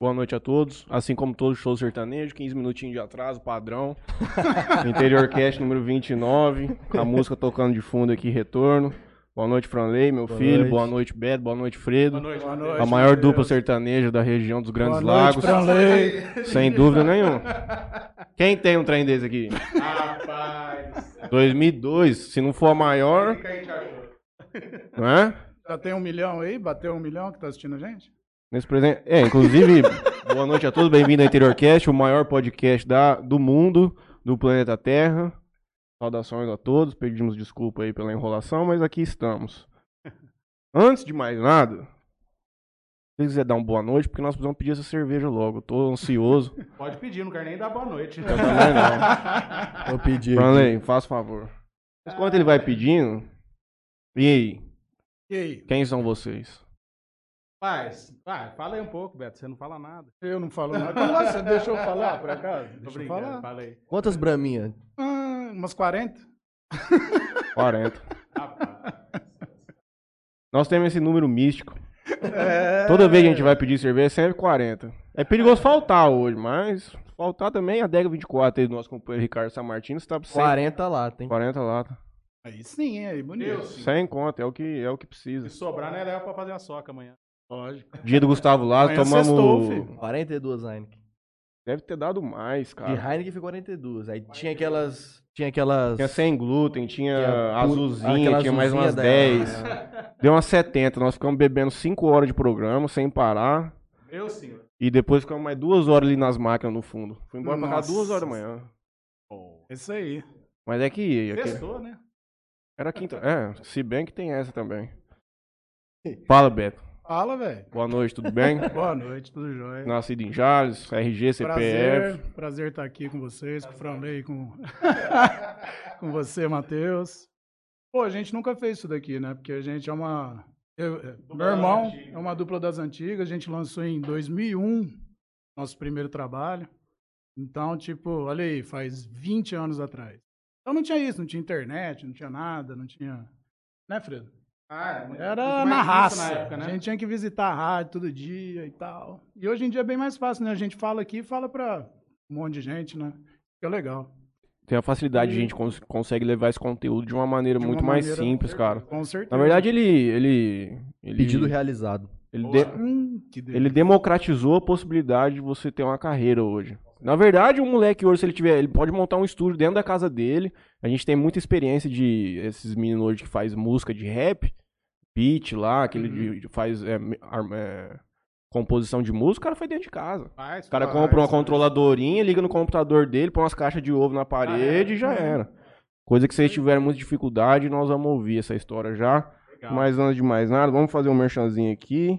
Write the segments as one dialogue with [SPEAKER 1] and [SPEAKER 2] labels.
[SPEAKER 1] Boa noite a todos. Assim como todo show sertanejo, 15 minutinhos de atraso, padrão. Interior Cast número 29. A música tocando de fundo aqui, retorno. Boa noite, Franley, meu
[SPEAKER 2] Boa
[SPEAKER 1] filho.
[SPEAKER 2] noite.
[SPEAKER 1] Boa noite, Beto. Boa noite, Fredo.
[SPEAKER 3] Boa noite,
[SPEAKER 2] Boa noite.
[SPEAKER 1] A maior dupla sertaneja da região dos Grandes
[SPEAKER 2] Boa noite,
[SPEAKER 1] Lagos.
[SPEAKER 2] Franley.
[SPEAKER 1] Sem dúvida nenhuma. Quem tem um trem desse aqui?
[SPEAKER 3] Rapaz.
[SPEAKER 1] 2002, se não for a maior, não é?
[SPEAKER 2] Já tem um milhão aí? Bateu um milhão que tá assistindo a gente?
[SPEAKER 1] Nesse presente. É, inclusive, boa noite a todos, bem-vindo ao InteriorCast, o maior podcast da, do mundo, do planeta Terra. Saudações a todos, pedimos desculpa aí pela enrolação, mas aqui estamos. Antes de mais nada, se você quiser dar uma boa noite, porque nós precisamos pedir essa cerveja logo. Eu tô ansioso.
[SPEAKER 3] Pode pedir, não quero nem dar boa noite.
[SPEAKER 1] Eu também não.
[SPEAKER 2] Eu pedi.
[SPEAKER 1] Franley, faça favor. Mas enquanto ele vai pedindo, e aí,
[SPEAKER 2] E aí?
[SPEAKER 1] quem são vocês?
[SPEAKER 3] Paz, vai, fala aí um pouco, Beto. Você não fala nada.
[SPEAKER 2] Eu não falo nada. Como você deixou eu falar, por acaso? Deixa eu
[SPEAKER 3] brincando,
[SPEAKER 2] falar.
[SPEAKER 3] fala aí.
[SPEAKER 4] Quantas braminhas?
[SPEAKER 2] Ah, umas 40?
[SPEAKER 1] 40.
[SPEAKER 3] Rapaz.
[SPEAKER 1] Nós temos esse número místico.
[SPEAKER 2] É.
[SPEAKER 1] Toda vez que a gente vai pedir cerveja é sempre 40. É perigoso faltar hoje, mas faltar também a Dega 24 aí do nosso companheiro Ricardo Samartino está por
[SPEAKER 4] 40 lá, tem.
[SPEAKER 1] 40 latas.
[SPEAKER 2] Aí sim, aí, bonito.
[SPEAKER 1] Sem conta, é o que, é o que precisa.
[SPEAKER 3] Se sobrar, né, leva pra fazer uma soca amanhã.
[SPEAKER 2] Lógico.
[SPEAKER 1] Dia do Gustavo
[SPEAKER 2] sextou,
[SPEAKER 1] tomamos.
[SPEAKER 2] filho.
[SPEAKER 4] 42 Heineken.
[SPEAKER 1] Deve ter dado mais,
[SPEAKER 4] De
[SPEAKER 1] cara.
[SPEAKER 4] Heineken foi 42. Aí tinha aquelas. Tinha aquelas.
[SPEAKER 1] Tinha sem glúten, tinha
[SPEAKER 4] Tinha
[SPEAKER 1] azulzinha, tinha mais umas
[SPEAKER 4] da-
[SPEAKER 1] 10. Deu umas 70. Nós ficamos bebendo 5 horas de programa sem parar.
[SPEAKER 3] Meu senhor.
[SPEAKER 1] E depois ficamos mais duas horas ali nas máquinas no fundo. Fui embora pra cá
[SPEAKER 2] Nossa.
[SPEAKER 1] duas horas da manhã.
[SPEAKER 2] Isso aí.
[SPEAKER 1] Mas é que. que-
[SPEAKER 3] Testou, né?
[SPEAKER 1] Era quinta. É, se bem que tem essa também. Fala, Beto.
[SPEAKER 2] Fala, velho.
[SPEAKER 1] Boa noite, tudo bem?
[SPEAKER 2] Boa noite, tudo jóia.
[SPEAKER 1] Nascido em Jales, RG, CPF.
[SPEAKER 2] Prazer, prazer estar aqui com vocês, com o Franley, com, com você, Matheus. Pô, a gente nunca fez isso daqui, né? Porque a gente é uma. eu- é, meu
[SPEAKER 3] das
[SPEAKER 2] irmão é uma dupla das antigas, a gente lançou em 2001 nosso primeiro trabalho. Então, tipo, olha aí, faz 20 anos atrás. Então não tinha isso, não tinha internet, não tinha nada, não tinha. Né, Fredo?
[SPEAKER 3] Ah, muito-
[SPEAKER 2] Era
[SPEAKER 3] muito
[SPEAKER 2] na
[SPEAKER 3] mais
[SPEAKER 2] raça.
[SPEAKER 3] Na época, né?
[SPEAKER 2] A gente tinha que visitar a rádio todo dia e tal. E hoje em dia é bem mais fácil, né? A gente fala aqui e fala pra um monte de gente, né? Que é legal.
[SPEAKER 1] Tem a facilidade, de a
[SPEAKER 2] E-
[SPEAKER 1] gente cons- consegue levar esse conteúdo de uma maneira
[SPEAKER 2] De uma
[SPEAKER 1] muito mais
[SPEAKER 2] maneira-
[SPEAKER 1] simples, cara.
[SPEAKER 2] Com certeza.
[SPEAKER 1] Na verdade, ele. ele, ele
[SPEAKER 4] Pedido realizado.
[SPEAKER 1] Ele, de-
[SPEAKER 2] Hum,
[SPEAKER 1] ele democratizou a possibilidade de você ter uma carreira hoje. Na verdade, o moleque hoje, se ele tiver, ele pode montar um estúdio dentro da casa dele. A gente tem muita experiência de esses meninos hoje que faz música de rap, beat lá, aquele
[SPEAKER 2] Uhum.
[SPEAKER 1] de, faz é, é, composição de música, o cara faz dentro de casa.
[SPEAKER 3] Faz,
[SPEAKER 1] O cara
[SPEAKER 2] Faz,
[SPEAKER 1] compra uma
[SPEAKER 2] faz.
[SPEAKER 1] controladorinha, liga no computador dele, põe umas caixas de ovo na parede e já
[SPEAKER 2] Uhum.
[SPEAKER 1] era. Coisa que vocês tiverem muita dificuldade, nós vamos ouvir essa história já.
[SPEAKER 3] Legal.
[SPEAKER 1] Mas antes de mais nada, vamos fazer um merchanzinho aqui.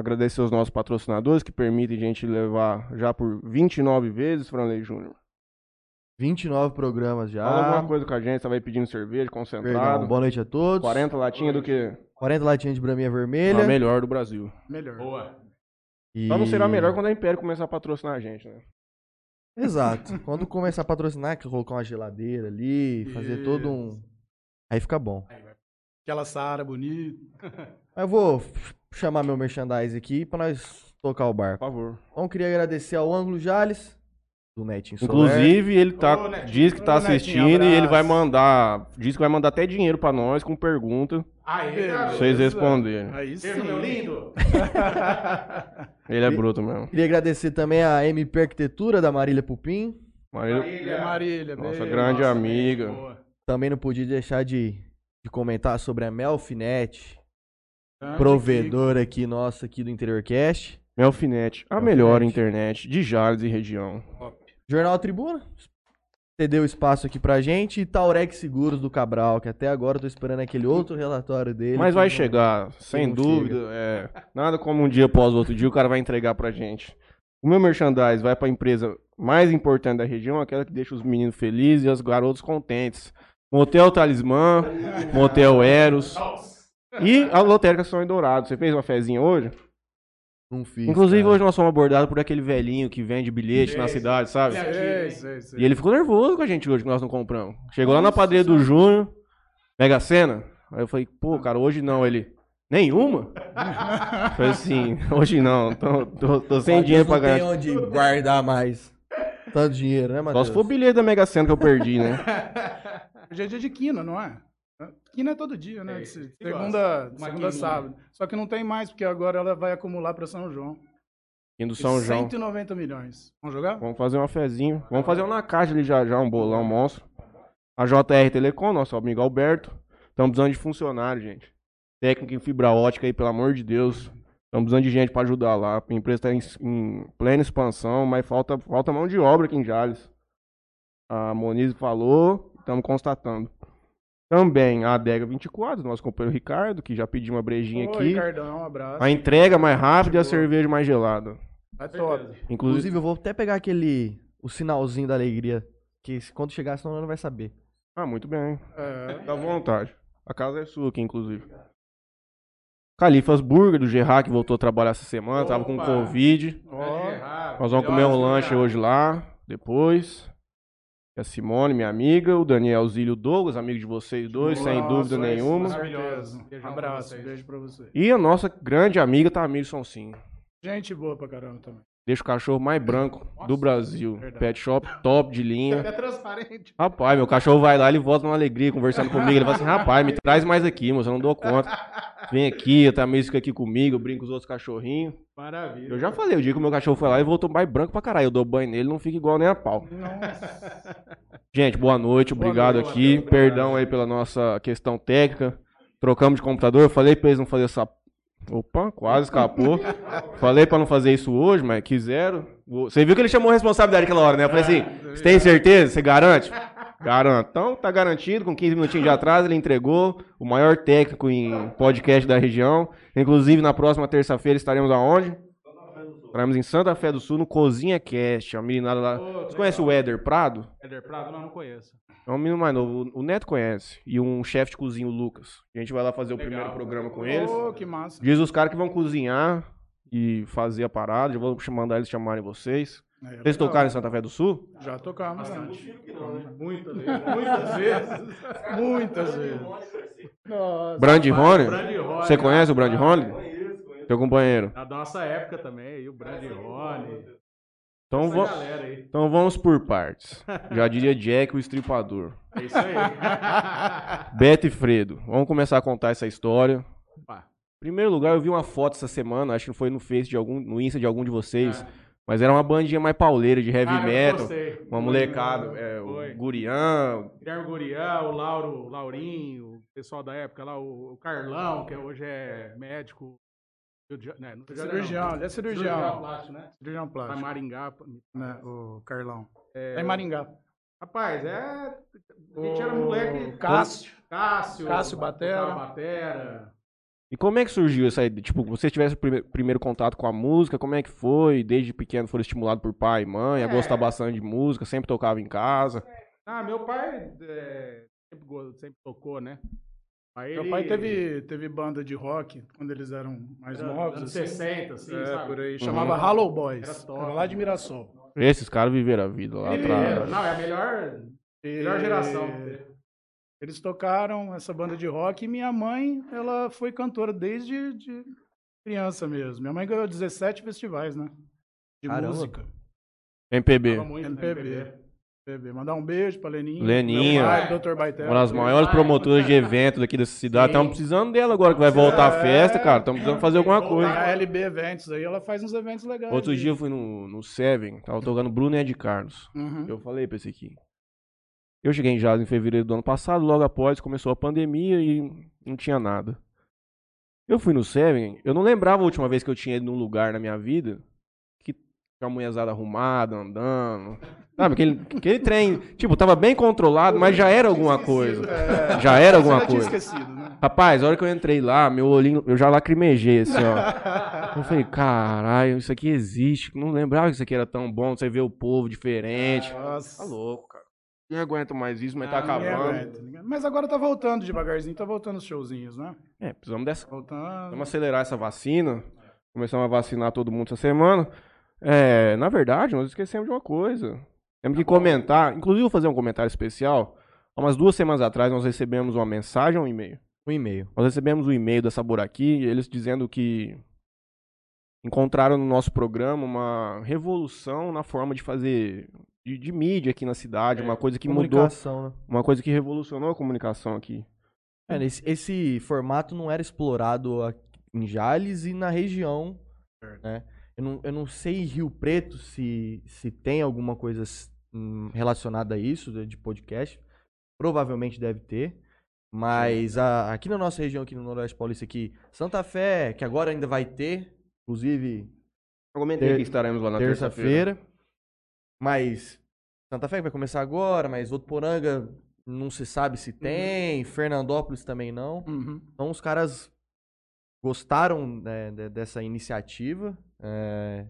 [SPEAKER 1] Agradecer aos nossos patrocinadores que permitem a gente levar já por 29 vezes, Franley Júnior.
[SPEAKER 4] 29 programas já.
[SPEAKER 1] Fala alguma coisa com a gente, você vai pedindo cerveja, concentrado.
[SPEAKER 4] Perdão. Boa noite a todos.
[SPEAKER 1] 40 latinhas do que?
[SPEAKER 4] 40 latinhas de braminha
[SPEAKER 1] A
[SPEAKER 4] vermelha.
[SPEAKER 1] melhor do Brasil.
[SPEAKER 2] Melhor.
[SPEAKER 3] Boa.
[SPEAKER 4] E...
[SPEAKER 1] Só não será melhor quando a Império começar a patrocinar a gente, né?
[SPEAKER 4] Exato. Quando começar a patrocinar, que colocar uma geladeira ali, fazer todo um. Aí fica bom.
[SPEAKER 2] Aquela Saara bonita.
[SPEAKER 4] Mas eu vou chamar meu merchandise aqui pra nós tocar o
[SPEAKER 1] Por
[SPEAKER 4] barco.
[SPEAKER 1] favor.
[SPEAKER 4] Então, queria agradecer ao Ângulo Jales, do Netinho Soler.
[SPEAKER 1] Inclusive, ele tá,
[SPEAKER 3] Ô, Netinho.
[SPEAKER 1] diz que tá
[SPEAKER 2] Ô, Netinho,
[SPEAKER 1] assistindo e ele vai mandar. Diz que vai mandar até dinheiro pra nós com pergunta.
[SPEAKER 3] Aí,
[SPEAKER 2] Beleza.
[SPEAKER 3] garoto.
[SPEAKER 1] Pra vocês responderem.
[SPEAKER 2] Aí sim.
[SPEAKER 3] Beijo, meu lindo.
[SPEAKER 1] Ele é bruto mesmo.
[SPEAKER 4] Queria agradecer também a MP Arquitetura da Marília Pupim.
[SPEAKER 1] Marília-
[SPEAKER 2] É Marília,
[SPEAKER 1] Nossa
[SPEAKER 2] beijo.
[SPEAKER 1] grande
[SPEAKER 3] Nossa,
[SPEAKER 1] amiga.
[SPEAKER 3] boa.
[SPEAKER 4] Também não podia deixar de, de comentar sobre a Melfinet, provedor aqui nosso aqui do Interior Cast.
[SPEAKER 1] Melfinete, a
[SPEAKER 4] Melfinete.
[SPEAKER 1] melhor internet de Jales e região.
[SPEAKER 4] Jornal Tribuna, cedeu espaço aqui pra gente. E Taurex Seguros do Cabral, que até agora eu tô esperando aquele outro relatório dele.
[SPEAKER 1] Mas vai
[SPEAKER 4] não-
[SPEAKER 1] chegar, sem
[SPEAKER 4] não
[SPEAKER 1] dúvida. é, nada como um dia após o outro dia, o cara vai entregar pra gente. O meu merchandise vai pra empresa mais importante da região, aquela que deixa os meninos felizes e os garotos contentes. Motel Talismã, Motel Eros e a Lotérica São Dourado. Você fez uma fezinha hoje?
[SPEAKER 4] Não fiz.
[SPEAKER 1] Inclusive,
[SPEAKER 4] cara.
[SPEAKER 1] hoje nós fomos abordados por aquele velhinho que vende bilhete na cidade, sabe?
[SPEAKER 2] Sei.
[SPEAKER 1] E ele ficou nervoso com a gente hoje que nós não compramos. Chegou lá na padrinha do Júnior, Mega Sena. Aí eu falei, pô, cara, hoje não. Ele, Nenhuma? Falei assim, hoje não, tô, tô- tô sem dinheiro pra
[SPEAKER 4] não tem
[SPEAKER 1] ganhar.
[SPEAKER 4] onde guardar mais tanto dinheiro, né,
[SPEAKER 1] Só
[SPEAKER 4] Matheus?
[SPEAKER 1] se for o bilhete da Mega Sena que eu perdi, né?
[SPEAKER 2] Hoje é dia de quina, não é? Quina é todo dia, né?
[SPEAKER 3] É, que
[SPEAKER 2] segunda,
[SPEAKER 3] gosta. Uma
[SPEAKER 2] segunda sábado. Só que não tem mais, porque agora ela vai acumular para São João.
[SPEAKER 1] Indo São João.
[SPEAKER 2] 190 milhões. Vamos jogar?
[SPEAKER 1] Vamos fazer uma fezinha. Vamos fazer um na caixa ali já já, um bolão monstro. A JR Telecom, nosso amigo Alberto. Estamos precisando de funcionário, gente. Técnico em fibra ótica aí, pelo amor de Deus. Estamos precisando de gente para ajudar lá. A empresa está em, em plena expansão, mas falta, falta mão de obra aqui em Jales. A Monize falou, estamos constatando. Também a Adega 24, nosso companheiro Ricardo, que já pediu uma brejinha
[SPEAKER 2] Ô,
[SPEAKER 1] aqui.
[SPEAKER 2] Ricardão, um abraço.
[SPEAKER 1] A entrega mais rápida e a cerveja mais gelada.
[SPEAKER 2] É top.
[SPEAKER 1] Inclusive,
[SPEAKER 4] Inclusive, eu vou até pegar aquele. O sinalzinho da alegria. Que quando chegar, senão não vai saber.
[SPEAKER 1] ah, muito bem.
[SPEAKER 2] É,
[SPEAKER 1] à vontade. A casa é sua aqui, inclusive. Califas Burger, do Gerard, que voltou a trabalhar essa semana, tava com
[SPEAKER 3] Opa.
[SPEAKER 1] Covid.
[SPEAKER 2] ó,
[SPEAKER 1] Nós vamos comer um lanche hoje lá, depois. A Simone, minha amiga, o Daniel Zílio Douglas, amigo de vocês dois, sem
[SPEAKER 2] Nossa,
[SPEAKER 1] dúvida
[SPEAKER 2] com
[SPEAKER 1] nenhuma.
[SPEAKER 3] Beijão pra
[SPEAKER 2] Abraço,
[SPEAKER 3] vocês.
[SPEAKER 2] beijo pra você.
[SPEAKER 1] E a nossa grande amiga Tamir Sonsinho.
[SPEAKER 2] Gente boa pra caramba também.
[SPEAKER 1] Deixa o cachorro mais branco do Brasil.
[SPEAKER 2] verdade.
[SPEAKER 1] Pet shop top de linha.
[SPEAKER 3] É transparente.
[SPEAKER 1] Rapaz, meu cachorro vai lá, ele volta numa alegria conversando comigo. Ele fala assim: rapaz, me traz mais aqui, moço, eu não dou conta. Vem aqui, a Tamir fica aqui comigo, eu brinco com os outros cachorrinhos.
[SPEAKER 3] Maravilha.
[SPEAKER 1] Eu já falei, o dia que o meu cachorro foi lá, ele voltou mais branco pra caralho. Eu dou banho nele, não fica igual nem a pau. Gente, boa noite, obrigado
[SPEAKER 3] noite,
[SPEAKER 1] aqui. Perdão aí pela nossa questão técnica. Trocamos de computador, eu falei pra eles não fazer essa. Opa, quase escapou. falei pra não fazer isso hoje, mas quiseram. Você viu que ele chamou a responsabilidade naquela hora, né? Eu falei assim: você tem certeza? Você garante? Garanto. Então tá garantido, com 15 minutinhos de atraso ele entregou o maior técnico em podcast da região. Inclusive na próxima terça-feira estaremos aonde? Estaremos em Santa Fé do Sul, no Cozinha Cast. A meninada lá. Você conhece o Éder Prado?
[SPEAKER 3] Éder Prado, não, não conheço.
[SPEAKER 1] É um menino mais novo. O Neto conhece. E um chefe de cozinha, o Lucas. A gente vai lá fazer o
[SPEAKER 3] Legal.
[SPEAKER 1] primeiro programa com eles.
[SPEAKER 2] Ô, que massa.
[SPEAKER 1] Diz os caras que vão cozinhar e fazer a parada. Já vou mandar eles chamarem vocês.
[SPEAKER 2] É,
[SPEAKER 1] Vocês tocaram em Santa Fé do Sul?
[SPEAKER 2] Já tocamos antes.
[SPEAKER 3] Muitas vezes. Muitas vezes.
[SPEAKER 2] Muitas vezes. Nossa.
[SPEAKER 1] Brand Rony? Você conhece o Brand Rony? Teu companheiro.
[SPEAKER 3] Da nossa época também, o Brand Rony.
[SPEAKER 1] Então, va- então vamos por partes. Já diria Jack, o estripador.
[SPEAKER 3] É isso aí.
[SPEAKER 1] Beto e Fredo. Vamos começar a contar essa história.
[SPEAKER 3] Opa.
[SPEAKER 1] Em primeiro lugar, eu vi uma foto essa semana, acho que foi no Face de algum, no Insta de algum de vocês. Mas era uma bandinha mais pauleira de heavy
[SPEAKER 3] Ah, eu
[SPEAKER 1] metal.
[SPEAKER 3] gostei.
[SPEAKER 1] Uma
[SPEAKER 3] Foi,
[SPEAKER 1] molecada. É, o. Gurian.
[SPEAKER 3] Guilherme Guriel, o Lauro, o Laurinho, o pessoal da época lá, o, o Carlão, que hoje é médico. Rio de né,
[SPEAKER 2] Cirurgião,
[SPEAKER 3] não.
[SPEAKER 2] ele é
[SPEAKER 3] Cirurgião
[SPEAKER 2] cirurgião.
[SPEAKER 3] plástico, né?
[SPEAKER 2] Cirurgião
[SPEAKER 3] Vai
[SPEAKER 2] plástico.
[SPEAKER 3] Maringá.
[SPEAKER 2] Né, o Carlão.
[SPEAKER 3] É,
[SPEAKER 2] É em Maringá.
[SPEAKER 3] Rapaz, é. A gente
[SPEAKER 2] O
[SPEAKER 3] era moleque.
[SPEAKER 2] Cássio.
[SPEAKER 3] Cássio.
[SPEAKER 2] Cássio Batera.
[SPEAKER 3] Batera.
[SPEAKER 1] E como é que surgiu essa ideia? Tipo, você tivesse o prime- primeiro contato com a música, como é que foi? Desde pequeno foram estimulados por pai e mãe, a
[SPEAKER 3] É.
[SPEAKER 1] gostar bastante de música, sempre tocava em casa.
[SPEAKER 3] Ah, meu pai é, sempre, sempre tocou, né? Aí
[SPEAKER 2] Meu
[SPEAKER 3] ele-
[SPEAKER 2] pai teve, teve banda de rock quando eles eram mais
[SPEAKER 3] era
[SPEAKER 2] novos.
[SPEAKER 3] anos
[SPEAKER 2] assim.
[SPEAKER 3] 60, assim,
[SPEAKER 2] É,
[SPEAKER 3] sabe?
[SPEAKER 2] por aí. Chamava Hollow Boys.
[SPEAKER 3] Era top.
[SPEAKER 2] Era lá de Mirassol.
[SPEAKER 1] Esses caras viveram a vida lá atrás.
[SPEAKER 3] Não, é a melhor,
[SPEAKER 2] E
[SPEAKER 3] melhor geração.
[SPEAKER 2] Eles tocaram essa banda de rock e minha mãe, ela foi cantora desde de criança mesmo. Minha mãe ganhou 17 festivais, né? De
[SPEAKER 4] Caramba.
[SPEAKER 2] música.
[SPEAKER 1] MPB.
[SPEAKER 3] Muito no
[SPEAKER 2] MPB. Mandar um beijo pra Leninha.
[SPEAKER 1] Leninha.
[SPEAKER 2] Pai, Dr. Baitela.
[SPEAKER 1] Uma das maiores promotoras de eventos daqui dessa cidade. Estamos precisando dela agora que vai voltar a festa, cara. Estamos precisando fazer alguma coisa.
[SPEAKER 2] A LB Eventos aí, ela faz uns eventos legais.
[SPEAKER 1] Outro dia eu fui no, no Seven, tava tocando Bruno e Ed Carlos.
[SPEAKER 2] Uhum.
[SPEAKER 1] Eu falei pra esse aqui. Eu cheguei em Jales em fevereiro do ano passado, logo após começou a pandemia e não tinha nada. Eu fui no Seven, eu não lembrava a última vez que eu tinha ido num lugar na minha vida tinha uma mulherzada arrumada, andando. Sabe, aquele, aquele trem, tipo, tava bem controlado, mas já era alguma coisa. Já era alguma coisa.
[SPEAKER 2] né?
[SPEAKER 1] Rapaz, a hora que eu entrei lá, meu olhinho, eu já lacrimejei, assim, ó. Eu falei, caralho, isso aqui existe. Não lembrava que isso aqui era tão bom, você vê o povo diferente.
[SPEAKER 2] Nossa.
[SPEAKER 1] Tá louco, cara. Ninguém aguenta mais isso, mas tá
[SPEAKER 3] Ah,
[SPEAKER 2] Ninguém
[SPEAKER 1] acabando.
[SPEAKER 2] Mas agora tá voltando devagarzinho, tá voltando os showzinhos, né?
[SPEAKER 1] É, precisamos dessa.
[SPEAKER 2] Voltando.
[SPEAKER 1] Vamos acelerar essa vacina. Começamos a vacinar todo mundo essa semana. É, na verdade, nós esquecemos de uma coisa. Temos que comentar. Inclusive, vou fazer um comentário especial. Há umas duas semanas atrás, nós recebemos uma mensagem ou um e-mail
[SPEAKER 4] Um e-mail.
[SPEAKER 1] Nós recebemos um e-mail da Saburaki, eles dizendo que encontraram no nosso programa uma revolução na forma de fazer de, de mídia aqui na cidade, uma coisa que mudou,
[SPEAKER 4] Comunicação, né?
[SPEAKER 1] uma coisa que revolucionou a comunicação aqui.
[SPEAKER 4] É, esse, esse formato não era explorado aqui em Jales e na região, né? Eu não, eu não sei em Rio Preto se, se tem alguma coisa hum, relacionada a isso, de podcast. Provavelmente deve ter. Mas a- aqui na nossa região, aqui no Noroeste Paulista, aqui, Santa Fé, que agora ainda vai ter, inclusive
[SPEAKER 1] Eu comentei
[SPEAKER 4] Ter-
[SPEAKER 1] que estaremos lá na terça-feira.
[SPEAKER 4] terça-feira. Mas Santa Fé vai começar agora, mas Votuporanga não se sabe se tem, Fernandópolis também não.
[SPEAKER 2] Uhum.
[SPEAKER 4] Então os caras gostaram né, de- dessa iniciativa. É,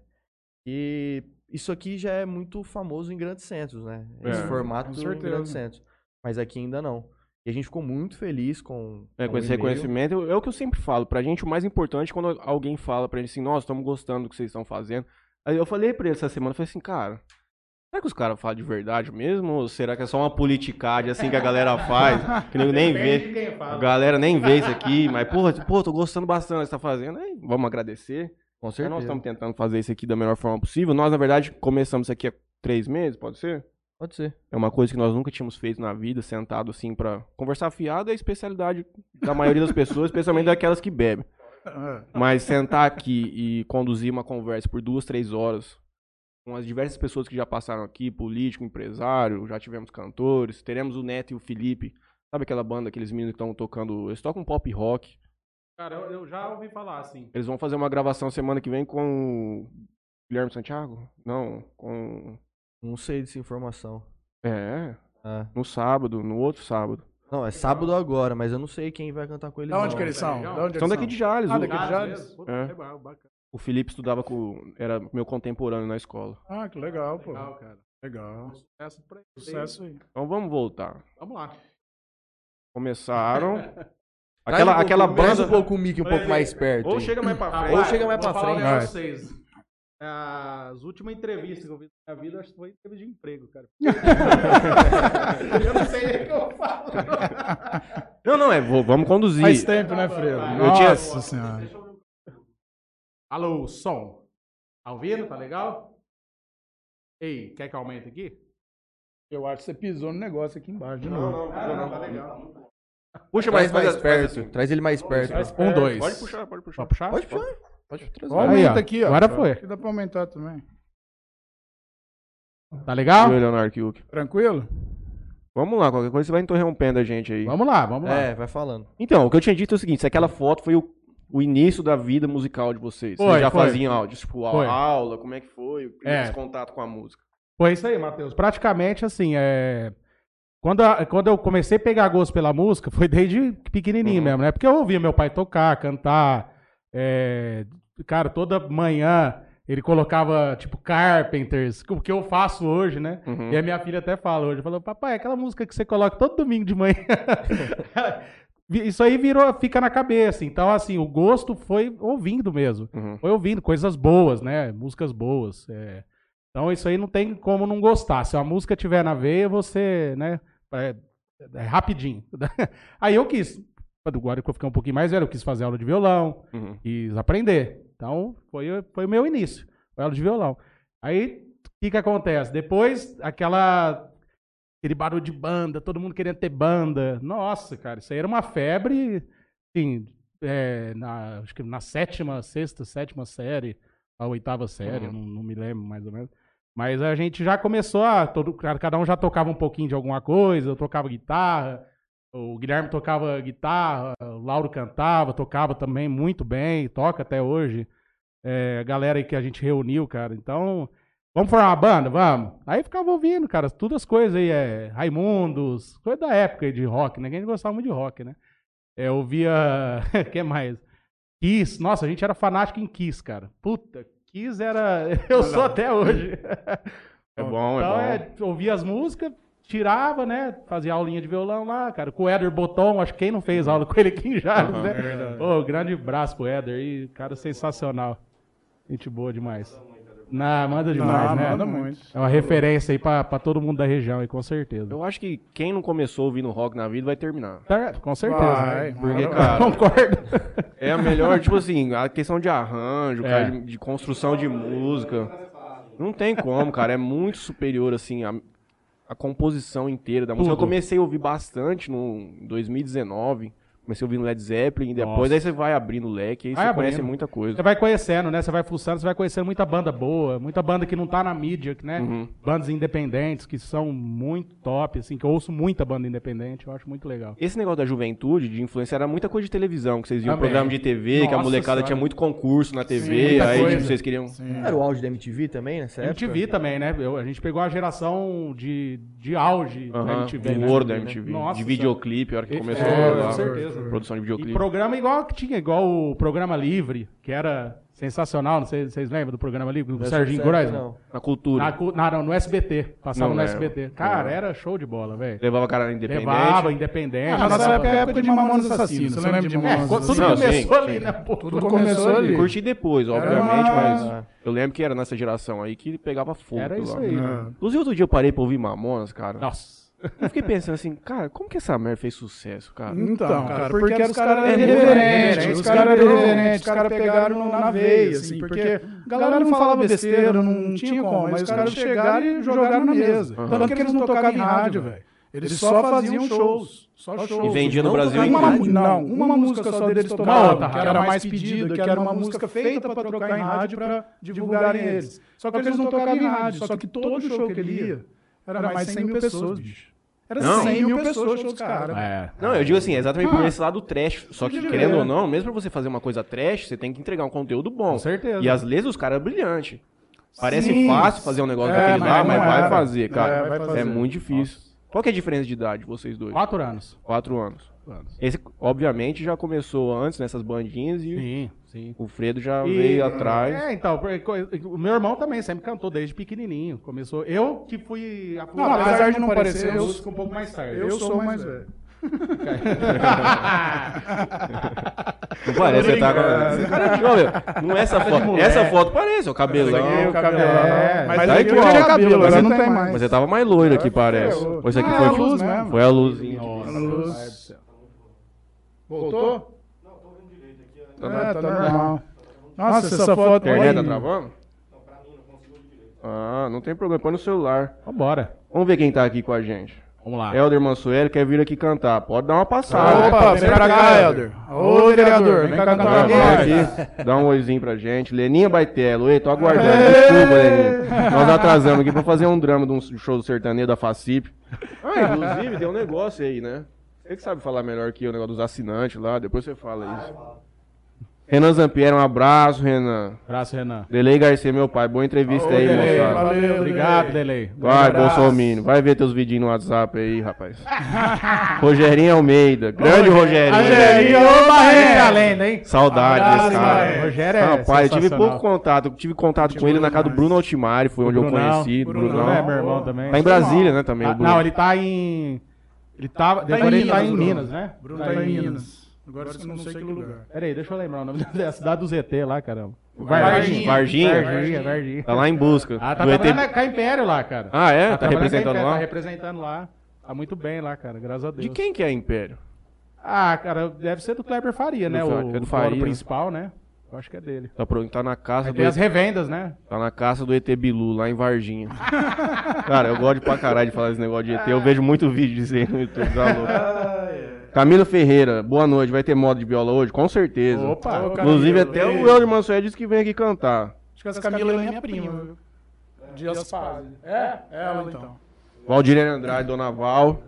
[SPEAKER 4] e isso aqui já é muito famoso em grandes centros, né? Esse
[SPEAKER 1] É,
[SPEAKER 4] formato em grandes centros. Mas aqui ainda não. E a gente ficou muito feliz com,
[SPEAKER 1] É,
[SPEAKER 4] com
[SPEAKER 1] com
[SPEAKER 4] o
[SPEAKER 1] esse reconhecimento, é o que eu sempre falo. Pra gente, o mais importante é quando alguém fala pra gente assim, nossa, estamos gostando do que vocês estão fazendo. Aí eu falei pra ele essa semana, eu falei assim, cara, será que os caras falam de verdade mesmo? Ou será que é só uma politicagem assim que a galera faz? Que nem
[SPEAKER 3] Depende
[SPEAKER 1] vê. A galera nem vê isso aqui, mas, porra, pô, tô gostando bastante do que você tá fazendo. Aí, vamos agradecer.
[SPEAKER 4] Com certeza.
[SPEAKER 1] nós estamos tentando fazer isso aqui da melhor forma possível. Nós, na verdade, começamos isso aqui há três meses, pode ser?
[SPEAKER 4] Pode ser.
[SPEAKER 1] É uma coisa que nós nunca tínhamos feito na vida, sentado assim pra conversar fiado, é a especialidade da maioria das pessoas, especialmente daquelas que bebem.
[SPEAKER 2] É.
[SPEAKER 1] Mas sentar aqui e conduzir uma conversa por duas, três horas com as diversas pessoas que já passaram aqui, político, empresário, já tivemos cantores, teremos o Neto e o Felipe, sabe aquela banda, aqueles meninos que estão tocando, eles tocam pop rock.
[SPEAKER 3] Cara, eu, eu já ouvi falar assim.
[SPEAKER 1] Eles vão fazer uma gravação semana que vem com o Guilherme Santiago? Não, com...
[SPEAKER 4] Não sei dessa informação.
[SPEAKER 1] É,
[SPEAKER 4] Ah.
[SPEAKER 1] no sábado, no outro sábado.
[SPEAKER 4] Não, é sábado agora, mas eu não sei quem vai cantar com eles.
[SPEAKER 2] Da onde
[SPEAKER 4] não.
[SPEAKER 2] que eles são?
[SPEAKER 3] Legal.
[SPEAKER 2] Da onde
[SPEAKER 1] São
[SPEAKER 2] eles
[SPEAKER 1] daqui
[SPEAKER 2] são?
[SPEAKER 1] de Jales.
[SPEAKER 2] Ah,
[SPEAKER 1] o-
[SPEAKER 2] daqui de
[SPEAKER 3] Jales mesmo? Puta,
[SPEAKER 1] É.
[SPEAKER 3] legal, bacana.
[SPEAKER 1] O Felipe estudava com. Era meu contemporâneo na escola.
[SPEAKER 2] Ah, que legal, pô.
[SPEAKER 3] Legal, cara.
[SPEAKER 2] Legal.
[SPEAKER 3] Sucesso pra eles.
[SPEAKER 2] Sucesso aí.
[SPEAKER 1] Então vamos voltar.
[SPEAKER 3] Vamos lá.
[SPEAKER 1] Começaram. Aquela
[SPEAKER 4] um
[SPEAKER 1] aquela banda.
[SPEAKER 4] um pouco o mic um pouco mais perto.
[SPEAKER 1] Ou chega mais pra frente.
[SPEAKER 4] Ou chega mais
[SPEAKER 3] vou
[SPEAKER 4] pra frente.
[SPEAKER 3] vocês. As últimas entrevistas que eu fiz na minha vida, acho que foi entrevista de emprego, cara. eu não sei nem o que eu falo.
[SPEAKER 1] Não, não, é. vou- vamos conduzir.
[SPEAKER 2] Faz tempo, né, Fredo?
[SPEAKER 1] Eu tinha-
[SPEAKER 2] Nossa senhora.
[SPEAKER 3] Alô, som. Tá ouvindo? Tá legal? Ei, quer que aumente aqui?
[SPEAKER 2] Eu acho que você pisou no negócio aqui embaixo de
[SPEAKER 1] Não,
[SPEAKER 2] novo.
[SPEAKER 1] não,
[SPEAKER 3] Ah,
[SPEAKER 1] não,
[SPEAKER 3] não,
[SPEAKER 1] não.
[SPEAKER 3] tá legal.
[SPEAKER 1] Puxa mais,
[SPEAKER 4] mais
[SPEAKER 1] faz
[SPEAKER 4] perto.
[SPEAKER 1] assim.
[SPEAKER 4] Traz ele mais perto.
[SPEAKER 2] Mais
[SPEAKER 3] Um,
[SPEAKER 2] perto.
[SPEAKER 3] dois.
[SPEAKER 1] Pode puxar, pode puxar.
[SPEAKER 3] Pode puxar?
[SPEAKER 4] Pode puxar. Pode trazer.
[SPEAKER 2] Aumenta
[SPEAKER 3] Aí,
[SPEAKER 2] aqui, ó.
[SPEAKER 3] Agora foi.
[SPEAKER 2] Aqui dá pra aumentar também.
[SPEAKER 3] Tá legal?
[SPEAKER 1] Oi, Leonardo Kiuk.
[SPEAKER 2] Tranquilo?
[SPEAKER 1] Vamos lá, qualquer coisa você vai interrompendo a gente aí.
[SPEAKER 3] Vamos lá, vamos lá.
[SPEAKER 4] É, vai falando.
[SPEAKER 1] Então, o que eu tinha dito é o seguinte: se aquela foto foi o, o início da vida musical de vocês.
[SPEAKER 3] Foi,
[SPEAKER 1] vocês já
[SPEAKER 3] foi.
[SPEAKER 1] faziam áudio, tipo, a-
[SPEAKER 3] Foi.
[SPEAKER 1] aula, como é que foi? O primeiro
[SPEAKER 3] É.
[SPEAKER 1] contato com a música.
[SPEAKER 3] Foi isso aí, Matheus. Praticamente, assim, é... Quando, a- quando eu comecei a pegar gosto pela música, foi desde pequenininho
[SPEAKER 1] Uhum.
[SPEAKER 3] mesmo, né? Porque eu ouvia meu pai tocar, cantar. é, Cara, toda manhã ele colocava, tipo, Carpenters, o que eu faço hoje, né?
[SPEAKER 1] Uhum.
[SPEAKER 3] E a minha filha até fala hoje, falou, papai, aquela música que você coloca todo domingo de manhã. Isso aí virou, fica na cabeça. Então, assim, o gosto foi ouvindo mesmo.
[SPEAKER 1] Uhum.
[SPEAKER 3] Foi ouvindo coisas boas, né? Músicas boas. é. Então, isso aí não tem como não gostar. Se a música tiver na veia, você, né? É, é rapidinho. Aí eu quis. Agora que eu fiquei um pouquinho mais velho, eu quis fazer aula de violão,
[SPEAKER 1] Uhum.
[SPEAKER 3] quis aprender. Então, foi, foi o meu início. Foi aula de violão. Aí, o que que acontece? Depois, aquela... Aquele barulho de banda, todo mundo querendo ter banda. Nossa, cara, isso aí era uma febre, assim, é, na, acho que na sétima, sexta, sétima série, a oitava série,
[SPEAKER 1] Uhum.
[SPEAKER 3] não, não me lembro mais ou menos. Mas a gente já começou a. Todo, cada um já tocava um pouquinho de alguma coisa, eu tocava guitarra, o Guilherme tocava guitarra, o Lauro cantava, tocava também muito bem, toca até hoje. É, a galera que a gente reuniu, cara. Então, vamos formar uma banda? Vamos. Aí ficava ouvindo, cara, todas as coisas aí, é, Raimundos, coisa da época de rock, né? Que a gente gostava muito de rock, né? É, eu ouvia. Que mais? Kiss. Nossa, a gente era fanático em Kiss, cara. Puta, Kiss era. Eu sou até hoje.
[SPEAKER 1] É bom, é
[SPEAKER 3] então,
[SPEAKER 1] bom.
[SPEAKER 3] é, ouvia as músicas, tirava, né? Fazia aulinha de violão lá, cara. Com o Éder Boton, acho que quem não fez aula com ele aqui em Jales,
[SPEAKER 1] Aham,
[SPEAKER 3] né? Ô, grande braço pro Éder aí, cara sensacional. Gente boa demais. Não, manda demais,
[SPEAKER 2] Não,
[SPEAKER 3] né?
[SPEAKER 2] manda muito.
[SPEAKER 3] É uma referência aí pra, pra todo mundo da região, aí, com certeza.
[SPEAKER 1] Eu acho que quem não começou ouvindo rock na vida vai terminar.
[SPEAKER 3] Tá, com certeza.
[SPEAKER 2] Vai,
[SPEAKER 1] Porque,
[SPEAKER 2] vai.
[SPEAKER 1] cara,
[SPEAKER 3] Concordo.
[SPEAKER 1] é a melhor, tipo assim, a questão de arranjo,
[SPEAKER 3] É.
[SPEAKER 1] cara, de, de construção de música. Não tem como, cara. É muito superior, assim, a, a composição inteira da música. Eu
[SPEAKER 3] Tudo.
[SPEAKER 1] comecei a ouvir bastante no em 2019. Comecei ouvindo Led Zeppelin, depois
[SPEAKER 3] Nossa.
[SPEAKER 1] aí você vai abrindo o leque, aí
[SPEAKER 3] Vai
[SPEAKER 1] você conhece
[SPEAKER 3] abrindo.
[SPEAKER 1] muita coisa.
[SPEAKER 3] Você vai conhecendo, né? Você vai fuçando, você vai conhecendo muita banda boa, muita banda que não tá na mídia, né?
[SPEAKER 1] Uhum.
[SPEAKER 3] Bandas independentes que são muito top, assim, que eu ouço muita banda independente, eu acho muito legal.
[SPEAKER 1] Esse negócio da juventude, de influência, era muita coisa de televisão, que vocês viam
[SPEAKER 3] Também.
[SPEAKER 1] programa de TV, que a
[SPEAKER 3] Nossa
[SPEAKER 1] molecada
[SPEAKER 3] Senhora.
[SPEAKER 1] tinha muito concurso na TV,
[SPEAKER 3] muita
[SPEAKER 1] aí tipo, vocês queriam.
[SPEAKER 4] Era o auge da MTV também época?
[SPEAKER 3] MTV também, né? Eu- a gente pegou a geração de, de auge da
[SPEAKER 1] Aham,
[SPEAKER 3] MTV.
[SPEAKER 1] do
[SPEAKER 3] né?
[SPEAKER 1] ouro da MTV.
[SPEAKER 3] Nossa
[SPEAKER 1] de videoclipe, a hora que começou
[SPEAKER 3] É, com certeza.
[SPEAKER 1] Produção de
[SPEAKER 3] E
[SPEAKER 1] videoclipe.
[SPEAKER 3] programa igual que tinha, igual o programa Livre, que era sensacional, não sei se vocês lembram do programa Livre, do
[SPEAKER 4] Não é
[SPEAKER 3] Serginho
[SPEAKER 4] certo,
[SPEAKER 3] Groisman?
[SPEAKER 4] não.
[SPEAKER 1] Na cultura.
[SPEAKER 3] Na, cu- na- não, no SBT, passava
[SPEAKER 1] Não
[SPEAKER 3] no
[SPEAKER 1] lembro.
[SPEAKER 3] SBT. Cara,
[SPEAKER 1] Não.
[SPEAKER 3] era show de bola, velho.
[SPEAKER 1] Levava cara independente.
[SPEAKER 3] Levava, independente.
[SPEAKER 2] Ah, na nossa época é a época de Mamonas Assassinos. Você lembra de
[SPEAKER 3] É,
[SPEAKER 2] Mamonas
[SPEAKER 3] tudo
[SPEAKER 2] Assassinos?
[SPEAKER 1] Não,
[SPEAKER 3] começou ali, né?
[SPEAKER 2] Tudo começou ali.
[SPEAKER 1] Curti depois, obviamente, mas eu lembro que era nessa geração aí que pegava fogo.
[SPEAKER 3] Era isso
[SPEAKER 1] lá.
[SPEAKER 3] aí.
[SPEAKER 2] É.
[SPEAKER 1] Inclusive, outro dia eu parei pra ouvir Mamonas, cara.
[SPEAKER 3] Nossa.
[SPEAKER 1] Eu fiquei pensando assim, cara, como que essa merda fez sucesso, cara?
[SPEAKER 2] Então, cara, porque, eram os caras eram irreverentes,
[SPEAKER 3] irreverente,
[SPEAKER 2] os caras eram irreverentes, os caras pegaram na veia, assim, porque a galera não falava besteira, não tinha como, mas os caras chegaram e jogaram na mesa.
[SPEAKER 1] Aham.
[SPEAKER 2] Tanto que eles não tocavam em rádio, velho. Eles só faziam shows. Só shows.
[SPEAKER 1] E vendia no Brasil inteiro.
[SPEAKER 2] uma, Não, uma música só deles tocavam,
[SPEAKER 3] outra
[SPEAKER 2] que era mais pedida, que era uma música feita pra tocar em rádio pra divulgarem eles. Só que eles não tocavam em rádio, só que todo show que ele ia era mais de 100 mil pessoas, bicho. Era
[SPEAKER 1] Não.
[SPEAKER 2] 100 mil pessoas show dos caras.
[SPEAKER 3] É.
[SPEAKER 1] Não, eu digo assim, exatamente
[SPEAKER 3] Ah.
[SPEAKER 1] por esse lado trash. Só que, querendo ou não, mesmo pra você fazer uma coisa trash, você tem que entregar um conteúdo bom.
[SPEAKER 3] Com certeza.
[SPEAKER 1] E as letras dos caras é brilhante. Parece
[SPEAKER 2] Sim.
[SPEAKER 1] fácil fazer um negócio
[SPEAKER 2] É,
[SPEAKER 1] daquele lá,
[SPEAKER 2] não
[SPEAKER 1] mas vai
[SPEAKER 2] era.
[SPEAKER 1] fazer,
[SPEAKER 2] É,
[SPEAKER 1] cara.
[SPEAKER 2] vai
[SPEAKER 1] É,
[SPEAKER 2] fazer.
[SPEAKER 1] muito difícil. Qual que é a diferença de idade, vocês dois?
[SPEAKER 3] Quatro anos.
[SPEAKER 1] Quatro anos. Esse, obviamente, já começou antes nessas bandinhas e
[SPEAKER 3] Sim, sim.
[SPEAKER 1] o Fredo já
[SPEAKER 3] E-
[SPEAKER 1] veio atrás.
[SPEAKER 3] É, então, o meu irmão também sempre cantou desde pequenininho. Começou. Eu que fui.
[SPEAKER 2] Não, apesar de não parecer, eu-
[SPEAKER 3] música um pouco mais tarde.
[SPEAKER 2] Eu sou o mais velho.
[SPEAKER 1] Não parece, você tá com. Não é essa foto. Essa foto parece, o cabelão.
[SPEAKER 2] o cabelão.
[SPEAKER 3] É,
[SPEAKER 2] mas
[SPEAKER 1] tá
[SPEAKER 2] aí
[SPEAKER 1] igual.
[SPEAKER 2] eu tinha cabelo,
[SPEAKER 1] Mas
[SPEAKER 2] agora
[SPEAKER 1] você
[SPEAKER 2] não tem
[SPEAKER 1] mais-
[SPEAKER 2] mais.
[SPEAKER 1] Mas você tava mais loiro aqui, parece.
[SPEAKER 2] eu-
[SPEAKER 1] Ou isso aqui
[SPEAKER 2] Ah,
[SPEAKER 1] foi,
[SPEAKER 2] a luz mesmo.
[SPEAKER 1] foi a luzinha.
[SPEAKER 3] Nossa,
[SPEAKER 2] Luz.
[SPEAKER 3] pai do céu.
[SPEAKER 2] Voltou?
[SPEAKER 1] Tá
[SPEAKER 2] É, tá normal. Nossa, essa foto
[SPEAKER 1] A internet tá travando? Ah, não tem problema, põe no celular.
[SPEAKER 3] Vambora.
[SPEAKER 1] Vamos ver quem tá aqui com a gente.
[SPEAKER 3] Vamos lá.
[SPEAKER 1] Helder Mansueli quer vir aqui cantar. Pode dar uma passada.
[SPEAKER 2] Opa, vem pra cá, Helder. Ô, vereador, vem cá cantar nós.
[SPEAKER 1] aqui, dá um oizinho pra gente. Leninha Baitelo, ei, tô aguardando. Desculpa, Leninha. Nós atrasamos aqui pra fazer um drama de um show do sertanejo da FACIP. Ah, inclusive, tem um negócio aí, né? Você que sabe falar melhor que eu, o negócio dos assinantes lá, depois você fala isso. Renan Zampieri, um abraço, Renan.
[SPEAKER 3] Abraço, Renan.
[SPEAKER 1] Delei Garcia, meu pai, boa entrevista aí,
[SPEAKER 2] Delei,
[SPEAKER 1] moçada.
[SPEAKER 2] valeu,
[SPEAKER 3] Obrigado,
[SPEAKER 2] Delei.
[SPEAKER 1] Vai. Bolsominion, vai ver teus vidinhos no WhatsApp aí, rapaz. Rogerinho Almeida, grande Rogerinho.
[SPEAKER 2] Rogerinho,
[SPEAKER 3] Ô,
[SPEAKER 2] Barreto.
[SPEAKER 3] Barreto, além, hein?
[SPEAKER 1] Saudade
[SPEAKER 2] Abraço,
[SPEAKER 1] desse cara.
[SPEAKER 3] Rogério é
[SPEAKER 1] Rapaz, eu tive pouco contato. Eu tive contato com ele na casa do Bruno Altimari, foi onde eu
[SPEAKER 3] Brunão.
[SPEAKER 1] conheci. do
[SPEAKER 2] Brunão.
[SPEAKER 1] Brunão.
[SPEAKER 3] É, meu irmão também.
[SPEAKER 1] Tá em Brasília, né, também,
[SPEAKER 3] Ah,
[SPEAKER 1] o Bruno.
[SPEAKER 3] não, ele tá em. Ele tava.
[SPEAKER 2] Tá em
[SPEAKER 3] agora ele tá
[SPEAKER 2] Minas,
[SPEAKER 3] em
[SPEAKER 2] Bruno.
[SPEAKER 3] Minas, né?
[SPEAKER 2] Bruno tá em Minas. Agora eu não sei que lugar.
[SPEAKER 3] Peraí, deixa eu lembrar o nome da cidade do ZT lá, caramba.
[SPEAKER 1] Varginha. Varginha.
[SPEAKER 3] Varginha, Varginha.
[SPEAKER 1] Tá lá em busca.
[SPEAKER 3] Ah, tá
[SPEAKER 1] do ET.
[SPEAKER 3] trabalhando com a Império lá, cara.
[SPEAKER 1] Ah, é? Tá,
[SPEAKER 3] trabalhando
[SPEAKER 1] representando
[SPEAKER 3] Império,
[SPEAKER 1] lá?
[SPEAKER 3] Tá representando lá. Tá muito bem lá, cara, graças a Deus.
[SPEAKER 1] De quem que é Império?
[SPEAKER 3] Ah, cara, deve ser do Kleber Faria, né?
[SPEAKER 1] Do
[SPEAKER 3] o
[SPEAKER 1] Faria.
[SPEAKER 3] principal, né? Eu acho que é dele.
[SPEAKER 1] Tá, pro- tá na casa
[SPEAKER 3] Aí
[SPEAKER 1] do
[SPEAKER 3] tem as
[SPEAKER 1] ET,
[SPEAKER 3] revendas, né?
[SPEAKER 1] tá na casa do ET Bilu, lá em Varginha. Cara, eu gosto pra caralho de falar esse negócio de ET. Eu vejo muito vídeo disso aí no YouTube, tá louco. Camilo Ferreira, boa noite. Vai ter moda de viola hoje? Com certeza.
[SPEAKER 3] Opa!
[SPEAKER 2] Ô,
[SPEAKER 1] Inclusive,
[SPEAKER 2] Camilo,
[SPEAKER 1] até
[SPEAKER 2] ei.
[SPEAKER 1] o Helder Mansueli disse que vem aqui cantar.
[SPEAKER 2] Acho que essa Camila é minha prima. viu? De Aspásia. É? Ela então.
[SPEAKER 1] Valdirene Andrade, Dona Val.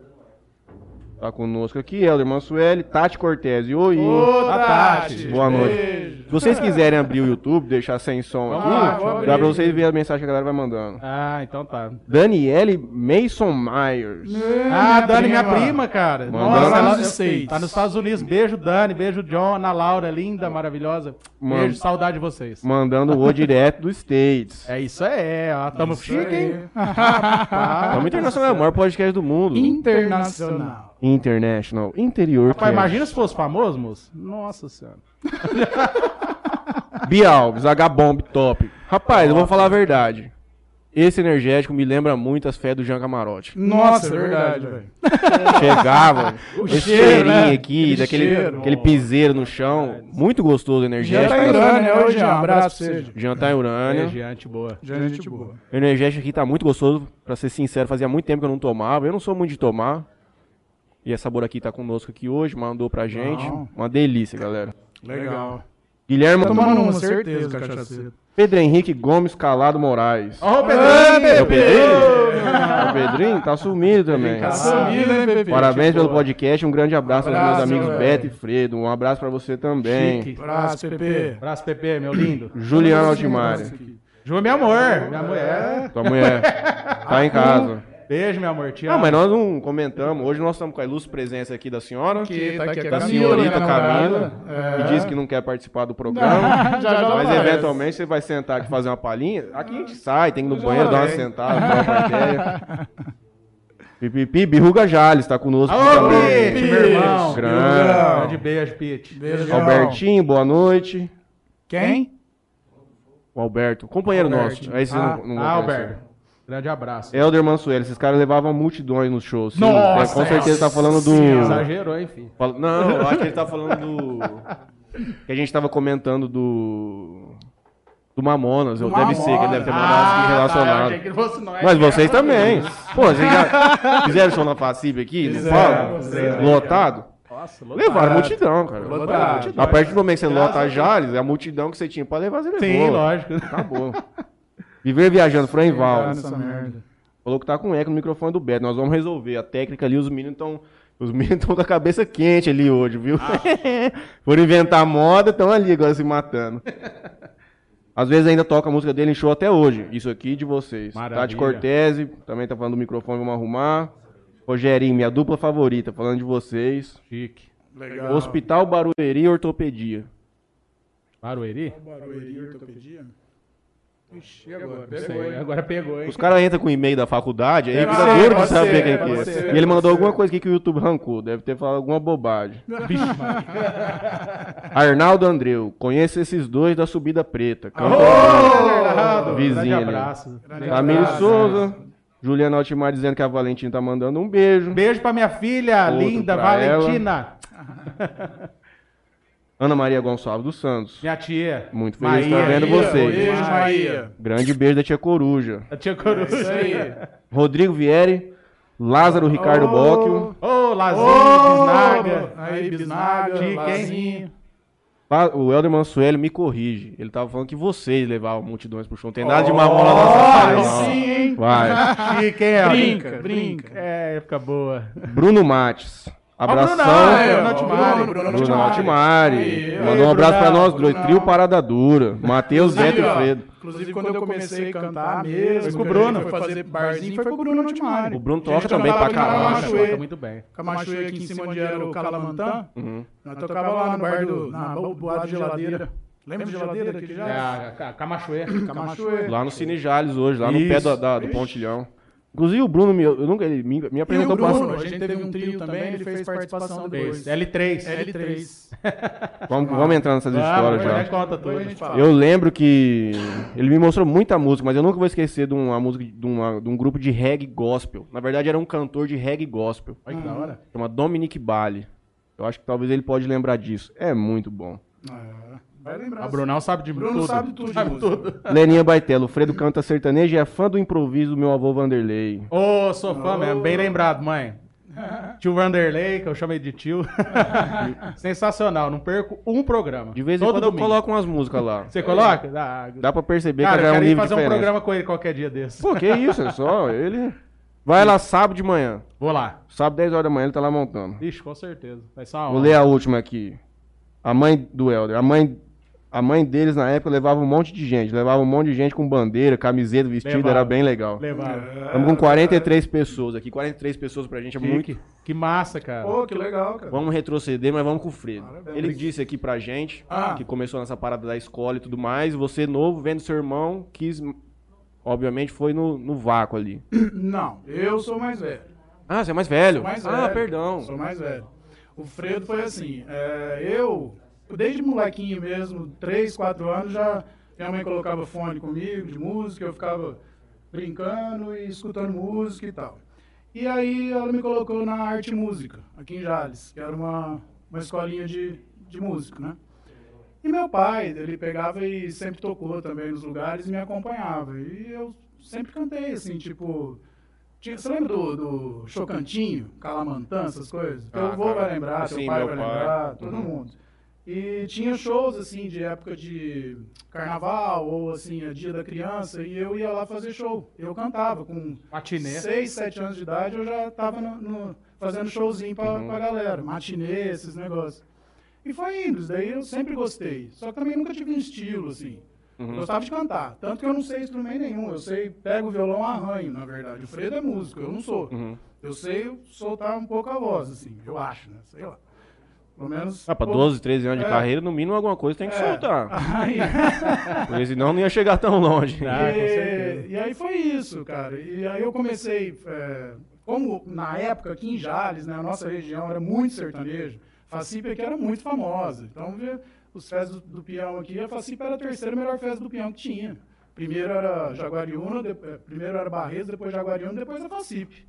[SPEAKER 1] Tá conosco aqui. Helder Mansueli, Tati Cortez. E oi.
[SPEAKER 2] Ô,
[SPEAKER 3] A
[SPEAKER 2] Tati.
[SPEAKER 3] Tati.
[SPEAKER 1] Boa noite.
[SPEAKER 2] Beijo.
[SPEAKER 1] Se vocês quiserem abrir o YouTube, deixar sem som
[SPEAKER 3] Vamos
[SPEAKER 1] aqui,
[SPEAKER 3] lá,
[SPEAKER 2] vou abrir.
[SPEAKER 1] dá pra vocês verem a mensagem que a galera vai mandando.
[SPEAKER 3] Ah, então tá.
[SPEAKER 1] Daniele Mason Myers.
[SPEAKER 3] Ah, Dani, minha
[SPEAKER 2] prima.
[SPEAKER 3] prima, cara.
[SPEAKER 1] Mandando-
[SPEAKER 3] Nossa, ela
[SPEAKER 2] Nos States.
[SPEAKER 3] tá nos Estados Unidos. Beijo, Dani. Beijo, John, Ana Laura, linda, maravilhosa.
[SPEAKER 1] Mano.
[SPEAKER 3] Beijo, saudade de vocês.
[SPEAKER 1] Mandando o direto dos States.
[SPEAKER 3] É isso aí, ó. Tamo
[SPEAKER 2] Isso
[SPEAKER 3] chique,
[SPEAKER 2] aí.
[SPEAKER 3] hein?
[SPEAKER 1] Estamos internacional, é o maior podcast do mundo.
[SPEAKER 2] Internacional.
[SPEAKER 1] International. Interior.
[SPEAKER 3] Rapaz, imagina se fosse famoso, moço. Nossa senhora.
[SPEAKER 1] Bia Alves, H-Bomb Top. Rapaz, eu vou falar a verdade. Esse energético me lembra muito as férias do Jean Camarote.
[SPEAKER 2] Nossa, é verdade, velho.
[SPEAKER 1] Chegava, esse
[SPEAKER 2] cheiro,
[SPEAKER 1] cheirinho
[SPEAKER 2] né?
[SPEAKER 1] aqui,
[SPEAKER 2] Aquele
[SPEAKER 1] daquele
[SPEAKER 2] cheiro.
[SPEAKER 1] aquele piseiro no chão. Muito gostoso o energético.
[SPEAKER 2] tá em Urânia, né? Hoje, um abraço pra você.
[SPEAKER 1] Jean tá em
[SPEAKER 3] É,
[SPEAKER 1] Urânia.
[SPEAKER 3] gente boa.
[SPEAKER 2] É gente boa.
[SPEAKER 1] O energético aqui tá muito gostoso, pra ser sincero, fazia muito tempo que eu não tomava. Eu não sou muito de tomar. E a Sabor aqui tá conosco aqui hoje, mandou pra gente. Uma delícia, galera.
[SPEAKER 2] Legal.
[SPEAKER 1] Guilherme
[SPEAKER 2] Tá tomando uma, certeza, cachaceiro.
[SPEAKER 1] Pedro Henrique Gomes Calado Moraes.
[SPEAKER 3] Ó, o
[SPEAKER 1] É o
[SPEAKER 3] Pedrinho!
[SPEAKER 1] Pedrinho? É o Pedrinho? Tá sumido também.
[SPEAKER 3] Tá
[SPEAKER 2] Sumido, hein, Pepe?
[SPEAKER 1] Parabéns pelo podcast, um grande abraço aos meus amigos
[SPEAKER 2] velho.
[SPEAKER 1] Beto e Fredo. Um abraço pra você também.
[SPEAKER 3] Chique.
[SPEAKER 2] Abraço, Pepe.
[SPEAKER 3] Abraço, Pepe, meu lindo.
[SPEAKER 1] Juliano Altimari.
[SPEAKER 3] Ju, meu amor. Minha mulher.
[SPEAKER 1] Tua mulher tá em casa.
[SPEAKER 3] Beijo, meu amor. Te
[SPEAKER 1] Não,
[SPEAKER 3] amo.
[SPEAKER 1] mas nós não comentamos. Hoje nós estamos com a ilustre presença aqui da senhora,
[SPEAKER 2] Que tá aqui a
[SPEAKER 1] da
[SPEAKER 2] Camila,
[SPEAKER 1] senhorita
[SPEAKER 2] né,
[SPEAKER 1] Camila,
[SPEAKER 2] namorada.
[SPEAKER 1] que
[SPEAKER 2] É.
[SPEAKER 1] disse que não quer participar do programa.
[SPEAKER 2] Já, já
[SPEAKER 1] Mas
[SPEAKER 2] aparece.
[SPEAKER 1] eventualmente você vai sentar aqui e fazer uma palhinha. Aqui a gente sai, tem que ir no
[SPEAKER 2] Já
[SPEAKER 1] banheiro, dar uma sentada, uma ideia. Pipipi, Birruga Jales tá conosco aqui
[SPEAKER 3] Ô,
[SPEAKER 1] também.
[SPEAKER 3] Pete, meu irmão.
[SPEAKER 1] Grande.
[SPEAKER 3] Grande beijo, Pete.
[SPEAKER 2] Beijo.
[SPEAKER 1] Albertinho, boa noite.
[SPEAKER 2] Quem?
[SPEAKER 1] O Alberto, companheiro
[SPEAKER 2] Alberto.
[SPEAKER 1] nosso. Aí
[SPEAKER 3] Ah,
[SPEAKER 1] não, não
[SPEAKER 3] ah,
[SPEAKER 1] conhecer.
[SPEAKER 3] Alberto. Grande abraço.
[SPEAKER 1] Helder Mansueli, esses caras levavam multidões nos shows.
[SPEAKER 3] Nossa,
[SPEAKER 1] é, com certeza tá falando do.
[SPEAKER 3] Exagerou?
[SPEAKER 1] Fala- Não, eu acho que ele tá falando do. Que a gente tava comentando do. Do Mamonas. Eu,
[SPEAKER 2] Do
[SPEAKER 1] deve ser, que ele deve ter mandado
[SPEAKER 3] Ah,
[SPEAKER 1] aqui
[SPEAKER 3] tá,
[SPEAKER 1] relacionado.
[SPEAKER 3] que fosse nós.
[SPEAKER 1] Mas vocês também. Pô, vocês já fizeram show na Facib aqui? Não fala?
[SPEAKER 2] fizeram.
[SPEAKER 1] Lotado?
[SPEAKER 3] Nossa,
[SPEAKER 1] Levaram multidão, cara.
[SPEAKER 2] Lotado.
[SPEAKER 1] A partir do momento que você lota a Jales, é a multidão que você tinha pra levar, você levou.
[SPEAKER 3] Sim, lógico.
[SPEAKER 1] Acabou. Viver viajando, Franval. Falou que tá com eco no microfone do Beto. Nós vamos resolver. A técnica ali, os meninos estão. Os meninos estão com a cabeça quente ali hoje, viu? Foram inventar moda, estão ali agora se matando. Às vezes ainda toca a música dele em show até hoje. Isso aqui de vocês.
[SPEAKER 3] Maravilha.
[SPEAKER 1] Tati Cortese, também tá falando do microfone, vamos arrumar. Rogerinho, minha dupla favorita, falando de vocês.
[SPEAKER 3] Chique.
[SPEAKER 2] Legal.
[SPEAKER 1] Hospital Barueri Ortopedia.
[SPEAKER 3] Barueri?
[SPEAKER 2] Barueri, ortopedia? Ixi, agora? Pegou,
[SPEAKER 3] sei,
[SPEAKER 2] hein?
[SPEAKER 3] agora pegou, hein?
[SPEAKER 1] Os caras entram com o e-mail da faculdade, aí
[SPEAKER 2] Deve
[SPEAKER 1] fica
[SPEAKER 2] ser,
[SPEAKER 1] duro de saber
[SPEAKER 2] ser,
[SPEAKER 1] quem que é.
[SPEAKER 2] ser,
[SPEAKER 1] e ele mandou
[SPEAKER 2] ser.
[SPEAKER 1] alguma coisa aqui que o YouTube arrancou. Deve ter falado alguma bobagem.
[SPEAKER 3] Bicho.
[SPEAKER 1] Arnaldo Andreu, conheço esses dois da Subida Preta. Canta
[SPEAKER 3] Ô,
[SPEAKER 1] Vizinho
[SPEAKER 3] abraço.
[SPEAKER 1] Camilo Souza. Juliana Altimar dizendo que a Valentina tá mandando um beijo.
[SPEAKER 3] Beijo pra minha filha,
[SPEAKER 1] Outro
[SPEAKER 3] linda
[SPEAKER 1] pra
[SPEAKER 3] Valentina.
[SPEAKER 1] Ana Maria Gonçalves dos Santos.
[SPEAKER 3] Minha tia.
[SPEAKER 1] Muito feliz de
[SPEAKER 3] Maia.
[SPEAKER 1] estar vendo vocês.
[SPEAKER 2] Beijo, Maia.
[SPEAKER 1] Grande beijo da tia Coruja.
[SPEAKER 3] A tia Coruja.
[SPEAKER 2] Isso aí.
[SPEAKER 1] Rodrigo Vieri. Lázaro Ricardo
[SPEAKER 2] Ô,
[SPEAKER 1] Bocchio.
[SPEAKER 3] Ô, Lazinho,
[SPEAKER 2] Ô,
[SPEAKER 3] Bisnaga.
[SPEAKER 2] Aí, Bisnaga.
[SPEAKER 1] Pa- O Helder Mansueli me corrige. Ele tava falando que vocês levavam multidões pro show. Não tem nada de mamão na nossa
[SPEAKER 2] sim, hein?
[SPEAKER 1] Vai.
[SPEAKER 3] Chique, hein?
[SPEAKER 2] Brinca, brinca.
[SPEAKER 3] É, época boa.
[SPEAKER 1] Bruno Mates. Abração.
[SPEAKER 3] Bruno Altimari.
[SPEAKER 2] Bruno, Bruno Altimari.
[SPEAKER 1] Mandou um abraço pra
[SPEAKER 3] Brunão,
[SPEAKER 1] nós dois. Trio Parada Dura. Matheus, Beto e Fredo.
[SPEAKER 2] Inclusive, quando eu comecei a cantar mesmo,
[SPEAKER 3] Foi com o
[SPEAKER 2] que
[SPEAKER 3] Bruno.
[SPEAKER 2] Foi fazer barzinho, foi com o Bruno Altimari.
[SPEAKER 1] O Bruno toca também pra caralho.
[SPEAKER 3] Toca muito bem.
[SPEAKER 2] Camachuê aqui em cima onde era o Calamantã.
[SPEAKER 1] Uhum.
[SPEAKER 2] Nós tocava lá no bar do... Na boate geladeira. Lembra de geladeira aqui
[SPEAKER 3] É,
[SPEAKER 2] já?
[SPEAKER 3] a Camachuê.
[SPEAKER 1] Lá no Cine Jales hoje, lá no pé do Pontilhão. Inclusive o Bruno me, eu nunca, ele me, me
[SPEAKER 2] o
[SPEAKER 1] apresentou.
[SPEAKER 2] Bruno, a gente teve um trio também, ele fez participação depois.
[SPEAKER 3] Fez. L3.
[SPEAKER 2] L3.
[SPEAKER 1] Vamos, vamos entrar nessas histórias
[SPEAKER 3] depois a
[SPEAKER 1] já.
[SPEAKER 3] conta tudo.
[SPEAKER 2] gente fala.
[SPEAKER 1] Eu lembro que ele me mostrou muita música, mas eu nunca vou esquecer de uma música de, uma- de um grupo de reggae gospel. Na verdade, era um cantor de reggae gospel.
[SPEAKER 3] Olha que da hora.
[SPEAKER 1] Chama Dominic Bale. Eu acho que talvez ele pode lembrar disso. É muito bom.
[SPEAKER 2] Ah, Vai lembrar.
[SPEAKER 3] O Brunão sabe de
[SPEAKER 2] Bruno
[SPEAKER 3] tudo.
[SPEAKER 2] sabe tudo de
[SPEAKER 3] Sabe
[SPEAKER 2] música.
[SPEAKER 3] tudo.
[SPEAKER 1] Leninha Baitelo, o Fredo canta sertanejo e é fã do improviso do meu avô Vanderlei.
[SPEAKER 3] Ô, sou fã mesmo. Bem lembrado, mãe. Tio Vanderlei, que eu chamei de tio. Sensacional. Não perco um programa.
[SPEAKER 1] De vez em
[SPEAKER 3] Todo
[SPEAKER 1] quando eu
[SPEAKER 3] domingo.
[SPEAKER 1] coloco umas músicas lá.
[SPEAKER 3] Você coloca? Dá.
[SPEAKER 1] Dá pra perceber
[SPEAKER 3] Cara,
[SPEAKER 1] que
[SPEAKER 3] eu
[SPEAKER 1] já é um nível
[SPEAKER 3] fazer um
[SPEAKER 1] diferente.
[SPEAKER 3] programa com ele qualquer dia desse.
[SPEAKER 1] Pô, que isso, é só ele... Vai lá sábado de manhã.
[SPEAKER 3] Vou lá.
[SPEAKER 1] Sábado, 10 horas da manhã, ele tá lá montando.
[SPEAKER 3] Ixi, com certeza. Vai ser uma
[SPEAKER 1] Vou
[SPEAKER 3] honra.
[SPEAKER 1] ler a última aqui. A mãe do Helder. A mãe, a mãe deles, na época, levava um monte de gente. Levava um monte de gente com bandeira, camiseta, vestido.
[SPEAKER 3] Levava.
[SPEAKER 1] Era bem legal.
[SPEAKER 3] Levaram.
[SPEAKER 1] Estamos com 43 pessoas aqui. 43 pessoas pra gente é muito.
[SPEAKER 3] Chique. Que massa, cara.
[SPEAKER 2] Pô, que legal, cara.
[SPEAKER 1] Vamos retroceder, mas vamos com o Fredo.
[SPEAKER 2] Parabéns.
[SPEAKER 1] Ele disse aqui pra gente
[SPEAKER 2] Ah.
[SPEAKER 1] que começou nessa parada da escola e tudo mais. Você novo, vendo seu irmão, quis. Obviamente foi no, no vácuo ali.
[SPEAKER 2] Não, eu sou mais velho.
[SPEAKER 1] Ah, você é mais velho.
[SPEAKER 2] Sou mais
[SPEAKER 1] ah,
[SPEAKER 2] velho.
[SPEAKER 1] perdão.
[SPEAKER 2] Sou mais velho. O Fredo foi assim, é, eu, desde molequinho mesmo, 3, 4 anos, já, Minha mãe colocava fone comigo de música, eu ficava brincando e escutando música e tal. E aí ela me colocou na arte música, aqui em Jales, que era uma, uma escolinha de, de música, né? E meu pai, ele pegava e sempre tocou também nos lugares e me acompanhava. E eu sempre cantei, assim, tipo... Tinha, você lembra do, do Chocantinho, Calamantã, essas coisas?
[SPEAKER 1] Ah,
[SPEAKER 2] avô
[SPEAKER 1] cara.
[SPEAKER 2] vai lembrar,
[SPEAKER 1] Sim,
[SPEAKER 2] teu pai vai lembrar, todo
[SPEAKER 1] Uhum.
[SPEAKER 2] mundo. E tinha shows, assim, de época de carnaval ou, assim, a dia da criança, e eu ia lá fazer show. Eu cantava com
[SPEAKER 3] Matinê.
[SPEAKER 2] 6, 7 anos de idade, eu já tava no- no- fazendo showzinho pra,
[SPEAKER 1] Uhum.
[SPEAKER 2] pra galera, matinê, esses negócios. E foi indo, daí eu sempre gostei. Só que também nunca tive um estilo, assim. Eu
[SPEAKER 1] Uhum.
[SPEAKER 2] gostava de cantar. Tanto que eu não sei instrumento nenhum. Eu sei, pego o violão, arranho, na verdade. O Fredo é músico, eu não sou.
[SPEAKER 1] Uhum.
[SPEAKER 2] Eu sei soltar um pouco a voz, assim, eu acho, né? Sei lá. Pelo menos.
[SPEAKER 1] Ah, pra
[SPEAKER 2] pô,
[SPEAKER 1] 12, 13 anos de
[SPEAKER 2] É.
[SPEAKER 1] carreira, no mínimo alguma coisa tem que
[SPEAKER 2] é.
[SPEAKER 1] soltar.
[SPEAKER 2] Aí,
[SPEAKER 1] Porque senão não ia chegar tão longe.
[SPEAKER 3] Ah, com
[SPEAKER 2] e, e aí foi isso, cara. E aí eu comecei, é, como na época aqui em Jales, né, a nossa região era muito sertanejo, Facipe aqui era muito famosa. Então, os festas do, do peão aqui, a Facipe era a terceira melhor festa do peão que tinha. Primeiro era Jaguariúna, de- eh, primeiro era Barretos, depois Jaguariúna, depois a Facipe.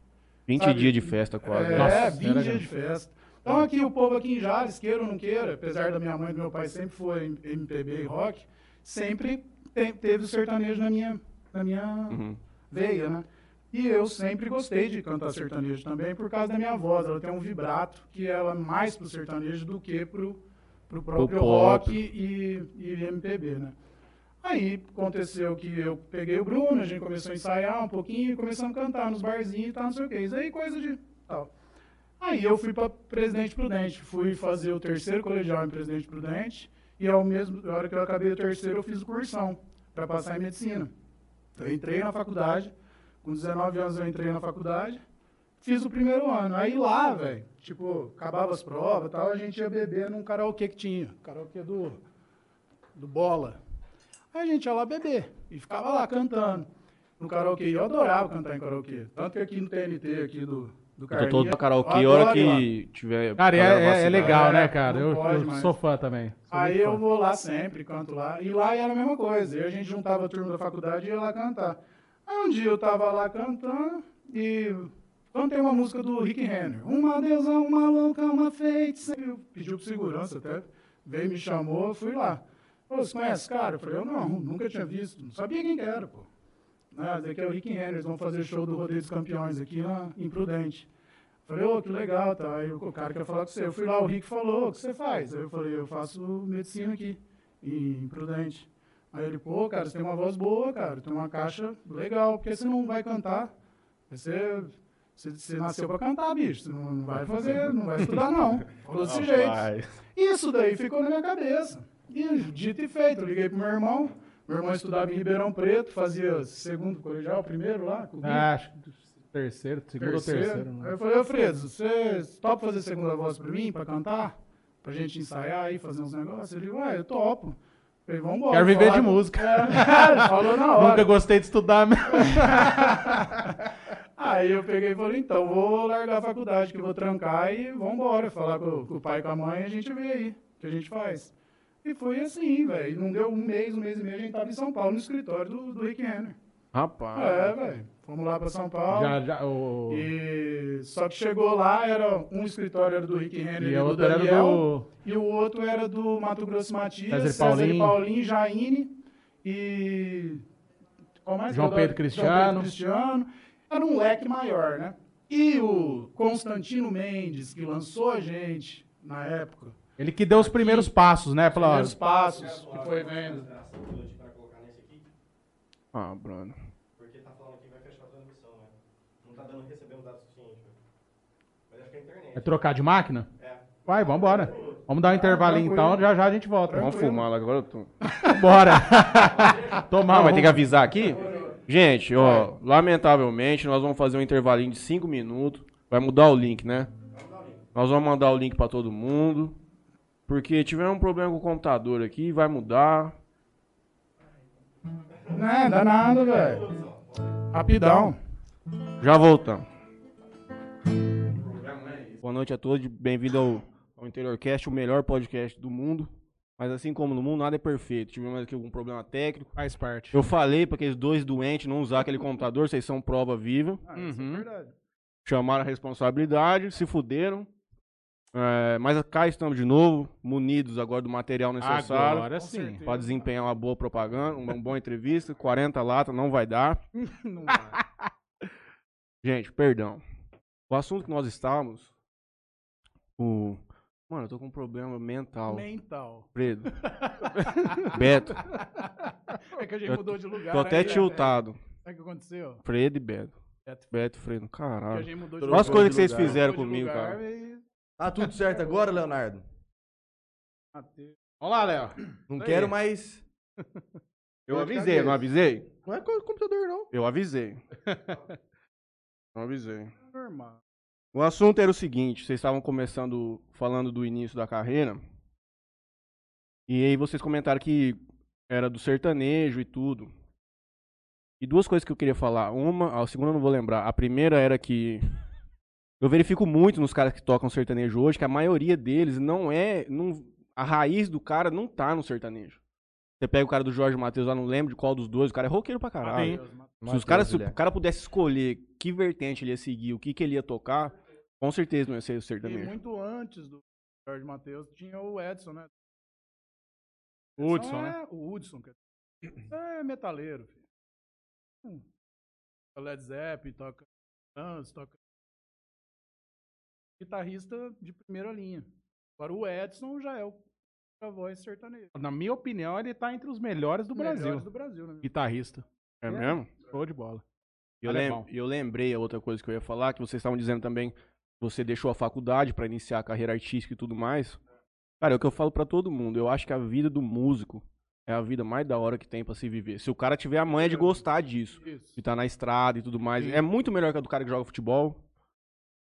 [SPEAKER 1] 20
[SPEAKER 2] Sabe?
[SPEAKER 1] dias de festa quase.
[SPEAKER 2] É,
[SPEAKER 3] Nossa,
[SPEAKER 2] 20
[SPEAKER 3] era
[SPEAKER 2] dias de festa. Então aqui o povo aqui em Jales, queira ou não queira, apesar da minha mãe e do meu pai sempre foi MPB e rock, sempre te- teve o sertanejo na minha, na minha
[SPEAKER 1] Uhum.
[SPEAKER 2] veia, né? E eu sempre gostei de cantar sertanejo também por causa da minha voz. Ela tem um vibrato que ela é mais pro sertanejo do que pro, pro próprio rock e, e MPB, né? Aí aconteceu que eu peguei o Bruno, a gente começou a ensaiar um pouquinho e começamos a cantar nos barzinhos e tal, não sei o que. Isso aí coisa de tal. Aí eu fui para Presidente Prudente, fui fazer o terceiro colegial em Presidente Prudente e ao mesmo, na hora que eu acabei o terceiro eu fiz o cursão para passar em medicina. Eu entrei na faculdade, com 19 anos eu entrei na faculdade, fiz o primeiro ano. Aí lá, velho, tipo, acabava as provas tal, a gente ia beber num karaokê que tinha, karaokê do, do Bola. Aí a gente ia lá beber e ficava lá cantando no karaokê. Eu adorava cantar em karaokê. Tanto que aqui no TNT, aqui do, do
[SPEAKER 1] Eu tô
[SPEAKER 2] Carlinha,
[SPEAKER 1] todo pra karaokê, hora que tiver.
[SPEAKER 3] Cara, é, é- é
[SPEAKER 1] vacinada.
[SPEAKER 3] legal, né,
[SPEAKER 2] É,
[SPEAKER 3] cara? Eu,
[SPEAKER 2] pode
[SPEAKER 3] eu
[SPEAKER 2] mais.
[SPEAKER 3] sou fã também. Sou
[SPEAKER 2] Aí eu
[SPEAKER 3] fã.
[SPEAKER 2] vou lá sempre, canto lá. E lá era a mesma coisa. E a gente juntava a turma da faculdade e ia lá cantar. Aí um dia eu tava lá cantando e cantei uma música do Rick Renner. Uma deusa, uma louca, uma feiticeira. Eu Pediu pro segurança até. Veio, me chamou, fui lá. Falou, você conhece esse cara? Eu falei, eu não, nunca tinha visto. Não sabia quem que era, pô. Ah, daqui é o Rick Renner, eles vão fazer show do Rodeio dos Campeões aqui na, em Prudente. Falei, ô, que legal, tá. Aí o cara quer falar com você. Eu fui lá, o Rick falou, o que você faz? Aí eu falei, eu faço medicina aqui, em Prudente. Aí ele, pô, cara, você tem uma voz boa, cara, tem uma caixa legal, por que você não vai cantar? Você, você, você nasceu pra cantar, bicho, você não, não vai fazer, não vai estudar, não. Falou desse jeito. Isso daí ficou na minha cabeça. E dito e feito, eu liguei pro meu irmão. Meu irmão estudava em Ribeirão Preto, fazia segundo colegial, primeiro lá, comigo.
[SPEAKER 3] Ah, acho que terceiro, segundo ou terceiro.
[SPEAKER 2] Aí
[SPEAKER 3] né?
[SPEAKER 2] eu falei, ô Fredo, você topa fazer segunda voz pra mim, pra cantar? Pra gente ensaiar aí, fazer uns negócios? Ele, ué, eu topo. Falei, vambora.
[SPEAKER 3] Quero viver de música.
[SPEAKER 2] É, falou na hora.
[SPEAKER 3] Nunca gostei de estudar mesmo.
[SPEAKER 2] Aí eu peguei e falei, então, vou largar a faculdade, que eu vou trancar e vambora. Falar com, com o pai e com a mãe e a gente vê aí o que a gente faz. E foi assim, velho. Não deu um mês, um mês e meio, a gente tava em São Paulo, no escritório do, do Rick Henry.
[SPEAKER 1] Rapaz.
[SPEAKER 2] É, velho. Fomos lá pra São Paulo.
[SPEAKER 3] Já, já, o...
[SPEAKER 2] E só que chegou lá, era um escritório era do Rick Henry
[SPEAKER 3] E
[SPEAKER 2] e do Daniel,
[SPEAKER 3] do.
[SPEAKER 2] e o outro era do Mato Grosso Matias,
[SPEAKER 3] César
[SPEAKER 2] César,
[SPEAKER 3] Paulinho.
[SPEAKER 2] e Paulinho, Jaine e qual mais?
[SPEAKER 3] João Pedro? Cristiano.
[SPEAKER 2] João Pedro Cristiano. Era um leque maior, né? E o Constantino Mendes, que lançou a gente na época,
[SPEAKER 3] Ele que deu os primeiros passos, né?
[SPEAKER 2] os
[SPEAKER 3] Pela...
[SPEAKER 2] primeiros passos que foi vendo.
[SPEAKER 5] para aqui,
[SPEAKER 1] Ah, Bruno.
[SPEAKER 5] porque tá falando que vai fechar a transmissão, né? Não tá dando recebendo dados suficiente. né? Mas acho que é
[SPEAKER 3] trocar de máquina?
[SPEAKER 5] É.
[SPEAKER 3] Vai, vambora. Vamos dar um intervalinho então, já já a gente volta.
[SPEAKER 1] Vamos fumar lá agora. Eu tô...
[SPEAKER 3] Bora. Tomar
[SPEAKER 1] Ah, vai ter que avisar aqui? Gente, ó, lamentavelmente, nós vamos fazer um intervalinho de 5 minutos. Vai mudar o link, né? Nós vamos mandar o link pra todo mundo. Porque tivemos um problema com o computador aqui, vai mudar.
[SPEAKER 2] Não é, dá nada, velho. Rapidão.
[SPEAKER 1] Já voltamos. Boa noite a todos, bem-vindo ao, ao InteriorCast, o melhor podcast do mundo. Mas assim como no mundo, nada é perfeito. Tivemos aqui algum problema técnico.
[SPEAKER 3] Faz parte.
[SPEAKER 1] Eu falei pra aqueles dois doentes não usar aquele computador, vocês são prova viva.
[SPEAKER 2] Ah, isso é
[SPEAKER 3] Uhum.
[SPEAKER 2] verdade.
[SPEAKER 1] Chamaram a responsabilidade, se fuderam. É, mas cá estamos de novo, munidos agora do material necessário
[SPEAKER 3] Agora sim.
[SPEAKER 1] para desempenhar uma boa propaganda, uma boa entrevista. 40 latas não vai dar.
[SPEAKER 2] Não vai.
[SPEAKER 1] Gente, perdão. O assunto que nós estávamos. O. Mano, eu tô com um problema mental.
[SPEAKER 2] Mental.
[SPEAKER 1] Fredo. Beto.
[SPEAKER 2] É que a gente
[SPEAKER 1] Eu
[SPEAKER 2] mudou de lugar.
[SPEAKER 1] Tô até
[SPEAKER 2] aí,
[SPEAKER 1] tiltado.
[SPEAKER 2] Sabe o que aconteceu?
[SPEAKER 1] Fredo e Beto.
[SPEAKER 2] Beto.
[SPEAKER 1] Beto e Fredo.
[SPEAKER 2] Que a
[SPEAKER 1] Caralho.
[SPEAKER 2] gente mudou de
[SPEAKER 1] Olha as coisas que vocês
[SPEAKER 4] lugar.
[SPEAKER 1] fizeram comigo,
[SPEAKER 2] lugar
[SPEAKER 1] cara.
[SPEAKER 2] e-
[SPEAKER 4] Tá tudo certo agora, Leonardo?
[SPEAKER 3] Vamos lá, Léo.
[SPEAKER 4] Não quero mais.
[SPEAKER 1] Eu avisei, não avisei?
[SPEAKER 4] Não é co- computador, não.
[SPEAKER 1] Eu avisei. Não avisei.
[SPEAKER 2] Normal.
[SPEAKER 1] O assunto era o seguinte: vocês estavam começando, falando do início da carreira. E aí vocês comentaram que era do sertanejo e tudo. E duas coisas que eu queria falar. Uma, a segunda eu não vou lembrar. A primeira era que eu verifico muito nos caras que tocam sertanejo hoje que a maioria deles não é. Não, a raiz do cara não tá no sertanejo. Você pega o cara do Jorge Matheus lá, não lembro de qual dos dois, o cara é roqueiro pra caralho.
[SPEAKER 2] Mateus.
[SPEAKER 1] Se, os caras, se o cara pudesse escolher que vertente ele ia seguir, o que, que ele ia tocar, com certeza não ia ser o
[SPEAKER 2] E
[SPEAKER 1] sertanejo.
[SPEAKER 2] muito antes do Jorge Matheus tinha o Edson, né?
[SPEAKER 3] Hudson,
[SPEAKER 2] Edson
[SPEAKER 3] né?
[SPEAKER 2] é- O Hudson. quer dizer. Isso é metaleiro, filho. Hum. Toca Led Zeppelin, toca Guns, toca... Guitarrista de primeira linha. Agora o Edson já é o a voz sertaneja.
[SPEAKER 3] Na minha opinião, ele tá entre os melhores do Brasil.
[SPEAKER 2] Melhores do Brasil, né?
[SPEAKER 3] Guitarrista.
[SPEAKER 1] É mesmo?
[SPEAKER 3] Show de bola.
[SPEAKER 1] E eu, lem eu lembrei a outra coisa que eu ia falar, que vocês estavam dizendo também que você deixou a faculdade pra iniciar a carreira artística e tudo mais. Cara, é o que eu falo pra todo mundo. Eu acho que a vida do músico é a vida mais da hora que tem pra se viver. Se o cara tiver a manha de gostar disso,
[SPEAKER 2] Isso.
[SPEAKER 1] de estar na estrada e tudo mais,
[SPEAKER 3] Sim.
[SPEAKER 1] é muito melhor que a do cara que joga futebol.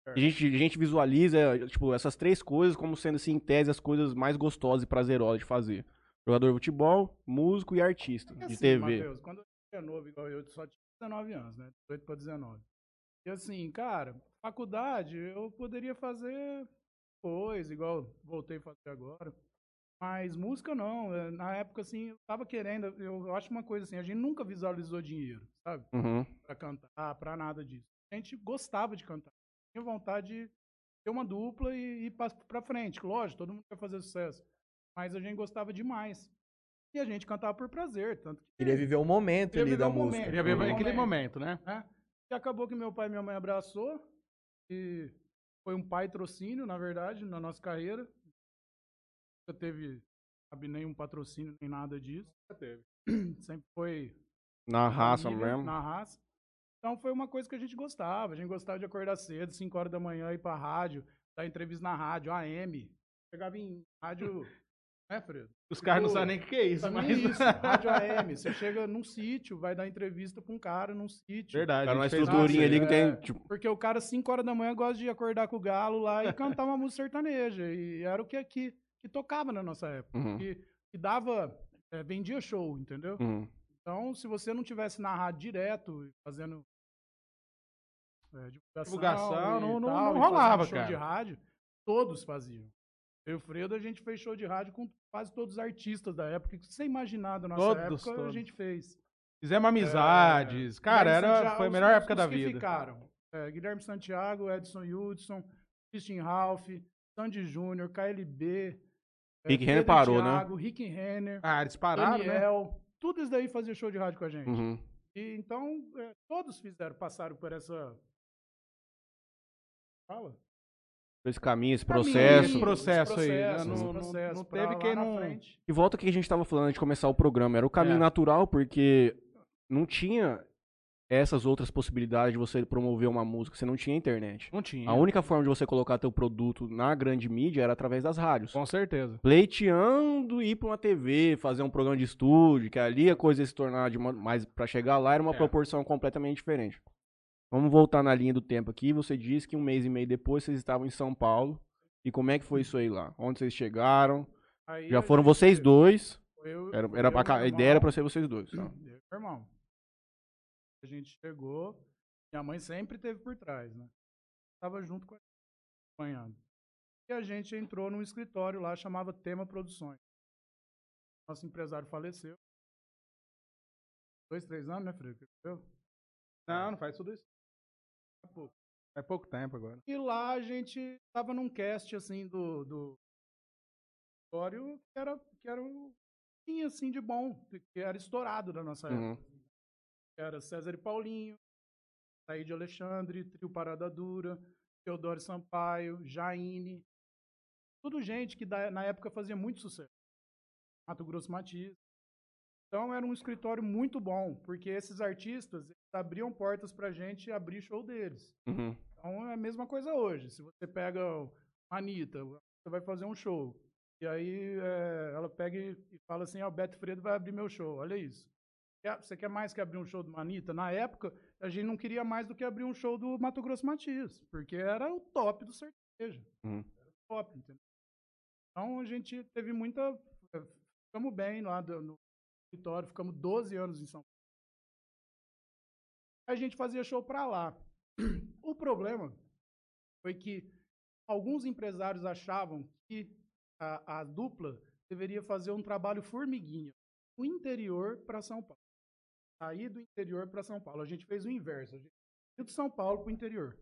[SPEAKER 1] A gente, a gente visualiza, tipo, essas três coisas como sendo, assim, em tese, as coisas mais gostosas e prazerosas de fazer. Jogador de futebol, músico e artista
[SPEAKER 2] Porque
[SPEAKER 1] de
[SPEAKER 2] assim,
[SPEAKER 1] TV.
[SPEAKER 2] Matheus, quando eu era novo, igual eu, só tinha 19 anos, né? 18 para 19. E assim, cara, faculdade eu poderia fazer depois, igual voltei a fazer agora. Mas música não. eh, Na época, assim, eu tava querendo. Eu, acho uma coisa assim, a gente nunca visualizou dinheiro, sabe?
[SPEAKER 1] Uhum.
[SPEAKER 2] Pra cantar, pra nada disso. A gente gostava de cantar. Tinha vontade de ter uma dupla e ir pra, pra frente. Lógico, todo mundo quer fazer sucesso. Mas a gente gostava demais. E a gente cantava por prazer, tanto que
[SPEAKER 4] Queria viver o momento ali
[SPEAKER 2] viver
[SPEAKER 4] da
[SPEAKER 2] o
[SPEAKER 4] música.
[SPEAKER 2] momento.
[SPEAKER 3] Queria ver
[SPEAKER 2] Uhum.
[SPEAKER 3] aquele momento, né?
[SPEAKER 2] né? E acabou que meu pai e minha mãe abraçou. E foi um patrocínio, na verdade, na nossa carreira. Nunca teve sabe, nenhum patrocínio, nem nada disso. Sempre foi
[SPEAKER 1] Na raça
[SPEAKER 2] família,
[SPEAKER 1] mesmo.
[SPEAKER 2] Na raça. Então foi uma coisa que a gente gostava. A gente gostava de acordar cedo, 5 horas da manhã, ir pra rádio, dar entrevista na rádio, AM. Chegava em rádio, né, Fredo?
[SPEAKER 3] Os caras não
[SPEAKER 2] Tipo,
[SPEAKER 3] sabem nem o que é isso, mas...
[SPEAKER 2] nem isso, rádio AM. Você chega num sítio, vai dar entrevista pra um cara num sítio.
[SPEAKER 3] Verdade.
[SPEAKER 1] Cara, uma estruturinha ali que
[SPEAKER 2] é.
[SPEAKER 1] tem, tipo,
[SPEAKER 2] Porque o cara, 5 horas da manhã, gosta de acordar com o galo lá e cantar uma música sertaneja. E era o que, que, que tocava na nossa época.
[SPEAKER 1] Uhum.
[SPEAKER 2] Que, que dava, é, vendia show, entendeu?
[SPEAKER 1] uhum.
[SPEAKER 2] Então, se você não tivesse na rádio direto, fazendo é, divulgação,
[SPEAKER 3] Divulgação,
[SPEAKER 2] e
[SPEAKER 3] não- não-
[SPEAKER 2] tal,
[SPEAKER 3] não rolava,
[SPEAKER 2] show
[SPEAKER 3] cara.
[SPEAKER 2] de rádio, todos faziam. Eu e Fredo, a gente fez show de rádio com quase todos os artistas da época. Sem imaginar da nossa
[SPEAKER 3] Todos,
[SPEAKER 2] época, a
[SPEAKER 3] todos.
[SPEAKER 2] gente fez.
[SPEAKER 3] Fizemos amizades. Cara,
[SPEAKER 2] Guilherme
[SPEAKER 3] era,
[SPEAKER 2] Santiago,
[SPEAKER 3] foi a melhor
[SPEAKER 2] os-
[SPEAKER 3] época
[SPEAKER 2] os
[SPEAKER 3] da vida.
[SPEAKER 2] ficaram. É, Guilherme Santiago, Edson Hudson, Christian Ralph, Sandy Júnior, KLB, é,
[SPEAKER 1] Rick Renner
[SPEAKER 2] Pedro
[SPEAKER 1] parou, né?
[SPEAKER 2] Thiago, Rick Renner,
[SPEAKER 3] Ah, eles pararam, né?
[SPEAKER 2] Daniel, tudo isso daí fazia show de rádio com a gente.
[SPEAKER 1] Uhum.
[SPEAKER 2] E, então, é, todos fizeram, passaram por essa... Fala?
[SPEAKER 1] Esse caminho, esse
[SPEAKER 2] Caminho,
[SPEAKER 1] processo.
[SPEAKER 3] Esse processo aí, né?
[SPEAKER 2] processo,
[SPEAKER 3] Não-
[SPEAKER 2] processo
[SPEAKER 3] não teve quem
[SPEAKER 2] na
[SPEAKER 3] não-
[SPEAKER 2] frente.
[SPEAKER 1] E volta ao que a gente tava falando antes de começar o programa. Era o caminho
[SPEAKER 3] É.
[SPEAKER 1] natural, porque não tinha essas outras possibilidades de você promover uma música. Você não tinha internet.
[SPEAKER 3] Não tinha.
[SPEAKER 1] A única forma de você colocar teu produto na grande mídia era através das rádios.
[SPEAKER 3] Com certeza.
[SPEAKER 1] Pleiteando ir pra uma TV, fazer um programa de estúdio, que ali a coisa ia se tornar de uma, mais pra chegar lá era uma
[SPEAKER 3] É.
[SPEAKER 1] proporção completamente diferente. Vamos voltar na linha do tempo aqui. Você disse que um mês e meio depois vocês estavam em São Paulo. E como é que foi isso aí lá? Onde vocês chegaram?
[SPEAKER 2] Aí
[SPEAKER 1] Já
[SPEAKER 2] a
[SPEAKER 1] foram vocês dois.
[SPEAKER 2] eu-
[SPEAKER 1] Era,
[SPEAKER 2] eu
[SPEAKER 1] era
[SPEAKER 2] e
[SPEAKER 1] cá- a
[SPEAKER 2] irmão.
[SPEAKER 1] ideia era pra ser vocês dois. tá?
[SPEAKER 2] Eu irmão. A gente chegou, minha mãe sempre teve por trás, né? Tava junto com a gente, acompanhando. E a gente entrou num escritório lá, chamava Tema Produções. nosso empresário faleceu. Dois, três anos, né, Frederico?
[SPEAKER 3] Não, não faz tudo isso.
[SPEAKER 2] Há pouco.
[SPEAKER 3] É pouco tempo agora.
[SPEAKER 2] E lá a gente tava num cast, assim, do, do que era, que era um tinha, assim, de bom, que era estourado da nossa época.
[SPEAKER 1] Uhum.
[SPEAKER 2] Que Era César e Paulinho, Saí de Alexandre, Trio Parada Dura, Teodoro Sampaio, Jaine. Tudo gente que na época fazia muito sucesso. Mato Grosso Matias. Então era um escritório muito bom, porque esses artistas abriam portas pra gente abrir show deles.
[SPEAKER 1] Uhum.
[SPEAKER 2] Então é a mesma coisa hoje. Se você pega a Anitta, você vai fazer um show. E aí é, ela pega e fala assim, ó, o Beto Fredo vai abrir meu show, olha isso. Você quer mais que abrir um show do Anitta? Na época, a gente não queria mais do que abrir um show do Mato Grosso Matias, porque era o top do sertanejo.
[SPEAKER 1] Uhum.
[SPEAKER 2] Era o top, entendeu? Então a gente teve muita... eh, Ficamos bem lá do- no escritório, ficamos 12 anos em São Paulo. A gente fazia show pra lá. O problema foi que alguns empresários achavam que a, a dupla deveria fazer um trabalho formiguinha, do interior para São Paulo. Sair do interior para São Paulo. A gente fez o inverso. A gente saiu de São Paulo para o interior.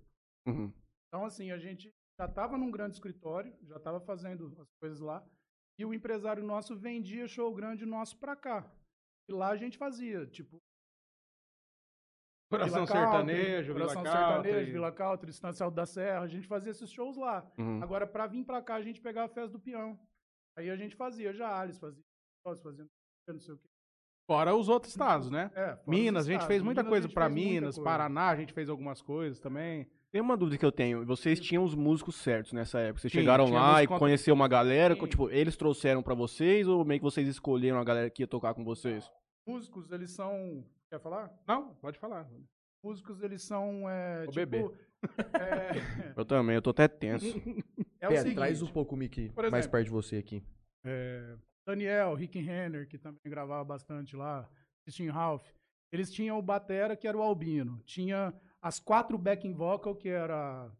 [SPEAKER 1] Uhum.
[SPEAKER 2] Então, assim, a gente já estava num grande escritório, já estava fazendo as coisas lá, e o empresário nosso vendia show grande nosso para cá. E lá a gente fazia, tipo,
[SPEAKER 3] Coração
[SPEAKER 2] Vila Country,
[SPEAKER 3] sertanejo, Vila
[SPEAKER 2] Coração
[SPEAKER 3] Country.
[SPEAKER 2] Sertanejo, Vila Country, Estância Alto da Serra, a gente fazia esses shows lá.
[SPEAKER 1] Uhum.
[SPEAKER 2] Agora, pra vir pra cá, a gente pegava a festa do peão. Aí a gente fazia Jales, fazia Foz, fazia não sei o quê.
[SPEAKER 3] Fora os outros estados, né?
[SPEAKER 2] É,
[SPEAKER 3] Minas, a gente fez muita
[SPEAKER 2] Minas,
[SPEAKER 3] coisa
[SPEAKER 2] muita
[SPEAKER 3] Minas,
[SPEAKER 2] coisa.
[SPEAKER 3] Paraná, a gente fez algumas coisas também.
[SPEAKER 1] Tem uma dúvida que eu tenho. Vocês tinham os músicos certos nessa época? Vocês
[SPEAKER 3] Sim,
[SPEAKER 1] chegaram lá e
[SPEAKER 3] músico-
[SPEAKER 1] conheceram uma galera?
[SPEAKER 2] Sim.
[SPEAKER 1] Tipo, eles trouxeram pra vocês ou meio que vocês escolheram a galera que ia tocar com vocês?
[SPEAKER 2] Músicos, eles são... Quer falar?
[SPEAKER 3] Não, pode falar.
[SPEAKER 2] Músicos, eles são, é,
[SPEAKER 3] Vou
[SPEAKER 2] tipo...
[SPEAKER 3] beber.
[SPEAKER 2] É,
[SPEAKER 1] Eu também, eu tô até tenso.
[SPEAKER 2] é o
[SPEAKER 4] Pé,
[SPEAKER 2] seguinte,
[SPEAKER 4] traz um pouco o mic
[SPEAKER 2] Por
[SPEAKER 4] mais
[SPEAKER 2] exemplo,
[SPEAKER 4] perto de você aqui.
[SPEAKER 2] é, Daniel, Rick Renner, que também gravava bastante lá, Christian Ralph, eles tinham o batera, que era o Albino. Tinha as quatro backing vocal, que era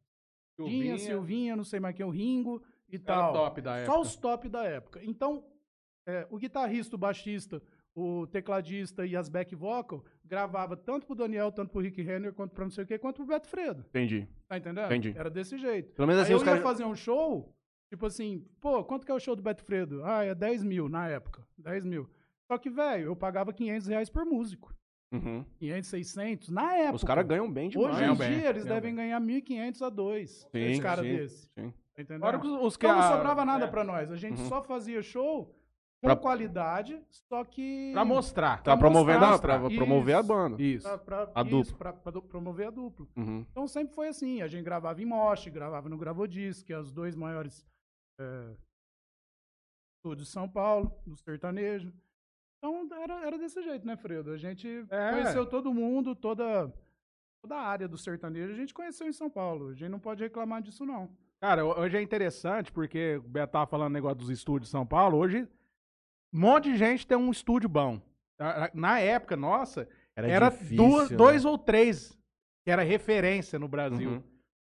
[SPEAKER 2] Dinha, Silvinha, não sei mais quem, o Ringo e
[SPEAKER 3] Era
[SPEAKER 2] tal.
[SPEAKER 3] top da época.
[SPEAKER 2] Só os top da época. Então, é, o guitarrista, o baixista, o tecladista e as back vocal gravava tanto pro Daniel, tanto pro Rick Renner, quanto pra não sei o quê, quanto pro Beto Fredo.
[SPEAKER 1] Entendi.
[SPEAKER 2] Tá entendendo?
[SPEAKER 1] Entendi.
[SPEAKER 2] Era desse jeito.
[SPEAKER 1] Pelo menos
[SPEAKER 2] Aí
[SPEAKER 1] assim
[SPEAKER 2] eu
[SPEAKER 1] os
[SPEAKER 2] ia
[SPEAKER 1] caras.
[SPEAKER 2] fazer um show, tipo assim, pô, quanto que é o show do Beto Fredo? Ah, é 10 mil na época. 10 mil. Só que, velho, eu pagava 500 reais por músico.
[SPEAKER 1] Uhum.
[SPEAKER 2] 500, 600, na época.
[SPEAKER 1] Os caras ganham bem demais.
[SPEAKER 2] Hoje em
[SPEAKER 3] bem,
[SPEAKER 2] dia, eles devem ganhar 1.500 a 2.
[SPEAKER 1] Sim,
[SPEAKER 2] Esse cara
[SPEAKER 1] sim,
[SPEAKER 2] desse.
[SPEAKER 1] sim.
[SPEAKER 2] Tá
[SPEAKER 3] que os os que
[SPEAKER 2] Então não
[SPEAKER 3] a-
[SPEAKER 2] sobrava nada
[SPEAKER 3] é,
[SPEAKER 2] pra nós. A gente
[SPEAKER 1] Uhum.
[SPEAKER 2] só fazia show com
[SPEAKER 1] Pra-
[SPEAKER 2] qualidade, só que.
[SPEAKER 3] Pra mostrar.
[SPEAKER 1] Tá
[SPEAKER 2] Pra
[SPEAKER 1] promovendo a,
[SPEAKER 2] mostrar,
[SPEAKER 1] pra
[SPEAKER 2] isso.
[SPEAKER 1] promover a banda.
[SPEAKER 3] Isso.
[SPEAKER 2] Pra, pra,
[SPEAKER 1] A
[SPEAKER 2] isso,
[SPEAKER 1] dupla.
[SPEAKER 2] pra- pra promover a dupla.
[SPEAKER 1] Uhum.
[SPEAKER 2] Então sempre foi assim. A gente gravava em Mosh, gravava no Gravodisc, que é os dois maiores é, estúdios de São Paulo, do sertanejo. Então era, era desse jeito, né, Fredo? A gente
[SPEAKER 3] É.
[SPEAKER 2] conheceu todo mundo, toda, toda a área do sertanejo, a gente conheceu em São Paulo. A gente não pode reclamar disso, não.
[SPEAKER 3] Cara, ho- hoje é interessante porque o Beto tava falando negócio dos estúdios de São Paulo. Hoje, um monte de gente tem um estúdio bom. Na- época, nossa,
[SPEAKER 4] Era,
[SPEAKER 3] era,
[SPEAKER 4] difícil,
[SPEAKER 3] duas,
[SPEAKER 4] né?
[SPEAKER 3] dois ou três que era referência no Brasil.
[SPEAKER 1] Uhum.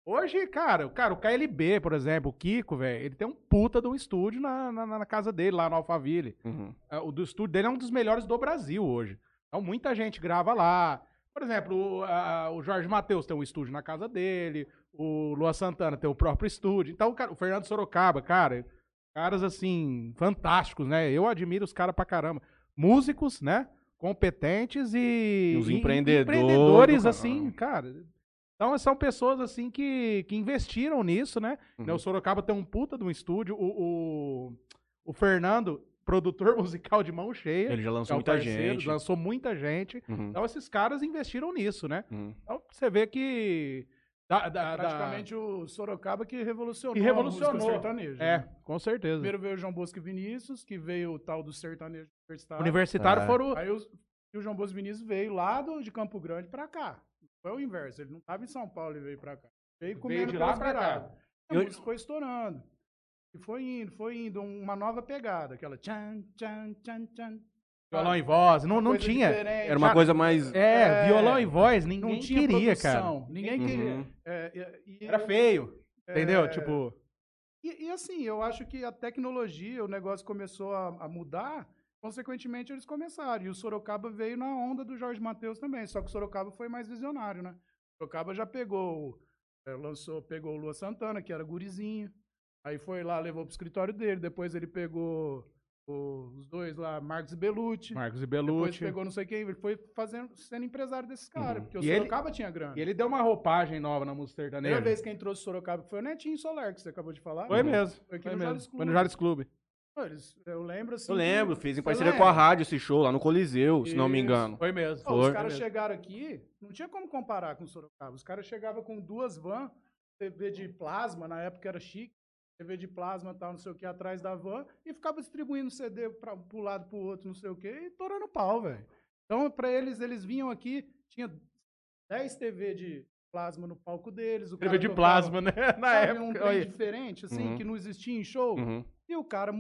[SPEAKER 3] Hoje, cara, o cara, o KLB, por exemplo, o Kiko, velho, ele tem um puta de um estúdio na, na, na casa dele, lá no Alphaville.
[SPEAKER 1] Uhum.
[SPEAKER 3] É, O do estúdio dele é um dos melhores do Brasil hoje. Então, muita gente grava lá. Por exemplo, o, a- o Jorge Matheus tem um estúdio na casa dele, o Lua Santana tem o próprio estúdio. Então, cara, o Fernando Sorocaba, cara, caras assim, fantásticos, né? Eu admiro os caras pra caramba. Músicos, né? Competentes e.
[SPEAKER 1] E os empreendedores
[SPEAKER 3] empreendedores,
[SPEAKER 1] do
[SPEAKER 3] assim, cara. Então, são pessoas, assim, que, que investiram nisso, né?
[SPEAKER 1] Uhum.
[SPEAKER 3] Né, O Sorocaba tem um puta de um estúdio. O, o, o Fernando, produtor musical de mão cheia.
[SPEAKER 1] Ele já
[SPEAKER 3] é
[SPEAKER 1] lançou
[SPEAKER 3] o
[SPEAKER 1] muita
[SPEAKER 3] parceiro,
[SPEAKER 1] gente.
[SPEAKER 3] Lançou muita gente.
[SPEAKER 1] Uhum.
[SPEAKER 3] Então, esses caras investiram nisso, né?
[SPEAKER 1] Uhum.
[SPEAKER 3] Então, você vê que. Da, da, da-
[SPEAKER 2] Praticamente o Sorocaba que revolucionou,
[SPEAKER 3] Que revolucionou.
[SPEAKER 2] sertaneja.
[SPEAKER 3] É,
[SPEAKER 2] né?
[SPEAKER 3] com certeza.
[SPEAKER 2] Primeiro veio o João Bosco e Vinícius, que veio o tal do sertanejo universitário.
[SPEAKER 3] Universitário
[SPEAKER 4] É.
[SPEAKER 3] foram.
[SPEAKER 2] Aí os- e o João Bosco e Vinícius veio lá do, de Campo Grande pra cá. Foi o inverso. Ele não estava em São Paulo e veio pra cá. Veio comendo
[SPEAKER 3] de lá pra cá.
[SPEAKER 2] beiradas. A
[SPEAKER 1] Eu-
[SPEAKER 2] música foi estourando. E foi indo, foi indo. Uma nova pegada. Aquela tchan, tchan, tchan, tchan.
[SPEAKER 3] Violão e voz. Não, não tinha.
[SPEAKER 2] diferente.
[SPEAKER 1] Era uma
[SPEAKER 3] Cara,
[SPEAKER 1] coisa mais.
[SPEAKER 3] É,
[SPEAKER 2] É,
[SPEAKER 3] violão e voz,
[SPEAKER 2] Não
[SPEAKER 3] ninguém
[SPEAKER 2] tinha
[SPEAKER 3] queria, cara.
[SPEAKER 2] produção, Ninguém
[SPEAKER 1] Uhum.
[SPEAKER 2] queria. É, e- e-
[SPEAKER 3] Era feio. Entendeu?
[SPEAKER 2] é,
[SPEAKER 3] Tipo.
[SPEAKER 2] E, e assim, eu acho que a tecnologia, o negócio começou a, a mudar consequentemente, eles começaram. E o Sorocaba veio na onda do Jorge Matheus também. Só que o Sorocaba foi mais visionário, né? O Sorocaba já pegou, eh, lançou, pegou o Lua Santana, que era gurizinho. Aí foi lá, levou pro escritório dele. Depois ele pegou os dois lá, Marcos e Belucci.
[SPEAKER 3] Marcos e
[SPEAKER 2] Depois
[SPEAKER 3] Belucci.
[SPEAKER 2] pegou não sei quem. Ele foi fazendo, sendo empresário desses caras. Porque o
[SPEAKER 3] E ele-
[SPEAKER 2] Sorocaba tinha grana.
[SPEAKER 3] E ele deu uma roupagem nova na música
[SPEAKER 2] A
[SPEAKER 3] sertaneja.
[SPEAKER 2] primeira vez quem trouxe o Sorocaba foi o Netinho Solar, que você acabou de falar.
[SPEAKER 3] Foi mesmo.
[SPEAKER 2] Foi aqui
[SPEAKER 3] Foi
[SPEAKER 2] no
[SPEAKER 3] mesmo.
[SPEAKER 2] Jales
[SPEAKER 3] Foi
[SPEAKER 2] Clube.
[SPEAKER 3] no Jales Clube.
[SPEAKER 2] Eu lembro assim.
[SPEAKER 1] Eu lembro,
[SPEAKER 2] que-
[SPEAKER 1] fez em parceria com a
[SPEAKER 2] lembra?
[SPEAKER 1] rádio esse show lá no Coliseu, se não me
[SPEAKER 2] Isso.
[SPEAKER 1] engano.
[SPEAKER 3] Foi mesmo.
[SPEAKER 2] Pô, os
[SPEAKER 1] Foi.
[SPEAKER 2] caras
[SPEAKER 3] mesmo.
[SPEAKER 2] chegaram aqui, não tinha como comparar com o Sorocaba. Os caras chegavam com duas van, TV de plasma, na época era chique, TV de plasma e tal, não sei o que, atrás da van, e ficava distribuindo CD pra, pro lado, pro outro, não sei o que, e torando pau, velho. Então, pra eles, eles vinham aqui, tinha 10 TV de plasma no palco deles. O
[SPEAKER 3] TV
[SPEAKER 2] cara
[SPEAKER 3] de
[SPEAKER 2] tocava,
[SPEAKER 3] plasma, né? Na
[SPEAKER 2] sabe,
[SPEAKER 3] época.
[SPEAKER 2] um trem diferente, assim,
[SPEAKER 1] Uhum.
[SPEAKER 2] que não existia em show.
[SPEAKER 1] Uhum.
[SPEAKER 2] E o cara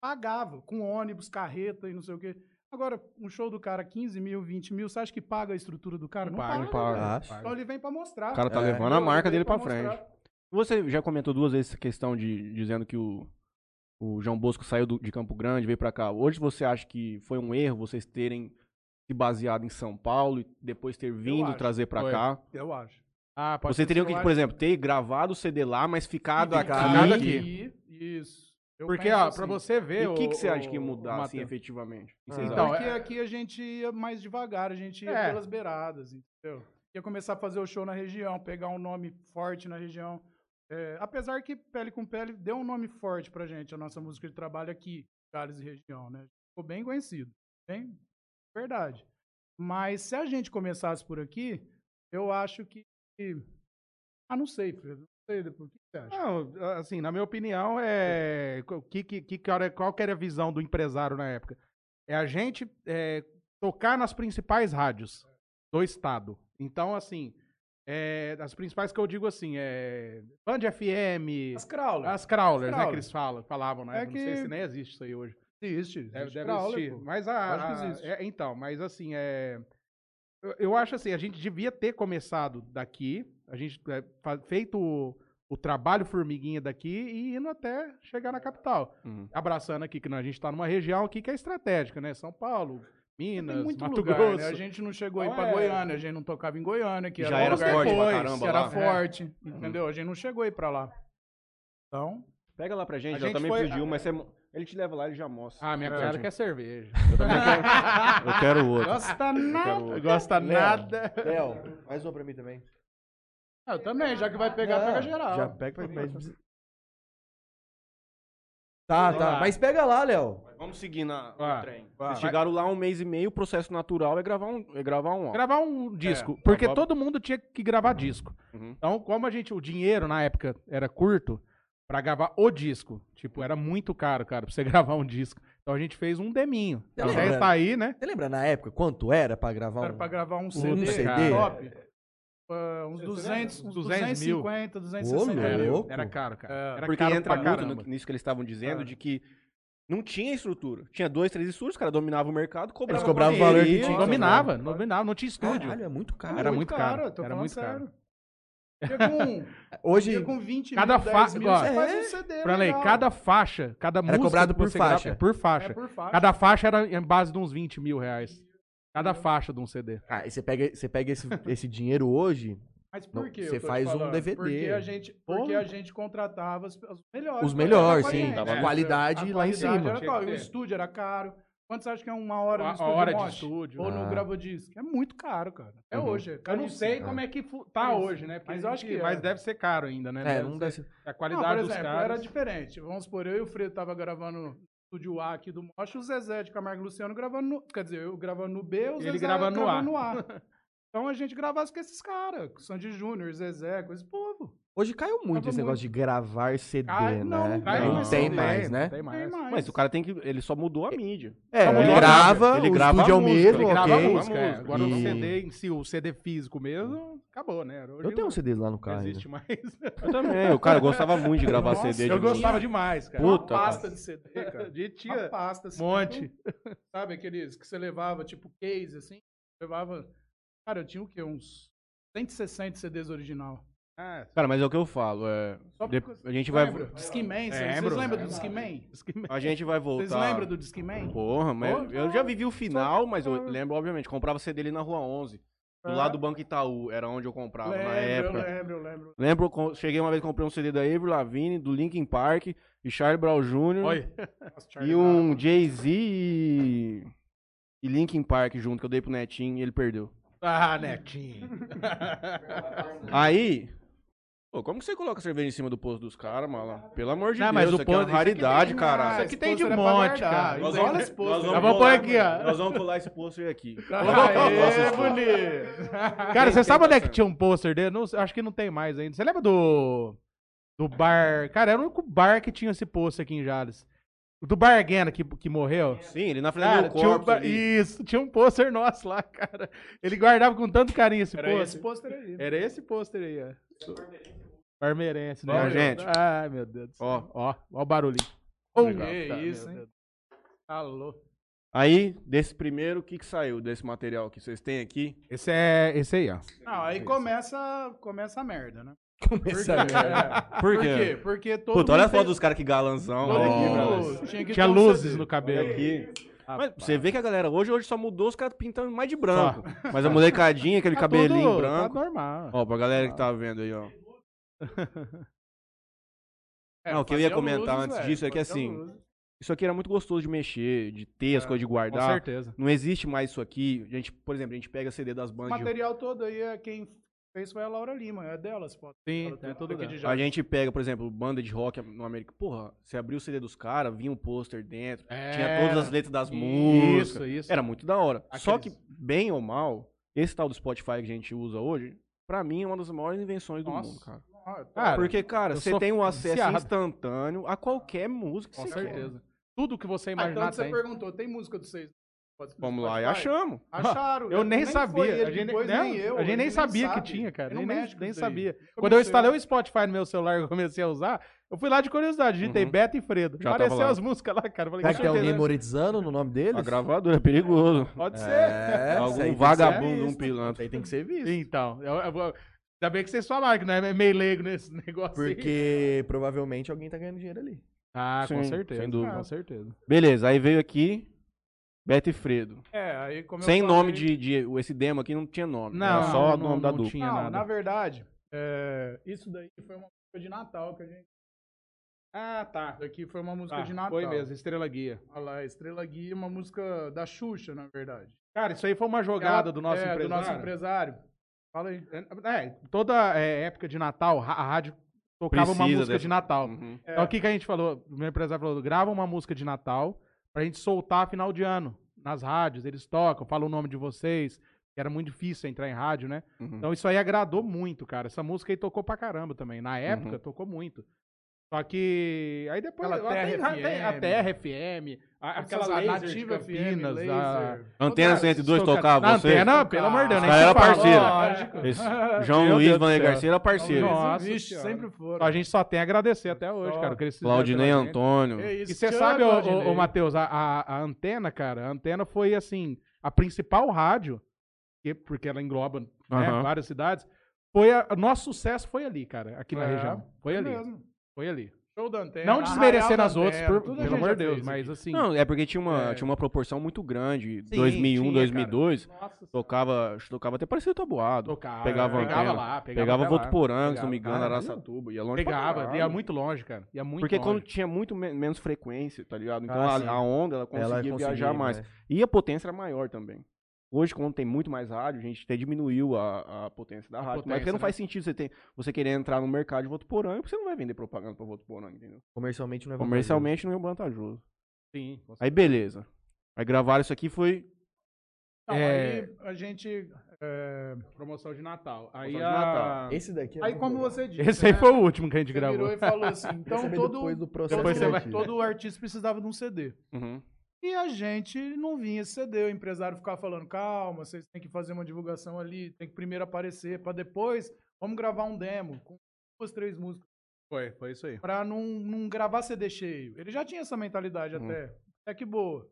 [SPEAKER 2] pagava com ônibus, carreta e não sei o quê. Agora, um show do cara, 15 mil, 20 mil, você acha que paga a estrutura do cara? Não,
[SPEAKER 3] Não
[SPEAKER 2] paga.
[SPEAKER 3] paga,
[SPEAKER 1] não paga.
[SPEAKER 2] Então ele vem pra mostrar.
[SPEAKER 1] O cara tá
[SPEAKER 4] É.
[SPEAKER 1] levando a marca dele pra
[SPEAKER 2] mostrar.
[SPEAKER 1] frente. Você já comentou duas vezes essa questão de dizendo que o, o João Bosco saiu do- de Campo Grande, veio pra cá. Hoje você acha que foi um erro vocês terem se baseado em São Paulo e depois ter vindo trazer pra
[SPEAKER 3] Foi.
[SPEAKER 1] cá?
[SPEAKER 2] Eu acho.
[SPEAKER 3] Ah, pode
[SPEAKER 1] Você teria que,
[SPEAKER 2] acho
[SPEAKER 1] por exemplo, ter gravado o CD lá, mas ficado aqui.
[SPEAKER 3] ficado aqui.
[SPEAKER 2] Isso. Eu
[SPEAKER 3] Porque, ó,
[SPEAKER 2] assim.
[SPEAKER 3] pra você ver.
[SPEAKER 1] E o que, que
[SPEAKER 3] o-
[SPEAKER 1] você acha que ia mudar, assim, efetivamente?
[SPEAKER 4] Ah.
[SPEAKER 3] Então, é-
[SPEAKER 2] aqui a gente ia mais devagar, a gente ia
[SPEAKER 3] É.
[SPEAKER 2] pelas beiradas, entendeu? Ia começar a fazer o show na região, pegar um nome forte na região. É, apesar que Pele com Pele deu um nome forte pra gente, a nossa música de trabalho aqui, Gales e região, né? Ficou bem conhecido. Bem, verdade. Mas se a gente começasse por aqui, eu acho que. Ah, não sei, Fredo. Não sei, o que você acha?
[SPEAKER 3] Não, assim, na minha opinião, é. Que, que, que, qual que era a visão do empresário na época? É a gente é, tocar nas principais rádios do estado. Então, assim, é, as principais que eu digo assim, é. Band FM,
[SPEAKER 2] As Crawler.
[SPEAKER 3] as crawlers, né, que eles falam, falavam, né?
[SPEAKER 2] É
[SPEAKER 3] Não sei se nem existe isso aí hoje.
[SPEAKER 2] Existe.
[SPEAKER 3] Deve,
[SPEAKER 2] existe
[SPEAKER 3] deve
[SPEAKER 2] Crawler,
[SPEAKER 3] existir.
[SPEAKER 2] pô.
[SPEAKER 3] Mas a,
[SPEAKER 2] Lógico que existe.
[SPEAKER 3] é, então, mas assim, é, eu, eu acho assim, a gente devia ter começado daqui, a gente é, feito o, o trabalho formiguinha daqui e indo até chegar na capital.
[SPEAKER 1] Uhum.
[SPEAKER 3] Abraçando aqui, que a gente está numa região aqui que é estratégica, né? São Paulo, Minas,
[SPEAKER 2] Tem muito
[SPEAKER 3] Mato
[SPEAKER 2] lugar,
[SPEAKER 3] Grosso.
[SPEAKER 2] né? A gente não chegou aí
[SPEAKER 3] Então,
[SPEAKER 2] pra
[SPEAKER 3] é-
[SPEAKER 2] Goiânia, a gente não tocava em Goiânia, que
[SPEAKER 1] Já
[SPEAKER 2] era,
[SPEAKER 1] era
[SPEAKER 2] um lugar
[SPEAKER 1] forte pra
[SPEAKER 2] depois,
[SPEAKER 1] caramba
[SPEAKER 2] que era
[SPEAKER 1] lá.
[SPEAKER 2] forte,
[SPEAKER 3] Uhum.
[SPEAKER 2] entendeu? A gente não chegou aí pra lá. Então,
[SPEAKER 1] Pega lá pra gente,
[SPEAKER 3] A
[SPEAKER 1] eu
[SPEAKER 3] gente
[SPEAKER 1] também
[SPEAKER 3] foi-
[SPEAKER 1] pediu, mas você- ele te leva lá e ele já mostra.
[SPEAKER 3] Ah, minha
[SPEAKER 1] É,
[SPEAKER 3] cunhada
[SPEAKER 1] gente.
[SPEAKER 3] quer cerveja.
[SPEAKER 1] Eu também quero, eu quero outro.
[SPEAKER 2] gosta nada.
[SPEAKER 1] outro.
[SPEAKER 3] gosta
[SPEAKER 4] Léo.
[SPEAKER 3] nada.
[SPEAKER 4] Léo, mais uma pra mim também.
[SPEAKER 2] Eu também, já que vai pegar,
[SPEAKER 4] Não,
[SPEAKER 2] pega geral.
[SPEAKER 4] Já pega pra Tá,
[SPEAKER 3] Vamos
[SPEAKER 4] tá.
[SPEAKER 3] lá.
[SPEAKER 4] Mas pega lá, Léo.
[SPEAKER 1] Vamos seguir na, no trem. Vocês chegaram lá um mês e meio, o processo natural é gravar um, é gravar um álbum.
[SPEAKER 3] Gravar um disco.
[SPEAKER 1] É,
[SPEAKER 3] porque
[SPEAKER 1] gravar-
[SPEAKER 3] todo mundo tinha que gravar disco.
[SPEAKER 1] Uhum.
[SPEAKER 3] Então, como a gente, o dinheiro na época era curto, pra gravar o disco, tipo, era muito caro, cara, pra você gravar um disco. Então a gente fez um deminho.
[SPEAKER 4] Você
[SPEAKER 3] A
[SPEAKER 4] lembra?
[SPEAKER 3] ideia está aí, né?
[SPEAKER 4] Você lembra na época quanto era pra gravar
[SPEAKER 2] Era
[SPEAKER 4] um...
[SPEAKER 2] pra gravar um CD,
[SPEAKER 4] CD?
[SPEAKER 2] top. Ah, uns
[SPEAKER 3] Você
[SPEAKER 2] 200,
[SPEAKER 3] lembra?
[SPEAKER 2] uns
[SPEAKER 3] 200 mil.
[SPEAKER 2] 250, 260
[SPEAKER 4] Ô,
[SPEAKER 3] Era,
[SPEAKER 2] mil.
[SPEAKER 4] louco.
[SPEAKER 3] era caro, cara.
[SPEAKER 2] É,
[SPEAKER 3] Era
[SPEAKER 1] Porque
[SPEAKER 3] caro
[SPEAKER 1] entra
[SPEAKER 3] pra
[SPEAKER 1] muito
[SPEAKER 3] caramba.
[SPEAKER 1] no- nisso que eles estavam dizendo,
[SPEAKER 2] Ah.
[SPEAKER 1] de que não tinha estrutura. Tinha dois, três estúdios, os caras dominavam o mercado, cobravam
[SPEAKER 4] cobravam o valor que tinha.
[SPEAKER 3] Dominava, dominava, não tinha estúdio.
[SPEAKER 4] Caralho, é muito caro.
[SPEAKER 3] Era muito caro,
[SPEAKER 2] tô
[SPEAKER 3] era muito caro.
[SPEAKER 2] sério. Ia com,
[SPEAKER 4] Hoje
[SPEAKER 2] com 20
[SPEAKER 3] Cada
[SPEAKER 2] mil,
[SPEAKER 3] fa-
[SPEAKER 2] 10 mil,
[SPEAKER 3] ó,
[SPEAKER 4] é,
[SPEAKER 2] um CD
[SPEAKER 3] Pra lei,
[SPEAKER 2] legal.
[SPEAKER 3] cada faixa, cada música
[SPEAKER 4] cobrado
[SPEAKER 3] que
[SPEAKER 4] por
[SPEAKER 3] grava-
[SPEAKER 4] faixa.
[SPEAKER 3] é por
[SPEAKER 2] É
[SPEAKER 3] faixa.
[SPEAKER 2] por faixa.
[SPEAKER 3] Cada faixa era em base de uns 20 mil reais. Cada faixa de um CD.
[SPEAKER 4] Ah, e você pega, você pega esse, esse dinheiro hoje,
[SPEAKER 2] Mas por
[SPEAKER 4] Não,
[SPEAKER 2] que?
[SPEAKER 4] você faz um? DVD.
[SPEAKER 2] Porque a gente, porque a gente contratava os, os melhores.
[SPEAKER 4] os melhores, sim.
[SPEAKER 3] Tava
[SPEAKER 4] A
[SPEAKER 3] É.
[SPEAKER 4] qualidade
[SPEAKER 2] A
[SPEAKER 4] lá em cima.
[SPEAKER 2] O estúdio era caro. Quanto você acha que é uma hora no
[SPEAKER 3] a
[SPEAKER 2] estúdio
[SPEAKER 3] hora de estúdio.
[SPEAKER 2] Ou no
[SPEAKER 4] Ah.
[SPEAKER 2] gravadisc? É muito caro, cara. É
[SPEAKER 4] Uhum.
[SPEAKER 2] hoje. É
[SPEAKER 3] Eu não sei como é que fu- tá
[SPEAKER 2] Caríssimo.
[SPEAKER 3] hoje, né? Porque
[SPEAKER 2] Mas acho que é.
[SPEAKER 3] Mas deve ser caro ainda, né?
[SPEAKER 4] É,
[SPEAKER 3] Deve
[SPEAKER 4] não deve ser.
[SPEAKER 3] A
[SPEAKER 2] Não,
[SPEAKER 3] qualidade
[SPEAKER 2] por
[SPEAKER 3] dos
[SPEAKER 2] exemplo,
[SPEAKER 3] caras.
[SPEAKER 2] era diferente. Vamos supor, eu e o Fredo tava gravando no estúdio A aqui do Mosh, o Zezé de Camargo e Luciano gravando no... Quer dizer, eu gravando no B, o
[SPEAKER 3] Ele
[SPEAKER 2] Zezé
[SPEAKER 3] gravando no A.
[SPEAKER 2] no A. Então a gente gravasse com esses caras, com Sandy Júnior, Zezé, com esse povo.
[SPEAKER 4] Hoje caiu muito
[SPEAKER 2] Tava
[SPEAKER 4] esse negócio de gravar CD,
[SPEAKER 2] Cai-
[SPEAKER 4] né?
[SPEAKER 2] não, não
[SPEAKER 3] Cai
[SPEAKER 4] não
[SPEAKER 3] mais
[SPEAKER 4] tem
[SPEAKER 3] CD,
[SPEAKER 4] mais, né?
[SPEAKER 3] Não tem mais.
[SPEAKER 1] Mas o cara tem que. Ele só mudou a mídia.
[SPEAKER 4] É, ele
[SPEAKER 3] mudou a
[SPEAKER 4] grava,
[SPEAKER 1] mídia. Ele
[SPEAKER 4] o
[SPEAKER 1] grava
[SPEAKER 4] é o
[SPEAKER 1] música,
[SPEAKER 4] mesmo,
[SPEAKER 3] Ele grava
[SPEAKER 4] ok.
[SPEAKER 3] a música, é. Agora o
[SPEAKER 4] E-
[SPEAKER 3] CD em si, o CD físico mesmo, acabou, né? Hoje
[SPEAKER 4] Eu tenho um
[SPEAKER 3] não
[SPEAKER 4] CD lá no carro.
[SPEAKER 3] existe mais.
[SPEAKER 1] Eu também. O cara gostava muito de gravar
[SPEAKER 2] Nossa,
[SPEAKER 1] CD. de
[SPEAKER 3] Eu
[SPEAKER 1] música.
[SPEAKER 3] gostava demais, cara.
[SPEAKER 1] Puta,
[SPEAKER 2] uma pasta
[SPEAKER 1] cara.
[SPEAKER 2] de CD, cara.
[SPEAKER 3] De
[SPEAKER 2] Uma
[SPEAKER 3] tia,
[SPEAKER 2] pasta, assim,
[SPEAKER 3] monte.
[SPEAKER 2] Sabe aqueles que você levava, tipo, case, assim? Levava... Cara, eu tinha o quê? Uns 160 CDs original.
[SPEAKER 3] Ah,
[SPEAKER 1] Cara, mas é o que eu falo. É,
[SPEAKER 2] Só
[SPEAKER 1] de-
[SPEAKER 2] porque-
[SPEAKER 1] a gente vai.
[SPEAKER 2] Lembra? Disque Man, vocês lembram do
[SPEAKER 3] lembro.
[SPEAKER 2] Disque Man?
[SPEAKER 1] A gente vai voltar.
[SPEAKER 2] Vocês lembram do Disque Man?
[SPEAKER 1] Porra, mas
[SPEAKER 2] Porra.
[SPEAKER 1] eu já vivi o final, mas eu lembro, obviamente, comprava CD ali na rua 11. Do
[SPEAKER 2] Ah.
[SPEAKER 1] lado do Banco Itaú, era onde eu comprava
[SPEAKER 2] Lembro,
[SPEAKER 1] na época.
[SPEAKER 2] eu lembro, eu lembro.
[SPEAKER 1] Lembro, cheguei uma vez comprei um CD da Avril Lavigne, do Linkin Park, e Charlie Brown Jr.
[SPEAKER 2] Charlie
[SPEAKER 1] e um. Jay-Z e... e Linkin Park junto, que eu dei pro Netinho e ele perdeu.
[SPEAKER 3] Ah, Netinho.
[SPEAKER 1] Aí... Pô, como que você coloca cerveja em cima do posto dos caras, mala? Pelo amor de
[SPEAKER 3] Não,
[SPEAKER 1] Deus,
[SPEAKER 3] mas o
[SPEAKER 1] isso aqui é uma
[SPEAKER 3] posto- isso aqui tem
[SPEAKER 1] raridade,
[SPEAKER 3] que-
[SPEAKER 1] caralho.
[SPEAKER 3] Isso aqui tem de
[SPEAKER 2] Esse pôster é pra
[SPEAKER 3] monte,
[SPEAKER 2] guardar.
[SPEAKER 3] cara.
[SPEAKER 2] Nós
[SPEAKER 3] Isso
[SPEAKER 2] olha esse pôster.
[SPEAKER 3] Eu vou pôr aqui, ó.
[SPEAKER 1] Nós vamos colar esse pôster aqui.
[SPEAKER 3] Aê, bonito. Cara, você sabe onde é que tinha um pôster dele? Não- acho que não tem mais ainda. Você lembra do. Do bar. Cara, era o único bar que tinha esse pôster aqui em Jales. O do Bar Guena que, que morreu.
[SPEAKER 1] Sim, ele na frente
[SPEAKER 3] Cara,
[SPEAKER 1] do
[SPEAKER 3] tinha um
[SPEAKER 1] corpo
[SPEAKER 3] ba-
[SPEAKER 1] ali.
[SPEAKER 3] Isso, tinha um pôster nosso lá, cara. Ele guardava com tanto carinho esse
[SPEAKER 2] Era esse
[SPEAKER 3] pôster.
[SPEAKER 2] pôster aí.
[SPEAKER 3] Era esse pôster aí, ó. Parmeirense, né?
[SPEAKER 1] Ó, gente.
[SPEAKER 3] Ai, meu Deus do céu.
[SPEAKER 1] Ó.
[SPEAKER 3] Ó, ó o barulhinho. Oh,
[SPEAKER 2] Que
[SPEAKER 3] tá,
[SPEAKER 2] isso, hein?
[SPEAKER 3] Deus. Alô.
[SPEAKER 1] Aí, desse primeiro, o que que saiu desse material que vocês têm aqui?
[SPEAKER 3] Esse é. Esse aí, ó.
[SPEAKER 2] Não, aí começa, começa a merda, né?
[SPEAKER 4] Começar
[SPEAKER 2] Por quê?
[SPEAKER 1] Por
[SPEAKER 2] Por
[SPEAKER 1] quê?
[SPEAKER 2] Porque todo
[SPEAKER 1] Puta, olha a foto
[SPEAKER 2] tem-
[SPEAKER 1] dos caras que galanzão. velho.
[SPEAKER 2] tinha que
[SPEAKER 3] Tinha luzes no cabelo.
[SPEAKER 1] Aqui. Mas você vê que a galera hoje, hoje só mudou os caras pintando mais de branco. Mas a molecadinha, aquele
[SPEAKER 3] Tá
[SPEAKER 1] cabelinho
[SPEAKER 3] tudo-
[SPEAKER 1] branco.
[SPEAKER 3] Tá normal.
[SPEAKER 1] Ó, pra galera que tá vendo aí, ó.
[SPEAKER 2] É,
[SPEAKER 1] Não, o que eu ia comentar
[SPEAKER 2] luzes,
[SPEAKER 1] antes
[SPEAKER 2] velho,
[SPEAKER 1] disso é que, assim,
[SPEAKER 2] luzes.
[SPEAKER 1] Isso aqui era muito gostoso de mexer, de ter as
[SPEAKER 2] É,
[SPEAKER 1] coisas de
[SPEAKER 3] Com
[SPEAKER 1] guardar.
[SPEAKER 3] certeza.
[SPEAKER 1] Não existe mais isso aqui. A gente, por exemplo, a gente pega CD das
[SPEAKER 2] O
[SPEAKER 1] bandas. de-
[SPEAKER 2] material todo aí, é quem fez foi a Laura Lima, é delas, pô.
[SPEAKER 3] Sim, é
[SPEAKER 2] tem
[SPEAKER 3] tudo
[SPEAKER 2] aqui
[SPEAKER 3] dela.
[SPEAKER 2] de
[SPEAKER 1] A gente pega, por exemplo, banda de rock no América. Porra, você abriu o CD dos caras, vinha um pôster dentro,
[SPEAKER 3] É.
[SPEAKER 1] tinha todas as letras das músicas.
[SPEAKER 3] Isso, isso.
[SPEAKER 1] Era muito da hora. Só
[SPEAKER 3] Aqueles-
[SPEAKER 1] que, bem ou mal, esse tal do Spotify que a gente usa hoje, pra mim é uma das maiores invenções do
[SPEAKER 3] Nossa.
[SPEAKER 1] mundo, cara.
[SPEAKER 2] Ah,
[SPEAKER 3] Cara,
[SPEAKER 1] Porque, cara, você tem um acesso
[SPEAKER 3] viciado.
[SPEAKER 1] instantâneo a qualquer música que
[SPEAKER 3] Com
[SPEAKER 1] você quer.
[SPEAKER 3] certeza. Tudo que você
[SPEAKER 2] Ah,
[SPEAKER 3] imaginar
[SPEAKER 2] então você
[SPEAKER 3] tem.
[SPEAKER 2] perguntou, tem música do seis?
[SPEAKER 1] Vamos lá e achamos.
[SPEAKER 2] Acharam.
[SPEAKER 3] Eu nem
[SPEAKER 2] foi
[SPEAKER 3] sabia.
[SPEAKER 2] ele
[SPEAKER 3] A gente,
[SPEAKER 2] depois,
[SPEAKER 3] não,
[SPEAKER 2] nem eu.
[SPEAKER 3] a gente nem sabia
[SPEAKER 2] sabe.
[SPEAKER 3] que tinha, cara. Nem,
[SPEAKER 2] não
[SPEAKER 3] nem,
[SPEAKER 2] mexe com
[SPEAKER 3] nem
[SPEAKER 2] aí.
[SPEAKER 3] sabia.
[SPEAKER 2] Comecei
[SPEAKER 3] Quando eu instalei
[SPEAKER 2] lá.
[SPEAKER 3] o Spotify no meu celular e comecei a usar, eu fui lá de curiosidade. Digitei
[SPEAKER 1] Uhum.
[SPEAKER 3] Beto e Fredo.
[SPEAKER 1] Já
[SPEAKER 3] Apareceu as músicas lá, cara. Eu falei,
[SPEAKER 4] Será
[SPEAKER 3] com
[SPEAKER 4] que tem alguém
[SPEAKER 3] certeza.
[SPEAKER 4] monetizando no nome deles?
[SPEAKER 1] A gravadora é perigoso.
[SPEAKER 3] Pode ser.
[SPEAKER 4] É, aí
[SPEAKER 1] Algum vagabundo, um pilantra.
[SPEAKER 4] Isso aí tem que ser visto.
[SPEAKER 3] Então, eu, eu vou... ainda bem que vocês falaram que não é meio leigo nesse negócio aí.
[SPEAKER 4] Porque provavelmente alguém tá ganhando dinheiro ali.
[SPEAKER 3] Ah, com
[SPEAKER 1] Sim,
[SPEAKER 3] certeza.
[SPEAKER 1] sem dúvida.
[SPEAKER 3] Com certeza.
[SPEAKER 1] Beleza, aí veio aqui Beto e Fredo.
[SPEAKER 2] É, aí como eu
[SPEAKER 1] Sem
[SPEAKER 2] falei-
[SPEAKER 1] nome de, de. Esse demo aqui não tinha nome.
[SPEAKER 3] Não,
[SPEAKER 1] era só o
[SPEAKER 3] não-
[SPEAKER 1] nome da
[SPEAKER 3] não
[SPEAKER 1] dupla.
[SPEAKER 3] tinha
[SPEAKER 2] Não,
[SPEAKER 3] nada.
[SPEAKER 2] na verdade, é, isso daí foi uma música de Natal que a gente...
[SPEAKER 3] Ah, tá.
[SPEAKER 2] Isso daqui foi uma música
[SPEAKER 3] Tá,
[SPEAKER 2] de Natal.
[SPEAKER 3] Foi mesmo, Estrela Guia.
[SPEAKER 2] Olha lá, Estrela Guia, uma música da Xuxa, na verdade.
[SPEAKER 3] Cara, isso aí foi uma jogada
[SPEAKER 2] Ela-
[SPEAKER 3] do nosso
[SPEAKER 2] é,
[SPEAKER 3] empresário.
[SPEAKER 2] do nosso empresário. Fala aí.
[SPEAKER 3] É, toda é, época de Natal, a rádio tocava uma
[SPEAKER 1] Precisa
[SPEAKER 3] música
[SPEAKER 1] dessa-
[SPEAKER 3] de Natal.
[SPEAKER 1] Uhum.
[SPEAKER 2] É,
[SPEAKER 3] Então o que, que a gente falou? O meu empresário falou, grava uma música de Natal pra gente soltar final de ano. Nas rádios, eles tocam, falam o nome de vocês, era muito difícil entrar em rádio, né?
[SPEAKER 1] Uhum.
[SPEAKER 3] Então isso aí agradou muito, cara. Essa música aí tocou pra caramba também. Na época,
[SPEAKER 1] Uhum.
[SPEAKER 3] tocou muito. Só que. Aí depois.
[SPEAKER 2] Aquela Terra
[SPEAKER 3] até- a. Terra FM, a, aquela laser
[SPEAKER 2] Nativa
[SPEAKER 3] de
[SPEAKER 2] FM,
[SPEAKER 3] Campinas,
[SPEAKER 2] laser.
[SPEAKER 3] a...
[SPEAKER 1] Antena 102
[SPEAKER 3] Toca-
[SPEAKER 1] tocava
[SPEAKER 3] Na
[SPEAKER 1] vocês?
[SPEAKER 3] antena, pelo amor de Deus, nem
[SPEAKER 1] parceiro.
[SPEAKER 2] Lógico.
[SPEAKER 1] Esse João
[SPEAKER 3] Meu
[SPEAKER 1] Luiz
[SPEAKER 3] céu.
[SPEAKER 1] Garcia era parceiro.
[SPEAKER 3] Nossa
[SPEAKER 2] Vixe, sempre foram.
[SPEAKER 3] A gente só tem a agradecer até hoje,
[SPEAKER 2] Só.
[SPEAKER 3] cara.
[SPEAKER 1] Claudinei. Antônio.
[SPEAKER 2] É isso,
[SPEAKER 3] E você sabe, ô, ô, ô, Matheus, a, a, a antena, cara, a antena foi assim, a principal rádio, que- porque ela engloba né, várias cidades, foi a, o nosso sucesso foi ali, cara, aqui na
[SPEAKER 2] É,
[SPEAKER 3] região. Foi ali.
[SPEAKER 2] mesmo.
[SPEAKER 3] Foi ali.
[SPEAKER 2] Show da antena.
[SPEAKER 3] Não desmerecendo as outras, por- pelo amor de Deus,
[SPEAKER 2] fez
[SPEAKER 3] mas
[SPEAKER 2] aqui.
[SPEAKER 3] assim.
[SPEAKER 1] Não, é porque tinha uma,
[SPEAKER 2] É.
[SPEAKER 1] tinha uma proporção muito grande.
[SPEAKER 3] Sim,
[SPEAKER 1] 2001,
[SPEAKER 3] tinha,
[SPEAKER 1] 2002,
[SPEAKER 3] Nossa,
[SPEAKER 1] tocava, tocava até parecia tabuado.
[SPEAKER 3] tocava,
[SPEAKER 1] Pegava
[SPEAKER 3] pegava
[SPEAKER 1] antena.
[SPEAKER 3] lá, pegava,
[SPEAKER 1] Pegava. Votuporanga, se não me engano,
[SPEAKER 3] caralho.
[SPEAKER 1] Araçatuba. Ia longe
[SPEAKER 3] Pegava, ia muito longe, cara. Ia muito
[SPEAKER 1] Porque quando
[SPEAKER 3] longe.
[SPEAKER 1] tinha muito me- menos frequência, tá ligado? Então
[SPEAKER 4] Ah,
[SPEAKER 1] a, a onda ela conseguia
[SPEAKER 4] Ela
[SPEAKER 1] viajar
[SPEAKER 4] conseguia,
[SPEAKER 1] mais.
[SPEAKER 4] né?
[SPEAKER 1] E a potência era maior também. Hoje, quando tem muito mais rádio, a gente até diminuiu a, a potência da
[SPEAKER 3] A
[SPEAKER 1] rádio. mas
[SPEAKER 3] potência,
[SPEAKER 1] porque não
[SPEAKER 3] né?
[SPEAKER 1] faz sentido você, ter, você querer entrar no mercado de Votuporanga, porque você não vai vender propaganda pra Votuporanga, entendeu?
[SPEAKER 4] Comercialmente não é
[SPEAKER 1] Comercialmente não é vantajoso.
[SPEAKER 3] Sim, com
[SPEAKER 1] Aí beleza. Aí gravaram isso aqui foi.
[SPEAKER 2] Não,
[SPEAKER 3] É.
[SPEAKER 2] aí a gente... é,
[SPEAKER 3] promoção de Natal.
[SPEAKER 1] Promoção
[SPEAKER 3] Aí,
[SPEAKER 1] de
[SPEAKER 3] a-
[SPEAKER 1] Natal.
[SPEAKER 4] Esse daqui é
[SPEAKER 2] Aí como
[SPEAKER 4] legal.
[SPEAKER 2] você disse,
[SPEAKER 3] Esse aí
[SPEAKER 2] né,
[SPEAKER 3] foi o último que a gente
[SPEAKER 2] você
[SPEAKER 3] gravou.
[SPEAKER 2] virou e falou assim, então todo,
[SPEAKER 4] depois do processo
[SPEAKER 3] Depois você vai-
[SPEAKER 2] todo, todo artista precisava de um CD.
[SPEAKER 1] Uhum.
[SPEAKER 2] E a gente não vinha esse CD, o empresário ficava falando, calma, vocês têm que fazer uma divulgação ali, tem que primeiro aparecer, pra depois, vamos gravar um demo com duas, três músicas,
[SPEAKER 3] Foi, foi isso aí.
[SPEAKER 2] pra não, não gravar CD cheio. Ele já tinha essa mentalidade
[SPEAKER 1] Uhum.
[SPEAKER 2] até, até que boa.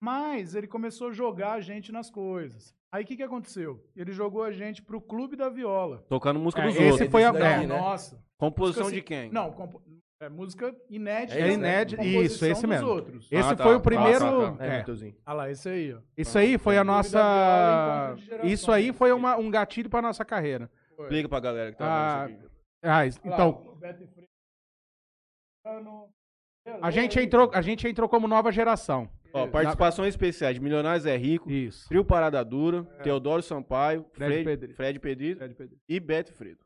[SPEAKER 2] Mas ele começou a jogar a gente nas coisas. Aí o que, que aconteceu? Ele jogou a gente pro Clube da Viola.
[SPEAKER 1] Tocando música
[SPEAKER 3] É,
[SPEAKER 1] dos
[SPEAKER 3] esse
[SPEAKER 1] outros.
[SPEAKER 3] foi a- é,
[SPEAKER 4] né?
[SPEAKER 2] Nossa.
[SPEAKER 1] Composição
[SPEAKER 2] Música
[SPEAKER 1] de
[SPEAKER 2] assim-
[SPEAKER 1] quem?
[SPEAKER 2] Não, compo- é música inédita.
[SPEAKER 4] É
[SPEAKER 2] né?
[SPEAKER 3] inédito,
[SPEAKER 2] Composição
[SPEAKER 3] isso, esse
[SPEAKER 2] dos
[SPEAKER 3] mesmo.
[SPEAKER 2] outros.
[SPEAKER 3] Esse
[SPEAKER 1] Ah, tá.
[SPEAKER 3] foi o
[SPEAKER 1] Ah,
[SPEAKER 3] primeiro.
[SPEAKER 1] tá, tá.
[SPEAKER 4] É,
[SPEAKER 3] é.
[SPEAKER 2] Ah lá, esse aí, ó.
[SPEAKER 3] Isso aí foi a nossa. Isso aí foi uma- um gatilho pra nossa carreira.
[SPEAKER 1] Explica pra galera que tá
[SPEAKER 3] Ah,
[SPEAKER 1] vendo isso aqui.
[SPEAKER 3] Ah, então, a gente entrou, a gente entrou como nova geração.
[SPEAKER 1] Ó, participações especiais de Milionários é Rico,
[SPEAKER 3] Isso.
[SPEAKER 1] Trio Parada Dura, Teodoro Sampaio,
[SPEAKER 3] Fred
[SPEAKER 1] Fred,
[SPEAKER 3] Pedrito.
[SPEAKER 1] Fred Pedrito e Beto Fredo.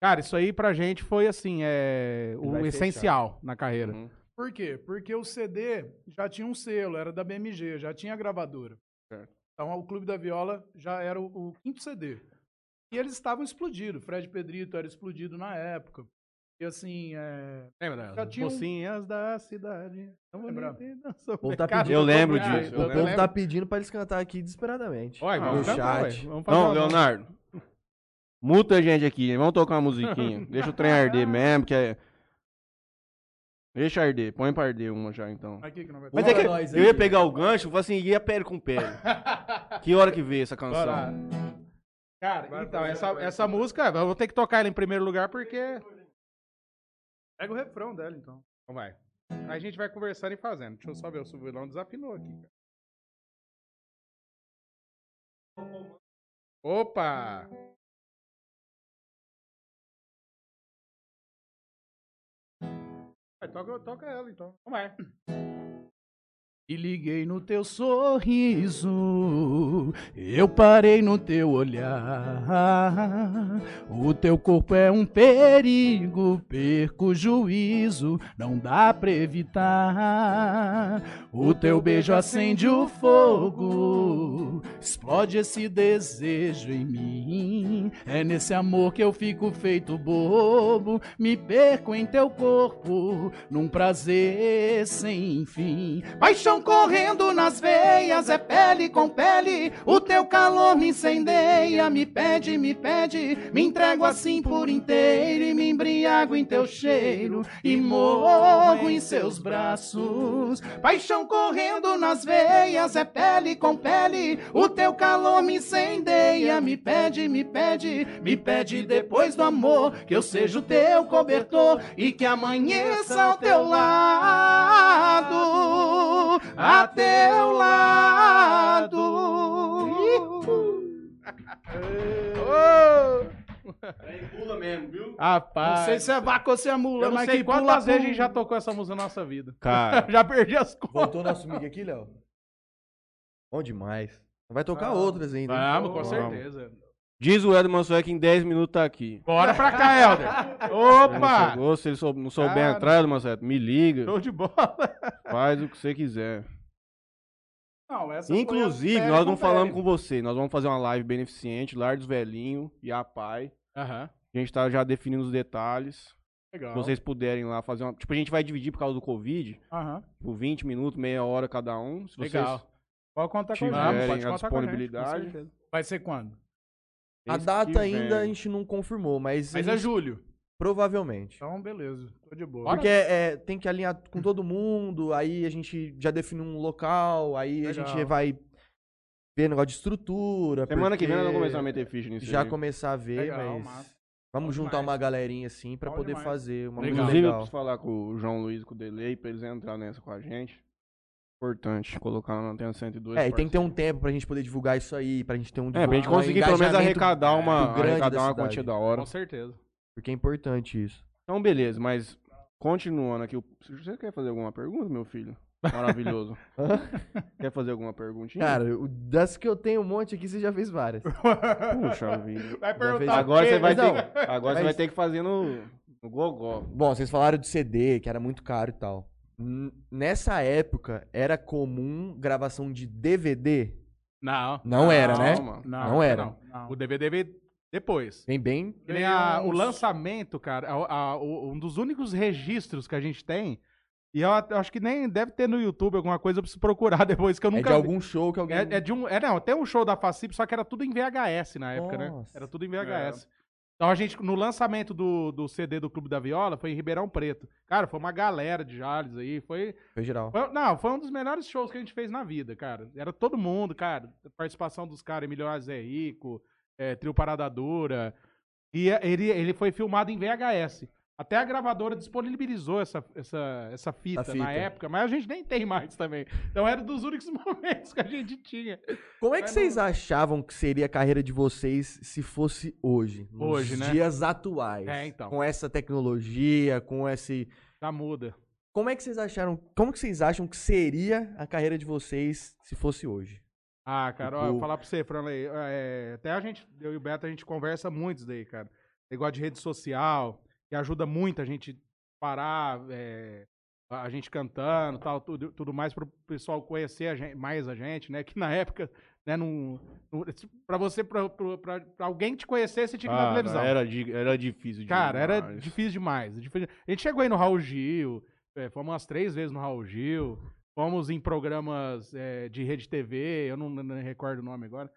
[SPEAKER 3] Cara, isso aí pra gente foi assim, é, o essencial na carreira.
[SPEAKER 1] Uhum.
[SPEAKER 2] Por quê? Porque o CD já tinha um selo, era da BMG, já tinha gravadora.
[SPEAKER 1] Certo.
[SPEAKER 2] Então o Clube da Viola já era o, o quinto CD. E eles estavam explodidos. Fred Pedrito era explodido na época. E assim, é...
[SPEAKER 3] Lembra?
[SPEAKER 2] Já tinha um-
[SPEAKER 3] Mocinhas da cidade. Tão
[SPEAKER 2] Lembra?
[SPEAKER 3] bonita e dançou
[SPEAKER 4] povo tá pedindo-
[SPEAKER 1] Eu lembro disso,
[SPEAKER 4] O povo tá pedindo pra eles cantar aqui desesperadamente.
[SPEAKER 3] Olha,
[SPEAKER 1] Ah,
[SPEAKER 3] vamos
[SPEAKER 4] no
[SPEAKER 3] cantar,
[SPEAKER 4] chat.
[SPEAKER 3] Vamos
[SPEAKER 1] Não, Leonardo. Muta a gente aqui, vamos tocar uma musiquinha. Deixa o trem arder mesmo, que é. Deixa arder, põe pra arder uma já então.
[SPEAKER 2] Aqui que não vai
[SPEAKER 1] Mas
[SPEAKER 4] Bora
[SPEAKER 1] é que eu
[SPEAKER 4] aí.
[SPEAKER 1] ia pegar o gancho e falar assim, e a pele com pele? que hora que veio essa
[SPEAKER 3] Bora.
[SPEAKER 1] canção?
[SPEAKER 3] Cara, então, essa, essa música, eu vou ter que tocar ela em primeiro lugar porque.
[SPEAKER 2] Pega o refrão dela, então.
[SPEAKER 3] Então vai. Aí a gente vai conversando e fazendo. Deixa eu só ver, o Silvilão desafinou aqui, cara. Opa! Vai, toca, toca ela então. Vamos vai.
[SPEAKER 2] E liguei no teu sorriso, eu parei no teu olhar. O teu corpo é um perigo, perco o juízo, não dá pra evitar. O teu beijo acende o fogo, explode esse desejo em mim. É nesse amor que eu fico feito bobo, me perco em teu corpo, num prazer sem fim. Paixão correndo nas veias, é pele com pele. O teu calor me incendeia, me pede, me pede. Me entrego assim por inteiro e me embriago em teu cheiro e morro em seus braços. Paixão correndo nas veias, é pele com pele. O teu calor me incendeia, me pede, me pede, me pede depois do amor que eu seja o teu cobertor e que amanheça ao teu lado, a teu lado.
[SPEAKER 1] Aí pula mesmo, viu?
[SPEAKER 3] Rapaz.
[SPEAKER 2] Não sei se é vaca ou se é mula,
[SPEAKER 3] Eu não
[SPEAKER 2] mas
[SPEAKER 3] sei
[SPEAKER 2] que
[SPEAKER 3] quantas
[SPEAKER 2] pula
[SPEAKER 3] vezes a gente já tocou essa música na nossa vida.
[SPEAKER 1] Cara,
[SPEAKER 3] já perdi as contas.
[SPEAKER 4] Voltou nosso mic aqui, Léo? Bom demais. Vai tocar
[SPEAKER 2] Ah,
[SPEAKER 4] outras ainda.
[SPEAKER 3] Vamos, com
[SPEAKER 2] Vamos.
[SPEAKER 3] certeza.
[SPEAKER 1] Diz o Edson Mansué que em 10 minutos tá aqui.
[SPEAKER 3] Bora pra cá, Helder.
[SPEAKER 1] Se ele não
[SPEAKER 3] Opa!
[SPEAKER 1] chegou, se ele sou- não souber
[SPEAKER 3] Cara.
[SPEAKER 1] entrar, Mansué, me liga,
[SPEAKER 3] Show de bola.
[SPEAKER 1] faz o que você quiser.
[SPEAKER 2] Não, essa
[SPEAKER 1] Inclusive, nós não falamos com você, nós vamos fazer uma live beneficente, Lar dos Velhinhos e a Pai.
[SPEAKER 3] Aham.
[SPEAKER 1] A gente tá já definindo os detalhes.
[SPEAKER 3] Legal.
[SPEAKER 1] Se vocês puderem lá fazer uma. Tipo, a gente vai dividir por causa do Covid,
[SPEAKER 2] Aham.
[SPEAKER 1] por 20 minutos, meia hora cada um. Se vocês
[SPEAKER 3] Legal.
[SPEAKER 2] Pode contar com a gente.
[SPEAKER 3] Pode
[SPEAKER 1] a
[SPEAKER 3] contar com a gente, com
[SPEAKER 1] disponibilidade.
[SPEAKER 2] Vai ser quando?
[SPEAKER 4] A data
[SPEAKER 1] que
[SPEAKER 4] ainda a
[SPEAKER 1] vem.
[SPEAKER 4] gente não confirmou, mas,
[SPEAKER 2] Mas
[SPEAKER 4] a
[SPEAKER 2] é
[SPEAKER 4] gente-
[SPEAKER 2] julho.
[SPEAKER 4] provavelmente.
[SPEAKER 2] Então, beleza. Tô de boa.
[SPEAKER 4] Porque é, tem que alinhar com todo mundo, aí a gente já define um local, aí a
[SPEAKER 2] Legal.
[SPEAKER 4] gente vai ver negócio de estrutura.
[SPEAKER 1] Semana que vem nós
[SPEAKER 4] porque
[SPEAKER 1] vamos começar a meter ficha nisso.
[SPEAKER 4] Já
[SPEAKER 1] aí.
[SPEAKER 4] começar a ver,
[SPEAKER 2] Legal,
[SPEAKER 4] mas
[SPEAKER 2] massa.
[SPEAKER 4] vamos
[SPEAKER 2] Bom
[SPEAKER 4] juntar
[SPEAKER 2] demais.
[SPEAKER 4] uma galerinha assim pra
[SPEAKER 2] Bom
[SPEAKER 4] poder
[SPEAKER 2] demais.
[SPEAKER 4] fazer uma
[SPEAKER 3] Legal.
[SPEAKER 4] coisa
[SPEAKER 1] Inclusive, eu
[SPEAKER 4] legal.
[SPEAKER 1] preciso falar com o João Luiz e com o Delay pra eles entrarem nessa com a gente. Importante colocar na Antena 102.
[SPEAKER 4] É, e tem que ter um tempo pra gente poder divulgar isso aí, pra gente ter um
[SPEAKER 1] É, pra gente
[SPEAKER 4] um
[SPEAKER 1] conseguir pelo menos arrecadar uma,
[SPEAKER 4] grande
[SPEAKER 1] arrecadar
[SPEAKER 4] da
[SPEAKER 1] uma
[SPEAKER 4] cidade.
[SPEAKER 1] quantia da hora.
[SPEAKER 3] Com certeza.
[SPEAKER 4] Porque é importante isso.
[SPEAKER 1] Então, beleza, mas continuando aqui. o- Você quer fazer alguma pergunta, meu filho? Maravilhoso. quer fazer alguma perguntinha?
[SPEAKER 4] Cara, o- das que eu tenho um monte aqui, você já fez várias.
[SPEAKER 1] Puxa vida.
[SPEAKER 3] Vai perguntar
[SPEAKER 1] Agora
[SPEAKER 3] o quê?
[SPEAKER 1] você vai
[SPEAKER 4] não,
[SPEAKER 1] ter, agora você
[SPEAKER 4] mas-
[SPEAKER 1] vai ter que fazer no, no gogó.
[SPEAKER 4] Bom, vocês falaram de CD, que era muito caro e tal. Nessa época, era comum gravação de DVD?
[SPEAKER 3] Não.
[SPEAKER 4] Não era, né?
[SPEAKER 1] Calma.
[SPEAKER 4] Não era.
[SPEAKER 3] Não.
[SPEAKER 2] Não.
[SPEAKER 3] O DVD veio depois.
[SPEAKER 4] Vem bem.
[SPEAKER 3] Nem a- o lançamento, cara, a- a- o- um dos únicos registros que a gente tem, e eu, acho que nem deve ter no YouTube alguma coisa, eu preciso procurar depois, que eu
[SPEAKER 4] É
[SPEAKER 3] nunca
[SPEAKER 4] de
[SPEAKER 3] vi.
[SPEAKER 4] algum show que alguém.
[SPEAKER 3] É, é de um. É, não, tem um show da Facip, só que era tudo em VHS na época, né?
[SPEAKER 4] Nossa.
[SPEAKER 3] Era tudo em VHS. Então a gente, no lançamento do, do CD do Clube da Viola, foi em Ribeirão Preto. Cara, foi uma galera de Jales aí, foi,
[SPEAKER 4] Foi geral.
[SPEAKER 3] foi- não, foi um dos melhores shows que a gente fez na vida, cara. Era todo mundo, cara. Participação dos caras, Emilio Zé Rico, é, Trio Parada Dura. E é, ele, ele foi filmado em VHS. Até a gravadora disponibilizou essa, essa, essa fita,
[SPEAKER 4] fita.
[SPEAKER 3] na época, mas a gente nem tem mais também. Então era dos únicos momentos que a gente tinha.
[SPEAKER 4] Como é que
[SPEAKER 3] Mas
[SPEAKER 4] vocês achavam que seria a carreira de vocês se fosse hoje?
[SPEAKER 3] Hoje, né?
[SPEAKER 4] dias atuais.
[SPEAKER 3] É, então.
[SPEAKER 4] Com essa tecnologia, com esse.
[SPEAKER 3] Já muda.
[SPEAKER 4] Como é que vocês acharam? Como que vocês acham que seria a carreira de vocês se fosse hoje?
[SPEAKER 3] Ah, cara, ó,
[SPEAKER 4] Tipo-
[SPEAKER 3] vou falar pra você, Franley. é, até a gente, eu e o Beto, a gente conversa muito isso daí, cara. Negócio de rede social, que ajuda muito a gente parar, é, a gente cantando tal, tudo, tudo mais pro pessoal conhecer a gente- mais a gente, né? Que na época, né, não. não pra você, pra alguém te conhecer, você tinha que ir na
[SPEAKER 1] Cara,
[SPEAKER 3] televisão.
[SPEAKER 1] Era, era difícil
[SPEAKER 3] Cara, era
[SPEAKER 1] demais.
[SPEAKER 3] difícil demais. difícil- A gente chegou aí no Raul Gil, é, fomos umas três vezes no Raul Gil, fomos em programas é, de rede TV, eu não, não recordo o nome agora,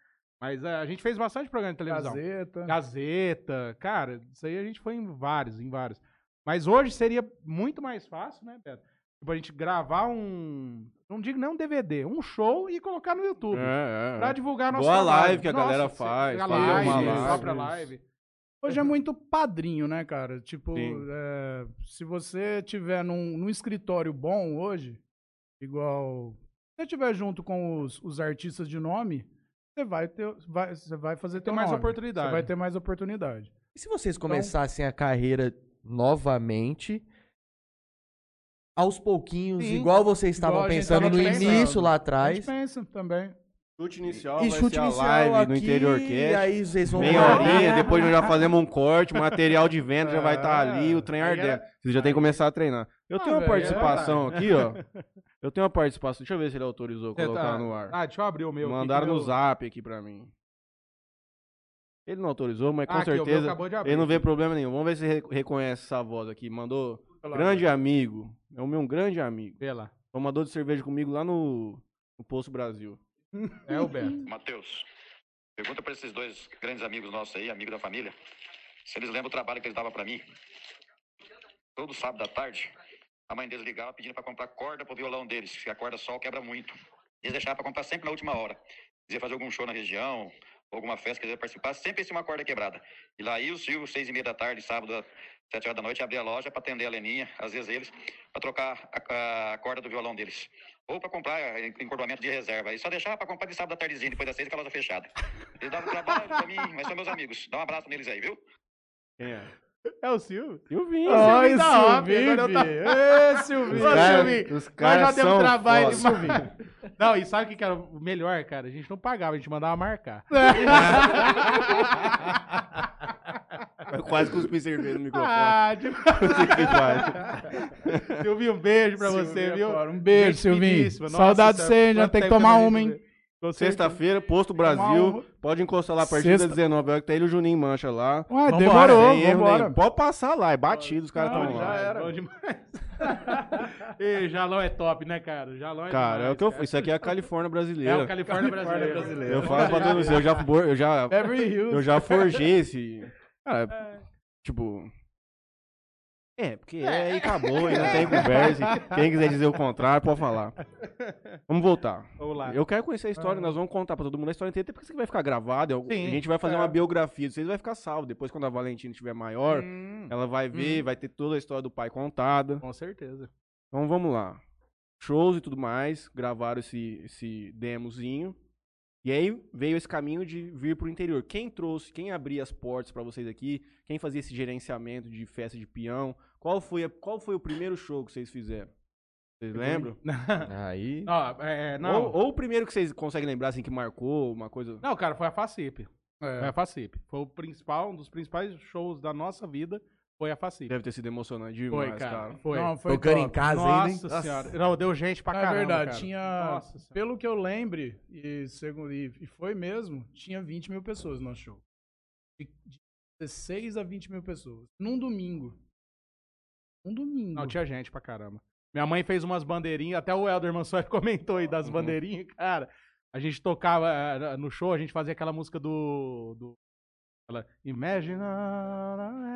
[SPEAKER 3] mas é, a gente fez bastante programa de televisão.
[SPEAKER 2] Gazeta.
[SPEAKER 3] Gazeta, cara, isso aí a gente foi em vários, em vários. Mas hoje seria muito mais fácil, né, Beto? Tipo, a gente gravar um, não digo nem um DVD, um show e colocar no YouTube.
[SPEAKER 1] É, é,
[SPEAKER 3] Pra
[SPEAKER 1] é.
[SPEAKER 3] divulgar nosso
[SPEAKER 1] Boa
[SPEAKER 3] trabalho.
[SPEAKER 1] live que a galera
[SPEAKER 3] cê-
[SPEAKER 1] faz,
[SPEAKER 3] A live,
[SPEAKER 2] uma
[SPEAKER 3] a
[SPEAKER 2] live,
[SPEAKER 3] própria
[SPEAKER 2] isso.
[SPEAKER 3] live.
[SPEAKER 2] Hoje é muito padrinho, né, cara? Tipo, é, se você tiver num, num escritório bom hoje, igual. Se você tiver junto com os, os artistas de nome, você vai ter. Vai, você vai fazer teu
[SPEAKER 3] mais
[SPEAKER 2] nome.
[SPEAKER 3] oportunidade.
[SPEAKER 2] Você vai ter mais oportunidade.
[SPEAKER 4] E se vocês começassem a carreira novamente, aos pouquinhos,
[SPEAKER 3] Sim.
[SPEAKER 4] igual vocês estavam
[SPEAKER 2] a
[SPEAKER 4] pensando no
[SPEAKER 2] pensando.
[SPEAKER 4] início lá
[SPEAKER 2] A
[SPEAKER 4] atrás,
[SPEAKER 2] gente pensa também.
[SPEAKER 1] Chute inicial
[SPEAKER 4] e
[SPEAKER 1] vai
[SPEAKER 4] chute
[SPEAKER 1] ser a
[SPEAKER 4] inicial
[SPEAKER 1] live
[SPEAKER 4] aqui,
[SPEAKER 1] no Interior
[SPEAKER 4] e
[SPEAKER 1] Cast.
[SPEAKER 4] aí vocês vão
[SPEAKER 1] Meia horinha, depois nós já fazemos um corte, o material de venda já vai estar ali, o trem ardendo. Vocês já tem que começar a treinar. Eu
[SPEAKER 2] Ah,
[SPEAKER 1] tenho uma participação aqui, ó. Eu tenho uma participação. Deixa eu ver se ele autorizou colocar
[SPEAKER 3] tá-
[SPEAKER 1] no ar.
[SPEAKER 3] Ah, deixa eu abrir o meu. aqui,
[SPEAKER 1] Mandaram
[SPEAKER 3] que
[SPEAKER 1] no
[SPEAKER 3] meu-
[SPEAKER 1] zap aqui pra mim. Ele não autorizou, mas com
[SPEAKER 3] Ah, aqui, o meu
[SPEAKER 1] certeza
[SPEAKER 3] abrir
[SPEAKER 1] ele não vê
[SPEAKER 3] aqui.
[SPEAKER 1] problema nenhum. Vamos ver se re- reconhece essa voz aqui. Mandou
[SPEAKER 2] Olha lá.
[SPEAKER 1] grande amigo. É o meu grande amigo.
[SPEAKER 3] Vê lá.
[SPEAKER 1] Tomador de cerveja comigo lá no, no Poço Brasil.
[SPEAKER 3] É o Beto.
[SPEAKER 6] Matheus, pergunta para esses dois grandes amigos nossos aí, amigo da família, se eles lembram o trabalho que eles davam para mim. Todo sábado à tarde, a mãe deles ligava pedindo para comprar corda pro violão deles, que a corda sol quebra muito. Eles deixavam para comprar sempre na última hora. Queria fazer algum show na região, alguma festa, queria participar, sempre tinha uma corda quebrada. E lá ia o Silvio, seis e meia da tarde, sábado, sete horas da noite, abria a loja para atender a Leninha, às vezes eles, para trocar a, a corda do violão deles. Ou para comprar eh, encordoamento de reserva. E só deixava para comprar de sábado à tardezinha, depois das seis, com a loja fechada. Eles davam trabalho para mim, mas são meus amigos. Dá um abraço neles aí, viu?
[SPEAKER 1] É?
[SPEAKER 3] É o Silvio?
[SPEAKER 1] Silvinho.
[SPEAKER 2] Oi,
[SPEAKER 3] tá óbvio,
[SPEAKER 2] Silvinho.
[SPEAKER 3] tá-
[SPEAKER 2] Ê,
[SPEAKER 1] Os
[SPEAKER 2] Silvinho.
[SPEAKER 3] Ô,
[SPEAKER 1] caras
[SPEAKER 3] Silvinho,
[SPEAKER 1] os
[SPEAKER 3] Nós
[SPEAKER 1] caras
[SPEAKER 3] já demos
[SPEAKER 1] são
[SPEAKER 3] trabalho
[SPEAKER 1] foda.
[SPEAKER 3] demais. Não, e sabe o que que era o melhor, cara? A gente não pagava, a gente mandava marcar.
[SPEAKER 1] Eu quase cuspi cerveja no microfone.
[SPEAKER 3] ah, de... Silvinho, um beijo pra
[SPEAKER 2] Silvinho
[SPEAKER 3] você,
[SPEAKER 2] é
[SPEAKER 3] viu?
[SPEAKER 2] Um beijo, Silvinho. Saudade de
[SPEAKER 3] isso
[SPEAKER 2] você,
[SPEAKER 3] é-
[SPEAKER 2] já tem que tomar uma, hein?
[SPEAKER 1] Sexta-feira, Posto Brasil. Pode encostar lá a partir das
[SPEAKER 2] Sexta-
[SPEAKER 1] 19 horas, que tá ele e o Juninho Mancha lá.
[SPEAKER 2] Ué,
[SPEAKER 3] Vambora,
[SPEAKER 2] demorou,
[SPEAKER 1] Sem erro
[SPEAKER 2] vambora.
[SPEAKER 1] nenhum. Pode passar lá, é batido, os caras estão
[SPEAKER 2] já
[SPEAKER 1] lá.
[SPEAKER 2] era.
[SPEAKER 3] Bom demais. Ei, Jalão é top, né, cara? Jalão é
[SPEAKER 1] Cara,
[SPEAKER 3] demais,
[SPEAKER 1] é o que eu
[SPEAKER 3] cara.
[SPEAKER 1] Isso aqui é a Califórnia
[SPEAKER 3] É
[SPEAKER 1] brasileira.
[SPEAKER 3] o Califórnia brasileiro.
[SPEAKER 2] brasileiro.
[SPEAKER 1] Eu falo pra todo mundo, eu já, eu já, eu já forjei esse. Cara, tipo. É, porque é, e acabou, e não tem conversa. Quem quiser dizer o contrário, pode falar. Vamos voltar.
[SPEAKER 3] Vamos lá.
[SPEAKER 1] Eu quero conhecer a história, nós vamos contar pra todo mundo a história inteira, até porque isso aqui vai ficar gravado. eu-
[SPEAKER 3] Sim,
[SPEAKER 1] a gente vai fazer
[SPEAKER 3] é.
[SPEAKER 1] uma biografia, vocês vai ficar salvo. Depois, quando a Valentina estiver maior,
[SPEAKER 3] Hum,
[SPEAKER 1] ela vai ver, vai ter toda a história do pai contada.
[SPEAKER 3] com certeza.
[SPEAKER 1] Então vamos lá. Shows e tudo mais, gravaram esse, esse demozinho. E aí veio esse caminho de vir pro interior. Quem trouxe, quem abria as portas pra vocês aqui, quem fazia esse gerenciamento de festa de peão, qual foi, a- qual foi o primeiro show que vocês fizeram? Vocês lembram?
[SPEAKER 4] Aí.
[SPEAKER 3] Ó, é, não.
[SPEAKER 1] Ou, ou o primeiro que vocês conseguem lembrar, assim, que marcou, uma coisa...
[SPEAKER 3] Não, cara, foi a FACIP. Foi
[SPEAKER 2] É.
[SPEAKER 3] a FACIP. Foi o principal, um dos principais shows da nossa vida, foi a FACIP.
[SPEAKER 1] Deve ter sido emocionante
[SPEAKER 3] Foi,
[SPEAKER 1] demais,
[SPEAKER 3] cara.
[SPEAKER 1] cara.
[SPEAKER 3] Foi.
[SPEAKER 2] Não, foi
[SPEAKER 4] Tocando em
[SPEAKER 2] top.
[SPEAKER 4] casa
[SPEAKER 3] Nossa
[SPEAKER 4] ainda, hein?
[SPEAKER 3] senhora. Não, deu gente pra
[SPEAKER 2] Na
[SPEAKER 3] caramba,
[SPEAKER 2] verdade,
[SPEAKER 3] cara.
[SPEAKER 2] tinha.
[SPEAKER 3] Nossa senhora.
[SPEAKER 2] Pelo que eu lembre, e, segundo, e, foi mesmo, tinha 20 mil pessoas no show. De, de 16 a 20 mil pessoas. Num domingo. Um domingo.
[SPEAKER 3] Não, tinha gente pra caramba. Minha mãe fez umas bandeirinhas, até o Helder Mansoy comentou aí das
[SPEAKER 1] Uhum.
[SPEAKER 3] bandeirinhas, cara. A gente tocava eh, no show, a gente fazia aquela música do. do Ela, Imagine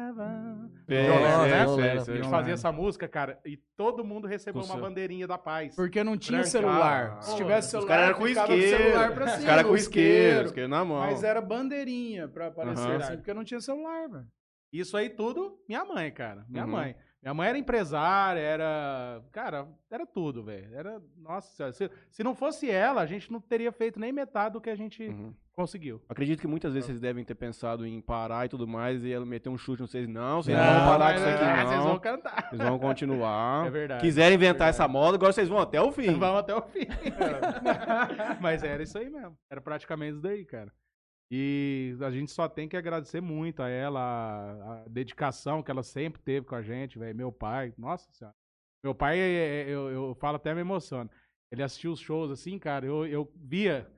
[SPEAKER 3] ever...
[SPEAKER 1] É, é,
[SPEAKER 3] né?
[SPEAKER 4] Violão.
[SPEAKER 1] sei.
[SPEAKER 3] A gente fazia essa música, cara, e todo mundo recebeu uma bandeirinha da paz.
[SPEAKER 2] Porque não tinha
[SPEAKER 3] Branca.
[SPEAKER 2] celular. Se tivesse
[SPEAKER 1] Os
[SPEAKER 2] celular,
[SPEAKER 1] caras eram com isqueiro.
[SPEAKER 2] celular pra
[SPEAKER 1] Os
[SPEAKER 2] cima,
[SPEAKER 1] caras com
[SPEAKER 2] o
[SPEAKER 1] isqueiro, isqueiro na mão.
[SPEAKER 2] Mas era bandeirinha pra aparecer
[SPEAKER 1] Aham.
[SPEAKER 2] assim, porque não tinha celular, velho.
[SPEAKER 3] Isso aí tudo, minha mãe, cara. Minha
[SPEAKER 1] Uhum.
[SPEAKER 3] mãe. Minha mãe era empresária, era. Cara, era tudo, velho. Era. Nossa senhora. Se, se não fosse ela, a gente não teria feito nem metade do que a gente
[SPEAKER 1] Uhum.
[SPEAKER 3] conseguiu.
[SPEAKER 1] Acredito que muitas vezes vocês devem ter pensado em parar e tudo mais, e ela meter um chute, não vocês não, vocês
[SPEAKER 4] Não,
[SPEAKER 1] não vão parar com isso aqui
[SPEAKER 3] ah, Vocês vão
[SPEAKER 1] não.
[SPEAKER 3] cantar.
[SPEAKER 1] Vocês vão continuar.
[SPEAKER 3] É verdade.
[SPEAKER 1] Quiserem inventar
[SPEAKER 3] Verdade.
[SPEAKER 1] essa moda, agora vocês vão até o fim.
[SPEAKER 3] Vamos até o fim. Mas era isso aí mesmo. Era praticamente isso daí, cara. E a gente só tem que agradecer muito a ela, a, a dedicação que ela sempre teve com a gente, velho. Meu pai, nossa senhora. Meu pai, é- é- eu, eu falo até me emociono. Ele assistiu os shows assim, cara, eu, eu via,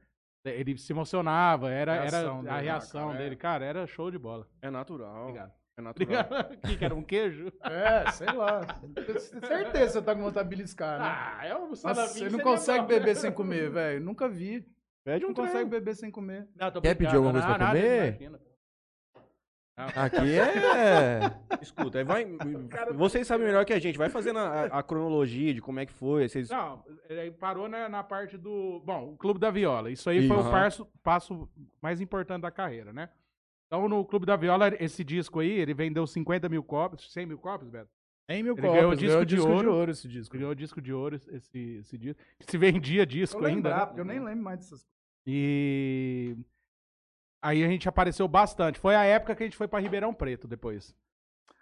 [SPEAKER 3] ele se emocionava, era, era
[SPEAKER 2] Reação dele,
[SPEAKER 3] a
[SPEAKER 2] né,
[SPEAKER 3] reação
[SPEAKER 2] cara?
[SPEAKER 3] dele. Cara, era show de bola.
[SPEAKER 1] É natural.
[SPEAKER 3] Obrigado.
[SPEAKER 1] É natural.
[SPEAKER 3] Que, que era um queijo?
[SPEAKER 2] É, sei lá. Certeza que você tá com vontade de beliscar, né?
[SPEAKER 3] Ah, é um
[SPEAKER 2] Nossa, você não consegue beber sem comer, velho. Nunca vi.
[SPEAKER 1] Pede um
[SPEAKER 2] Não consegue beber sem comer.
[SPEAKER 3] Não, tô
[SPEAKER 4] Quer pedir alguma coisa
[SPEAKER 3] Não,
[SPEAKER 4] pra
[SPEAKER 3] nada,
[SPEAKER 4] comer?
[SPEAKER 3] imagina.
[SPEAKER 4] Aqui é.
[SPEAKER 1] Escuta, aí vai. Vocês sabem melhor que a gente. Vai fazendo a, a cronologia de como é que foi. Vocês...
[SPEAKER 3] Não, ele parou né, na parte do. Bom, o Clube da Viola. Isso aí foi
[SPEAKER 1] Isso.
[SPEAKER 3] o passo, passo mais importante da carreira, né? Então, no Clube da Viola, esse disco aí, ele vendeu 50 mil cópias, 100 mil cópias, Beto?
[SPEAKER 2] 100 mil
[SPEAKER 3] Ele
[SPEAKER 2] copos.
[SPEAKER 3] ganhou
[SPEAKER 2] Ganhou
[SPEAKER 3] disco
[SPEAKER 2] disco,
[SPEAKER 3] de ouro.
[SPEAKER 2] ouro. esse disco.
[SPEAKER 3] Ganhou disco de ouro esse, esse disco. Se vendia disco
[SPEAKER 2] Eu
[SPEAKER 3] ainda.
[SPEAKER 2] lembrar,
[SPEAKER 3] né?
[SPEAKER 2] porque eu nem lembro mais dessas coisas.
[SPEAKER 3] E aí a gente apareceu bastante. Foi a época que a gente foi pra Ribeirão Preto depois.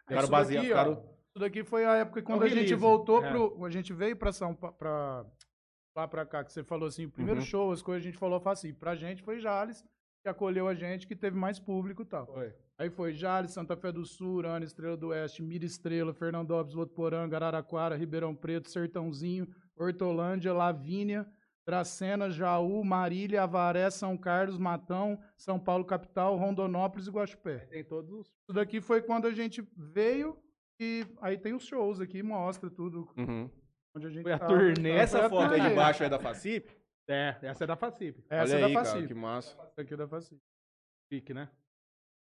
[SPEAKER 1] Ficaram
[SPEAKER 2] Isso
[SPEAKER 1] baseados. Ficaram...
[SPEAKER 2] Isso daqui foi a época quando
[SPEAKER 3] É o
[SPEAKER 2] a gente voltou
[SPEAKER 3] é.
[SPEAKER 2] pro. A gente veio pra São Pa- pra lá pra cá, que você falou assim, o primeiro
[SPEAKER 1] Uhum.
[SPEAKER 2] show, as coisas a gente falou assim, pra gente foi Jales, que acolheu a gente, que teve mais público e tal.
[SPEAKER 3] Foi.
[SPEAKER 2] Aí foi Jales, Santa Fé do Sul, Urânia, Estrela do Oeste, Mira Estrela, Fernandópolis, Votuporanga, Araraquara, Ribeirão Preto, Sertãozinho, Hortolândia, Lavínia, Dracena, Jaú, Marília, Avaré, São Carlos, Matão, São Paulo capital, Rondonópolis e Guaxupé.
[SPEAKER 3] Tem todos os.
[SPEAKER 2] Isso daqui foi quando a gente veio e aí tem os shows aqui, mostra tudo
[SPEAKER 1] Uhum.
[SPEAKER 2] onde a gente
[SPEAKER 3] Foi a
[SPEAKER 2] tava.
[SPEAKER 3] turnê.
[SPEAKER 2] Foi
[SPEAKER 1] Essa foto aí de baixo é da Facip?
[SPEAKER 3] É, essa é da Facip.
[SPEAKER 2] Essa
[SPEAKER 1] Olha
[SPEAKER 2] é
[SPEAKER 1] aí,
[SPEAKER 2] da
[SPEAKER 1] cara,
[SPEAKER 2] Facip.
[SPEAKER 1] que massa.
[SPEAKER 2] Essa aqui é da Facip.
[SPEAKER 3] Fique, né?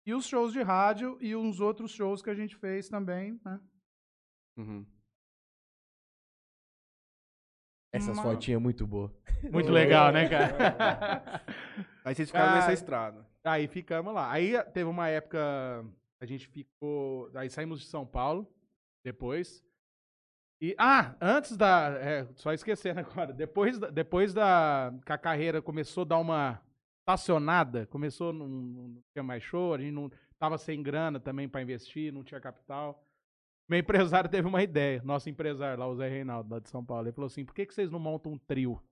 [SPEAKER 2] E os shows de rádio e uns outros shows que a gente fez também, né?
[SPEAKER 1] Uhum.
[SPEAKER 4] Essas
[SPEAKER 2] Uma-
[SPEAKER 4] fotinhas muito boas.
[SPEAKER 3] Muito legal, né, cara?
[SPEAKER 1] Aí vocês ficaram
[SPEAKER 3] Cara,
[SPEAKER 1] nessa estrada.
[SPEAKER 3] Aí ficamos lá. Aí teve uma época, a gente ficou. Aí saímos de São Paulo, depois. E, ah, antes da. É, só esquecendo agora. Depois da, depois da. Que a carreira começou a dar uma estacionada, começou, não, não tinha mais show, a gente não tava sem grana também pra investir, não tinha capital. Meu empresário teve uma ideia, nosso empresário lá, o Zé Reinaldo, lá de São Paulo. Ele falou assim: por que, que vocês não montam um trio?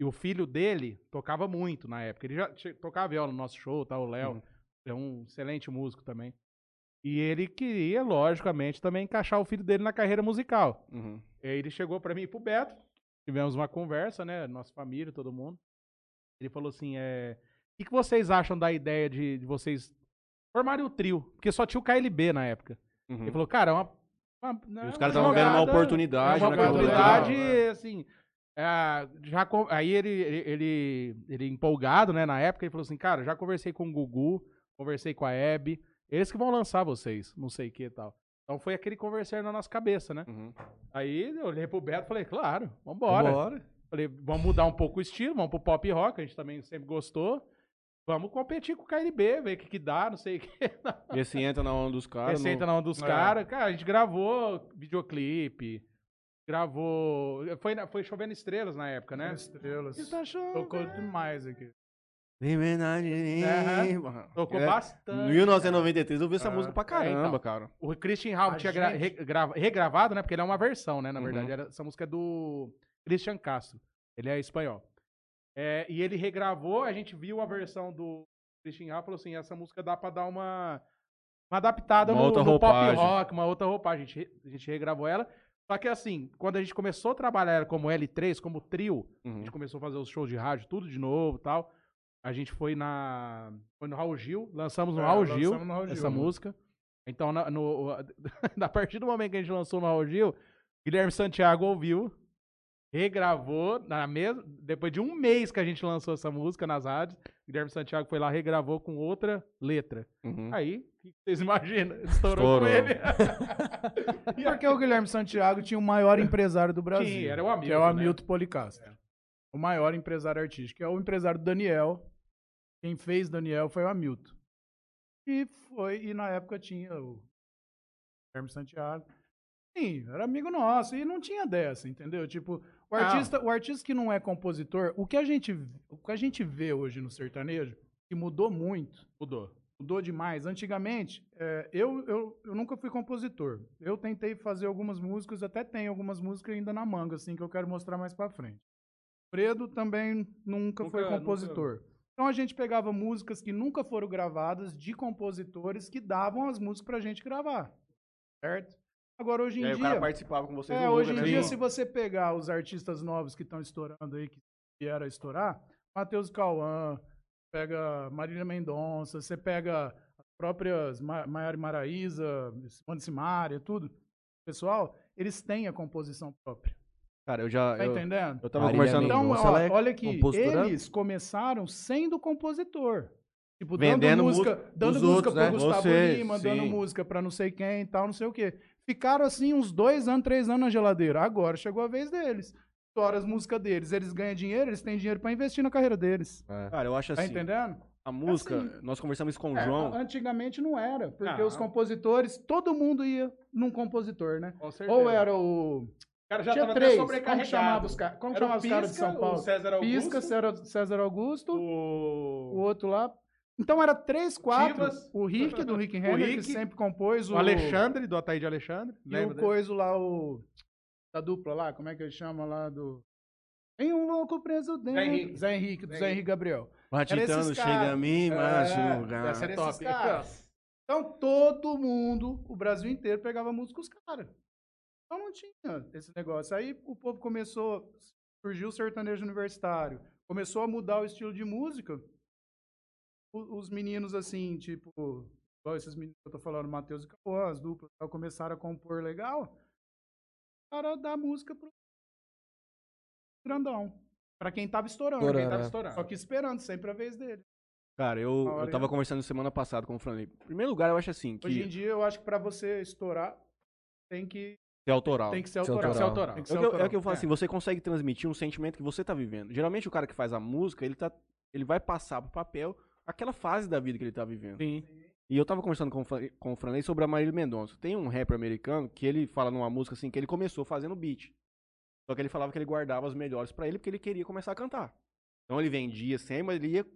[SPEAKER 3] E o filho dele tocava muito na época. Ele já tocava viola no nosso show, tá? O Léo.
[SPEAKER 1] Uhum.
[SPEAKER 3] É um excelente músico também. E ele queria, logicamente, também encaixar o filho dele na carreira musical.
[SPEAKER 1] Uhum.
[SPEAKER 3] E aí ele chegou pra mim e pro Beto. Tivemos uma conversa, né? Nossa família, todo mundo. Ele falou assim: é. O que, que vocês acham da ideia de, de vocês formarem o trio? Porque só tinha o KLB na época.
[SPEAKER 1] Uhum.
[SPEAKER 3] Ele falou, cara, é uma. Uma-
[SPEAKER 1] E
[SPEAKER 3] é
[SPEAKER 1] os caras estavam vendo uma oportunidade
[SPEAKER 3] uma oportunidade,
[SPEAKER 1] legal.
[SPEAKER 3] assim. é, já, aí ele, ele, ele, empolgado, né, na época, ele falou assim, cara, já conversei com o Gugu, conversei com a Hebe, eles que vão lançar vocês, não sei o que e tal. Então foi aquele conversar na nossa cabeça, né?
[SPEAKER 1] Uhum.
[SPEAKER 3] Aí eu olhei pro Beto e falei, claro, vambora.
[SPEAKER 4] Bora.
[SPEAKER 3] Falei, vamos mudar um pouco o estilo, vamos pro pop rock, a gente também sempre gostou. Vamos competir com o KLB, ver o que, que dá, não sei o que.
[SPEAKER 1] Esse entra na onda dos caras.
[SPEAKER 3] Receita
[SPEAKER 1] no-
[SPEAKER 3] na onda dos
[SPEAKER 2] É.
[SPEAKER 3] caras. Cara, a gente gravou videoclipe, gravou. Foi, na- foi chovendo estrelas na época, né?
[SPEAKER 2] Estrelas.
[SPEAKER 3] Está chovendo.
[SPEAKER 2] Tocou demais aqui.
[SPEAKER 3] Aham. Tocou
[SPEAKER 1] É,
[SPEAKER 3] bastante.
[SPEAKER 1] Em 1993 eu vi essa música pra
[SPEAKER 3] é,
[SPEAKER 1] caramba,
[SPEAKER 3] então.
[SPEAKER 1] cara.
[SPEAKER 3] O Christian Ralph tinha
[SPEAKER 2] gente-
[SPEAKER 3] re- grava- regravado, né? Porque ele é uma versão, né? Na
[SPEAKER 1] Uhum.
[SPEAKER 3] verdade, Era- essa música é do Christian Castro. Ele é espanhol. É, e ele regravou, a gente viu a versão do Christian e falou assim: essa música dá pra dar uma, uma adaptada
[SPEAKER 1] Uma
[SPEAKER 3] no,
[SPEAKER 1] outra
[SPEAKER 3] no pop rock, uma outra roupagem. A gente, a gente regravou ela. Só que assim, quando a gente começou a trabalhar ela como L3, como trio, a
[SPEAKER 1] Uhum.
[SPEAKER 3] gente começou a fazer os shows de rádio, tudo de novo e tal. A gente foi na. Foi no Raul Gil, lançamos no
[SPEAKER 2] É,
[SPEAKER 3] Raul Gil
[SPEAKER 2] lançamos no Raul Gil,
[SPEAKER 3] essa
[SPEAKER 2] né?
[SPEAKER 3] música. Então, na, no, a partir do momento que a gente lançou no Raul Gil, Guilherme Santiago ouviu regravou na mesma. Depois de um mês que a gente lançou essa música nas rádios, Guilherme Santiago foi lá, regravou com outra letra.
[SPEAKER 1] Uhum.
[SPEAKER 3] Aí, o que vocês imaginam? Estourou,
[SPEAKER 1] Estourou.
[SPEAKER 3] com ele.
[SPEAKER 2] Porque o Guilherme Santiago tinha o maior empresário do Brasil.
[SPEAKER 3] Tinha, era o Hamilton,
[SPEAKER 2] Que é o
[SPEAKER 3] né?
[SPEAKER 2] Hamilton Policastro. O maior empresário artístico. Que é o empresário do Daniel. Quem fez Daniel foi o Hamilton. E foi, e na época tinha o Guilherme Santiago. Sim, era amigo nosso. E não tinha dessa, entendeu? Tipo, o
[SPEAKER 3] Não.
[SPEAKER 2] artista, o artista que não é compositor, o que a gente, o que a gente vê hoje no sertanejo, que mudou muito,
[SPEAKER 3] Mudou.
[SPEAKER 2] mudou demais. Antigamente, é, eu, eu, eu nunca fui compositor. Eu tentei fazer algumas músicas, até tenho algumas músicas ainda na manga, assim, que eu quero mostrar mais pra frente. Fredo também nunca, foi
[SPEAKER 3] Nunca-
[SPEAKER 2] compositor. Então a gente pegava músicas que nunca foram gravadas de compositores que davam as músicas pra gente gravar. Certo? Agora, hoje em
[SPEAKER 1] aí o
[SPEAKER 2] dia.
[SPEAKER 1] cara participava com vocês
[SPEAKER 2] É,
[SPEAKER 1] no
[SPEAKER 2] hoje
[SPEAKER 1] Luga,
[SPEAKER 2] em
[SPEAKER 1] né,
[SPEAKER 2] dia,
[SPEAKER 1] João?
[SPEAKER 2] se você pegar os artistas novos que estão estourando aí, que vieram a estourar, Matheus Cauã, pega Marília Mendonça, você pega as próprias Ma- Maiara Maraíza, Simone Simaria, tudo. Pessoal, eles têm a composição própria.
[SPEAKER 1] Cara, eu já.
[SPEAKER 2] Tá
[SPEAKER 1] eu,
[SPEAKER 2] entendendo?
[SPEAKER 1] eu tava
[SPEAKER 4] Marília
[SPEAKER 1] conversando.
[SPEAKER 2] Então, ó,
[SPEAKER 4] é
[SPEAKER 2] olha que
[SPEAKER 4] compositora?
[SPEAKER 2] eles começaram sendo compositor. Tipo,
[SPEAKER 1] Vendendo
[SPEAKER 2] dando música,
[SPEAKER 1] música
[SPEAKER 2] dando música
[SPEAKER 1] outros,
[SPEAKER 2] pro
[SPEAKER 1] né?
[SPEAKER 2] Gustavo
[SPEAKER 1] Você,
[SPEAKER 2] Lima, dando
[SPEAKER 1] sim.
[SPEAKER 2] música pra não sei quem e tal, não sei o quê. Ficaram assim uns dois anos, três anos na geladeira. Agora chegou a vez deles. Estoura as músicas deles, eles ganham dinheiro, eles têm dinheiro pra investir na carreira deles.
[SPEAKER 1] Cara, eu acho
[SPEAKER 2] Tá
[SPEAKER 1] assim.
[SPEAKER 2] entendendo?
[SPEAKER 1] A música,
[SPEAKER 2] assim.
[SPEAKER 1] nós conversamos isso com o
[SPEAKER 2] É,
[SPEAKER 1] João.
[SPEAKER 2] antigamente não era, porque
[SPEAKER 3] Não.
[SPEAKER 2] os compositores, todo mundo ia num compositor, né?
[SPEAKER 3] Com certeza.
[SPEAKER 2] Ou era o.
[SPEAKER 3] O cara já
[SPEAKER 2] Tinha
[SPEAKER 3] tava até
[SPEAKER 2] três. Como
[SPEAKER 3] sobrecarregado.
[SPEAKER 2] chamava os caras? Como chamava os caras de
[SPEAKER 3] Pisca,
[SPEAKER 2] São Paulo?
[SPEAKER 3] O César Augusto.
[SPEAKER 2] Pisca, César- César Augusto. o
[SPEAKER 3] O...
[SPEAKER 2] outro lá. Então era três, quatro.
[SPEAKER 3] Chivas.
[SPEAKER 2] O Rick, do Rick
[SPEAKER 3] Rick.
[SPEAKER 2] que sempre compôs o.
[SPEAKER 3] o Alexandre, do Ataíde Alexandre.
[SPEAKER 2] E
[SPEAKER 3] Lembra
[SPEAKER 2] o
[SPEAKER 3] dele?
[SPEAKER 2] coiso lá, o. Da dupla lá, como é que ele chama lá do. Tem um louco preso dentro.
[SPEAKER 3] Henrique.
[SPEAKER 2] Zé Henrique, do
[SPEAKER 3] Zé
[SPEAKER 2] Zé
[SPEAKER 3] Henrique.
[SPEAKER 2] Henrique Gabriel.
[SPEAKER 1] Matitano, chega
[SPEAKER 2] caras.
[SPEAKER 1] a mim,
[SPEAKER 2] É,
[SPEAKER 1] machuca.
[SPEAKER 3] essa é top.
[SPEAKER 2] Então todo mundo, o Brasil inteiro, pegava música com os caras. Então não tinha esse negócio. Aí o povo começou, surgiu o sertanejo universitário, começou a mudar o estilo de música. Os meninos, assim, tipo, igual esses meninos que eu tô falando, Matheus e Cauã, as duplas, tal, começaram a compor legal, para dar música pro grandão. Pra quem tava estourando.
[SPEAKER 4] Estourando,
[SPEAKER 2] quem tava
[SPEAKER 4] é.
[SPEAKER 2] estourando. Só que esperando sempre a vez dele.
[SPEAKER 1] Cara, eu,
[SPEAKER 2] Na hora
[SPEAKER 1] eu tava conversando semana passada com o Franley. Em primeiro lugar, eu acho assim, que
[SPEAKER 2] Hoje em dia, eu acho que pra você estourar, tem que,
[SPEAKER 1] é autoral.
[SPEAKER 2] tem que ser
[SPEAKER 4] Ser
[SPEAKER 2] autoral.
[SPEAKER 4] autoral.
[SPEAKER 3] autoral.
[SPEAKER 2] Tem que
[SPEAKER 1] É
[SPEAKER 2] ser
[SPEAKER 1] o que, eu, é
[SPEAKER 2] autoral.
[SPEAKER 1] que eu falo assim, você consegue transmitir um sentimento que você tá vivendo. Geralmente o cara que faz a música, ele, tá, ele vai passar pro papel aquela fase da vida que ele tá vivendo.
[SPEAKER 3] Sim.
[SPEAKER 1] E eu tava conversando com, com o Franley sobre a Marília Mendonça. Tem um rapper americano que ele fala numa música assim, que ele começou fazendo beat. Só que ele falava que ele guardava os melhores pra ele porque ele queria começar a cantar. Então ele vendia sempre, mas ele ia,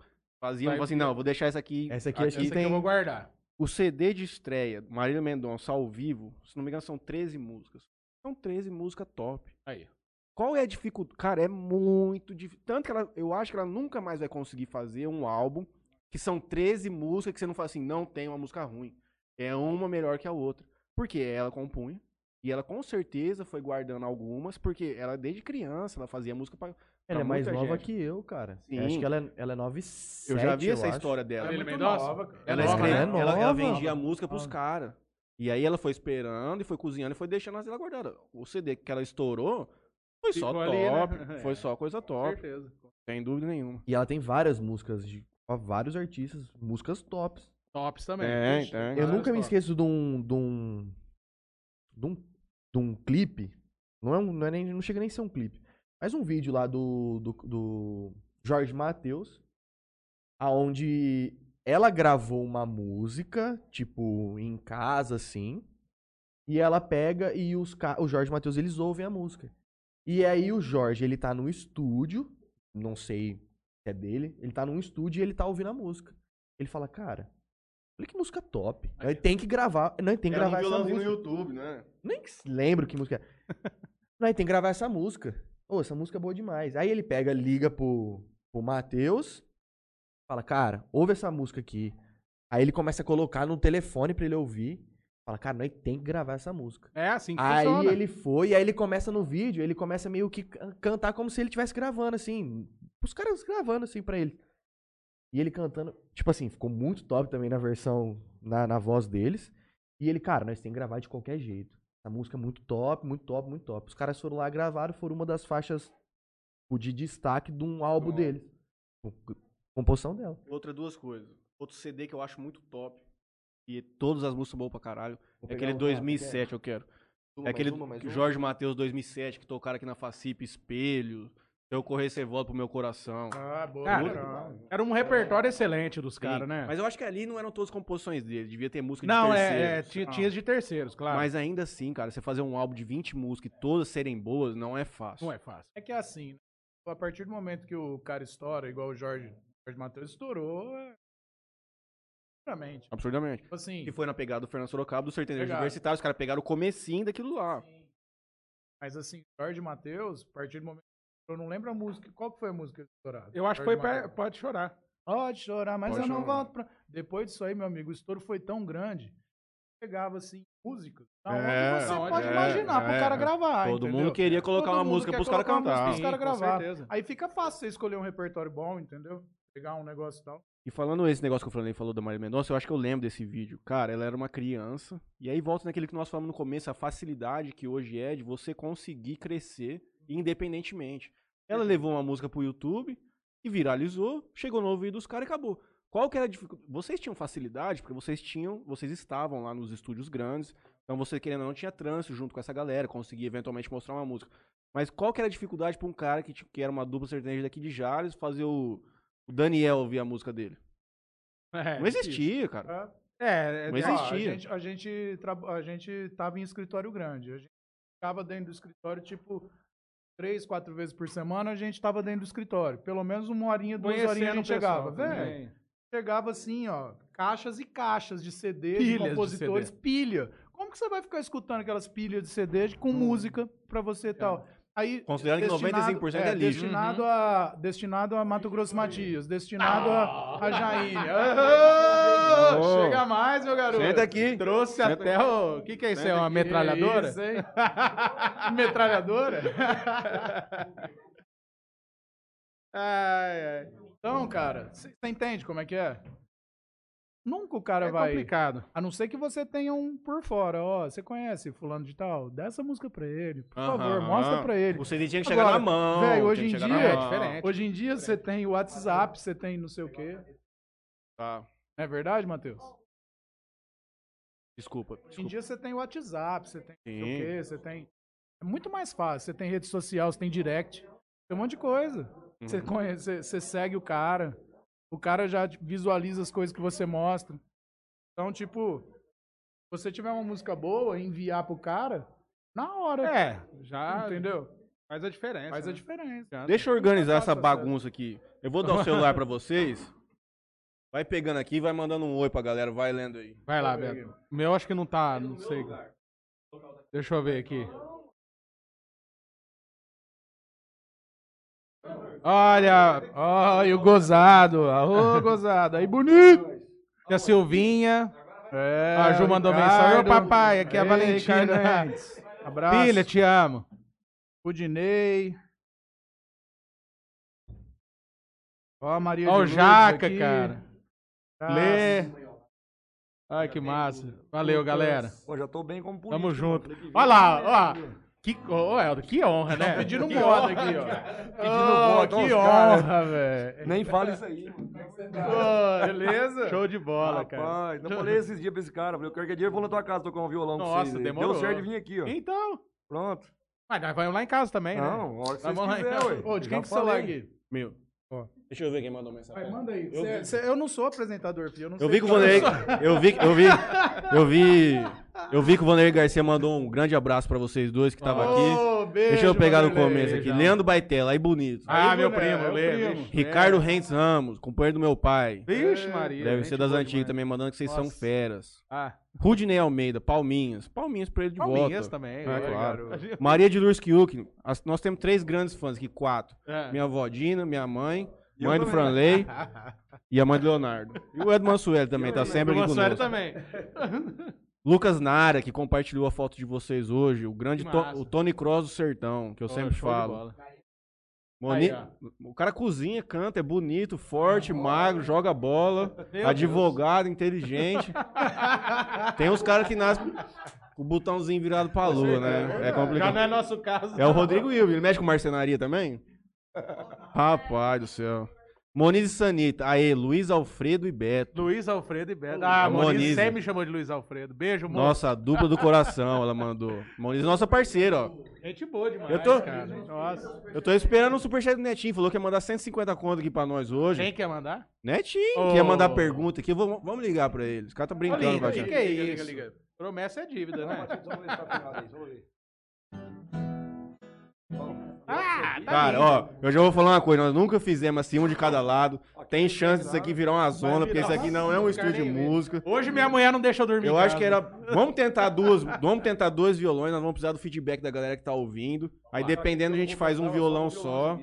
[SPEAKER 1] fazia,
[SPEAKER 3] Vai-
[SPEAKER 1] assim, não, vou deixar essa aqui.
[SPEAKER 4] Essa aqui,
[SPEAKER 3] Essa
[SPEAKER 4] aqui
[SPEAKER 3] aqui
[SPEAKER 4] tem.
[SPEAKER 3] eu vou guardar.
[SPEAKER 1] O CD de estreia, Marília Mendonça ao vivo, se não me engano, são 13 músicas. São 13 músicas top.
[SPEAKER 3] Aí.
[SPEAKER 1] Qual é a dificuldade? Cara, é muito difícil. Tanto que ela, eu acho que ela nunca mais vai conseguir fazer um álbum que são 13 músicas que você não fala assim, não tem uma música ruim. É uma melhor que a outra. Porque ela compunha. E ela com certeza foi guardando algumas, porque ela desde criança ela fazia música pra.
[SPEAKER 4] Ela é
[SPEAKER 1] pra
[SPEAKER 4] mais
[SPEAKER 1] muita
[SPEAKER 4] nova
[SPEAKER 1] gente.
[SPEAKER 4] que eu, cara.
[SPEAKER 1] Sim.
[SPEAKER 4] Eu acho que ela é, ela é 9
[SPEAKER 1] Eu já vi essa história dela.
[SPEAKER 2] Ela é muito
[SPEAKER 3] Mendonça?
[SPEAKER 2] nova.
[SPEAKER 1] Ela,
[SPEAKER 3] É nova,
[SPEAKER 1] escreve-
[SPEAKER 4] né?
[SPEAKER 1] ela, ela
[SPEAKER 4] Nova.
[SPEAKER 1] vendia a música pros
[SPEAKER 2] Nova.
[SPEAKER 1] caras. E aí ela foi esperando e foi cozinhando e foi deixando as ela guardada. O CD que ela estourou foi só
[SPEAKER 3] Ficou ali, né?
[SPEAKER 1] top. Foi
[SPEAKER 3] É.
[SPEAKER 1] só coisa
[SPEAKER 3] Com
[SPEAKER 1] top.
[SPEAKER 3] certeza.
[SPEAKER 1] Sem dúvida nenhuma.
[SPEAKER 4] E ela tem várias músicas de vários artistas, músicas tops.
[SPEAKER 3] Tops também. Ixi,
[SPEAKER 1] tem.
[SPEAKER 4] Eu nunca me
[SPEAKER 3] tops.
[SPEAKER 4] esqueço de um. de um. de um, de um clipe. Não, é um, não, é nem, não chega nem a ser um clipe. Mas um vídeo lá do, do, do Jorge Matheus. Aonde ela gravou uma música, tipo, em casa, assim. E ela pega e os ca- o Jorge Matheus, eles ouvem a música. E aí o Jorge, ele tá no estúdio, não sei se é dele, ele tá num estúdio e ele tá ouvindo a música. Ele fala, cara, olha que música top. Aí tem que gravar, não, tem que
[SPEAKER 1] Era um
[SPEAKER 4] gravar essa
[SPEAKER 1] violãozinho
[SPEAKER 4] música.
[SPEAKER 1] no YouTube, né?
[SPEAKER 4] Nem que se lembro que música é. Não, aí tem que gravar essa música. Ô, essa música é boa demais. Aí ele pega, liga pro, pro Matheus, fala, cara, ouve essa música aqui. Aí ele começa a colocar no telefone pra ele ouvir. Fala, cara, nós tem que gravar essa música.
[SPEAKER 3] É assim que
[SPEAKER 4] Aí
[SPEAKER 3] funciona.
[SPEAKER 4] ele foi, e aí ele começa no vídeo, ele começa meio que can- cantar como se ele estivesse gravando, assim. Os caras gravando, assim, pra ele. E ele cantando, tipo assim, ficou muito top também na versão, na, na voz deles. E ele, cara, nós tem que gravar de qualquer jeito. A música é muito top, muito top, muito top. Os caras foram lá, gravaram, foram uma das faixas tipo, de destaque de um álbum deles. Com- Composição dela.
[SPEAKER 1] Outra duas coisas. Outro CD que eu acho muito top. E todas as músicas são boas pra caralho. É aquele 2007, eu quero. É aquele Jorge Matheus 2007, que tocaram aqui na Facip, Espelho. Eu correr, você volta pro meu coração.
[SPEAKER 2] Ah, boa.
[SPEAKER 3] Cara. Era um repertório excelente dos
[SPEAKER 1] Sim,
[SPEAKER 3] caras, né?
[SPEAKER 1] Mas eu acho que ali não eram todas composições dele. Devia ter música de
[SPEAKER 3] Não, é,
[SPEAKER 1] terceiros.
[SPEAKER 3] é, tinha, tinha as de terceiros, claro.
[SPEAKER 1] Mas ainda assim, cara, você fazer um álbum de 20 músicas e todas serem boas, não é fácil.
[SPEAKER 3] não é fácil.
[SPEAKER 2] É que é assim, né? a partir do momento que o cara estoura, igual o Jorge, Jorge Matheus estourou, é... Realmente.
[SPEAKER 1] Absurdamente.
[SPEAKER 2] Tipo assim,
[SPEAKER 1] Que foi na pegada do Fernando Sorocaba, do Sertanejo. Universitário. Os caras pegaram o comecinho daquilo lá.
[SPEAKER 2] mas assim, Jorge Matheus, a partir do momento eu não lembro a música, qual que foi a música estourada?
[SPEAKER 3] Eu acho que foi pra. Pode Chorar.
[SPEAKER 2] Pode chorar, mas
[SPEAKER 1] Pode
[SPEAKER 2] eu não
[SPEAKER 1] chorar.
[SPEAKER 2] volto pra... Depois disso aí, meu amigo, o estouro foi tão grande, pegava assim, músicas. Da
[SPEAKER 1] É,
[SPEAKER 2] onde você
[SPEAKER 3] não,
[SPEAKER 2] pode
[SPEAKER 3] é,
[SPEAKER 2] imaginar pro
[SPEAKER 1] é.
[SPEAKER 2] cara gravar,
[SPEAKER 1] Todo
[SPEAKER 2] entendeu?
[SPEAKER 1] mundo queria colocar
[SPEAKER 2] Todo
[SPEAKER 1] uma música pros caras cantar.
[SPEAKER 2] pros
[SPEAKER 3] com
[SPEAKER 2] gravar. Aí fica fácil você escolher um repertório bom, entendeu? Pegar um negócio e tal.
[SPEAKER 1] E falando esse negócio que o Flanei falou da Marília Mendonça, eu acho que eu lembro desse vídeo. Cara, ela era uma criança. E aí volta naquele que nós falamos no começo, a facilidade que hoje é de você conseguir crescer independentemente. Ela levou uma música pro YouTube e viralizou, chegou no ouvido dos caras e acabou. Qual que era a dificuldade? Vocês tinham facilidade, porque vocês tinham, vocês estavam lá nos estúdios grandes, então você querendo ou não tinha trânsito junto com essa galera, conseguia eventualmente mostrar uma música. Mas qual que era a dificuldade pra um cara que, que era uma dupla sertaneja daqui de Jales fazer o, o Daniel ouvir a música dele?
[SPEAKER 3] É,
[SPEAKER 1] Não existia, cara.
[SPEAKER 3] É, é,
[SPEAKER 1] Não
[SPEAKER 2] Ó, a
[SPEAKER 1] existia.
[SPEAKER 2] gente, a gente, a gente tava em escritório grande. A gente ficava dentro do escritório, tipo, três, quatro vezes por semana, a gente tava dentro do escritório. Pelo menos uma horinha, duas horinhas a
[SPEAKER 3] conhecendo
[SPEAKER 2] gente chegava. Velho,
[SPEAKER 3] também.
[SPEAKER 2] chegava assim, ó, caixas e caixas de CD,
[SPEAKER 3] Pilhas
[SPEAKER 2] de
[SPEAKER 3] de
[SPEAKER 2] compositores,
[SPEAKER 3] CD.
[SPEAKER 2] pilha. Como que você vai ficar escutando aquelas pilhas de CD com música pra você e tal? Aí,
[SPEAKER 1] Considerando que 95% é lixo.
[SPEAKER 2] Destinado, a, destinado a Mato Grosso Matias, destinado a, a Jaine.
[SPEAKER 3] Ô,
[SPEAKER 2] Ô, Chega mais, meu garoto.
[SPEAKER 1] Senta aqui.
[SPEAKER 3] Trouxe até o. O que, que é isso? É uma metralhadora?
[SPEAKER 2] Isso, hein? metralhadora?
[SPEAKER 3] Ai, ai.
[SPEAKER 2] Então, cara, você entende como é que é? Nunca o cara
[SPEAKER 3] É
[SPEAKER 2] vai.
[SPEAKER 3] complicado.
[SPEAKER 2] A não ser que você tenha um por fora, ó. Você conhece fulano de tal? Dá essa música pra ele, por favor, mostra pra ele.
[SPEAKER 1] O CD tinha que chegar
[SPEAKER 2] Agora,
[SPEAKER 1] na mão.
[SPEAKER 2] velho, hoje em
[SPEAKER 1] chegar
[SPEAKER 2] dia é
[SPEAKER 1] mão.
[SPEAKER 3] diferente.
[SPEAKER 2] Hoje em dia você tem o WhatsApp, você tem não sei o quê.
[SPEAKER 1] Tá.
[SPEAKER 2] É verdade, Matheus?
[SPEAKER 1] Desculpa.
[SPEAKER 2] Hoje em
[SPEAKER 1] desculpa.
[SPEAKER 2] dia você tem o WhatsApp, você tem não sei o
[SPEAKER 1] Sim.
[SPEAKER 2] quê, você tem. É muito mais fácil. Você tem rede social, você tem direct. Tem um monte de coisa. Você,
[SPEAKER 1] Uhum.
[SPEAKER 2] conhece, você, você segue o cara. O cara já visualiza as coisas que você mostra. Então, tipo, se você tiver uma música boa e enviar pro cara, na hora.
[SPEAKER 3] É, já
[SPEAKER 2] Entendeu?
[SPEAKER 3] faz a diferença.
[SPEAKER 2] Faz a
[SPEAKER 3] né?
[SPEAKER 2] diferença.
[SPEAKER 1] Deixa eu organizar essa bagunça aqui. Eu vou dar o celular pra vocês. Vai pegando aqui, vai mandando um oi pra galera, vai lendo aí.
[SPEAKER 3] Vai lá, Beto. O meu acho que não tá, não sei. Deixa eu ver aqui. Olha, olha o gozado. Ô, gozado. Aí, bonito. Tia Silvinha.
[SPEAKER 2] É,
[SPEAKER 3] a Ju mandou
[SPEAKER 2] Ricardo.
[SPEAKER 3] mensagem. Ô, papai, aqui é a
[SPEAKER 2] Ei,
[SPEAKER 3] Valentina.
[SPEAKER 2] Abraço.
[SPEAKER 3] Filha, te amo.
[SPEAKER 2] Rudinei. Ó, a Maria
[SPEAKER 3] Ó, o
[SPEAKER 2] de Lourdes
[SPEAKER 3] Jaca,
[SPEAKER 2] aqui.
[SPEAKER 3] cara.
[SPEAKER 2] Abraço.
[SPEAKER 3] Lê. Ai, que massa. Valeu, galera.
[SPEAKER 7] Pô, já tô bem como político.
[SPEAKER 3] Tamo junto. Olha lá, ó. Que, ô, Helder, que honra, né?
[SPEAKER 2] Pedindo
[SPEAKER 3] Que
[SPEAKER 2] moda
[SPEAKER 3] honra.
[SPEAKER 2] aqui, ó.
[SPEAKER 7] Pedindo voto, ó,
[SPEAKER 2] que
[SPEAKER 7] cara.
[SPEAKER 2] honra, velho.
[SPEAKER 7] Nem fala isso aí.
[SPEAKER 2] Ô, Beleza?
[SPEAKER 3] Show de bola, cara.
[SPEAKER 7] Rapaz, não falei esses dias pra esse cara. Falei, qualquer dia eu vou na tua casa tocar um violão com
[SPEAKER 3] Nossa,
[SPEAKER 7] vocês. aí.
[SPEAKER 3] demorou.
[SPEAKER 7] Deu certo de vir aqui, ó.
[SPEAKER 3] Então.
[SPEAKER 7] Pronto.
[SPEAKER 3] Mas nós vamos lá em casa também, né?
[SPEAKER 7] Não, hora que vocês
[SPEAKER 3] então.
[SPEAKER 7] ué.
[SPEAKER 2] Ô, de quem que é o celular
[SPEAKER 7] falei.
[SPEAKER 2] aqui?
[SPEAKER 1] Meu. Deixa eu ver quem mandou mensagem.
[SPEAKER 2] Vai, manda aí.
[SPEAKER 1] Eu
[SPEAKER 2] Cê-
[SPEAKER 1] vi.
[SPEAKER 2] cê- eu não sou apresentador, filho. Eu, não
[SPEAKER 1] Eu
[SPEAKER 2] sei
[SPEAKER 1] vi que o. Vanderlei. Eu vi, eu vi, eu vi, eu vi que o Vanderlei Garcia mandou um grande abraço pra vocês dois que estavam aqui.
[SPEAKER 2] Ô, beijo,
[SPEAKER 1] Deixa eu pegar no
[SPEAKER 2] Vanderlei.
[SPEAKER 1] começo aqui.
[SPEAKER 3] beijão.
[SPEAKER 1] Leandro Baitela, aí bonito.
[SPEAKER 3] Ah,
[SPEAKER 2] Aí,
[SPEAKER 3] meu primo,
[SPEAKER 2] é o
[SPEAKER 3] Lê.
[SPEAKER 2] primo.
[SPEAKER 3] vixe.
[SPEAKER 1] Ricardo Rentes Ramos, companheiro do meu pai.
[SPEAKER 3] Vixe, Maria.
[SPEAKER 1] Deve ser das antigas também, mandando que vocês são
[SPEAKER 3] Nossa.
[SPEAKER 1] feras.
[SPEAKER 3] Ah,
[SPEAKER 1] Rudney Almeida, Palminhas. Palminhas pra ele de
[SPEAKER 3] Palminhas
[SPEAKER 1] volta.
[SPEAKER 3] também.
[SPEAKER 1] É,
[SPEAKER 3] né,
[SPEAKER 1] claro. Maria de Lourdes Kiuk. Nós temos três grandes fãs aqui, quatro.
[SPEAKER 3] É.
[SPEAKER 1] Minha avó Dina, minha mãe, mãe do. Franley e a mãe do Leonardo. E o Ed Mansueli também, tá sempre aqui conosco.
[SPEAKER 3] também.
[SPEAKER 1] Lucas Nara, que compartilhou a foto de vocês hoje. O grande To- o Tony Cross do Sertão, que eu
[SPEAKER 3] Pô,
[SPEAKER 1] sempre falo. Moni-
[SPEAKER 3] Aí,
[SPEAKER 1] o cara cozinha, canta, é bonito, forte, magro, joga bola,
[SPEAKER 3] Meu
[SPEAKER 1] advogado, inteligente. Tem uns caras que nascem. o botãozinho virado pra lua, né? É
[SPEAKER 3] Já
[SPEAKER 1] complicado.
[SPEAKER 3] não é nosso caso.
[SPEAKER 1] É o Rodrigo Wilber, ele mexe com marcenaria também? Rapaz do céu. Moniz e Sanita. Aê, Luiz Alfredo e Beto.
[SPEAKER 3] Luiz Alfredo e Beto. Ah,
[SPEAKER 1] A
[SPEAKER 3] Moniz
[SPEAKER 1] Moniz.
[SPEAKER 3] sempre me chamou de Luiz Alfredo. Beijo, moço.
[SPEAKER 1] Nossa, a dupla do coração, ela mandou. Moniz, nossa parceira, ó.
[SPEAKER 3] Gente boa demais,
[SPEAKER 1] Eu tô-
[SPEAKER 3] cara. Nossa.
[SPEAKER 1] Eu tô esperando o superchat do Netinho. Falou que ia mandar 150 conto aqui pra nós hoje.
[SPEAKER 3] Quem quer mandar?
[SPEAKER 1] Netinho,
[SPEAKER 3] Ô.
[SPEAKER 1] que ia mandar pergunta aqui. Vou- vamos ligar pra ele. Os caras tá brincando com a
[SPEAKER 3] liga,
[SPEAKER 1] gente.
[SPEAKER 3] que é isso? Promessa é dívida, né?
[SPEAKER 7] Vamos ver
[SPEAKER 3] Ah, tá
[SPEAKER 1] Cara,
[SPEAKER 3] lindo.
[SPEAKER 1] ó, eu já vou falar uma coisa. Nós nunca fizemos assim, um de cada lado. Tem chance disso aqui virar uma zona, porque isso aqui não é um estúdio de música.
[SPEAKER 3] Hoje minha mulher não deixa eu dormir.
[SPEAKER 1] Eu
[SPEAKER 3] em
[SPEAKER 1] acho
[SPEAKER 3] casa.
[SPEAKER 1] que era. Vamos tentar duas. Vamos tentar dois violões, nós vamos precisar do feedback da galera que tá ouvindo. Aí dependendo, a gente faz um violão só.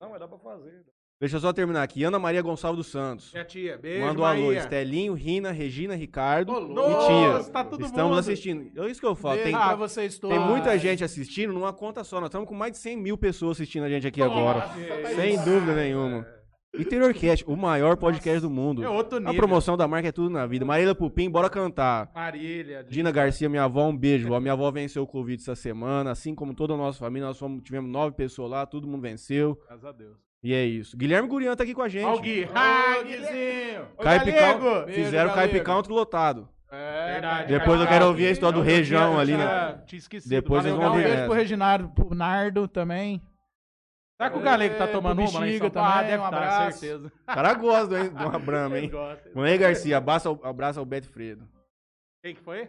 [SPEAKER 7] Não, mas dá pra fazer.
[SPEAKER 1] Deixa eu só terminar aqui. Ana Maria Gonçalves dos Santos.
[SPEAKER 3] Minha tia, beijo,
[SPEAKER 1] Manda um alô. Estelinho, Rina, Regina, Ricardo
[SPEAKER 3] Ô,
[SPEAKER 1] e
[SPEAKER 3] Nossa,
[SPEAKER 1] tia.
[SPEAKER 3] tá todo
[SPEAKER 1] Estamos
[SPEAKER 3] mundo.
[SPEAKER 1] assistindo. É isso que eu falo. Tem,
[SPEAKER 8] vocês todos.
[SPEAKER 1] tem muita gente assistindo numa conta só. Nós estamos com mais de 100 mil pessoas assistindo a gente aqui agora. Sem dúvida nenhuma. Interiorcast, o maior podcast do mundo.
[SPEAKER 3] É outro
[SPEAKER 1] A
[SPEAKER 3] nível.
[SPEAKER 1] promoção da marca é tudo na vida. Marília Pupim, bora cantar.
[SPEAKER 3] Marília.
[SPEAKER 1] Dina Garcia, minha avó, um beijo. vó. Minha avó venceu o Covid essa semana, assim como toda a nossa família. Nós fomos, tivemos nove pessoas lá, todo mundo venceu.
[SPEAKER 3] Graças a Deus.
[SPEAKER 1] E é isso. Guilherme Gurian tá aqui com a gente.
[SPEAKER 3] Ó o Gui. Ah, Guizinho.
[SPEAKER 8] Beijo,
[SPEAKER 1] fizeram
[SPEAKER 8] galego.
[SPEAKER 1] Caipe Country lotado.
[SPEAKER 8] É,
[SPEAKER 3] Verdade.
[SPEAKER 1] Depois eu quero ouvir a história do Região ali, né?
[SPEAKER 3] tinha- Tinha esquecido.
[SPEAKER 1] Depois vocês vão
[SPEAKER 8] Um
[SPEAKER 1] ouvir
[SPEAKER 3] Galego.
[SPEAKER 8] beijo pro Reginaldo, pro Nardo também.
[SPEAKER 3] Será que o Galego tá
[SPEAKER 8] É,
[SPEAKER 3] tomando uma lá em
[SPEAKER 8] Bexiga
[SPEAKER 3] São Paulo? Ah,
[SPEAKER 8] também,
[SPEAKER 3] deve
[SPEAKER 8] um
[SPEAKER 3] tá,
[SPEAKER 8] abraço.
[SPEAKER 3] certeza.
[SPEAKER 1] O cara gosta hein, de uma brama, hein?
[SPEAKER 3] Gosta.
[SPEAKER 1] Mãe Garcia, abraço ao, abraço ao Beto Fredo.
[SPEAKER 3] Quem que foi?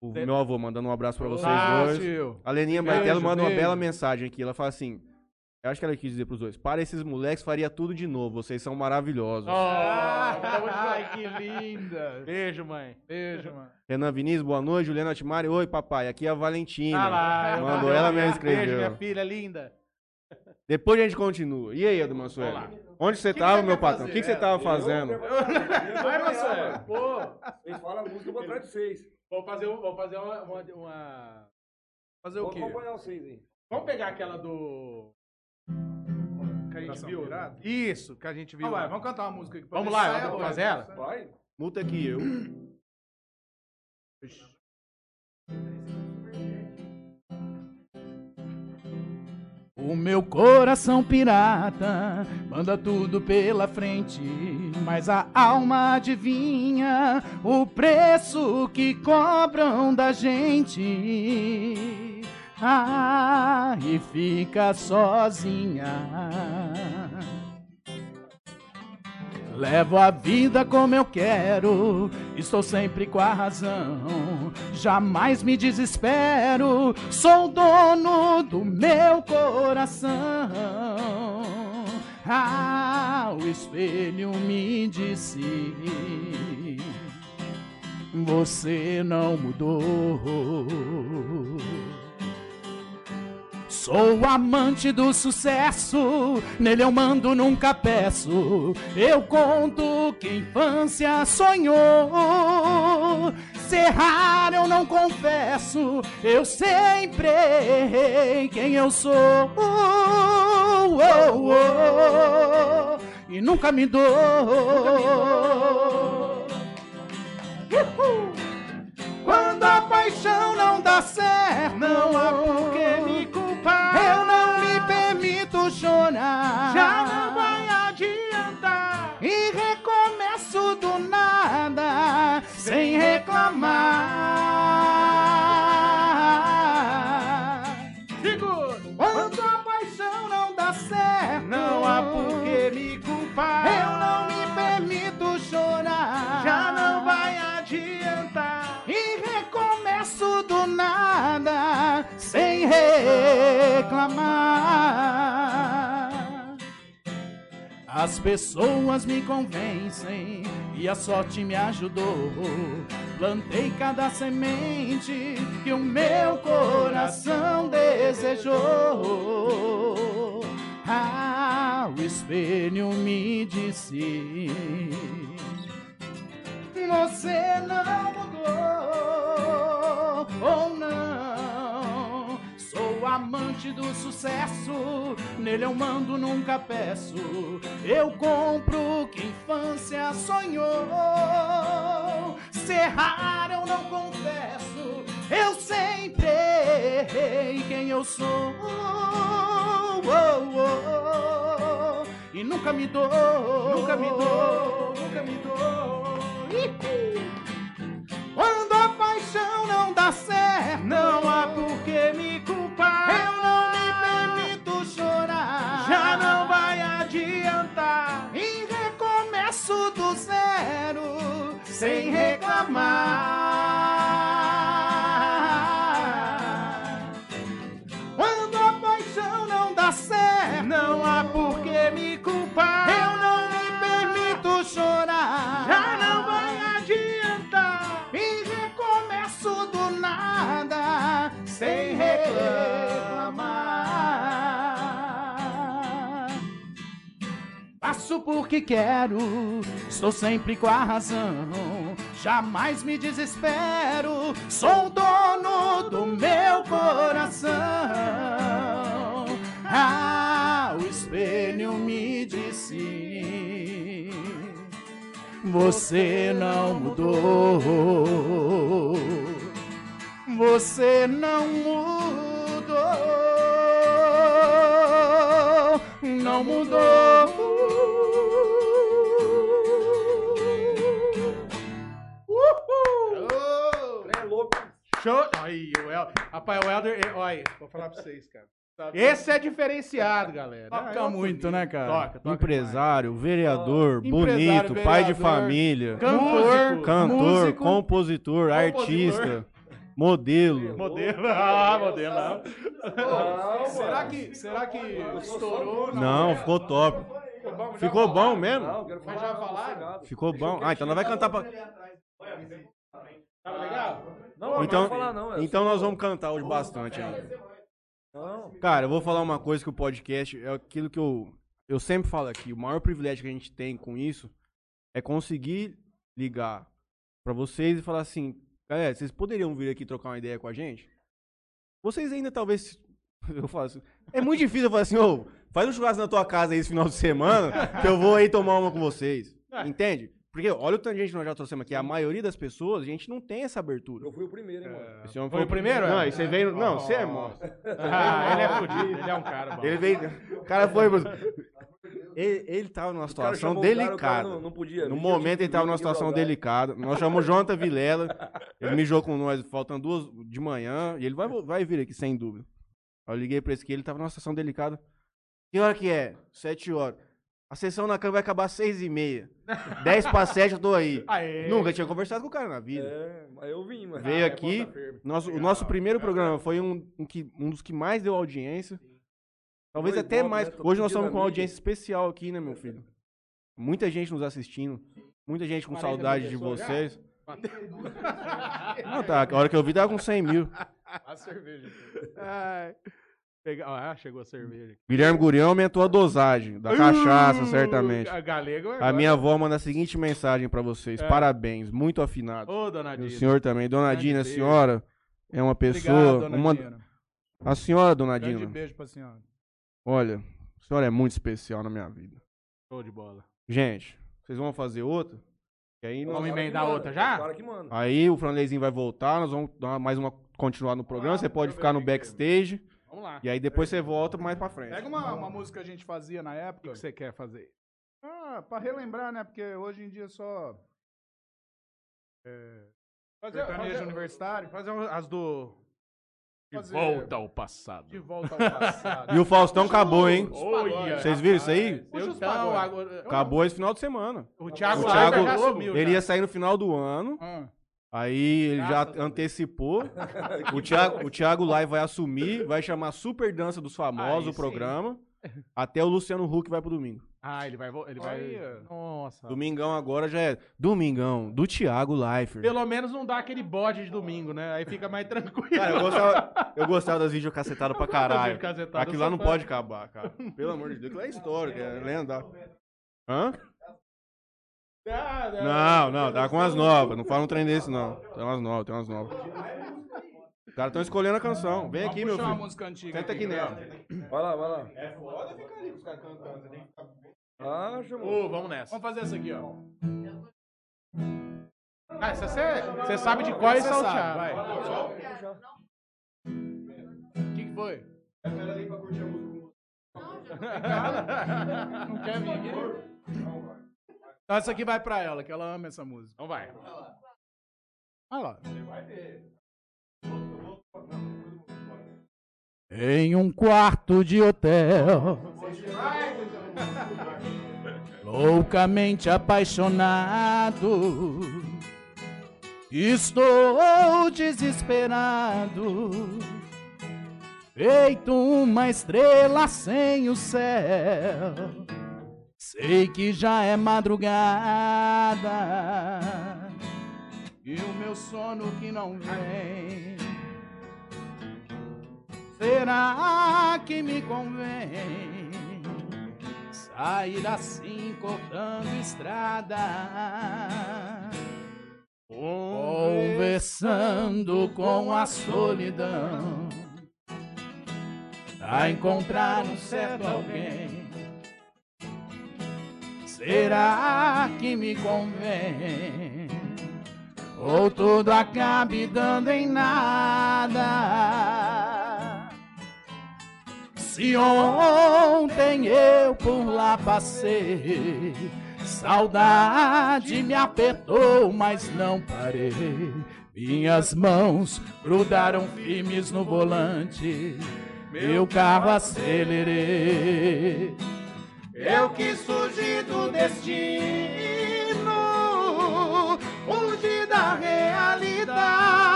[SPEAKER 1] O meu avô mandando um abraço pra vocês
[SPEAKER 8] Ah,
[SPEAKER 1] dois.
[SPEAKER 8] tio.
[SPEAKER 1] A Leninha Martelo manda uma bela mensagem aqui. Ela fala assim: Eu acho que ela quis dizer pros dois: Para esses moleques, faria tudo de novo. Vocês são maravilhosos.
[SPEAKER 8] Ai, que linda.
[SPEAKER 3] Beijo, mãe.
[SPEAKER 8] Beijo, mano.
[SPEAKER 1] Renan Vinícius, boa noite. Juliana Timari, oi papai. Aqui é a Valentina.
[SPEAKER 3] Ah lá. eu-
[SPEAKER 1] Mandou ela mesmo
[SPEAKER 3] Beijo,
[SPEAKER 1] escreveu.
[SPEAKER 3] minha filha linda.
[SPEAKER 1] Depois a gente continua. E aí, Edu Mansueli? Onde você
[SPEAKER 3] que
[SPEAKER 1] tava,
[SPEAKER 3] você
[SPEAKER 1] meu patrão? O que, que você tava
[SPEAKER 7] Eu-
[SPEAKER 1] fazendo?
[SPEAKER 3] Vai, Marcelo. Pô,
[SPEAKER 7] Vocês falam a música, eu vou atrás de vocês.
[SPEAKER 3] vou fazer, um- vou fazer uma, uma- uma-
[SPEAKER 8] Fazer
[SPEAKER 7] Vou
[SPEAKER 8] o quê?
[SPEAKER 7] acompanhar vocês aí.
[SPEAKER 3] Vamos pegar aquela do... Que a gente viu?
[SPEAKER 8] virado?
[SPEAKER 3] Isso, que a gente viu.
[SPEAKER 8] Vamos lá,
[SPEAKER 3] lá.
[SPEAKER 8] vamos cantar uma música aqui. pra
[SPEAKER 3] Vamos lá, vamos fazer ela?
[SPEAKER 7] Vai.
[SPEAKER 1] Multa aqui eu.
[SPEAKER 8] O meu coração pirata manda tudo pela frente, mas a alma adivinha o preço que cobram da gente. Ah, e fica sozinha. Levo a vida como eu quero, estou sempre com a razão. Jamais me desespero, sou dono do meu coração. Ah, o espelho me disse: Você não mudou. Sou amante do sucesso, nele eu mando, nunca peço. Eu conto que infância sonhou. Ser raro eu não confesso, eu sempre errei quem eu sou. Oh, oh, oh, e nunca me dou. Uhul. Quando a paixão não dá certo, não há por que me chorar. Já não vai adiantar. E recomeço do nada, sem reclamar. Segura. Quando a paixão não dá certo, não há por que me culpar. Eu não me permito chorar. Já não vai recomeço do nada, sem reclamar. As pessoas me convencem e a sorte me ajudou. Plantei cada semente que o meu coração desejou. Ah, o espelho me disse: Você não mudou, ou não? Sou amante do sucesso, nele eu mando, nunca peço. Eu compro que infância sonhou. se errar eu não confesso. Eu sempre errei quem eu sou. Oh, oh, oh. E nunca me dou, nunca me dou, nunca me dou. Quando a paixão não dá certo, não há por que me culpar. Eu não me permito chorar, já não vai adiantar. E recomeço do zero, sem reclamar. Sem reclamar. Faço porque quero, estou sempre com a razão. Jamais me desespero, sou o dono do meu coração. Ah, o espelho me disse: Você não mudou. Você não mudou. Não mudou. Uhul!
[SPEAKER 7] É louco.
[SPEAKER 3] Show! Aí, o El... Rapaz, o Helder, olha, vou falar pra vocês, cara. Esse é diferenciado, galera.
[SPEAKER 8] Toca
[SPEAKER 3] Ah, é
[SPEAKER 8] muito, né, cara?
[SPEAKER 3] Toca, toca
[SPEAKER 1] Empresário, vereador,
[SPEAKER 8] Empresário,
[SPEAKER 1] bonito, pai de
[SPEAKER 8] vereador,
[SPEAKER 1] família,
[SPEAKER 3] Cantor,
[SPEAKER 1] cantor,
[SPEAKER 8] músico,
[SPEAKER 1] compositor, artista, modelo.
[SPEAKER 3] Modelo. Ah, modelo. não.
[SPEAKER 8] Será que, será que estourou?
[SPEAKER 1] Não, ficou top. Ficou bom mesmo?
[SPEAKER 7] Não,
[SPEAKER 3] Mas
[SPEAKER 7] falar.
[SPEAKER 3] já falaram?
[SPEAKER 1] Ficou bom. Ah, então nós vai cantar pra...
[SPEAKER 3] Tá legal?
[SPEAKER 7] Não, não
[SPEAKER 1] Então,
[SPEAKER 7] vai falar não.
[SPEAKER 1] então nós vamos cantar hoje bastante ainda. Cara, eu vou falar uma coisa que o podcast é aquilo que eu, eu sempre falo aqui. O maior privilégio que a gente tem com isso é conseguir ligar pra vocês e falar assim, galera, vocês poderiam vir aqui trocar uma ideia com a gente? Vocês ainda talvez. Eu falo assim, é muito difícil eu falar assim, ô, faz um churrasco na tua casa aí esse final de semana, que eu vou aí tomar uma com vocês. Entende? Porque olha o tanto de gente que nós já trouxemos aqui. A maioria das pessoas, a gente não tem essa abertura.
[SPEAKER 7] Eu fui o primeiro, hein, mano.
[SPEAKER 1] Esse homem
[SPEAKER 3] Foi o primeiro,
[SPEAKER 1] Não,
[SPEAKER 3] é?
[SPEAKER 1] e você veio. Não, você é monstro.
[SPEAKER 3] Ah, ele é fudido, ele é um cara bom.
[SPEAKER 1] Ele veio. O cara foi. Ele, ele tava numa situação delicada.
[SPEAKER 7] não, não podia.
[SPEAKER 1] No momento ele tava
[SPEAKER 7] que
[SPEAKER 1] numa situação delicada. Nós chamamos o Jonathan Vilela. Ele mijou com nós, faltando duas de manhã. E ele vai, vai vir aqui, sem dúvida. Aí eu liguei pra esse aqui, ele tava numa situação delicada. Que hora que é? Sete horas. A sessão na cama vai acabar às seis e meia. Dez pra sete eu tô aí.
[SPEAKER 3] Aê.
[SPEAKER 1] Nunca tinha conversado com o cara na vida.
[SPEAKER 7] É, mas eu vim, mano.
[SPEAKER 1] Veio
[SPEAKER 3] é
[SPEAKER 1] aqui.
[SPEAKER 3] firme.
[SPEAKER 1] Nosso, o nosso primeiro programa foi um, um, que, um dos que mais deu audiência. Talvez
[SPEAKER 7] Foi
[SPEAKER 1] até
[SPEAKER 7] bom,
[SPEAKER 1] mais.
[SPEAKER 7] né?
[SPEAKER 1] Hoje nós estamos com uma audiência especial aqui, né, meu filho? Muita gente nos assistindo. Muita gente com
[SPEAKER 3] 40
[SPEAKER 1] saudade de vocês. Não, tá. A hora que eu vi tava com 100 mil.
[SPEAKER 3] A cerveja. Ai. Ah, chegou a cerveja.
[SPEAKER 1] Guilherme Gurião aumentou a dosagem da cachaça, certamente.
[SPEAKER 3] A galego
[SPEAKER 1] A minha avó manda a seguinte mensagem pra vocês.
[SPEAKER 3] É.
[SPEAKER 1] Parabéns, muito afinado.
[SPEAKER 3] Ô, dona
[SPEAKER 1] E o
[SPEAKER 3] Dina.
[SPEAKER 1] senhor também. Dona
[SPEAKER 8] Grande
[SPEAKER 1] Dina, a senhora é uma pessoa.
[SPEAKER 8] Obrigado, dona
[SPEAKER 1] uma...
[SPEAKER 8] Dina.
[SPEAKER 1] A senhora, dona
[SPEAKER 8] Grande
[SPEAKER 1] Dina.
[SPEAKER 8] beijo pra senhora.
[SPEAKER 1] Olha, a senhora é muito especial na minha vida.
[SPEAKER 3] Show de bola.
[SPEAKER 1] Gente, vocês vão fazer outra? E aí, nós-
[SPEAKER 3] Vamos emendar outra já?
[SPEAKER 7] cara que manda.
[SPEAKER 1] aí o Franleizinho vai voltar, nós vamos dar mais uma continuar no programa. Você pode ficar no backstage.
[SPEAKER 3] Vamos lá.
[SPEAKER 1] E aí depois você volta mais pra frente.
[SPEAKER 8] Pega uma, uma música que a gente fazia na
[SPEAKER 3] O que
[SPEAKER 8] época.
[SPEAKER 3] que você quer fazer?
[SPEAKER 8] Ah, pra relembrar, né? Porque hoje em dia só
[SPEAKER 3] Fazer,
[SPEAKER 8] sertanejo
[SPEAKER 3] fazer,
[SPEAKER 8] universitário.
[SPEAKER 3] fazer as do... De
[SPEAKER 8] Fazer-
[SPEAKER 3] volta ao passado.
[SPEAKER 8] De volta ao passado.
[SPEAKER 1] E o Faustão acabou, hein?
[SPEAKER 3] Olha,
[SPEAKER 1] Vocês viram isso aí?
[SPEAKER 3] rapaz.
[SPEAKER 8] Puxa os
[SPEAKER 3] Então, agora...
[SPEAKER 1] Acabou esse final de semana.
[SPEAKER 3] O Thiago,
[SPEAKER 1] O Thiago-
[SPEAKER 3] já sumiu.
[SPEAKER 1] Ele
[SPEAKER 3] já.
[SPEAKER 1] ia sair no final do ano.
[SPEAKER 8] Ah,
[SPEAKER 1] Aí ele já
[SPEAKER 3] Graças Deus.
[SPEAKER 1] antecipou. O Thiago, o Thiago Lai vai assumir, vai chamar Super Dança dos Famosos
[SPEAKER 3] Aí
[SPEAKER 1] o
[SPEAKER 3] sim.
[SPEAKER 1] programa. Até o Luciano Huck vai pro domingo.
[SPEAKER 3] Ah, ele vai... Ele vai... Nossa.
[SPEAKER 1] Domingão agora já é Domingão, do Thiago Leifert.
[SPEAKER 3] Pelo menos não dá aquele bode de domingo, né? Aí fica mais tranquilo.
[SPEAKER 1] Cara, eu gostava, eu gostava das videocacetadas pra caralho. Aquilo lá não
[SPEAKER 3] fã.
[SPEAKER 1] pode acabar, cara. Pelo amor de Deus, aquilo é histórico, é lenda. Hã? Não, não, tá com as novas. Não fala um trem desse, não. Tem umas novas, tem umas novas. Os caras estão escolhendo a canção. Vem aqui, meu filho.
[SPEAKER 8] música antiga.
[SPEAKER 1] Senta aqui nela.
[SPEAKER 7] Vai lá, vai lá.
[SPEAKER 1] É foda ficar ali com os caras cantando.
[SPEAKER 7] Ah,
[SPEAKER 3] Ô, vamos nessa.
[SPEAKER 8] Vamos fazer essa aqui, ó.
[SPEAKER 3] Ah, se você, você sabe de qual é salteado.
[SPEAKER 8] sabe, vai. O que, que foi? Não quer vir aqui? Então essa aqui vai pra ela, que ela ama essa música.
[SPEAKER 3] Então vai.
[SPEAKER 8] Vai lá. Em um quarto de hotel. Loucamente apaixonado. Estou desesperado. Feito uma estrela sem o céu. Sei que já é madrugada. E o meu sono que não vem. Será que me convém sair assim cortando estrada? Conversando com a solidão a encontrar um certo alguém. Será que me convém? Ou tudo acabe dando em nada? Se ontem eu por lá passei, saudade me apertou, mas não parei. Minhas mãos grudaram firmes no volante, meu carro acelerei. Eu quis fugir do destino, fugir da realidade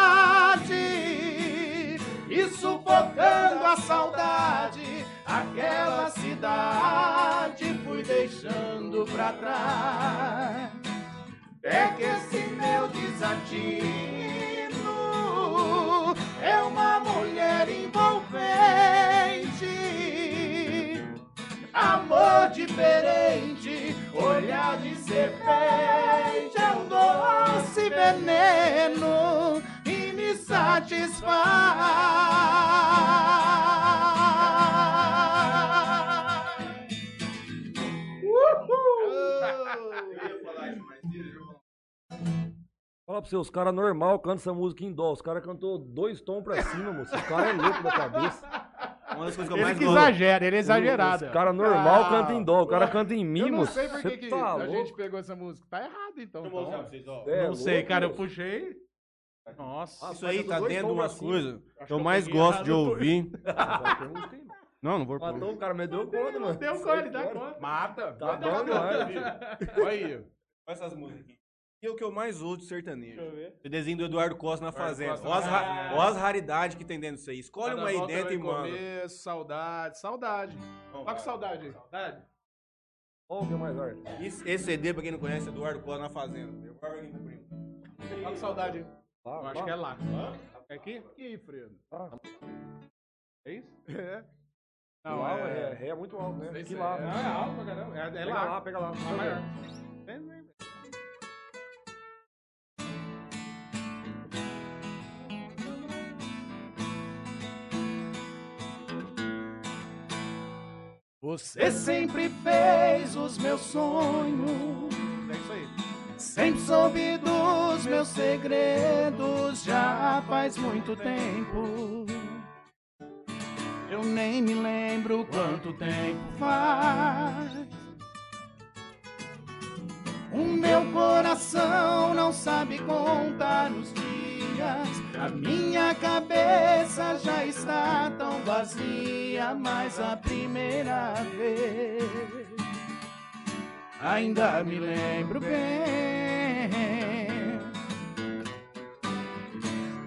[SPEAKER 8] sufocando a saudade, aquela cidade fui deixando pra trás. É que esse meu desatino é uma mulher envolvente. Amor diferente, olhar de serpente é um doce veneno satisfaz.
[SPEAKER 7] Fala pra você, os caras normal cantam essa música em dó. Os caras cantou dois tons pra cima, moço. O cara é louco da cabeça.
[SPEAKER 1] Uma das coisas que eu
[SPEAKER 3] Ele
[SPEAKER 1] mais
[SPEAKER 3] que
[SPEAKER 1] gosto.
[SPEAKER 3] exagera, ele é exagerado.
[SPEAKER 7] Os caras normal
[SPEAKER 8] Ah,
[SPEAKER 7] cantam em dó. O cara canta em
[SPEAKER 8] Eu
[SPEAKER 7] mim,
[SPEAKER 8] não sei por que,
[SPEAKER 7] tá
[SPEAKER 8] a gente pegou essa música. Tá errado então.
[SPEAKER 1] Eu
[SPEAKER 8] então.
[SPEAKER 1] pra vocês, ó.
[SPEAKER 7] É
[SPEAKER 3] Não sei,
[SPEAKER 7] louco,
[SPEAKER 3] cara, eu puxei. Nossa.
[SPEAKER 1] Isso aí tá dentro de uma
[SPEAKER 7] assim.
[SPEAKER 1] coisa que
[SPEAKER 3] que
[SPEAKER 1] eu mais gosto de ouvir.
[SPEAKER 7] Ah.
[SPEAKER 1] Não, não vou pôr.
[SPEAKER 7] Matou o cara, mas deu conta, mano.
[SPEAKER 3] Deu conta, ele dá conta.
[SPEAKER 8] Mata.
[SPEAKER 7] Tá bom
[SPEAKER 8] filho. Olha aí.
[SPEAKER 1] Olha essas músicas aqui. E é o que eu mais ouço de sertanejo.
[SPEAKER 3] Deixa eu ver.
[SPEAKER 1] O desenho do Eduardo Costa na
[SPEAKER 8] Eduardo
[SPEAKER 1] Fazenda.
[SPEAKER 8] Costa
[SPEAKER 1] Olha as, as raridades que tem dentro disso aí. Escolhe
[SPEAKER 8] Cada
[SPEAKER 1] uma aí dentro e manda.
[SPEAKER 8] começo, saudade, saudade. Olha que saudade aí.
[SPEAKER 3] Saudade?
[SPEAKER 7] Olha o que é mais arte.
[SPEAKER 1] Esse, esse CD, pra quem não conhece, é Eduardo Costa na Fazenda. Eu guardo aqui pro primo.
[SPEAKER 8] Olha que saudade aí.
[SPEAKER 7] Lá,
[SPEAKER 3] Eu acho
[SPEAKER 7] lá.
[SPEAKER 3] que é lá. É aqui?
[SPEAKER 8] Aqui, Fredo.
[SPEAKER 7] Ah,
[SPEAKER 3] É isso?
[SPEAKER 8] É.
[SPEAKER 7] Não,
[SPEAKER 8] Não,
[SPEAKER 7] é,
[SPEAKER 8] é.
[SPEAKER 7] é, é muito alto, né? Que
[SPEAKER 8] se
[SPEAKER 7] lá.
[SPEAKER 8] é.
[SPEAKER 3] Não, é alto pra caramba. É, é
[SPEAKER 7] Pega
[SPEAKER 3] lá.
[SPEAKER 7] lá, pega lá.
[SPEAKER 3] Maior. Vem, vem, vem.
[SPEAKER 8] Você sempre fez os meus sonhos. Sempre soube dos meus segredos já faz muito tempo. Eu nem me lembro quanto tempo faz. O meu coração não sabe contar os dias. A minha cabeça já está tão vazia, mas a primeira vez ainda me lembro bem.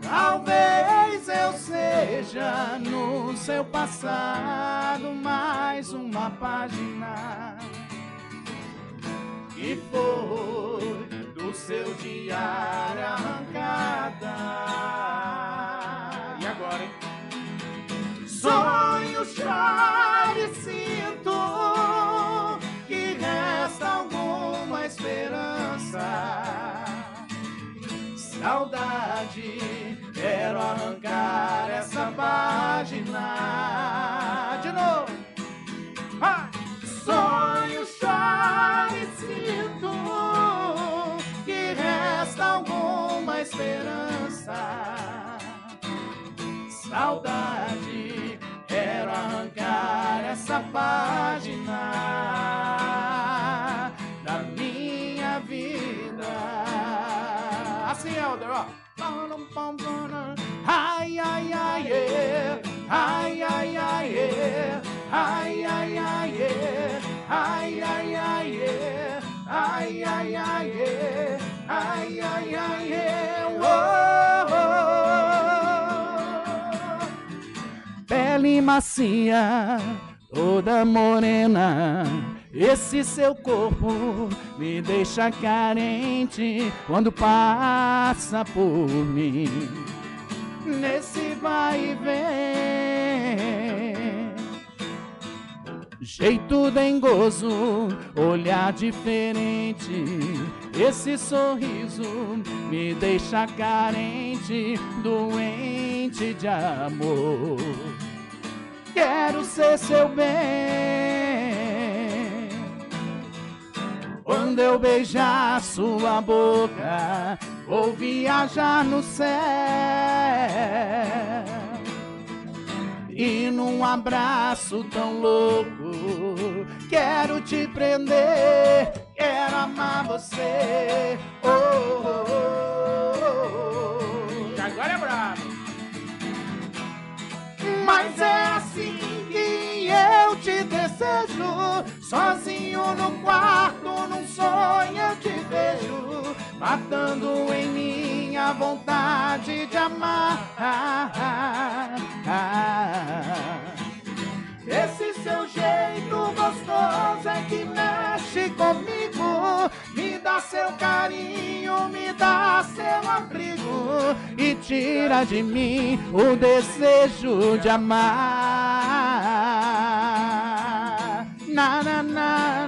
[SPEAKER 8] Talvez eu seja no seu passado mais uma página que foi do seu diário arrancada.
[SPEAKER 3] E agora, hein?
[SPEAKER 8] Sonho, choro e sinto que resta alguma esperança saudade. Quero arrancar essa página. De novo. Ah! Sonho, choro e sinto que resta alguma esperança. Saudade, quero arrancar essa página. Assim, Helder, ó. Ai, ai, ai, yeah. Ai, ai, ai, yeah. Ai, ai, ai, yeah. Ai, ai, ai. Ai, ai, ai. Ai, ai, ai. Pele macia, toda morena. Esse seu corpo me deixa carente quando passa por mim. Nesse vai e vem. Jeito dengoso, olhar diferente. Esse sorriso me deixa carente, doente de amor. Quero ser seu bem. Quando eu beijar sua boca, vou viajar no céu. E num abraço tão louco, quero te prender, quero amar você. Oh, oh, oh, oh.
[SPEAKER 3] Agora é brabo.
[SPEAKER 8] Mas é assim que eu te desejo. Sozinho no quarto, num sonho eu te vejo. Matando em mim a vontade de amar. Esse seu jeito gostoso é que mexe comigo. Me dá seu carinho, me dá seu abrigo e tira de mim o desejo de amar. Na na na.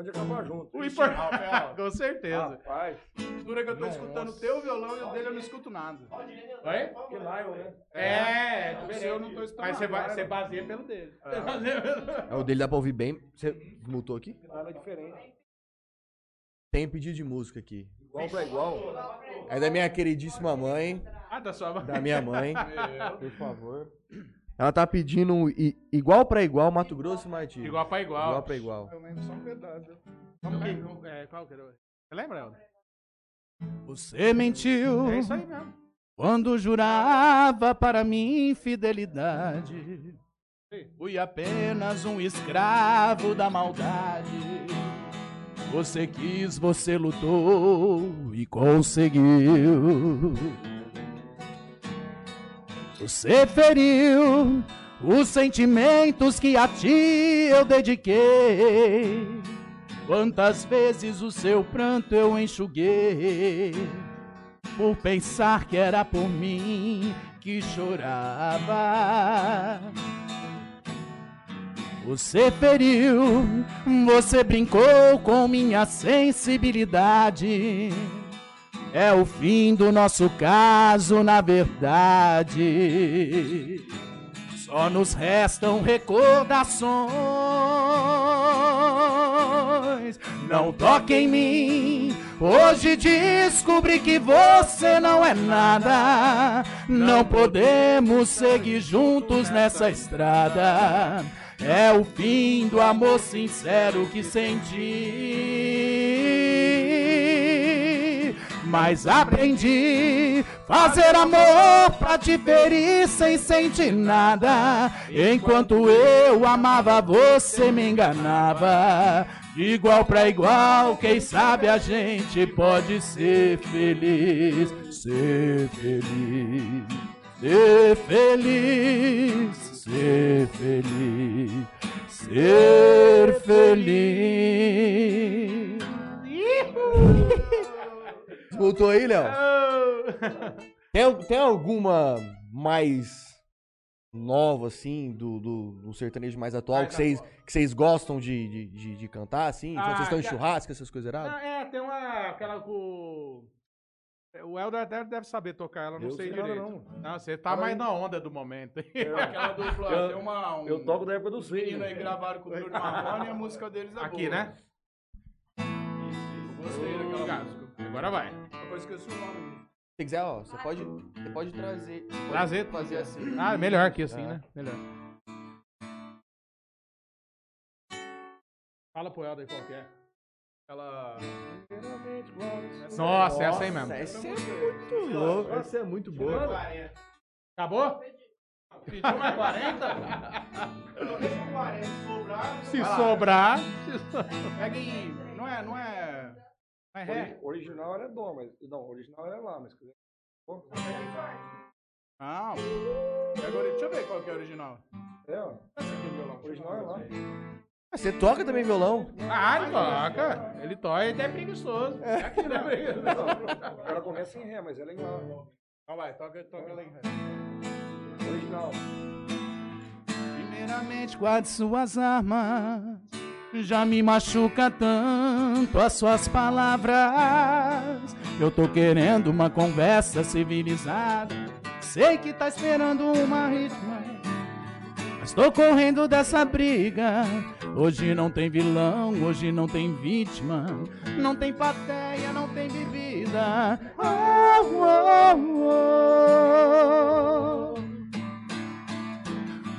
[SPEAKER 7] O importante é acabar junto.
[SPEAKER 8] O importante. Com certeza.
[SPEAKER 7] Rapaz,
[SPEAKER 8] Dura que eu tô escutando o teu violão e o dele eu não escuto nada.
[SPEAKER 3] Oi?
[SPEAKER 7] que Lion, né?
[SPEAKER 3] É,
[SPEAKER 8] O seu eu não tô escutando
[SPEAKER 3] Mas você, vai,
[SPEAKER 8] nada.
[SPEAKER 3] você baseia pelo dele.
[SPEAKER 4] É, o dele dá pra ouvir bem. Você mutou aqui?
[SPEAKER 7] É diferente.
[SPEAKER 4] Tem pedido de música aqui.
[SPEAKER 7] Igual pra igual.
[SPEAKER 4] É da minha queridíssima mãe.
[SPEAKER 3] Ah, da sua
[SPEAKER 4] Da minha mãe. Por favor. Ela tá pedindo i- igual pra igual Mato Grosso e Martins.
[SPEAKER 3] Igual pra igual.
[SPEAKER 4] Igual pra igual.
[SPEAKER 8] Eu lembro só um pedaço.
[SPEAKER 3] Que- é, qual que era? Você lembra, Helder?
[SPEAKER 8] Você mentiu
[SPEAKER 3] É isso aí mesmo.
[SPEAKER 8] quando jurava para mim fidelidade. Fui apenas um escravo da maldade. Você quis, você lutou e conseguiu. Você feriu os sentimentos que a ti eu dediquei. Quantas vezes o seu pranto eu enxuguei por pensar que era por mim que chorava. Você feriu, você brincou com minha sensibilidade. É o fim do nosso caso, na verdade. Só nos restam recordações. Não toque em mim. Hoje descobri que você não é nada. Não podemos seguir juntos nessa estrada. É o fim do amor sincero que senti. Mas aprendi fazer amor pra te ferir sem sentir nada. Enquanto eu amava, você me enganava. De igual pra igual, quem sabe a gente pode ser feliz, ser feliz, ser feliz, ser feliz, ser feliz.
[SPEAKER 4] Escutou aí, Léo? Tem, tem alguma mais nova, assim, do, do, do sertanejo mais atual, que vocês, que vocês gostam de, de, de, de cantar, assim? Quando
[SPEAKER 3] Ah,
[SPEAKER 4] vocês estão em churrasco, essas coisas erradas?
[SPEAKER 3] Ah, é, tem uma. aquela com. O Helder deve saber tocar ela, não
[SPEAKER 7] Eu
[SPEAKER 3] sei
[SPEAKER 7] sei nada,
[SPEAKER 3] direito.
[SPEAKER 7] não.
[SPEAKER 3] Não, você tá
[SPEAKER 7] Fala
[SPEAKER 3] mais
[SPEAKER 7] aí.
[SPEAKER 3] na onda do momento.
[SPEAKER 2] Aquela dupla,
[SPEAKER 7] Eu-
[SPEAKER 2] tem uma, um,
[SPEAKER 7] Eu toco da época do swing.
[SPEAKER 2] aí gravaram com o Bruno Marrone e a música deles é
[SPEAKER 3] Aqui,
[SPEAKER 2] boa.
[SPEAKER 3] né?
[SPEAKER 2] Eu gostei daquela música.
[SPEAKER 3] Agora vai.
[SPEAKER 2] Uma coisa que eu o nome.
[SPEAKER 4] Se quiser, ó, você pode, você pode trazer. pode
[SPEAKER 3] Trazer.
[SPEAKER 4] Fazer assim.
[SPEAKER 3] Ah, melhor aqui assim,
[SPEAKER 4] É.
[SPEAKER 3] né? Melhor. Fala pro Helder qual que é.
[SPEAKER 2] Aquela...
[SPEAKER 3] Nossa, essa aí mesmo.
[SPEAKER 4] Essa é muito louco. Essa é muito boa.
[SPEAKER 3] Acabou?
[SPEAKER 2] Pediu mais 40?
[SPEAKER 3] Se sobrar.
[SPEAKER 2] Pega em... Não é, não é... Não é ré?
[SPEAKER 7] Ori- Original era dó, mas. Não, original era lá, mas. quiser- Pô,
[SPEAKER 2] Não. Pega ori- Deixa eu ver qual que é o original.
[SPEAKER 7] É, ó. Original é lá.
[SPEAKER 4] Ah, Você toca também violão?
[SPEAKER 3] Ah, ele toca. Ele toca, ele é preguiçoso. É aqui, né?
[SPEAKER 7] Ela começa em ré, mas ela é em lá.
[SPEAKER 2] Então vai, toca, toca lá em ré.
[SPEAKER 7] Original.
[SPEAKER 2] Primeiramente, guarde suas armas. Já me machuca tanto as suas palavras. Eu tô querendo uma conversa civilizada. Sei que tá esperando uma ritma. Mas tô correndo dessa briga. Hoje não tem vilão, hoje não tem vítima. Não tem plateia, não tem bebida. Oh, oh, oh.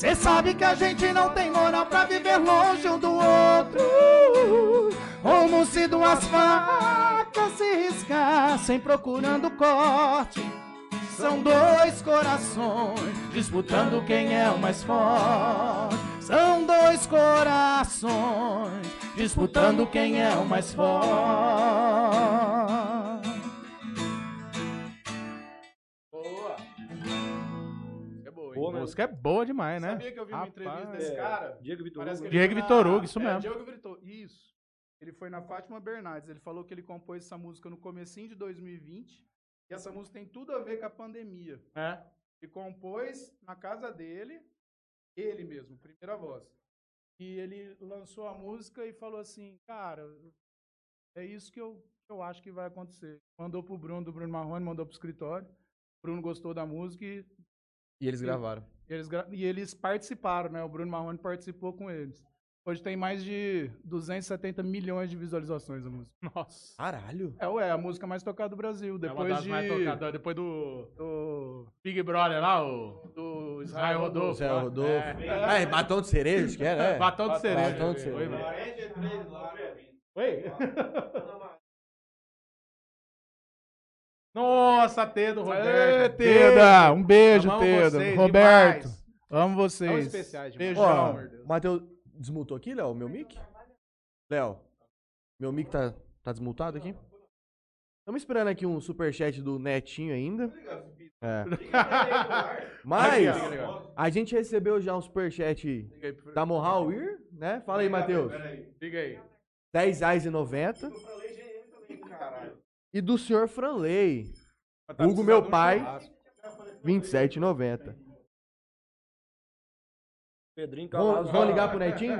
[SPEAKER 2] Cê sabe que a gente não tem moral pra viver longe um do outro. Como se duas facas se riscassem procurando corte. São dois corações disputando quem é o mais forte. São dois corações disputando quem é o mais forte. É
[SPEAKER 3] A
[SPEAKER 7] mesmo.
[SPEAKER 3] música é boa demais, né?
[SPEAKER 2] Sabia que eu vi uma
[SPEAKER 3] Rapaz,
[SPEAKER 2] entrevista desse
[SPEAKER 7] é.
[SPEAKER 2] cara?
[SPEAKER 7] Diego Vitor Hugo.
[SPEAKER 2] ele
[SPEAKER 3] Diego Vitor Hugo, isso
[SPEAKER 2] é,
[SPEAKER 3] mesmo.
[SPEAKER 2] Diego Vitor, isso. Ele foi na Fátima Bernardes. Ele falou que ele compôs essa música no comecinho de 2020. E essa música tem tudo a ver com a pandemia.
[SPEAKER 3] É.
[SPEAKER 2] Ele compôs na casa dele, ele mesmo, primeira voz. E ele lançou a música e falou assim, cara, é isso que eu, que eu acho que vai acontecer. Mandou pro Bruno, do Bruno Marrone, mandou pro escritório. O Bruno gostou da música e
[SPEAKER 4] E eles gravaram.
[SPEAKER 2] eles, gra- e eles participaram, né? O Bruno Marrone participou com eles. Hoje tem mais de 270 milhões de visualizações a música.
[SPEAKER 3] Nossa.
[SPEAKER 4] Caralho.
[SPEAKER 2] É, ué, a música mais tocada do Brasil.
[SPEAKER 3] é uma
[SPEAKER 2] Depois
[SPEAKER 3] das
[SPEAKER 2] de...
[SPEAKER 3] mais tocadas. Depois do
[SPEAKER 2] do,
[SPEAKER 3] Big Brother lá, o
[SPEAKER 2] do
[SPEAKER 3] Israel Rodolfo. Lá.
[SPEAKER 4] Rodolfo.
[SPEAKER 3] É.
[SPEAKER 4] É, batom de cereja, acho que era, é.
[SPEAKER 3] Batom de cereja.
[SPEAKER 4] Batom de
[SPEAKER 3] Oi,
[SPEAKER 4] cereja.
[SPEAKER 3] Oi? Nossa, Tedo,
[SPEAKER 2] Ê,
[SPEAKER 3] Roberto.
[SPEAKER 2] Teda! Um beijo,
[SPEAKER 3] Amamos
[SPEAKER 2] Teda.
[SPEAKER 3] vocês
[SPEAKER 2] Roberto,
[SPEAKER 3] demais.
[SPEAKER 2] amo vocês.
[SPEAKER 3] São especiais demais.
[SPEAKER 2] Beijão.
[SPEAKER 4] Ó,
[SPEAKER 2] meu Deus.
[SPEAKER 4] o Matheus desmutou aqui, Léo, meu mic? Léo, meu mic tá, tá desmutado aqui? Estamos esperando aqui um superchat do Netinho ainda. É. Mas a gente recebeu já um superchat da Mohawir, né? Fala aí, Matheus.
[SPEAKER 3] Diga aí.
[SPEAKER 4] 10 reais e 90. Do senhor Franley,
[SPEAKER 2] Tá
[SPEAKER 4] Hugo, meu pai.
[SPEAKER 2] churrasco.
[SPEAKER 4] 27,90.
[SPEAKER 7] Pedrinho
[SPEAKER 4] Vão,
[SPEAKER 7] Calado.
[SPEAKER 4] vão ligar pro Netinho?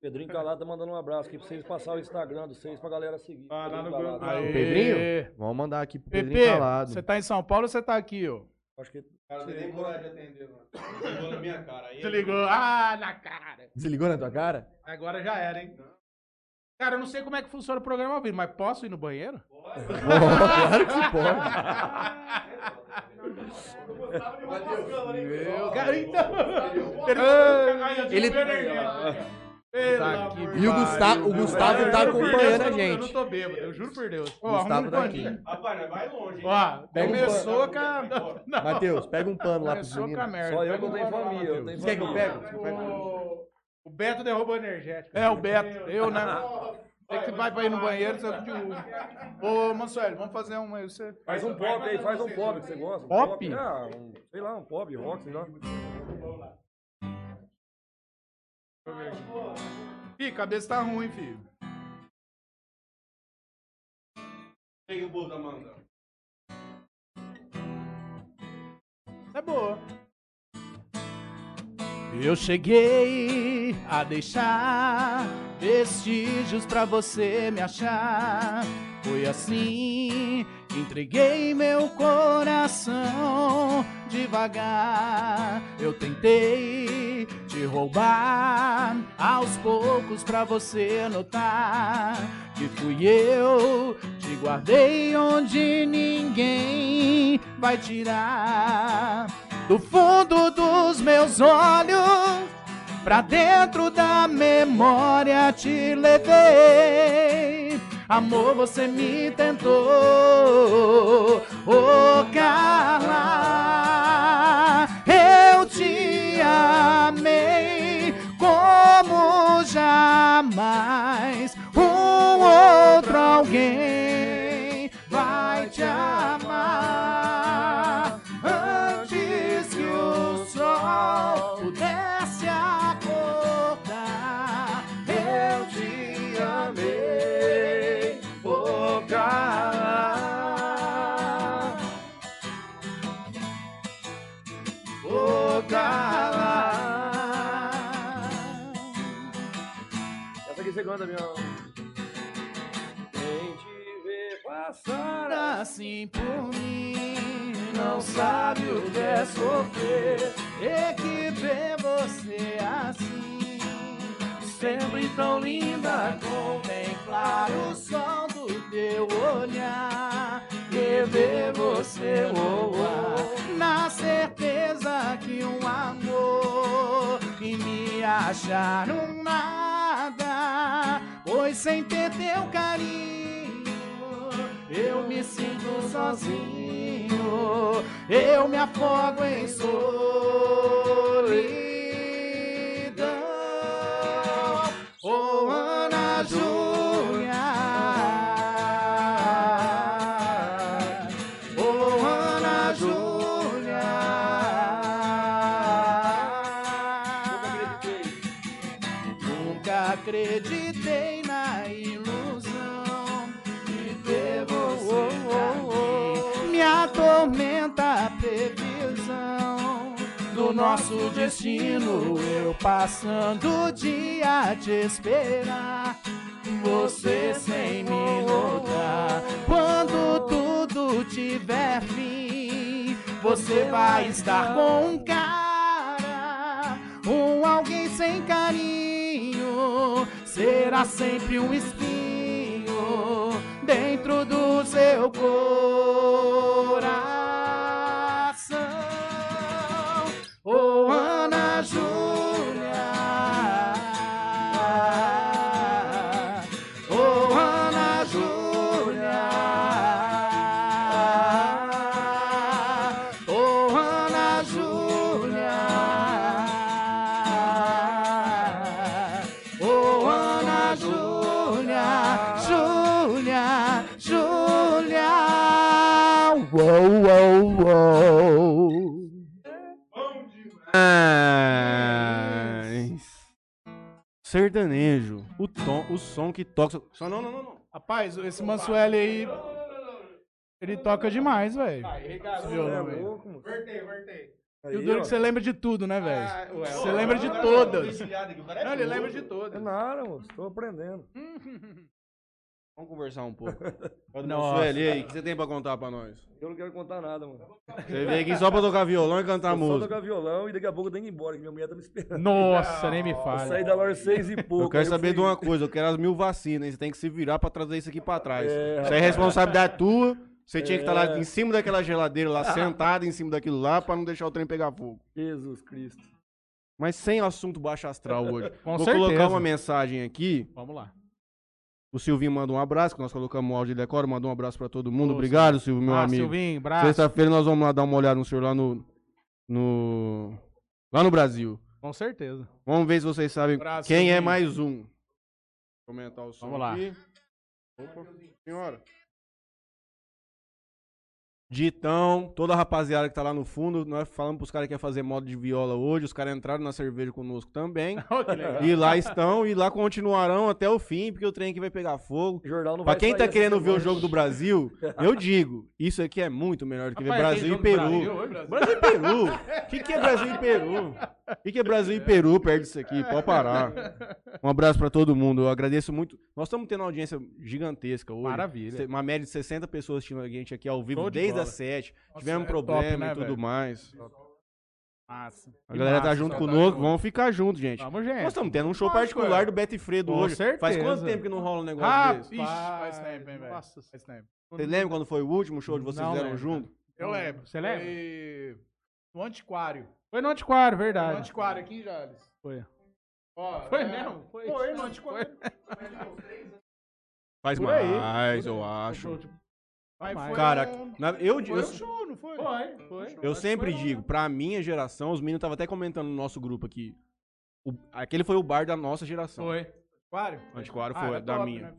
[SPEAKER 7] Pedrinho Calado tá mandando um abraço aqui pra vocês passar o Instagram de vocês pra galera seguir.
[SPEAKER 3] Ah, lá no
[SPEAKER 7] Pedrinho
[SPEAKER 3] grupo.
[SPEAKER 2] Aê.
[SPEAKER 4] Pedrinho? Vamos mandar aqui pro Pedrinho
[SPEAKER 2] Pepe,
[SPEAKER 4] Calado.
[SPEAKER 2] você tá em São Paulo ou você tá aqui, ó?
[SPEAKER 7] Acho que
[SPEAKER 5] Cara, não tem nem coragem de atender, mano. Chegou na minha cara. Aí,
[SPEAKER 3] Desligou. Ah, na cara.
[SPEAKER 4] Desligou na tua cara?
[SPEAKER 3] Agora já era, hein? Cara, eu não sei como é que funciona o programa ao vivo, mas posso ir no banheiro?
[SPEAKER 4] claro que pode.
[SPEAKER 2] Meu
[SPEAKER 3] Cara, então.
[SPEAKER 4] Ele-
[SPEAKER 2] Tá aqui,
[SPEAKER 4] E o Gustavo, o Gustavo tá acompanhando a
[SPEAKER 3] não- Eu
[SPEAKER 4] gente.
[SPEAKER 3] não tô bêbado, eu juro por Deus.
[SPEAKER 2] Ó,
[SPEAKER 3] um paninho.
[SPEAKER 2] paninho.
[SPEAKER 5] Rapaz, vai longe, hein?
[SPEAKER 3] Ó,
[SPEAKER 4] Pega um
[SPEAKER 2] Começou
[SPEAKER 4] pano.
[SPEAKER 2] com a...
[SPEAKER 4] Matheus, pega um pano lá pro
[SPEAKER 2] Começou com a
[SPEAKER 4] menino.
[SPEAKER 2] merda.
[SPEAKER 7] só eu que tenho família. Eu tenho
[SPEAKER 4] Você quer que eu
[SPEAKER 7] família.
[SPEAKER 4] pego?
[SPEAKER 3] O, Beto derrubou o energético.
[SPEAKER 2] É, o Beto. Eu, né?
[SPEAKER 8] Você que vai pra ir no banheiro, você de. Ô, Mansueli, vamos fazer uma aí. Você...
[SPEAKER 7] Faz um pop aí, faz um pop que você gosta. Um
[SPEAKER 8] Pop?
[SPEAKER 7] Ah, um, sei lá, um pop, rock, sei lá.
[SPEAKER 8] Ih, cabeça tá ruim, filho.
[SPEAKER 1] Pega o bolo da manga.
[SPEAKER 8] É boa. Eu cheguei a deixar vestígios pra você me achar. Foi assim que entreguei meu coração devagar. Eu tentei te roubar aos poucos pra você notar que fui eu. Te guardei onde ninguém vai tirar. Do fundo dos meus olhos, pra dentro da memória te levei. Amor, você me tentou, oh Carla, eu te amei como jamais um outro alguém vai te amar antes que o sol Carla, oh Carla.
[SPEAKER 7] Essa aqui canta, minha. Quem te vê passar
[SPEAKER 8] assim por mim, não sabe o que é sofrer. E que vê você assim, sempre tão linda, contemplar o sol do teu olhar. E ver você voar, na certeza que um amor e me achar um nada, pois sem ter teu carinho eu me sinto sozinho, eu me afogo em solidão. Oh, nosso destino. Eu passando o dia a te esperar. Você sem me notar. Quando tudo tiver fim, você vai estar com um cara, um alguém sem carinho. Será sempre um espinho dentro do seu coração.
[SPEAKER 1] Sertanejo. O tom, o som que toca. Só não, não, não, não.
[SPEAKER 8] Rapaz, esse Mansueli aí. Ele toca demais, velho.
[SPEAKER 7] É
[SPEAKER 8] velho.
[SPEAKER 7] louco, mano.
[SPEAKER 8] E o
[SPEAKER 7] Aí,
[SPEAKER 8] duro é que você lembra de tudo, né, velho? Você lembra de todas. Não, ele lembra de
[SPEAKER 7] É
[SPEAKER 8] todas.
[SPEAKER 7] nada, moço. Tô aprendendo.
[SPEAKER 1] Vamos conversar um pouco. Pode
[SPEAKER 8] Nossa.
[SPEAKER 1] Sueli, e aí, o que você tem pra contar pra nós?
[SPEAKER 7] Eu não quero contar nada, mano.
[SPEAKER 1] Você veio aqui só pra tocar violão e cantar
[SPEAKER 7] Eu só
[SPEAKER 1] música.
[SPEAKER 7] tocar violão e daqui a pouco eu tenho que ir embora, que minha mulher tá me esperando.
[SPEAKER 3] Nossa, nem me
[SPEAKER 7] Eu
[SPEAKER 3] fale.
[SPEAKER 7] saí da loja seis e pouco.
[SPEAKER 1] Eu quero saber
[SPEAKER 7] fui-
[SPEAKER 1] de uma coisa, eu quero as mil vacinas? Você tem que se virar pra trazer isso aqui pra trás.
[SPEAKER 7] É,
[SPEAKER 1] isso é responsabilidade tua. Você tinha que estar lá
[SPEAKER 7] É.
[SPEAKER 1] em cima daquela geladeira lá, sentado em cima daquilo lá, pra não deixar o trem pegar fogo.
[SPEAKER 7] Jesus Cristo.
[SPEAKER 1] Mas sem assunto baixo astral hoje.
[SPEAKER 3] Com
[SPEAKER 1] Vou
[SPEAKER 3] certeza.
[SPEAKER 1] colocar uma mensagem aqui.
[SPEAKER 3] Vamos lá.
[SPEAKER 1] O Silvinho manda um abraço, que nós colocamos o áudio de decoro, mandou um abraço pra todo mundo.
[SPEAKER 3] Ô,
[SPEAKER 1] Obrigado, Silvio, meu
[SPEAKER 3] ah,
[SPEAKER 1] amigo.
[SPEAKER 3] Silvinho, braço.
[SPEAKER 1] Sexta-feira nós vamos lá dar uma olhada no senhor lá no. no lá no Brasil.
[SPEAKER 3] Com certeza.
[SPEAKER 1] Vamos ver se vocês sabem
[SPEAKER 3] Abraço,
[SPEAKER 1] quem é
[SPEAKER 3] Silvinho.
[SPEAKER 1] mais um. aumentar o som
[SPEAKER 3] Vamos lá.
[SPEAKER 1] aqui. Opa, senhora. Ditão, toda a rapaziada que tá lá no fundo, nós falamos pros caras que ia fazer modo de viola hoje, os caras entraram na cerveja conosco também.
[SPEAKER 3] Que legal.
[SPEAKER 1] E lá estão, e lá continuarão até o fim, porque o trem aqui vai pegar fogo.
[SPEAKER 7] O jornal não
[SPEAKER 1] Pra
[SPEAKER 7] vai
[SPEAKER 1] quem tá querendo ver o
[SPEAKER 7] semana.
[SPEAKER 1] jogo do Brasil, eu digo, isso aqui é muito melhor do que ver
[SPEAKER 3] Rapaz,
[SPEAKER 1] Brasil
[SPEAKER 3] tem
[SPEAKER 1] e Peru.
[SPEAKER 3] Brasil hoje?
[SPEAKER 1] Brasil e Peru? O que, que é Brasil e Peru? O que, que é Brasil e Peru perto disso aqui? Pode parar. Um abraço pra todo mundo. Eu agradeço muito. Nós estamos tendo uma audiência gigantesca hoje.
[SPEAKER 3] Maravilha.
[SPEAKER 1] Uma média de 60 pessoas assistindo a gente aqui ao vivo
[SPEAKER 3] Show
[SPEAKER 1] desde
[SPEAKER 3] bola.
[SPEAKER 1] as 7.
[SPEAKER 8] Nossa,
[SPEAKER 1] Tivemos
[SPEAKER 8] é
[SPEAKER 1] problema
[SPEAKER 8] top, né,
[SPEAKER 1] e tudo
[SPEAKER 8] velho?
[SPEAKER 1] mais.
[SPEAKER 8] Massa.
[SPEAKER 1] A galera tá
[SPEAKER 3] massa,
[SPEAKER 1] junto
[SPEAKER 8] tá
[SPEAKER 1] conosco.
[SPEAKER 8] junto.
[SPEAKER 1] Vamos ficar junto, gente.
[SPEAKER 3] Vamos, gente.
[SPEAKER 1] Nós estamos tendo um show
[SPEAKER 8] Lógico,
[SPEAKER 1] particular
[SPEAKER 8] é.
[SPEAKER 1] do Beto e Fredo hoje. Faz
[SPEAKER 3] certeza.
[SPEAKER 1] quanto tempo que não rola um negócio
[SPEAKER 3] Ah,
[SPEAKER 1] desse?
[SPEAKER 8] Ixi, faz tempo, hein, velho?
[SPEAKER 3] nossa.
[SPEAKER 8] Faz tempo.
[SPEAKER 1] Você lembra quando foi o último show que vocês
[SPEAKER 3] Não
[SPEAKER 1] fizeram junto?
[SPEAKER 8] Eu lembro.
[SPEAKER 3] Você lembra?
[SPEAKER 8] Foi no Antiquário.
[SPEAKER 3] Foi no antiquário,
[SPEAKER 8] No
[SPEAKER 3] verdade.
[SPEAKER 8] Antiquário aqui em Jales.
[SPEAKER 3] Foi.
[SPEAKER 8] Ó,
[SPEAKER 3] Foi
[SPEAKER 8] é,
[SPEAKER 3] mesmo? Foi.
[SPEAKER 8] Foi no Antiquário.
[SPEAKER 1] Faz
[SPEAKER 3] aí.
[SPEAKER 1] mais, eu acho.
[SPEAKER 8] Mas
[SPEAKER 3] Mas,
[SPEAKER 8] foi,
[SPEAKER 1] Cara,
[SPEAKER 8] é,
[SPEAKER 1] na- eu,
[SPEAKER 8] foi
[SPEAKER 1] eu,
[SPEAKER 8] um show, não foi?
[SPEAKER 3] Foi, foi.
[SPEAKER 1] eu sempre digo, pra minha geração, os meninos estavam até comentando no nosso grupo aqui. o- aquele foi o bar da nossa geração.
[SPEAKER 3] Foi.
[SPEAKER 8] Antiquário?
[SPEAKER 1] O Antiquário
[SPEAKER 8] Ah,
[SPEAKER 1] foi,
[SPEAKER 8] era
[SPEAKER 1] da
[SPEAKER 8] top,
[SPEAKER 1] minha.
[SPEAKER 8] né?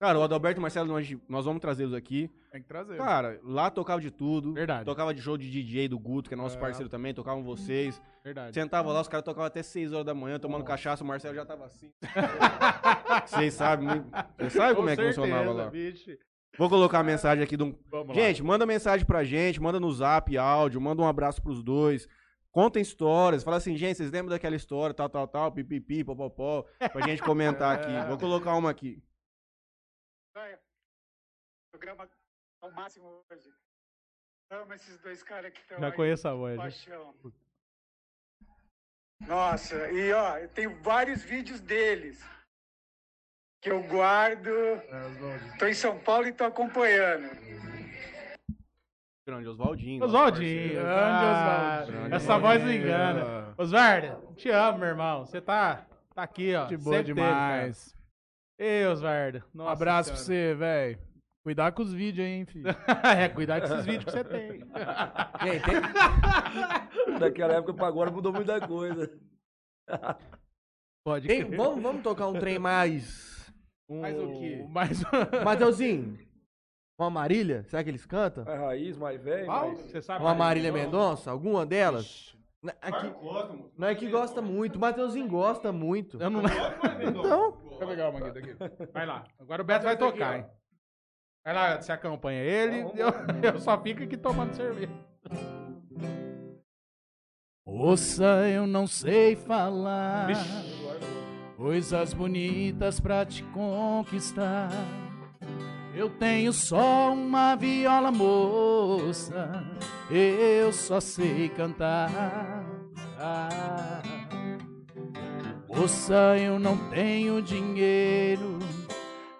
[SPEAKER 1] Cara, o Adalberto e o Marcelo, nós, nós vamos trazê-los aqui.
[SPEAKER 8] Tem que trazer.
[SPEAKER 1] Cara, lá tocava de tudo.
[SPEAKER 3] Verdade.
[SPEAKER 1] Tocava de show de DJ do Guto, que é nosso
[SPEAKER 8] É.
[SPEAKER 1] parceiro também, tocavam vocês.
[SPEAKER 3] Verdade.
[SPEAKER 1] Sentava lá, os caras tocavam até 6 horas da manhã, tomando cachaça, o Marcelo já tava assim. Vocês sabem, muito- vocês sabem como é que funcionava lá.
[SPEAKER 3] Bicho.
[SPEAKER 1] Vou colocar a mensagem aqui um,
[SPEAKER 3] Vamos
[SPEAKER 1] Gente, manda mensagem pra gente, manda no zap, áudio, manda um abraço pros dois. Contem histórias, fala assim, gente, vocês lembram daquela história, tal, tal, tal, pipipi, popopó, pra gente comentar aqui. Vou colocar uma aqui.
[SPEAKER 9] programa ao máximo hoje. Amo esses dois caras que estão
[SPEAKER 3] Já
[SPEAKER 9] aí.
[SPEAKER 3] conheço a voz.
[SPEAKER 9] Paixão. Nossa, e ó, eu tenho vários vídeos deles que eu guardo. Tô em São Paulo e tô acompanhando.
[SPEAKER 1] Grande Oswaldinho.
[SPEAKER 3] Oswaldinho.
[SPEAKER 8] Grande
[SPEAKER 3] Ah,
[SPEAKER 8] Oswaldinho.
[SPEAKER 3] Essa voz não
[SPEAKER 1] parceiro.
[SPEAKER 3] engana. Osvaldo, te amo, meu irmão. Você tá, tá aqui, ó.
[SPEAKER 8] De boa
[SPEAKER 3] sempre teve,
[SPEAKER 8] demais.
[SPEAKER 3] cara. Ei, Osvaldo.
[SPEAKER 8] Um
[SPEAKER 3] Nossa
[SPEAKER 8] abraço pra você, velho. Cuidar com os vídeos aí, hein, filho.
[SPEAKER 3] é, cuidar desses vídeos que você tem.
[SPEAKER 7] Daquela época pra agora mudou muita coisa.
[SPEAKER 3] Pode
[SPEAKER 4] vamos, vamos tocar um trem mais. Um...
[SPEAKER 8] Mais o quê?
[SPEAKER 3] Mais
[SPEAKER 4] Mateuzinho, uma Marília? Será que eles cantam?
[SPEAKER 7] Mais raiz, mais velho. Mais...
[SPEAKER 3] Você sabe
[SPEAKER 4] Uma? Marília Mendonça? Alguma delas? Não é que- não é que gosta muito, o Mateuzinho gosta muito.
[SPEAKER 3] Eu não
[SPEAKER 4] Então,
[SPEAKER 8] Deixa eu pegar uma aqui.
[SPEAKER 3] Vai lá. Agora o Beto vai tocar, hein? Vai lá, você acompanha ele. Eu, eu só fico aqui tomando cerveja.
[SPEAKER 8] Moça, eu não sei falar coisas bonitas pra te conquistar. Eu tenho só uma viola, moça. Eu só sei cantar. Moça, eu não tenho dinheiro.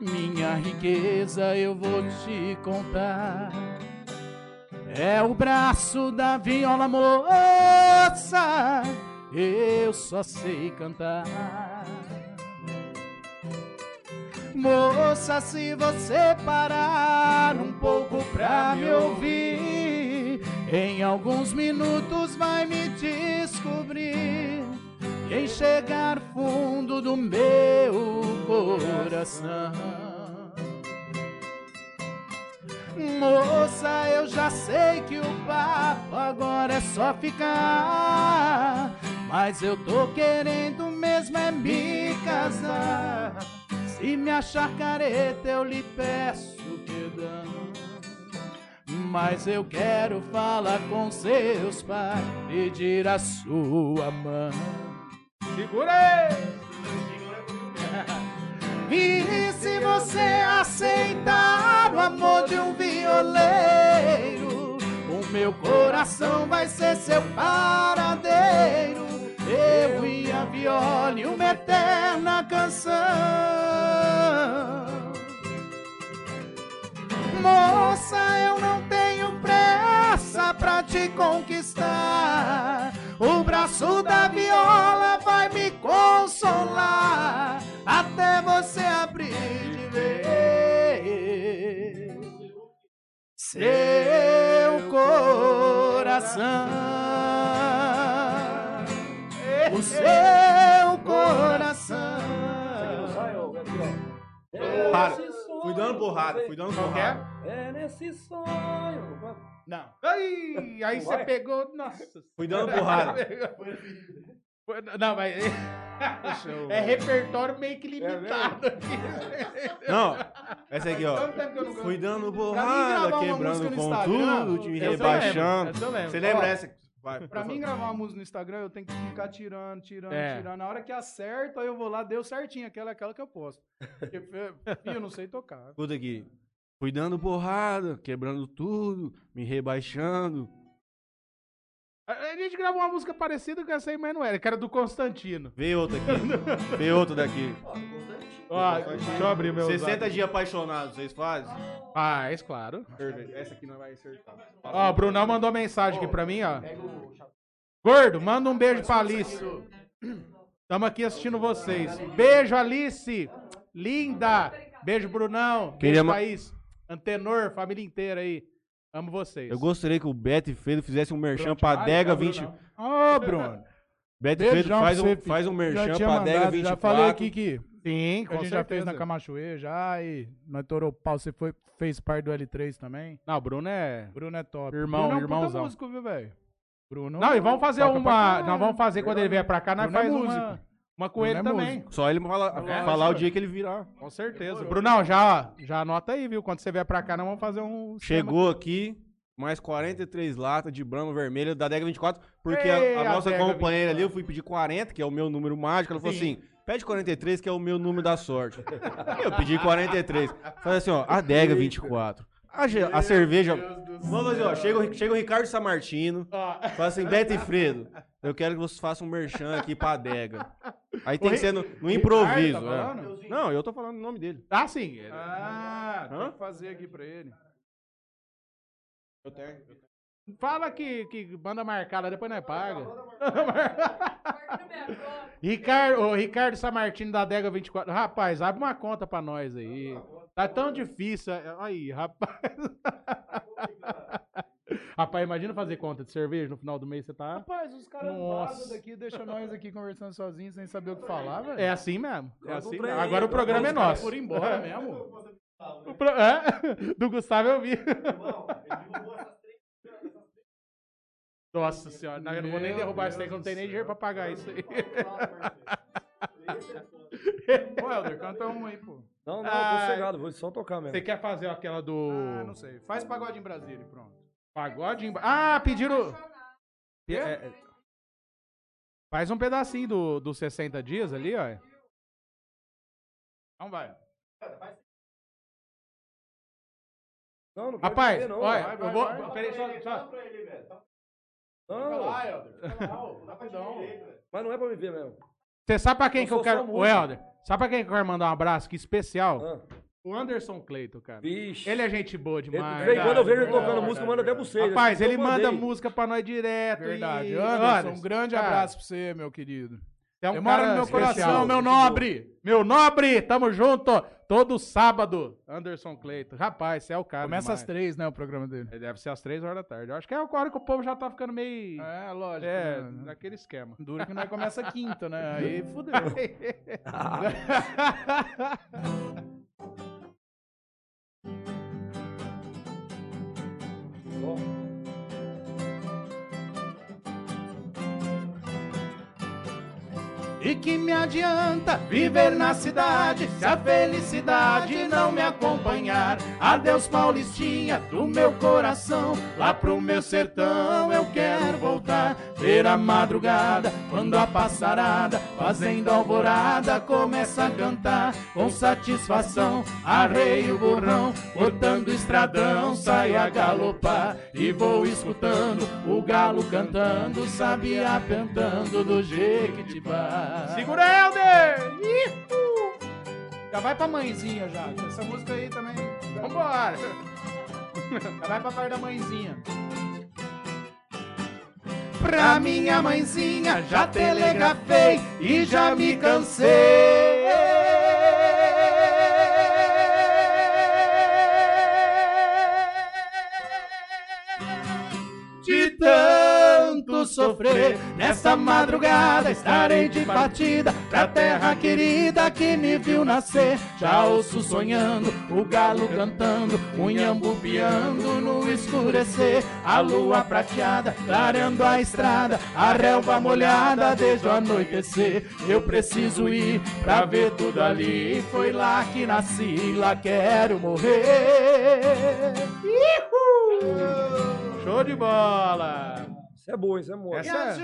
[SPEAKER 8] Minha riqueza eu vou te contar. É o braço da viola moça, eu só sei cantar. Moça, se você parar um pouco pra me ouvir, em alguns minutos vai me descobrir. Quem chegar fundo do meu coração. Moça, eu já sei que o papo agora é só ficar. Mas eu tô querendo mesmo é me casar. Se me achar careta, eu lhe peço perdão. Mas eu quero falar com seus pais, pedir a sua mão.
[SPEAKER 3] Segura!
[SPEAKER 8] E se você aceitar o amor de um violeiro, o meu coração vai ser seu paradeiro. Eu e a viola e uma eterna canção. Moça, eu não tenho pressa pra te conquistar. O braço da viola vai me consolar até você abrir de ver seu coração. O seu coração.
[SPEAKER 7] Sonho.
[SPEAKER 1] Fui dando porrada, fui dando
[SPEAKER 3] é?
[SPEAKER 1] porrada.
[SPEAKER 7] É nesse sonho.
[SPEAKER 2] Não.
[SPEAKER 3] Aí, aí você pegou. Nossa.
[SPEAKER 1] Fui dando porrada.
[SPEAKER 3] Não, mas. É repertório meio que limitado aqui.
[SPEAKER 1] Não, essa aqui, ó. Fui dando porrada, quebrando com tudo,
[SPEAKER 3] lembro,
[SPEAKER 1] rebaixando. Você lembra essa? Vai,
[SPEAKER 2] Pra mim
[SPEAKER 1] favor.
[SPEAKER 2] gravar uma música no Instagram, eu tenho que ficar tirando, tirando,
[SPEAKER 3] É.
[SPEAKER 2] tirando. Na hora que acerta, eu vou lá, deu certinho. Aquela é aquela que eu posto. Porque, fi, eu não sei tocar.
[SPEAKER 1] Escuta aqui. Fui dando porrada, quebrando tudo, me rebaixando.
[SPEAKER 3] A a gente gravou uma música parecida com essa aí, mas não era, que era do Constantino.
[SPEAKER 1] Vê outra aqui. Vê outra daqui.
[SPEAKER 3] Ó, deixa eu abrir meu
[SPEAKER 1] 60
[SPEAKER 3] zap.
[SPEAKER 1] dias apaixonados, vocês fazem?
[SPEAKER 3] Faz, claro.
[SPEAKER 1] Essa aqui não vai acertar.
[SPEAKER 3] Ó, o Brunão mandou mensagem aqui pra mim, ó. Gordo, manda um beijo pra Alice. Tamo aqui assistindo vocês. Beijo, Alice. Linda. Beijo, Brunão. Beijo,
[SPEAKER 1] Queria
[SPEAKER 3] Thaís. Antenor, família inteira aí. Amo vocês.
[SPEAKER 1] Eu gostaria que o Beto e Fredo fizessem um merchan
[SPEAKER 3] Pronto,
[SPEAKER 1] pra
[SPEAKER 3] vai,
[SPEAKER 1] Dega
[SPEAKER 3] tá,
[SPEAKER 1] 20.
[SPEAKER 3] Brunão.
[SPEAKER 2] Ô, Bruno.
[SPEAKER 1] Beto e Fredo faz um, faz um merchan pra Dega
[SPEAKER 2] mandado,
[SPEAKER 1] 24.
[SPEAKER 2] já falei aqui que
[SPEAKER 3] Sim,
[SPEAKER 2] a
[SPEAKER 3] com
[SPEAKER 2] gente já fez
[SPEAKER 3] certeza.
[SPEAKER 2] na Camachoeira já e nós torou pau. Você foi, fez parte do L3 também.
[SPEAKER 3] Não, o Bruno é...
[SPEAKER 2] Bruno é top.
[SPEAKER 3] Irmão,
[SPEAKER 2] Bruno é um
[SPEAKER 3] irmãozão.
[SPEAKER 2] músico, viu, velho? Bruno.
[SPEAKER 3] Não, e vamos fazer
[SPEAKER 2] toca
[SPEAKER 3] uma... Nós vamos fazer quando ele vier pra cá, nós
[SPEAKER 2] Bruno é
[SPEAKER 3] faz uma...
[SPEAKER 2] músico.
[SPEAKER 3] Uma com ele
[SPEAKER 2] é
[SPEAKER 3] também.
[SPEAKER 2] músico.
[SPEAKER 1] Só ele fala,
[SPEAKER 3] É,
[SPEAKER 1] falar o dia que ele virar.
[SPEAKER 3] Com certeza. Brunão, já, já anota aí, viu? Quando você vier pra cá, nós vamos fazer um...
[SPEAKER 1] Chegou aqui, mais 43 latas de Brahma vermelha da Dega 24, porque a-
[SPEAKER 3] Ei,
[SPEAKER 1] a,
[SPEAKER 3] a
[SPEAKER 1] nossa companheira ali, eu fui pedir 40, que é o meu número mágico, ela falou
[SPEAKER 3] Sim.
[SPEAKER 1] assim, pede 43, que é o meu número da sorte. eu pedi 43. Falei assim, ó, a Dega 24. A, a cerveja... Vamos fazer, ó, chega, o- chega o Ricardo Samartino,
[SPEAKER 3] Ó,
[SPEAKER 1] fala assim, Beto e Fredo, eu quero que vocês façam um merchan aqui pra Adega. Aí tem que ser no, no improviso.
[SPEAKER 2] tá
[SPEAKER 1] é. Não, eu tô falando o nome dele.
[SPEAKER 3] Ah, sim.
[SPEAKER 2] Ah,
[SPEAKER 1] Hã?
[SPEAKER 2] tem que fazer aqui pra ele.
[SPEAKER 1] Eu tenho.
[SPEAKER 3] Fala que, que banda marcada, depois nós paga. Ricardo, ô, Ricardo Samartino da Dega 24. Rapaz, abre uma conta pra nós aí. Tá tão difícil. é, Aí, rapaz. rapaz, imagina fazer conta de cerveja no final do mês, você tá.
[SPEAKER 2] Rapaz, os caras vazam daqui, deixam nós aqui conversando sozinhos, sem saber o que falar, velho.
[SPEAKER 3] É assim mesmo. É assim mesmo. Agora o programa é nosso.
[SPEAKER 2] foram embora mesmo.
[SPEAKER 3] Pro- é? Do Gustavo eu vi. Nossa senhora, não, eu não vou nem derrubar isso aí, que eu não tenho nem
[SPEAKER 2] do
[SPEAKER 3] dinheiro pra pagar isso aí.
[SPEAKER 2] Ô, Helder, canta um aí, pô.
[SPEAKER 7] Não, não,
[SPEAKER 3] Ah,
[SPEAKER 7] tô cegado, vou só tocar mesmo.
[SPEAKER 3] Você quer fazer aquela do.
[SPEAKER 2] Ah, não sei. Faz pagode em Brasília e pronto.
[SPEAKER 3] Pagode em... Ah, pediram.
[SPEAKER 7] É, é,
[SPEAKER 3] Faz um pedacinho do, dos 60 dias ali, ó.
[SPEAKER 2] Então vai.
[SPEAKER 7] não, não
[SPEAKER 3] Rapaz,
[SPEAKER 7] não.
[SPEAKER 3] olha,
[SPEAKER 2] vai,
[SPEAKER 3] eu vou.
[SPEAKER 2] vai.
[SPEAKER 3] Peraí, só. só-
[SPEAKER 7] Não,
[SPEAKER 2] Helder. Rapidão.
[SPEAKER 7] mas não é pra me ver mesmo.
[SPEAKER 3] Você sabe pra quem
[SPEAKER 7] Eu
[SPEAKER 3] que eu
[SPEAKER 7] sou só
[SPEAKER 3] quero. Ô,
[SPEAKER 7] músico.
[SPEAKER 3] Helder, sabe pra quem que eu quero mandar um abraço aqui especial?
[SPEAKER 7] Ah,
[SPEAKER 3] O Anderson Cleito, cara.
[SPEAKER 7] vixe.
[SPEAKER 3] Ele é gente boa
[SPEAKER 7] Ele,
[SPEAKER 3] demais.
[SPEAKER 7] de vez em quando eu vejo ele
[SPEAKER 2] verdade,
[SPEAKER 7] tocando
[SPEAKER 2] verdade,
[SPEAKER 7] música, manda até pra vocês.
[SPEAKER 3] Rapaz, ele
[SPEAKER 7] eu
[SPEAKER 3] manda música pra nós direto.
[SPEAKER 2] Verdade.
[SPEAKER 3] E...
[SPEAKER 2] Anderson, um grande
[SPEAKER 3] cara,
[SPEAKER 2] abraço pra você, meu querido.
[SPEAKER 3] É um
[SPEAKER 2] Demora
[SPEAKER 3] cara
[SPEAKER 2] no meu
[SPEAKER 3] especial.
[SPEAKER 2] coração, meu nobre.
[SPEAKER 3] Meu nobre, tamo junto. Todo sábado, Anderson Cleito. Rapaz, você é o cara.
[SPEAKER 2] Começa
[SPEAKER 3] demais.
[SPEAKER 2] às três, né, o programa dele.
[SPEAKER 3] Deve ser às três horas da tarde. Eu acho que é a hora que o povo já tá ficando meio.
[SPEAKER 2] É, lógico.
[SPEAKER 3] É,
[SPEAKER 2] né?
[SPEAKER 3] naquele esquema.
[SPEAKER 2] Dura que nós começa quinta, né? Aí fudeu. que me adianta viver na cidade se a felicidade não me acompanhar? Adeus, Paulistinha, do meu coração, lá pro meu sertão eu quero voltar. Ver a madrugada, quando a passarada, fazendo alvorada, começa a cantar com satisfação. Arreio o burrão, botando estradão, saio a galopar e vou escutando o galo cantando, sabia cantando do Jequitibá.
[SPEAKER 3] Segura, Helder! Ihu!
[SPEAKER 2] Já vai pra mãezinha já. Essa música aí também.
[SPEAKER 3] Vambora!
[SPEAKER 2] Já vai pra parte da mãezinha. Pra minha mãezinha já telegrafei e já me cansei. De tanto
[SPEAKER 3] sofrer. Nessa madrugada estarei de partida pra terra querida que me viu nascer. Já ouço sonhando, o galo cantando, o nhambo piando no escurecer. A lua prateada clareando a estrada, a relva molhada desde o anoitecer. Eu preciso ir pra ver tudo ali. Foi lá que nasci, lá quero morrer. Ihu! Show de bola!
[SPEAKER 7] Isso é bom, isso é bom.
[SPEAKER 3] Essa...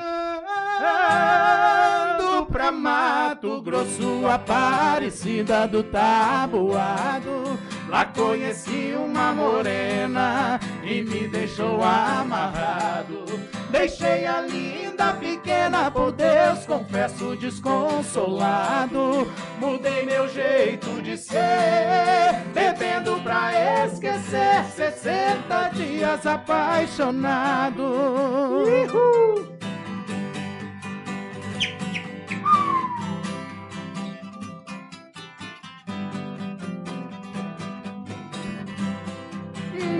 [SPEAKER 3] Viajando pra Mato Grosso, Aparecida do Tabuado. Lá conheci uma morena e me deixou amarrado. Deixei a linda pequena por Deus, confesso desconsolado. Mudei meu jeito de ser, bebendo pra esquecer. 60 dias apaixonado. Uhul.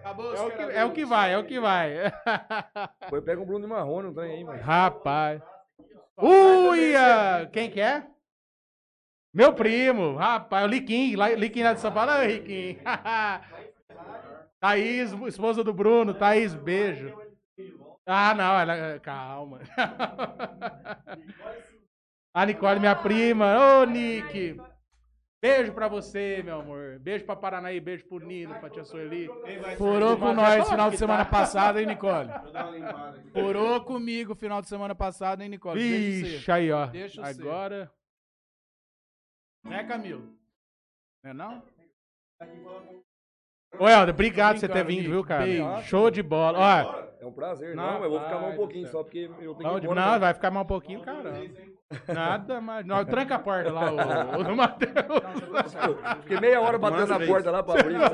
[SPEAKER 2] Acabou,
[SPEAKER 3] É o, que, é o que vai, é o que vai.
[SPEAKER 7] Foi, pega um Bruno de Marrone, não tem aí, mano.
[SPEAKER 3] Rapaz. Uia! Quem que é? Meu primo, rapaz, o Liquim, lá- Liquim lá de São Paulo, Ô, Riquim. Thaís, esposa do Bruno, Thaís, beijo. Ah, não, ela, calma. A Nicole, minha prima, ô Nick. Beijo pra você, meu amor. Beijo pra Paranaí, beijo pro Nino, pra tia Sueli.
[SPEAKER 2] Furou com nós final de semana
[SPEAKER 3] tá.
[SPEAKER 2] passada, hein, Nicole? Furou comigo final de semana passada, hein, Nicole? Você.
[SPEAKER 3] aí, ó.
[SPEAKER 2] Deixa.
[SPEAKER 3] Agora.
[SPEAKER 2] Né, Camilo? Não é não?
[SPEAKER 3] Ô, Helder, obrigado por você ter vindo, viu, cara? Show de bola. Ó,
[SPEAKER 7] É um prazer.
[SPEAKER 3] Não,
[SPEAKER 7] Não, eu vou ficar mais
[SPEAKER 3] rapaz
[SPEAKER 7] um pouquinho só, porque eu tenho que
[SPEAKER 3] não,
[SPEAKER 7] ir embora.
[SPEAKER 3] não,
[SPEAKER 7] né?
[SPEAKER 3] vai ficar mais um pouquinho, caramba. Nada mais. Não, tranca a porta lá, o, o Matheus.
[SPEAKER 7] Fiquei meia hora batendo
[SPEAKER 1] Manda
[SPEAKER 7] na porta lá pra abrir. né?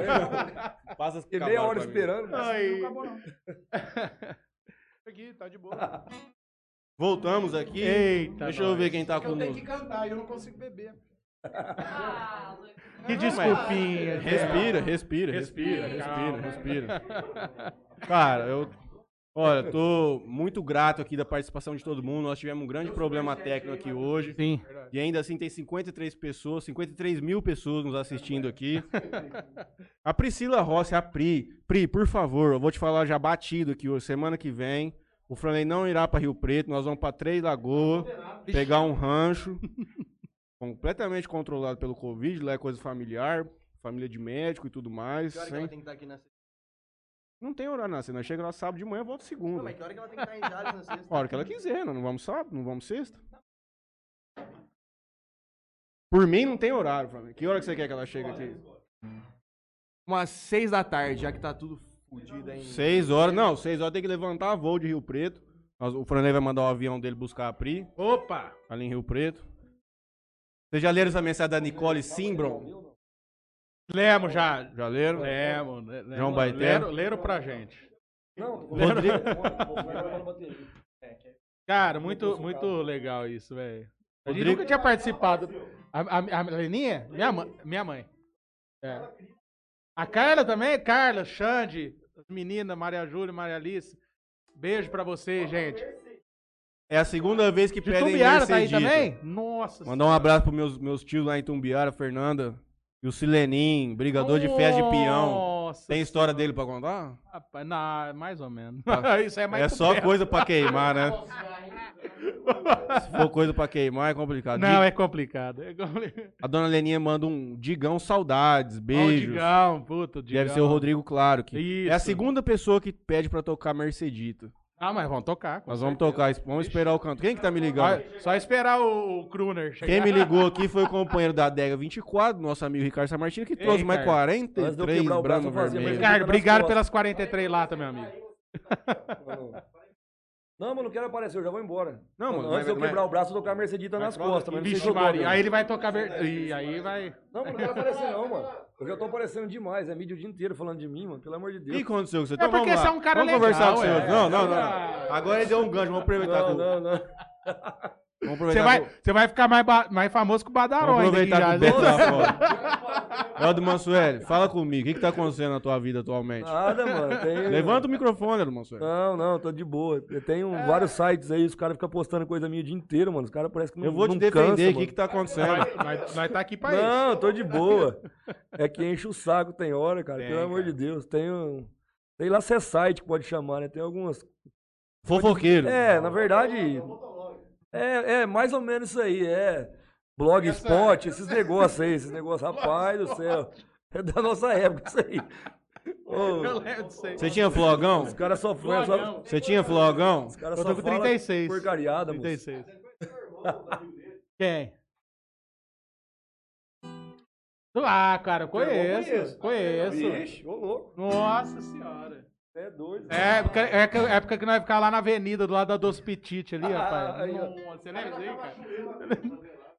[SPEAKER 1] Passa
[SPEAKER 7] Fiquei meia hora esperando.
[SPEAKER 3] Ai.
[SPEAKER 2] Não acabou, não. Aqui, tá de boa.
[SPEAKER 1] Voltamos aqui.
[SPEAKER 3] Eita,
[SPEAKER 1] Deixa eu
[SPEAKER 3] nós.
[SPEAKER 1] ver quem tá
[SPEAKER 2] É que eu tenho que cantar e eu não consigo beber.
[SPEAKER 3] Que desculpinha.
[SPEAKER 1] Respira, respira,
[SPEAKER 3] Respira,
[SPEAKER 1] respira, respira, respira. Cara, eu. Olha, tô muito grato aqui da participação de todo mundo. Nós tivemos um grande problema técnico aqui hoje.
[SPEAKER 3] Sim.
[SPEAKER 1] E ainda assim tem 53 pessoas, 53 mil pessoas nos assistindo aqui. A Priscila Rossi, a Pri. Pri, por favor, eu vou te falar já batido aqui hoje. Semana que vem, o Franley não irá para Rio Preto. Nós vamos para Três Lagoas, pegar um rancho. completamente controlado pelo Covid. Lá é coisa familiar, família de médico e tudo mais.
[SPEAKER 4] Que hora que ela tem que estar aqui na sexta?
[SPEAKER 1] Não tem horário na cena. Chega lá sábado de manhã, volta
[SPEAKER 4] Não,
[SPEAKER 1] segunda.
[SPEAKER 4] mas que hora que ela tem que estar em Jales na sexta?
[SPEAKER 1] A hora que ela quiser, nós não vamos sábado, não vamos sexta. Por mim não tem horário, Flamengo. Que hora que você quer que ela chegue aqui?
[SPEAKER 4] Umas seis da tarde, já que tá tudo fudido aí.
[SPEAKER 1] Seis horas. Não, seis horas tem que levantar voo de Rio Preto. Nós- O Franley vai mandar o avião dele buscar a Pri,
[SPEAKER 3] Opa!
[SPEAKER 1] ali em Rio Preto. Vocês já leram essa mensagem da Nicole Simbron?
[SPEAKER 3] Lemos já.
[SPEAKER 1] Já leram?
[SPEAKER 3] Lemos. le- lemos.
[SPEAKER 1] João Baité.
[SPEAKER 3] Leram, leram pra gente.
[SPEAKER 7] Não,
[SPEAKER 1] Rodrigo-.
[SPEAKER 3] Cara, muito, muito legal isso, velho. A gente
[SPEAKER 1] Rodrigo-
[SPEAKER 3] nunca tinha participado. A, a, a Leninha? Minha mãe. Minha mãe. É. A Carla também? Carla, Xande, as meninas, Maria Júlia, Maria Alice. Beijo pra vocês, gente.
[SPEAKER 1] É a segunda vez que
[SPEAKER 3] De
[SPEAKER 1] pedem
[SPEAKER 3] Tumbiara tá aí também? Nossa
[SPEAKER 1] Mandar um abraço pros meus, meus tios lá em Tumbiara, Fernanda. E o Silenim, brigador de festa de peão.
[SPEAKER 3] Nossa
[SPEAKER 1] Tem história dele pra contar?
[SPEAKER 3] Rapaz, não, mais ou menos.
[SPEAKER 1] Tá.
[SPEAKER 3] Isso é mais
[SPEAKER 1] É só coisa pra queimar, né? Se for coisa pra queimar, é complicado.
[SPEAKER 3] Não, é complicado. É complicado.
[SPEAKER 1] A dona Leninha manda um Digão saudades, beijos.
[SPEAKER 3] Digão, puta, o
[SPEAKER 1] Deve
[SPEAKER 3] Digão.
[SPEAKER 1] ser o Rodrigo Claro. Que
[SPEAKER 3] Isso.
[SPEAKER 1] É a segunda pessoa que pede pra tocar Mercedita.
[SPEAKER 3] Ah, mas vamos tocar.
[SPEAKER 1] Nós vamos
[SPEAKER 3] certeza.
[SPEAKER 1] tocar, vamos esperar o canto. Quem que tá me ligando?
[SPEAKER 3] Só, só esperar o, o Kruner chegar.
[SPEAKER 1] Quem me ligou aqui foi o companheiro da Adega 24, nosso amigo Ricardo Samartino, que trouxe mais
[SPEAKER 3] Ricardo.
[SPEAKER 7] Eu
[SPEAKER 1] 43
[SPEAKER 7] quebrar o braço, fazia
[SPEAKER 1] vermelho.
[SPEAKER 7] mais-
[SPEAKER 3] Ricardo, obrigado pelas 43 latas, meu amigo.
[SPEAKER 7] Não, mas não quero aparecer, eu já vou embora.
[SPEAKER 1] Não, mano,
[SPEAKER 7] Antes
[SPEAKER 1] mas-
[SPEAKER 7] de eu
[SPEAKER 1] mas-
[SPEAKER 7] quebrar o braço, eu tocar a Mercedita nas costas, mas não sei eu dou,
[SPEAKER 3] Maria. Aí ele vai tocar. Ver... E aí vai.
[SPEAKER 7] Não, mas não quero aparecer não, mano. Eu já tô aparecendo demais, é mídia o dia inteiro falando de mim, mano, pelo amor de
[SPEAKER 1] O
[SPEAKER 7] Deus.
[SPEAKER 1] que aconteceu com você?
[SPEAKER 3] É
[SPEAKER 1] Então
[SPEAKER 3] porque
[SPEAKER 1] vamos
[SPEAKER 3] você é um cara
[SPEAKER 1] vamos
[SPEAKER 3] legal,
[SPEAKER 1] conversar com
[SPEAKER 3] é.
[SPEAKER 1] Não, não, não.
[SPEAKER 3] Ah.
[SPEAKER 1] Agora ele deu um gancho, vamos aproveitar.
[SPEAKER 7] Não,
[SPEAKER 1] que o-
[SPEAKER 7] não, não.
[SPEAKER 3] Você vai, você vai ficar mais, ba- mais famoso que o Badaró
[SPEAKER 1] Vamos aproveitar que o Beto
[SPEAKER 3] já.
[SPEAKER 1] tá fora. Eldo Mansueli, fala comigo. O que, que tá acontecendo na tua vida atualmente?
[SPEAKER 7] Nada, mano. Tem...
[SPEAKER 1] Levanta o microfone, Eldo Mansueli.
[SPEAKER 7] Não, não, tô de boa. Eu tenho vários sites aí, os caras ficam postando coisa minha o dia inteiro, mano. Os caras parecem que não
[SPEAKER 1] Eu vou te
[SPEAKER 7] não
[SPEAKER 1] defender.
[SPEAKER 7] cansa,
[SPEAKER 1] O que, que tá acontecendo?
[SPEAKER 3] Nós, nós, tá aqui pra isso.
[SPEAKER 7] Não, tô de boa. É que enche o saco, tem hora, cara.
[SPEAKER 3] Tem,
[SPEAKER 7] pelo amor
[SPEAKER 3] cara.
[SPEAKER 7] de Deus. Tem um. Sei lá se é site que pode chamar, né? Tem algumas.
[SPEAKER 1] Fofoqueiro.
[SPEAKER 7] É, na verdade. É, é mais ou menos isso aí. É. Blogspot, esses negócios aí, esses negócios. Rapaz do céu. É da nossa época isso aí.
[SPEAKER 3] Eu.
[SPEAKER 1] Você tinha flogão?
[SPEAKER 7] os caras só falam. Só,
[SPEAKER 1] Você tinha flogão?
[SPEAKER 7] os caras
[SPEAKER 3] Eu
[SPEAKER 7] só
[SPEAKER 3] tô com
[SPEAKER 7] falam
[SPEAKER 3] 36.
[SPEAKER 7] Porcariada, moço.
[SPEAKER 3] 36. Quem? Ah, cara, eu conheço. Conheço.
[SPEAKER 7] Vixe, ô louco.
[SPEAKER 3] Nossa senhora.
[SPEAKER 7] É doido.
[SPEAKER 3] É, época, é época- época que nós ficava lá na avenida, do lado da Doce Petite ali,
[SPEAKER 7] Ah,
[SPEAKER 3] rapaz.
[SPEAKER 7] aí.
[SPEAKER 3] Nossa, você lembra disso aí, cara?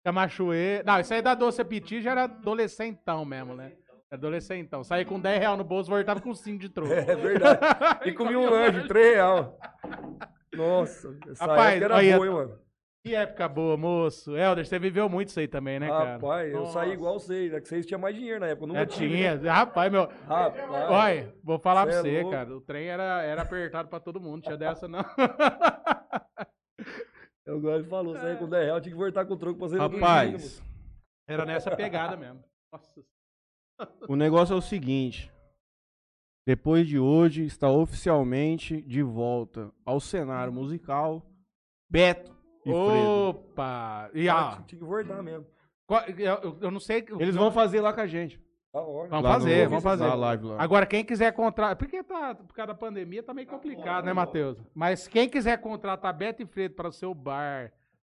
[SPEAKER 3] Camachuê. Não, isso aí da Doce Petite já era adolescentão mesmo, né? Adolescentão. Saí com 10 reais no bolso, voltava com 5 de troco.
[SPEAKER 7] É verdade. E comi um lanche, 3 reais. Nossa, essa
[SPEAKER 3] Rapaz,
[SPEAKER 7] época era
[SPEAKER 3] olha-
[SPEAKER 7] boa, hein, mano.
[SPEAKER 3] Que época boa, moço. Helder, você viveu muito isso aí também, né, cara?
[SPEAKER 7] Rapaz, eu saí
[SPEAKER 3] Nossa.
[SPEAKER 7] igual vocês. É que vocês tinham mais dinheiro na época. Eu nunca
[SPEAKER 3] É,
[SPEAKER 7] tive.
[SPEAKER 3] tinha.
[SPEAKER 7] né?
[SPEAKER 3] Rapaz, meu.
[SPEAKER 7] Rapaz.
[SPEAKER 3] Olha, vou falar
[SPEAKER 7] Cê
[SPEAKER 3] pra
[SPEAKER 7] é
[SPEAKER 3] você,
[SPEAKER 7] louco.
[SPEAKER 3] cara. O trem era, era apertado pra todo mundo. Tinha dessa, não.
[SPEAKER 7] Eu agora ele falou, saí com 10 reais, tinha que voltar com o troco pra você
[SPEAKER 1] Rapaz,
[SPEAKER 3] Era nessa pegada mesmo. Nossa.
[SPEAKER 1] o negócio é o seguinte. Depois de hoje, está oficialmente de volta ao cenário musical Beto e Fredo.
[SPEAKER 3] Opa! E
[SPEAKER 7] Ah, tinha, que voltar mesmo.
[SPEAKER 3] qual- eu, eu- eu não sei.
[SPEAKER 1] Eles vão fazer lá com a gente.
[SPEAKER 7] Da hora.
[SPEAKER 3] Vamos
[SPEAKER 1] Lá
[SPEAKER 3] fazer,
[SPEAKER 1] no-
[SPEAKER 3] vamos fazer.
[SPEAKER 1] Na live lá.
[SPEAKER 3] Agora, quem quiser contratar. Porque tá, por causa da pandemia tá meio complicado, né, Matheus? Mas quem quiser contratar Beto e Fredo para o seu bar,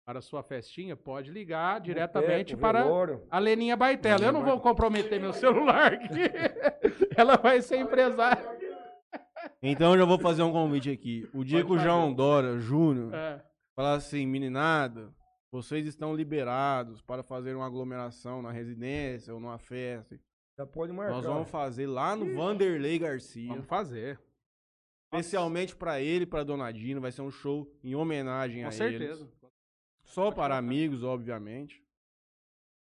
[SPEAKER 3] para a sua festinha, pode ligar diretamente
[SPEAKER 7] Boteco,
[SPEAKER 3] para
[SPEAKER 7] velório.
[SPEAKER 3] a Leninha Baitela. Eu não vou comprometer meu celular aqui. Ela vai ser empresária.
[SPEAKER 1] Então eu já vou fazer um convite aqui. O dia que o João Dora Júnior
[SPEAKER 3] É.
[SPEAKER 1] falar assim, meninada, vocês estão liberados para fazer uma aglomeração na residência ou numa festa.
[SPEAKER 7] Já pode marcar.
[SPEAKER 1] Nós vamos fazer lá no Vanderlei Garcia.
[SPEAKER 3] Vamos fazer.
[SPEAKER 1] Especialmente pra ele e pra Dona Dina. Vai ser um show em homenagem
[SPEAKER 3] Com
[SPEAKER 1] a
[SPEAKER 3] certeza.
[SPEAKER 1] eles. Só para amigos, obviamente.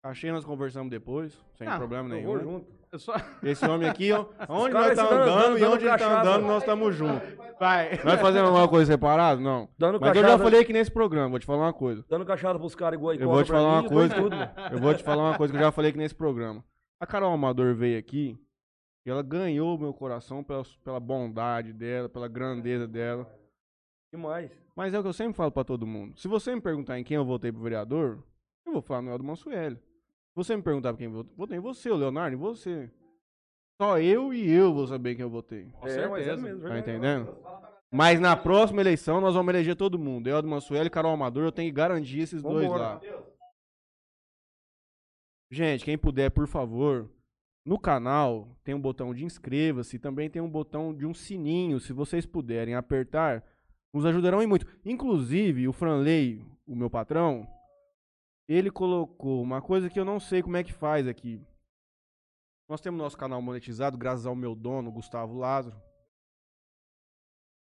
[SPEAKER 1] Achei nós conversamos depois, sem
[SPEAKER 3] Ah,
[SPEAKER 1] problema nenhum.
[SPEAKER 7] vou junto.
[SPEAKER 3] Eu só...
[SPEAKER 1] Esse homem aqui, ó, onde nós tá
[SPEAKER 7] dando-
[SPEAKER 1] andando
[SPEAKER 7] dando-
[SPEAKER 1] e onde ele tá
[SPEAKER 7] cachaça.
[SPEAKER 1] andando, nós estamos juntos.
[SPEAKER 3] Vai.
[SPEAKER 1] Nós fazendo alguma coisa separado? Não.
[SPEAKER 7] Dando
[SPEAKER 1] Mas eu
[SPEAKER 7] cachaça,
[SPEAKER 1] já falei aqui nesse programa, vou te falar uma coisa.
[SPEAKER 7] dando cachaça pros caras igual
[SPEAKER 1] Eu vou te falar
[SPEAKER 7] mim,
[SPEAKER 1] uma coisa.
[SPEAKER 7] tudo.
[SPEAKER 1] Eu vou te falar uma coisa que eu já falei aqui nesse programa. A Carol Amador veio aqui e ela ganhou meu coração pela, pela bondade dela, pela grandeza dela.
[SPEAKER 7] Demais.
[SPEAKER 1] Mas é o que eu sempre falo pra todo mundo. Se você me perguntar em quem eu votei pro vereador, eu vou falar no Eldo Mansueli. Você me perguntar quem eu votei, você, o Leonardo, você. Só eu e eu vou saber quem eu votei.
[SPEAKER 3] Com
[SPEAKER 7] é, mas é
[SPEAKER 3] certeza.
[SPEAKER 7] mesmo,
[SPEAKER 1] Tá entendendo? Mas na próxima eleição nós vamos eleger todo mundo. Eldo Mansueli e Carol Amador, eu tenho que garantir esses dois lá. Gente, quem puder, por favor, no canal tem um botão de inscreva-se, também tem um botão de um sininho, se vocês puderem apertar, nos ajudarão em muito. Inclusive, o Franley, o meu patrão, ele colocou uma coisa que eu não sei como é que faz aqui. Nós temos nosso canal monetizado, graças ao meu dono, Gustavo Lázaro.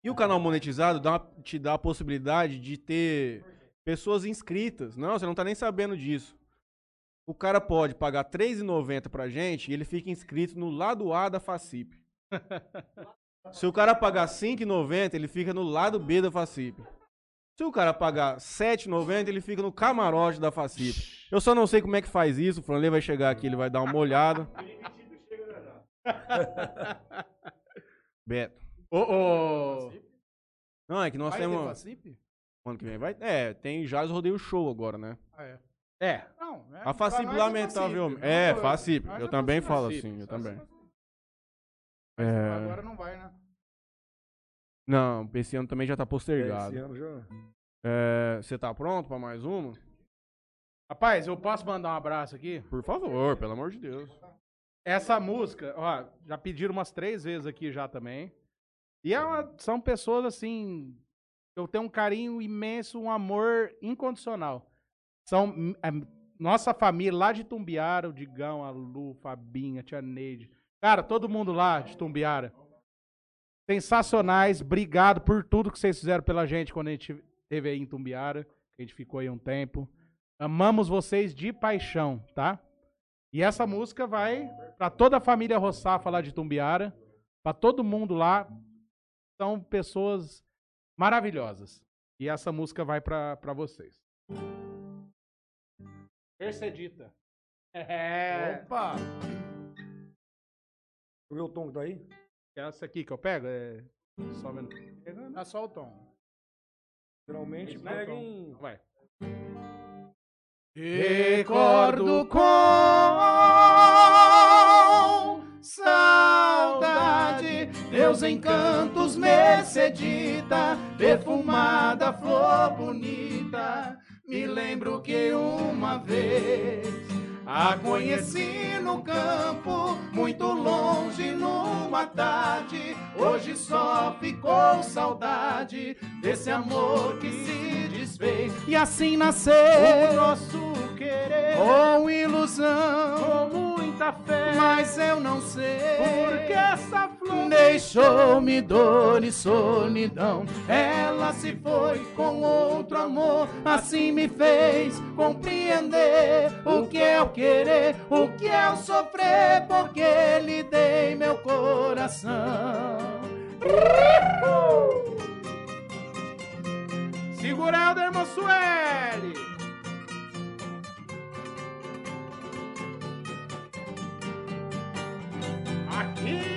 [SPEAKER 1] E o canal monetizado dá, te dá a possibilidade de ter pessoas inscritas. Não, você não tá nem sabendo disso. O cara pode pagar R$ 3,90 pra gente e ele fica inscrito no lado A da Facip. Se o cara pagar R$ 5,90, ele fica no lado B da Facip. Se o cara pagar R$ 7,90, ele fica no camarote da Facip. Eu só não sei como é que faz isso. O Franley vai chegar aqui, ele vai dar uma olhada. Beto.
[SPEAKER 3] Ô, ô.
[SPEAKER 1] Não, é que nós
[SPEAKER 3] Vai ter
[SPEAKER 1] temos.
[SPEAKER 3] Facip?
[SPEAKER 1] Ano que vem vai. É, tem Jales Rodeio Show agora, né?
[SPEAKER 3] Ah, é. É.
[SPEAKER 2] Não, é,
[SPEAKER 1] A Facip,
[SPEAKER 2] pra nós
[SPEAKER 1] lamentavelmente.
[SPEAKER 2] Facip,
[SPEAKER 1] É, Facip.
[SPEAKER 2] nós
[SPEAKER 1] Eu
[SPEAKER 2] é
[SPEAKER 1] também
[SPEAKER 2] Facip.
[SPEAKER 1] falo assim, eu
[SPEAKER 3] Facip.
[SPEAKER 1] também.
[SPEAKER 2] Mas
[SPEAKER 1] É.
[SPEAKER 2] Agora não vai, né?
[SPEAKER 1] Não, esse ano também já tá postergado.
[SPEAKER 7] Esse ano já.
[SPEAKER 1] É, Você tá pronto pra mais uma?
[SPEAKER 3] Rapaz, eu posso mandar um abraço aqui?
[SPEAKER 1] Por favor, pelo amor de Deus.
[SPEAKER 3] Essa música, ó, já pediram umas três vezes aqui já também. E é uma- são pessoas assim. Eu tenho um carinho imenso, um amor incondicional. São hum, é, nossa família lá de Tumbiara, o Digão, a Lu, Fabinha, a Tia Neide. Cara, todo mundo lá de Tumbiara. Sensacionais. Obrigado por tudo que vocês fizeram pela gente quando a gente esteve aí em Tumbiara. A gente ficou aí um tempo. Amamos vocês de paixão, tá? E essa música vai para toda a família Roçafa lá de Tumbiara, para todo mundo lá. São pessoas maravilhosas. E essa música vai para vocês. Percedita. É.
[SPEAKER 8] Opa!
[SPEAKER 7] O meu tom que aí?
[SPEAKER 3] Essa aqui que eu pego é. Só minuto.
[SPEAKER 8] É só o tom.
[SPEAKER 7] Geralmente
[SPEAKER 3] é
[SPEAKER 7] pega em.
[SPEAKER 3] Vai.
[SPEAKER 8] Recordo com saudade Teus encantos, Mercedita Perfumada flor bonita Me lembro que uma vez A conheci no campo Muito longe numa tarde. Hoje só ficou saudade Desse amor que se desfez. E assim nasceu o nosso querer. Com ilusão Com muita fé. Mas eu não sei Porque essa Deixou-me dor e solidão Ela se foi com outro amor Assim me fez compreender O que é o querer O que é o sofrer Porque lhe dei meu coração
[SPEAKER 3] Segura Helder Mossueli. Aqui,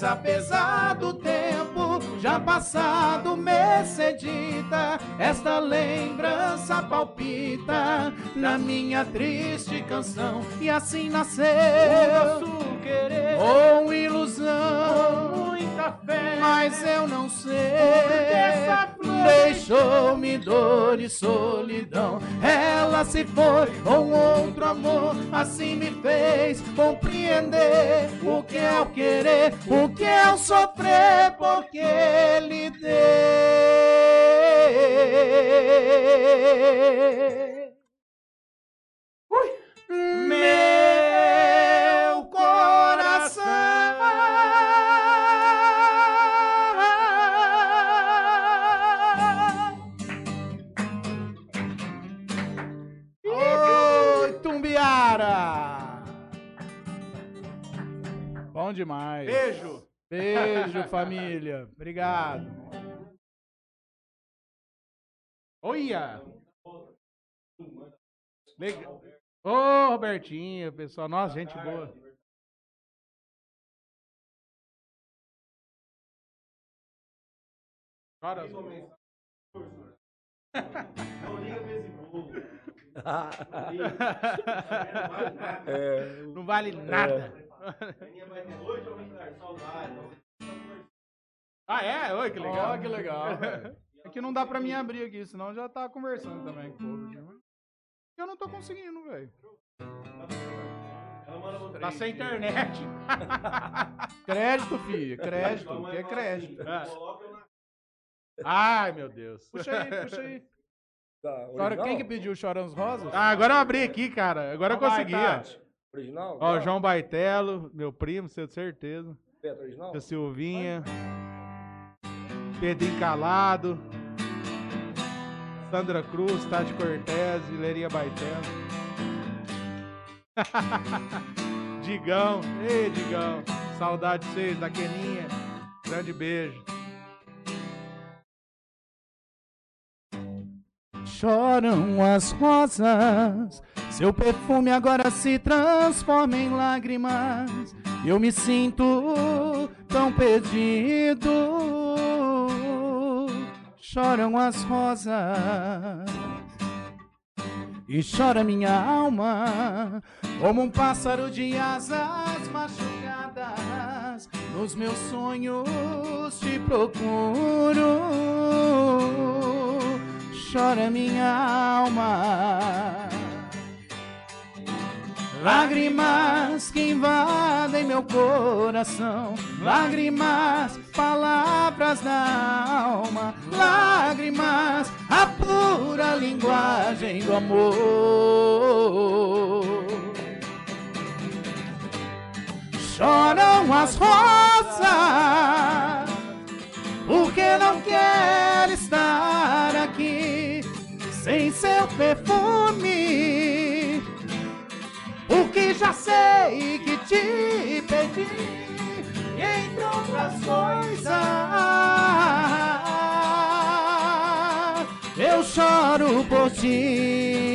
[SPEAKER 8] Mas apesar do tempo já passado, Mercedita, esta lembrança palpita na minha triste canção. E assim nasceu o nosso querer, com ilusão, muita fé. Mas eu não sei, essa flor deixou-me dor e solidão. Ela se foi com outro amor, assim me fez compreender o que é o querer, o que é o sofrer, porque lhe dei. Ui. Meu Tumbiara! Bom demais.
[SPEAKER 3] Beijo.
[SPEAKER 8] Beijo, família. Obrigado.
[SPEAKER 3] Olha! Legal. Ô, Robertinho, pessoal. Nossa, gente boa. Chora.
[SPEAKER 7] É,
[SPEAKER 3] Não vale nada. Ah, é? Oi, que legal.
[SPEAKER 8] Ó, que legal, velho. É que não dá pra mim abrir aqui, senão já tá conversando também com o povo. aqui, mas Eu não tô conseguindo, velho.
[SPEAKER 3] Tá sem internet.
[SPEAKER 8] Crédito, filho. Crédito. O que é crédito?
[SPEAKER 3] Ai, meu Deus.
[SPEAKER 8] Puxa aí, puxa aí. Agora, quem que pediu Chorando Rosas?
[SPEAKER 3] Ah, agora eu abri aqui, cara. Agora eu
[SPEAKER 8] Vai,
[SPEAKER 3] consegui, ó.
[SPEAKER 7] Original?
[SPEAKER 3] Ó. João Baitelo, meu primo, tenho certeza.
[SPEAKER 7] Beto, original?
[SPEAKER 3] A Silvinha. Pedrinho Calado. Sandra Cruz, Tati Cortez, Ileria Baitela. Digão, ei Digão, saudade de vocês, da Queninha. Grande beijo.
[SPEAKER 8] Choram as rosas, seu perfume agora se transforma em lágrimas. Eu me sinto tão perdido. Choram as rosas e chora minha alma, como um pássaro de asas machucadas. Nos meus sonhos te procuro, chora minha alma. Lágrimas que invadem meu coração, lágrimas, palavras da alma, lágrimas, a pura linguagem do amor. Choram as rosas, porque não quer estar sem seu perfume. Porque já sei que te pedi, entre outras coisas, eu choro por ti.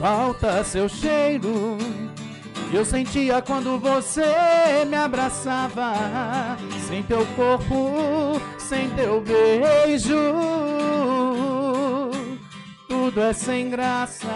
[SPEAKER 8] Falta seu cheiro. Eu sentia quando você me abraçava, sem teu corpo, sem teu beijo, tudo é sem graça.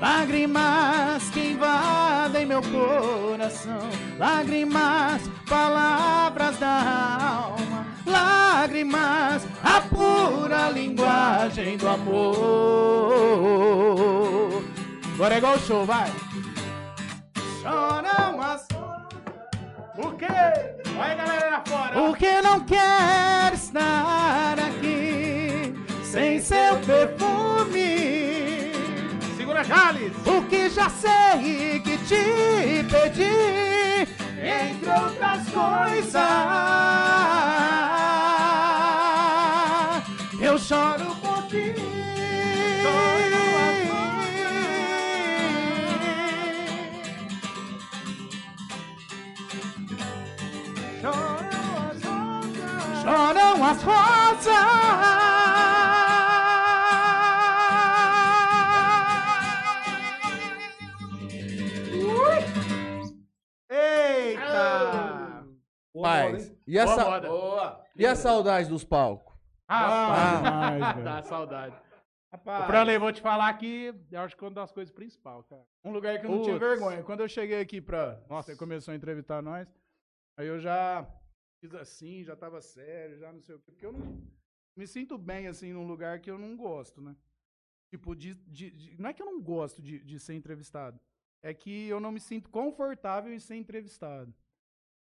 [SPEAKER 8] Lágrimas que invadem meu coração, lágrimas, palavras da alma, lágrimas, a pura linguagem do amor. Agora é igual o show, vai. Choram as
[SPEAKER 3] O quê? Olha a galera lá fora.
[SPEAKER 8] porque não quer estar aqui sem seu perfume.
[SPEAKER 3] Segura Jales.
[SPEAKER 8] Porque já sei que te pedi, entre outras coisas. Eu choro as rosas.
[SPEAKER 3] Eita!
[SPEAKER 4] Paz. E a, sa- e a saudade dos palcos?
[SPEAKER 3] Rapaz,
[SPEAKER 8] demais, velho.
[SPEAKER 3] dá saudade.
[SPEAKER 8] Rapaz.
[SPEAKER 3] O Franley, vou te falar que eu acho que é uma das coisas principais, cara.
[SPEAKER 8] Um lugar que eu não tinha
[SPEAKER 3] Putz.
[SPEAKER 8] vergonha. Quando eu cheguei aqui pra.
[SPEAKER 3] Nossa.
[SPEAKER 8] Você começou a entrevistar nós. Aí eu já fiz assim, já tava sério, já não sei o quê. Porque eu não me sinto bem, assim, num lugar que eu não gosto, né? Tipo, de. de- de- não é que eu não gosto de, de ser entrevistado. É que eu não me sinto confortável em ser entrevistado.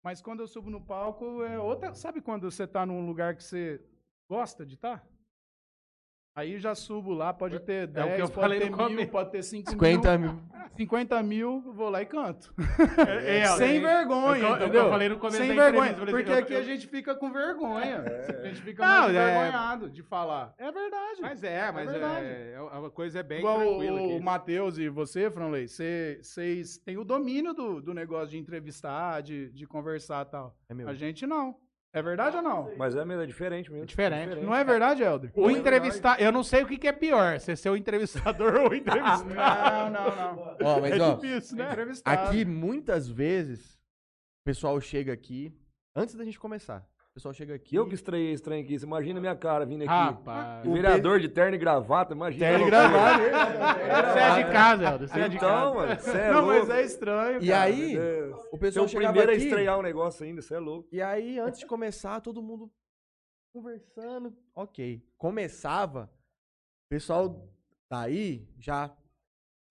[SPEAKER 8] Mas quando eu subo no palco, é outra. Sabe quando você tá num lugar que você gosta de estar? Aí já subo lá, pode ter 10,
[SPEAKER 3] É que eu
[SPEAKER 8] pode
[SPEAKER 3] falei
[SPEAKER 8] ter
[SPEAKER 3] no
[SPEAKER 8] mil,
[SPEAKER 3] começo.
[SPEAKER 8] pode ter 5
[SPEAKER 4] 50
[SPEAKER 8] mil.
[SPEAKER 4] mil.
[SPEAKER 8] 50 mil, eu vou lá e canto.
[SPEAKER 3] É,
[SPEAKER 8] Sem
[SPEAKER 3] é,
[SPEAKER 8] vergonha,
[SPEAKER 3] é o que eu- é o que
[SPEAKER 8] entendeu?
[SPEAKER 3] eu falei no começo
[SPEAKER 8] Sem
[SPEAKER 3] da
[SPEAKER 8] vergonha,
[SPEAKER 3] entrevista, eu falei
[SPEAKER 8] porque
[SPEAKER 3] assim, eu-
[SPEAKER 8] aqui
[SPEAKER 3] eu-
[SPEAKER 8] a gente fica com vergonha. A gente fica
[SPEAKER 3] Não,
[SPEAKER 8] muito
[SPEAKER 3] é-
[SPEAKER 8] envergonhado de falar. É verdade.
[SPEAKER 3] Mas é, mas
[SPEAKER 8] verdade.
[SPEAKER 3] é, é, a coisa é bem
[SPEAKER 8] Igual
[SPEAKER 3] tranquila
[SPEAKER 8] o,
[SPEAKER 3] aqui.
[SPEAKER 8] o Matheus e você, Franley, vocês têm o domínio do, do negócio de entrevistar, de, de conversar e tal.
[SPEAKER 4] É meu.
[SPEAKER 8] A gente não. É verdade ou não?
[SPEAKER 7] Mas é mesmo, é diferente mesmo.
[SPEAKER 3] diferente.
[SPEAKER 8] Não é verdade, Helder?
[SPEAKER 3] O entrevistar, eu não sei o que, que é pior, se é ser o entrevistador ou o entrevistado.
[SPEAKER 8] Não, não, não.
[SPEAKER 4] Ó, mas
[SPEAKER 3] é
[SPEAKER 4] ó,
[SPEAKER 3] difícil, né?
[SPEAKER 4] Aqui muitas vezes o pessoal chega aqui, antes da gente começar, o pessoal chega aqui.
[SPEAKER 7] Eu que estranhei trem aqui. Você imagina a minha cara vindo aqui.
[SPEAKER 3] Rapaz.
[SPEAKER 7] O vereador de terno e gravata, imagina.
[SPEAKER 8] Terno e gravata.
[SPEAKER 3] Você é de casa, Helder. Você é de casa.
[SPEAKER 7] Então, mano, você é
[SPEAKER 8] Não,
[SPEAKER 7] louco.
[SPEAKER 8] mas é estranho,
[SPEAKER 4] E
[SPEAKER 8] cara.
[SPEAKER 4] aí,
[SPEAKER 7] É,
[SPEAKER 4] o pessoal
[SPEAKER 7] o
[SPEAKER 4] chegava
[SPEAKER 7] primeiro a
[SPEAKER 4] aqui,
[SPEAKER 7] estrear o negócio ainda, você é louco.
[SPEAKER 4] E aí, antes de começar, todo mundo conversando, ok. Começava, o pessoal daí já,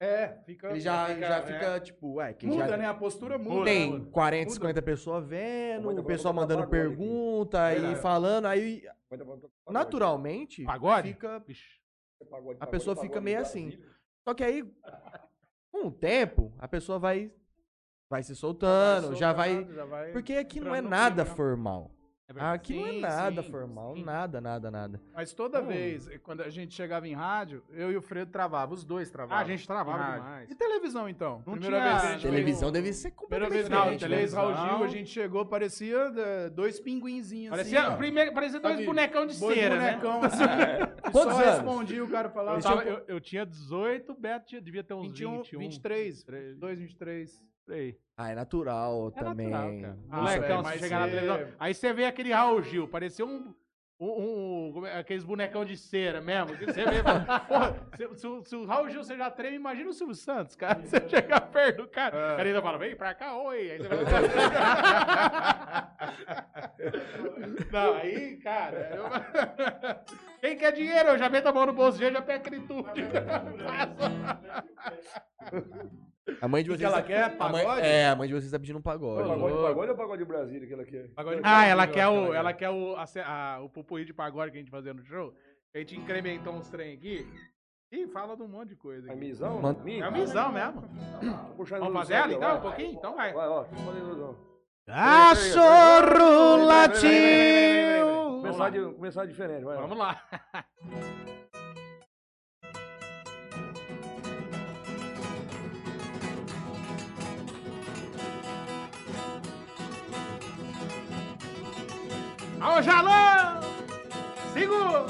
[SPEAKER 8] É, fica...
[SPEAKER 4] ele já,
[SPEAKER 8] fica-
[SPEAKER 4] já
[SPEAKER 8] é.
[SPEAKER 4] fica, tipo, ué, quem
[SPEAKER 8] Muda,
[SPEAKER 4] já
[SPEAKER 8] né? A postura muda.
[SPEAKER 4] tem
[SPEAKER 8] Muda.
[SPEAKER 4] 40,
[SPEAKER 8] Muda.
[SPEAKER 4] 50 pessoas vendo, o pessoal mandando
[SPEAKER 7] pagode aqui.
[SPEAKER 4] pergunta e falando, aí naturalmente
[SPEAKER 3] Pagode?
[SPEAKER 4] fica a pessoa fica meio assim. Só que aí Com o tempo, a pessoa vai, vai se soltando, já vai.
[SPEAKER 8] soltando, já vai
[SPEAKER 4] Porque aqui não é nada
[SPEAKER 8] clima.
[SPEAKER 4] formal.
[SPEAKER 3] É.
[SPEAKER 4] Aqui não é nada
[SPEAKER 8] sim,
[SPEAKER 4] formal,
[SPEAKER 8] sim.
[SPEAKER 4] nada, nada, nada.
[SPEAKER 8] Mas toda
[SPEAKER 4] Não.
[SPEAKER 8] vez, eh, quando a gente chegava em rádio, eu e o Fredo travava, os dois travavam.
[SPEAKER 3] Ah, a gente travava demais.
[SPEAKER 8] E televisão, então?
[SPEAKER 3] Não
[SPEAKER 8] Primeira
[SPEAKER 3] tinha-
[SPEAKER 8] vez gente
[SPEAKER 4] Televisão
[SPEAKER 8] pegou-
[SPEAKER 4] deve ser
[SPEAKER 8] Primeira
[SPEAKER 4] completamente
[SPEAKER 8] vez não,
[SPEAKER 4] diferente.
[SPEAKER 8] Televis
[SPEAKER 4] né?
[SPEAKER 8] Raul Gil, a gente chegou, parecia eh, dois pinguinzinhos
[SPEAKER 3] Parecia,
[SPEAKER 8] assim.
[SPEAKER 3] primeiro, parecia dois
[SPEAKER 8] Sabe,
[SPEAKER 3] bonecão de
[SPEAKER 8] Dois
[SPEAKER 3] cera, né?
[SPEAKER 8] bonecão assim. que
[SPEAKER 4] Quantos
[SPEAKER 8] só
[SPEAKER 4] anos?
[SPEAKER 8] respondia, o cara falava.
[SPEAKER 3] Eu, tava- eu- eu tinha 18, o Beto tinha- devia ter uns
[SPEAKER 8] 21,
[SPEAKER 3] 21.
[SPEAKER 8] 23,
[SPEAKER 3] 23.
[SPEAKER 8] 2, 23.
[SPEAKER 3] Por aí.
[SPEAKER 4] Ah, é natural
[SPEAKER 3] É
[SPEAKER 4] também.
[SPEAKER 3] natural, cara.
[SPEAKER 8] Ah,
[SPEAKER 3] Molecão,
[SPEAKER 8] velho,
[SPEAKER 3] você chegar na
[SPEAKER 8] é-
[SPEAKER 3] televisão. Aí você vê aquele Raul Gil, parecia um. um, um- é, aqueles bonecão de cera mesmo. que Você vê, porra, se, se o- se o Raul Gil você já treme, imagina o Silvio Santos, cara. Você chega perto do cara.
[SPEAKER 8] É.
[SPEAKER 3] O cara ainda fala, vem pra cá, oi. Aí você vai... Não, aí, cara. eu- Quem quer dinheiro, eu já meto a mão no bolso já pega aquele tudo.
[SPEAKER 4] A mãe de
[SPEAKER 8] O que
[SPEAKER 4] vocês.
[SPEAKER 8] ela quer?
[SPEAKER 4] a mãe-
[SPEAKER 8] Pagode?
[SPEAKER 4] é, a mãe de vocês tá pedindo um pagode.
[SPEAKER 7] Pagode, pagode ou pagode de Brasília que ela quer?
[SPEAKER 3] Ah, ela quer o, ela quer o, a, a- o pupurri de pagode que a gente fazia no show. A gente incrementou uns trem aqui. Ih, fala de um monte de coisa.
[SPEAKER 7] É
[SPEAKER 3] Aqui.
[SPEAKER 7] misão?
[SPEAKER 4] Man-
[SPEAKER 3] É misão mesmo.
[SPEAKER 7] Vou
[SPEAKER 3] fazer ela então,
[SPEAKER 7] vai.
[SPEAKER 3] um pouquinho? Então vai.
[SPEAKER 7] Vai, ó.
[SPEAKER 4] Cachorro
[SPEAKER 3] latiu.
[SPEAKER 7] Começar, de, começar diferente, vai.
[SPEAKER 3] Vamos lá. Alô, Jalão! Segura!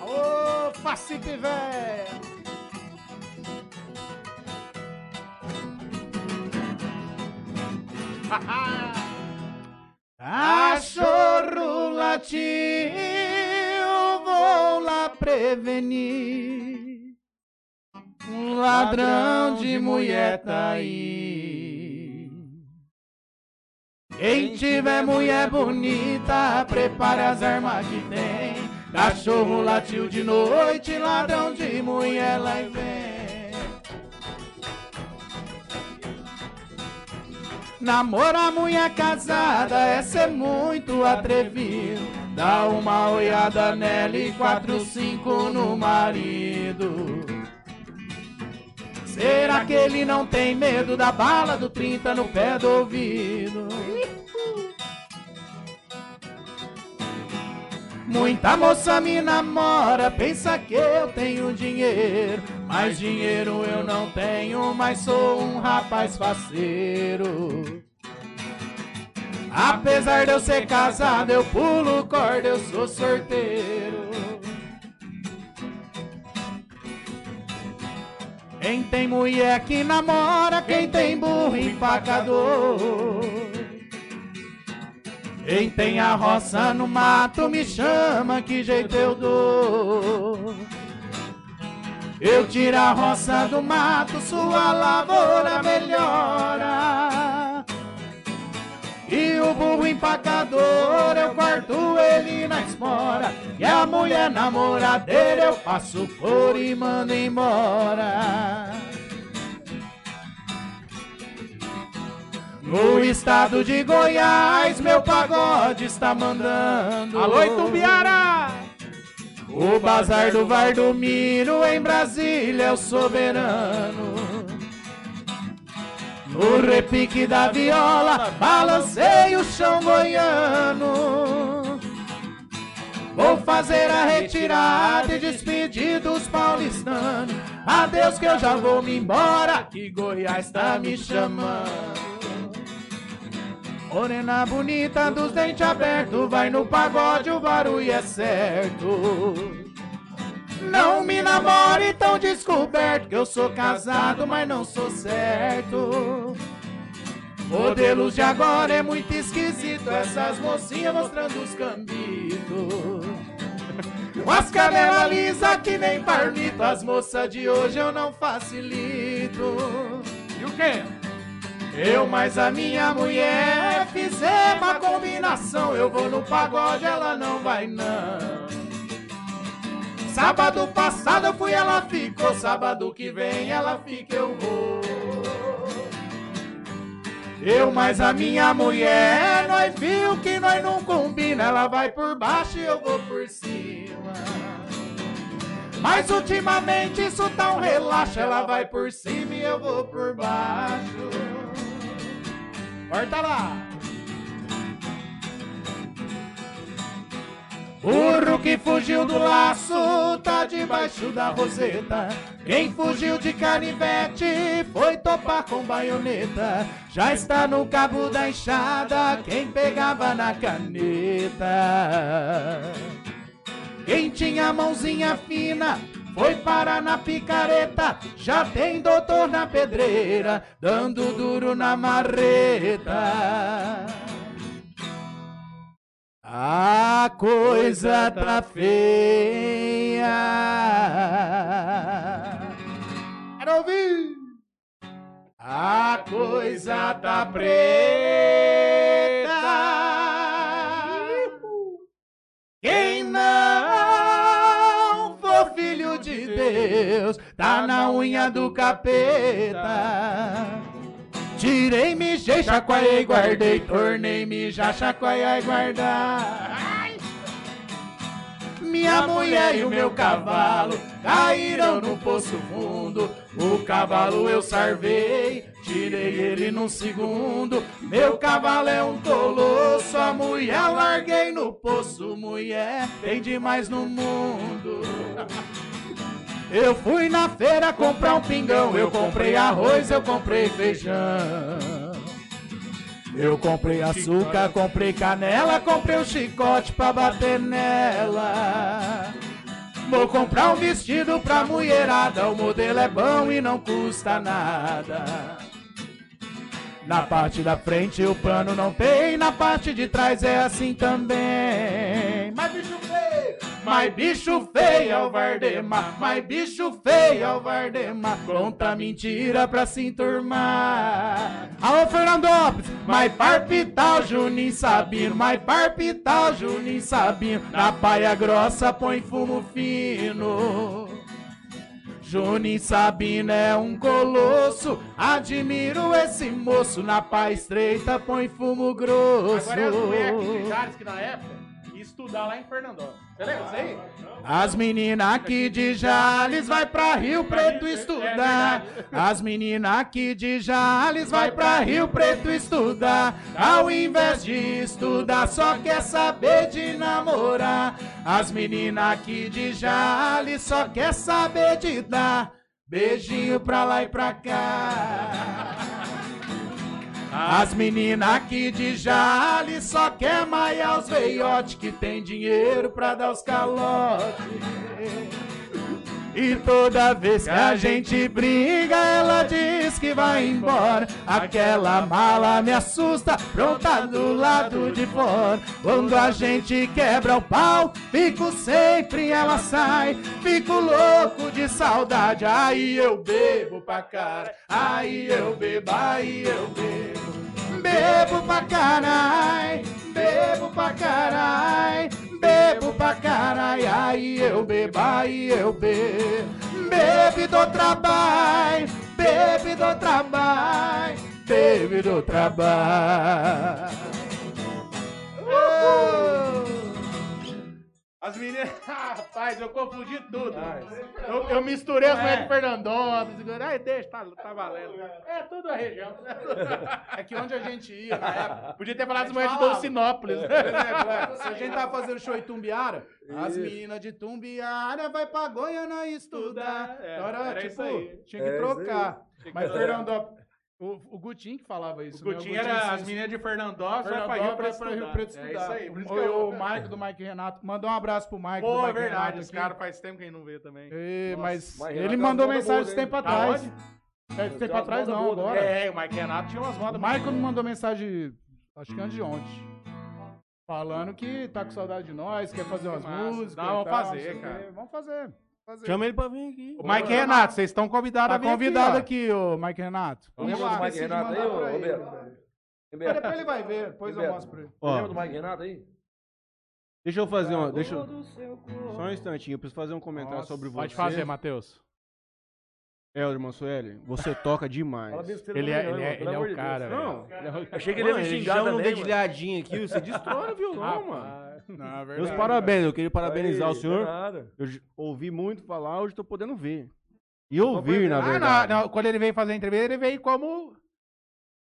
[SPEAKER 8] Ô, Pacipe velho! Cachorro latiu, vou lá prevenir. Um ladrão de mulher tá aí. Quem tiver mulher bonita, prepare as armas que tem. Cachorro latiu de noite, ladrão de mulher lá e vem. Namorar mulher casada é muito atrevido. Dá uma olhada nela e quatro, cinco no marido. Será que ele não tem medo da bala do 30 no pé do ouvido? Muita moça me namora, pensa que eu tenho dinheiro. Mas dinheiro eu não tenho, mas sou um rapaz faceiro. Apesar de eu ser casado, eu pulo corda, eu sou sorteiro. Quem tem mulher que namora, quem tem burro empacador. Quem tem a roça no mato me chama, que jeito eu dou. Eu tiro a roça do mato, sua lavoura melhora. E o burro empacador, eu corto ele na espora. E a mulher namoradeira, eu faço cor e mando embora. No estado de Goiás, meu pagode está mandando.
[SPEAKER 3] Alô, Itumbiara!
[SPEAKER 8] O bazar do Vardomiro em Brasília é o soberano. No repique da viola, balancei o chão goiano. Vou fazer a retirada e despedir dos paulistanos. Adeus que eu já vou me embora, que Goiás tá me chamando. Morena bonita dos dentes abertos, vai no pagode, o barulho é certo. Não me namore tão descoberto, que eu sou casado, mas não sou certo. Modelos de agora é muito esquisito, essas mocinhas mostrando os cambitos. Com as canelas lisas que nem parmito, as moças de hoje eu não facilito.
[SPEAKER 3] E o quê?
[SPEAKER 8] Eu mais a minha mulher fizemos uma combinação. Eu vou no pagode, ela não vai não. Sábado passado eu fui, ela ficou. Sábado que vem ela fica, eu vou. Eu mais a minha mulher, nós viu que nós não combina. Ela vai por baixo e eu vou por cima. Mas ultimamente isso tá um relaxo. Ela vai por cima e eu vou por baixo. Corta lá. Burro que fugiu do laço tá debaixo da roseta. Quem fugiu de canivete foi topar com baioneta. Já está no cabo da enxada quem pegava na caneta. Quem tinha mãozinha fina foi parar na picareta. Já tem doutor na pedreira, dando duro na marreta. A coisa tá feia. Quero ouvir. A coisa tá preta. Quem não de Deus, tá na unha do capeta. Tirei, mijei, chacoalhei, guardei, tornei, mijar, chacoalhar e guardar. Minha mulher e o meu cavalo caíram no poço fundo. O cavalo eu sarvei, tirei ele num segundo. Meu cavalo é um colosso, a mulher larguei no poço. Mulher, tem demais no mundo. Eu fui na feira comprar um pingão, eu comprei arroz, eu comprei feijão. Eu comprei açúcar, comprei canela, comprei um chicote pra bater nela. Vou comprar um vestido pra mulherada, o modelo é bom e não custa nada. Na parte da frente o pano não tem, na parte de trás é assim também. Mas bicho mas bicho feio é o Vardemar, mas bicho feio é o Vardemar. Conta mentira pra se enturmar. Alô, Fernandópolis, mas parpital Juninho Sabino, mas parpital Juninho Sabino. Na paia grossa põe fumo fino. Juninho Sabino é um colosso, admiro esse moço. Na pá estreita põe fumo grosso.
[SPEAKER 3] Agora é as mulheres de Jales que na época ia estudar lá em Fernandópolis.
[SPEAKER 8] As meninas aqui de Jales vai pra Rio Preto estudar. As meninas aqui de Jales vai pra Rio Preto estudar. Ao invés de estudar, só quer saber de namorar. As meninas aqui de Jales só quer saber de dar beijinho pra lá e pra cá. As meninas aqui de Jales só quer maiar os veiotes que tem dinheiro pra dar os calotes. E toda vez que a gente briga, ela diz que vai embora. Aquela mala me assusta, pronta do lado de fora. Quando a gente quebra o pau, fico sempre ela sai. Fico louco de saudade, aí eu bebo pra cara. Aí eu bebo, aí eu bebo. Bebo pra carai, bebo pra carai, bebo pra carai, aí eu bebo, aí eu bebo. Bebe do trabalho, bebe do trabalho, bebe do trabalho.
[SPEAKER 3] As meninas. Rapaz, eu confundi tudo. Eu, eu misturei as mulheres de Fernandópolis. Ai, deixa, tá, tá valendo. É tudo a região.
[SPEAKER 2] É que onde a gente ia na época.
[SPEAKER 3] Podia ter falado as mulheres de. Dolcinópolis.
[SPEAKER 2] Por exemplo, é, se a gente tava fazendo show em Tumbiara, as meninas de Tumbiara vai pra Goiânia estudar.
[SPEAKER 3] É,
[SPEAKER 2] então era,
[SPEAKER 3] era
[SPEAKER 2] tipo, tinha que
[SPEAKER 7] É
[SPEAKER 2] trocar. Mas. Fernandópolis. O, o Gutinho que falava isso.
[SPEAKER 3] O
[SPEAKER 2] né?
[SPEAKER 3] Gutinho era as meninas de Fernandópolis, vai pra Rio
[SPEAKER 2] vai pra Rio Preto
[SPEAKER 3] estudar.
[SPEAKER 2] estudar.
[SPEAKER 3] É isso aí. Por isso
[SPEAKER 2] o,
[SPEAKER 3] que eu-
[SPEAKER 2] o Mike do Mike Renato. Mandou um abraço pro Mike. do
[SPEAKER 3] Pô, é
[SPEAKER 2] Mike
[SPEAKER 3] verdade.
[SPEAKER 2] Renato
[SPEAKER 3] Os
[SPEAKER 2] aqui.
[SPEAKER 3] caras faz tempo que a gente não vê também.
[SPEAKER 2] É, mas
[SPEAKER 7] Mike
[SPEAKER 2] ele
[SPEAKER 7] Renato
[SPEAKER 2] mandou
[SPEAKER 7] é uma
[SPEAKER 2] mensagem esse tempo atrás. É, esse tempo atrás não,
[SPEAKER 7] boa,
[SPEAKER 2] agora.
[SPEAKER 3] É, o Mike Renato tinha umas
[SPEAKER 2] O
[SPEAKER 3] modas.
[SPEAKER 2] Michael me mandou mensagem, acho que antes de ontem. Falando que tá com saudade de nós, quer fazer umas músicas.
[SPEAKER 3] Não,
[SPEAKER 2] e
[SPEAKER 3] vamos fazer,
[SPEAKER 2] o
[SPEAKER 3] cara.
[SPEAKER 2] Vamos fazer. Fazer.
[SPEAKER 1] Chama ele pra vir aqui.
[SPEAKER 3] O Mike Renato, vocês estão convidados
[SPEAKER 2] Tá
[SPEAKER 3] a vir
[SPEAKER 2] convidado
[SPEAKER 3] aqui.
[SPEAKER 2] aqui, ô Mike Renato.
[SPEAKER 7] Lembra do Mike Renato aí, ô, Roberto?
[SPEAKER 2] Mas
[SPEAKER 7] Roberto,
[SPEAKER 2] depois ele vai ver, depois eu
[SPEAKER 7] Roberto.
[SPEAKER 2] mostro pra ele.
[SPEAKER 1] Ó,
[SPEAKER 7] Lembra do Mike Renato aí?
[SPEAKER 1] deixa eu fazer uma. Deixa eu... Só um instantinho, eu preciso fazer um comentário
[SPEAKER 2] Nossa,
[SPEAKER 1] sobre você.
[SPEAKER 3] Pode fazer, Matheus.
[SPEAKER 1] Helder Mansueli, você toca demais.
[SPEAKER 7] Besteira
[SPEAKER 3] Ele
[SPEAKER 7] não,
[SPEAKER 3] é,
[SPEAKER 7] não,
[SPEAKER 3] ele é, ele é o cara,
[SPEAKER 1] Não.
[SPEAKER 7] Achei que ele ia me xingar
[SPEAKER 1] um
[SPEAKER 7] também, mano.
[SPEAKER 1] dedilhadinho aqui, você destrói o violão, mano.
[SPEAKER 2] Não, é
[SPEAKER 1] Meus parabéns, eu queria parabenizar
[SPEAKER 7] Aí,
[SPEAKER 1] o senhor.
[SPEAKER 7] Nada.
[SPEAKER 1] Eu ouvi muito falar, hoje tô podendo ver. E ouvir, na
[SPEAKER 3] Ah,
[SPEAKER 1] verdade.
[SPEAKER 3] não, não, quando ele veio fazer a entrevista, ele veio como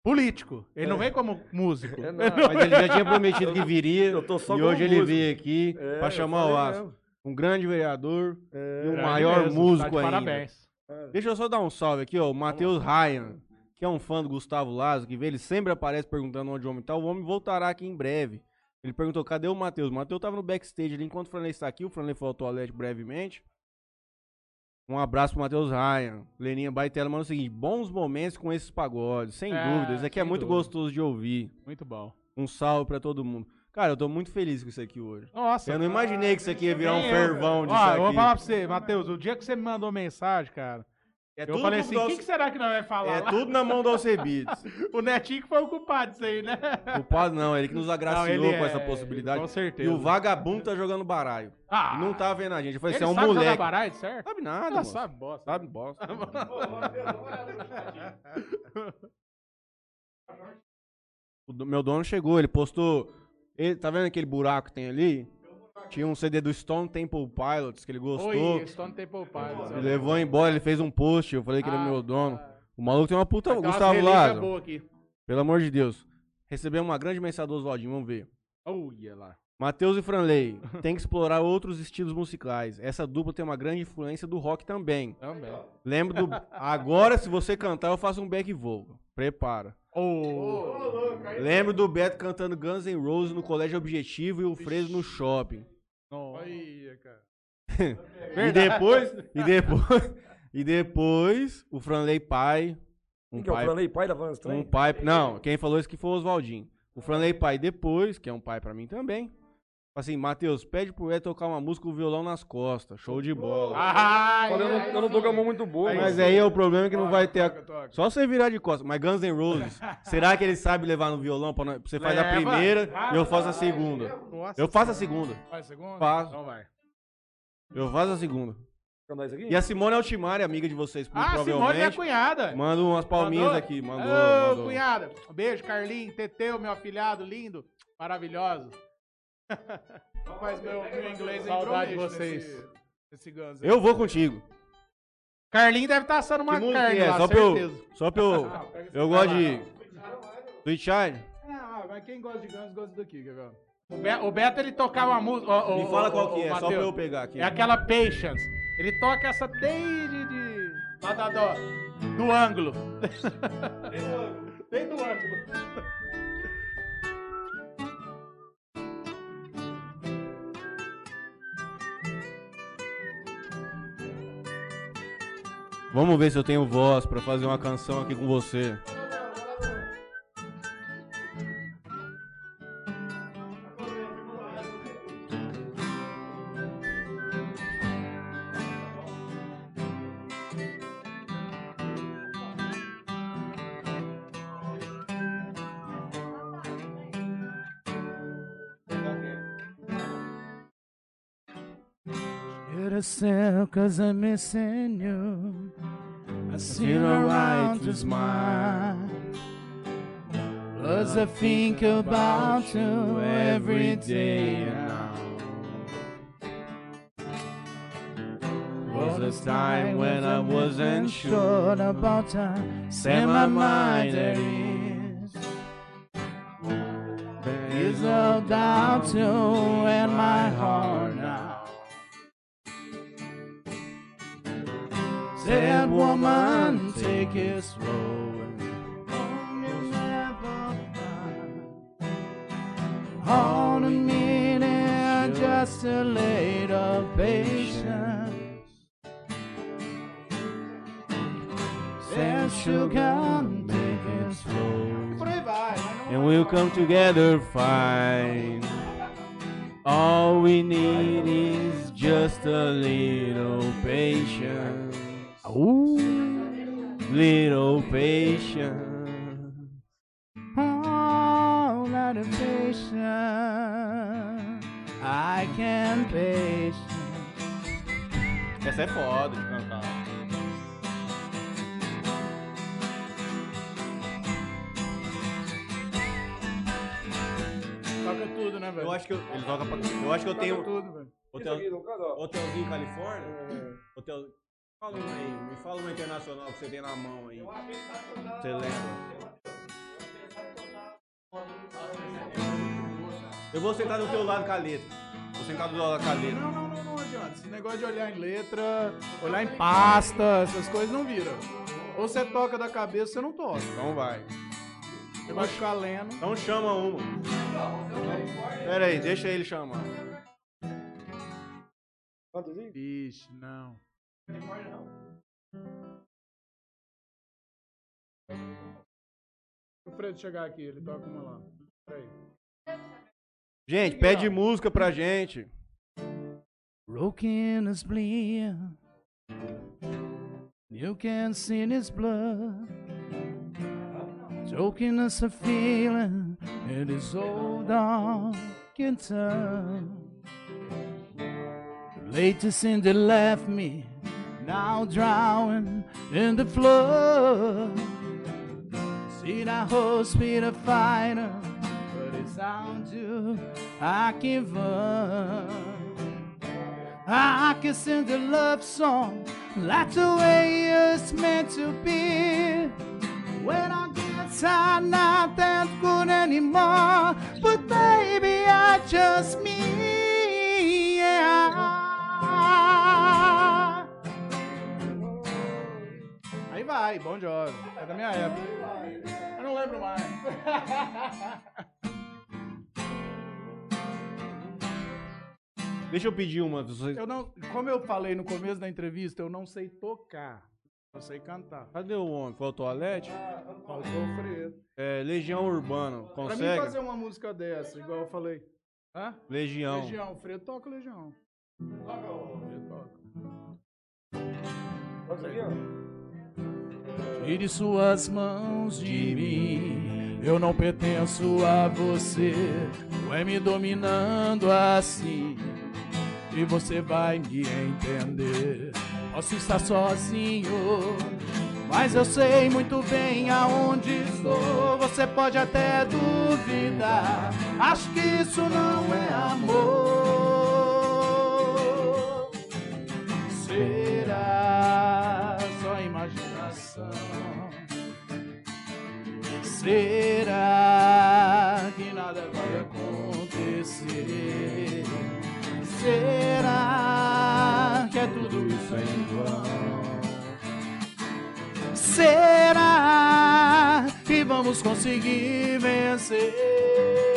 [SPEAKER 3] político. Ele não veio como músico.
[SPEAKER 7] É nada.
[SPEAKER 1] Mas ele já tinha prometido que viria.
[SPEAKER 7] Eu tô só
[SPEAKER 1] e hoje ele
[SPEAKER 7] músico.
[SPEAKER 1] veio aqui
[SPEAKER 7] É,
[SPEAKER 1] pra
[SPEAKER 7] eu
[SPEAKER 1] chamar o Aço.
[SPEAKER 7] mesmo.
[SPEAKER 1] Um grande vereador
[SPEAKER 7] É,
[SPEAKER 1] e um
[SPEAKER 3] Grande
[SPEAKER 1] maior
[SPEAKER 3] mesmo,
[SPEAKER 1] músico
[SPEAKER 3] tá de
[SPEAKER 1] ainda.
[SPEAKER 3] Parabéns.
[SPEAKER 1] Deixa eu só dar um salve aqui, ó. O Matheus Ryan, que é um fã do Gustavo Lazo, que vê, ele sempre aparece perguntando onde o homem tá. O homem voltará aqui em breve. Ele perguntou, cadê o Matheus? O Matheus tava no backstage ali enquanto o Franley está aqui. O Franley foi ao toalete brevemente. Um abraço pro Matheus Ryan. Leninha Baitela manda o seguinte: bons momentos com esses pagodes, sem
[SPEAKER 3] É,
[SPEAKER 1] dúvida. Isso aqui é muito
[SPEAKER 3] dúvida.
[SPEAKER 1] gostoso de ouvir.
[SPEAKER 3] Muito bom.
[SPEAKER 1] Um salve pra todo mundo. Cara, eu tô muito feliz com isso aqui hoje.
[SPEAKER 3] Nossa.
[SPEAKER 1] Eu não imaginei que isso aqui ia virar um fervão
[SPEAKER 3] Ó,
[SPEAKER 1] disso aqui.
[SPEAKER 3] eu vou falar pra você, Matheus, o dia que você me mandou mensagem, cara,
[SPEAKER 1] É
[SPEAKER 3] eu
[SPEAKER 1] tudo
[SPEAKER 3] falei assim, o que, será que nós vai falar
[SPEAKER 1] É
[SPEAKER 3] lá?
[SPEAKER 1] tudo na mão do Alcebides.
[SPEAKER 3] O Netinho que foi o culpado disso aí, né?
[SPEAKER 1] O padre não, ele que nos agraciou
[SPEAKER 3] Não,
[SPEAKER 1] com
[SPEAKER 3] é-
[SPEAKER 1] essa possibilidade.
[SPEAKER 3] com certeza.
[SPEAKER 1] E o vagabundo tá jogando baralho.
[SPEAKER 3] Ah,
[SPEAKER 1] Não tá vendo a gente. Eu falei,
[SPEAKER 3] ele
[SPEAKER 1] você é um
[SPEAKER 3] sabe jogar
[SPEAKER 1] moleque.
[SPEAKER 3] baralho, certo?
[SPEAKER 1] Sabe nada,
[SPEAKER 3] Ah,
[SPEAKER 1] moço.
[SPEAKER 3] sabe bosta.
[SPEAKER 1] Sabe bosta. o meu dono chegou, ele postou. Ele, tá vendo aquele buraco que tem ali? Tinha um CD do Stone Temple Pilots que ele gostou.
[SPEAKER 3] Oi, Stone Temple Pilots.
[SPEAKER 1] Ele levou embora, ele fez um post. Eu falei que ele é
[SPEAKER 3] Ah,
[SPEAKER 1] meu dono.
[SPEAKER 3] ah.
[SPEAKER 1] O maluco tem uma puta.
[SPEAKER 3] Umas
[SPEAKER 1] Gustavo
[SPEAKER 3] relíquias
[SPEAKER 1] Lázaro. Pelo amor de Deus. Recebemos uma grande mensagem do Oswaldinho, vamos ver.
[SPEAKER 3] Olha lá.
[SPEAKER 1] Matheus e Franley, tem que explorar outros estilos musicais. Essa dupla tem uma grande influência do rock também.
[SPEAKER 3] Também.
[SPEAKER 1] Lembro do. Agora, se você cantar, eu faço um back vocal. Prepara.
[SPEAKER 3] Oh.
[SPEAKER 1] Lembro do Beto cantando Guns N' Roses no Colégio Objetivo e o Freso no shopping.
[SPEAKER 2] Olha, cara.
[SPEAKER 1] E depois. E depois. E depois, o Franley pai. Um
[SPEAKER 7] Quem que é o
[SPEAKER 1] pai,
[SPEAKER 7] Franley, pai da Van
[SPEAKER 1] um pai. Não, quem falou isso que foi o Oswaldinho. O Franley pai depois, que é um pai pra mim também. Assim, Matheus, pede pro Ed tocar uma música com o violão nas costas. Show de bola.
[SPEAKER 3] Ah,
[SPEAKER 7] Olha, eu não, eu não tô com a mão muito boa.
[SPEAKER 1] Mas aí é o problema que não vai ter. a-
[SPEAKER 2] Toca, toca.
[SPEAKER 1] Só você virar de costas. Mas Guns N' Roses, será que ele sabe levar no violão? Pra nós- Você faz a
[SPEAKER 3] Leva.
[SPEAKER 1] primeira e eu faço a segunda.
[SPEAKER 3] Nossa
[SPEAKER 1] Eu faço a segunda.
[SPEAKER 2] Vai, segundo?
[SPEAKER 1] Faço.
[SPEAKER 3] Então vai.
[SPEAKER 1] Eu faço a segunda.
[SPEAKER 7] Cantar isso aqui?
[SPEAKER 1] E a Simone Altimari, amiga de vocês,
[SPEAKER 3] Ah, Simone, minha
[SPEAKER 1] provavelmente.
[SPEAKER 3] cunhada.
[SPEAKER 1] Manda umas palminhas
[SPEAKER 3] Mandou?
[SPEAKER 1] aqui. Mandou,
[SPEAKER 3] Ô,
[SPEAKER 1] mandou.
[SPEAKER 3] cunhada. Um beijo, Carlinhos, Teteu, meu afilhado, lindo, maravilhoso.
[SPEAKER 2] Rapaz, meu, meu inglês é
[SPEAKER 3] Saudade de vocês.
[SPEAKER 2] nesse- nesse Guns aí.
[SPEAKER 1] Eu vou contigo.
[SPEAKER 3] Carlinhos deve estar assando uma
[SPEAKER 1] música
[SPEAKER 3] carne
[SPEAKER 1] é?
[SPEAKER 3] lá,
[SPEAKER 1] Só pra eu.
[SPEAKER 3] certeza.
[SPEAKER 1] Só pra eu. Eu gosto de. Sweet Child?
[SPEAKER 2] Ah, mas quem gosta de Guns, gosta daqui, quer ver?
[SPEAKER 3] O, Be- o Beto, ele tocava uma música... ó, ó,
[SPEAKER 1] Me fala
[SPEAKER 3] ó,
[SPEAKER 1] qual que é, só
[SPEAKER 3] Mateus.
[SPEAKER 1] pra eu pegar aqui.
[SPEAKER 3] É aquela Patience. Ele toca essa desde de, lá da, do, do ângulo. Desde o ângulo.
[SPEAKER 1] Vamos ver se eu tenho voz pra fazer uma canção aqui com você.
[SPEAKER 2] Said, cause I'm missing. I see
[SPEAKER 1] feel
[SPEAKER 2] no
[SPEAKER 1] alright
[SPEAKER 2] right
[SPEAKER 1] to
[SPEAKER 2] to smile. Cause I think about you every day now.
[SPEAKER 1] Was this time when I wasn't sure.
[SPEAKER 2] About time.
[SPEAKER 1] Set my mind at
[SPEAKER 2] ease. Is all down to and my heart Woman, take it slow. and you'll never find. On a minute, just a little patience. Said sugar, take it slow.
[SPEAKER 1] And we'll come together fine. All we need is just a little patience. Little patience.
[SPEAKER 2] Oh, lot of patience. I can patience.
[SPEAKER 1] Essa é foda de cantar.
[SPEAKER 2] Toca
[SPEAKER 8] toca tudo, né, velho?
[SPEAKER 1] Eu acho que eu, ele toca pra, eu acho que eu
[SPEAKER 8] Toca
[SPEAKER 1] tenho
[SPEAKER 8] tudo, velho.
[SPEAKER 1] hotel, hotelzinho Califórnia. Hotel, fala uma aí, me fala uma internacional que você tem na mão aí. Você lembra? Eu vou sentar do teu lado com a letra. Vou sentar do lado com a letra.
[SPEAKER 8] Não, não, não, não adianta. Esse negócio de olhar em letra, olhar em pasta, essas coisas não vira. Ou você toca da cabeça, ou você não toca.
[SPEAKER 1] Então vai.
[SPEAKER 8] Você vai ficar lendo.
[SPEAKER 1] Então chama uma. Pera aí, deixa ele chamar.
[SPEAKER 8] Vixe, não. O Fredo chegar aqui, ele toca uma lá. Peraí.
[SPEAKER 1] Gente, pede música pra gente.
[SPEAKER 8] Broken is bleed. You can see his blood. Choking us a feeling it is old dog can tell. The latest sin that left me now drowning in the flood. See that whole speed of fighter, but it's down to I give up. I can sing the love song like the way it's meant to be. When I get tired, not that good anymore. But baby, I just me. Vai, bom jovem. É da minha época. Eu não lembro mais.
[SPEAKER 1] Deixa eu pedir uma. Vocês...
[SPEAKER 8] Eu não, como eu falei no começo da entrevista, eu não sei tocar. Eu sei cantar.
[SPEAKER 1] Cadê o homem? Foi ao toalete?
[SPEAKER 8] Faltou o Fredo.
[SPEAKER 1] É, Legião Urbana.
[SPEAKER 8] Pra mim
[SPEAKER 1] Consegue?
[SPEAKER 8] fazer uma música dessa, igual eu falei. Hã?
[SPEAKER 1] Legião.
[SPEAKER 8] Legião. O Fredo toca Legião. Fredo toca. Tire suas mãos de mim. Eu não pertenço a você. Não é me dominando assim. E você vai me entender. Posso estar sozinho. Mas eu sei muito bem aonde estou. Você pode até duvidar. Acho que isso não é amor. Será que nada vai acontecer? Será que é tudo isso em vão? Será que vamos conseguir vencer?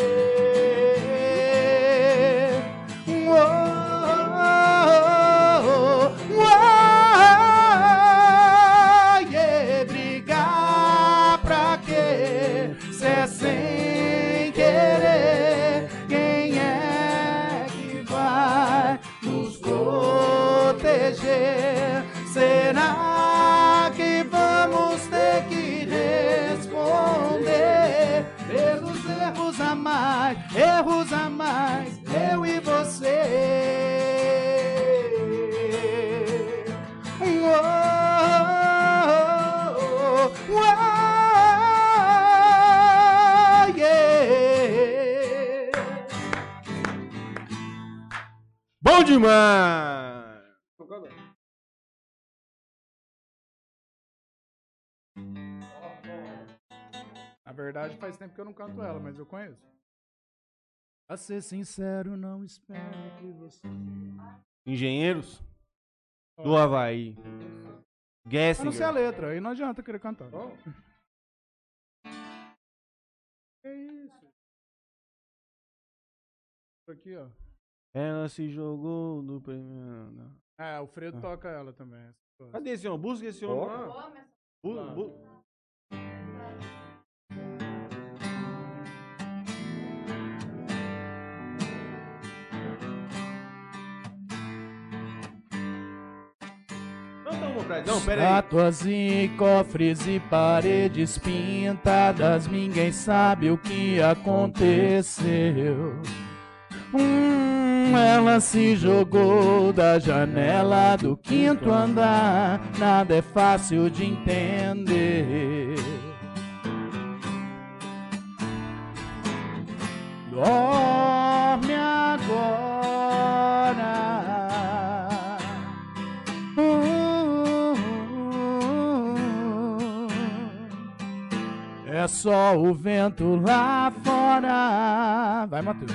[SPEAKER 8] Mais, erros a mais, eu e você? Oh, yeah.
[SPEAKER 1] Bom demais!
[SPEAKER 8] Na verdade, faz tempo que eu não canto ela, mas eu conheço. Pra ser sincero, não espero que você.
[SPEAKER 1] Engenheiros do Havaí.
[SPEAKER 8] Eu não sei a letra, aí não adianta querer cantar. Que isso? Isso aqui, ó.
[SPEAKER 1] Ela se jogou do primeiro.
[SPEAKER 8] É, o Fredo toca ela também.
[SPEAKER 1] Cadê esse homem? Busca esse homem lá. Bu- bu- Não.
[SPEAKER 8] Estátuas e cofres e paredes pintadas, ninguém sabe o que aconteceu. Hum, ela se jogou da janela do quinto andar, nada é fácil de entender. É só o vento lá fora. Vai, Matheus.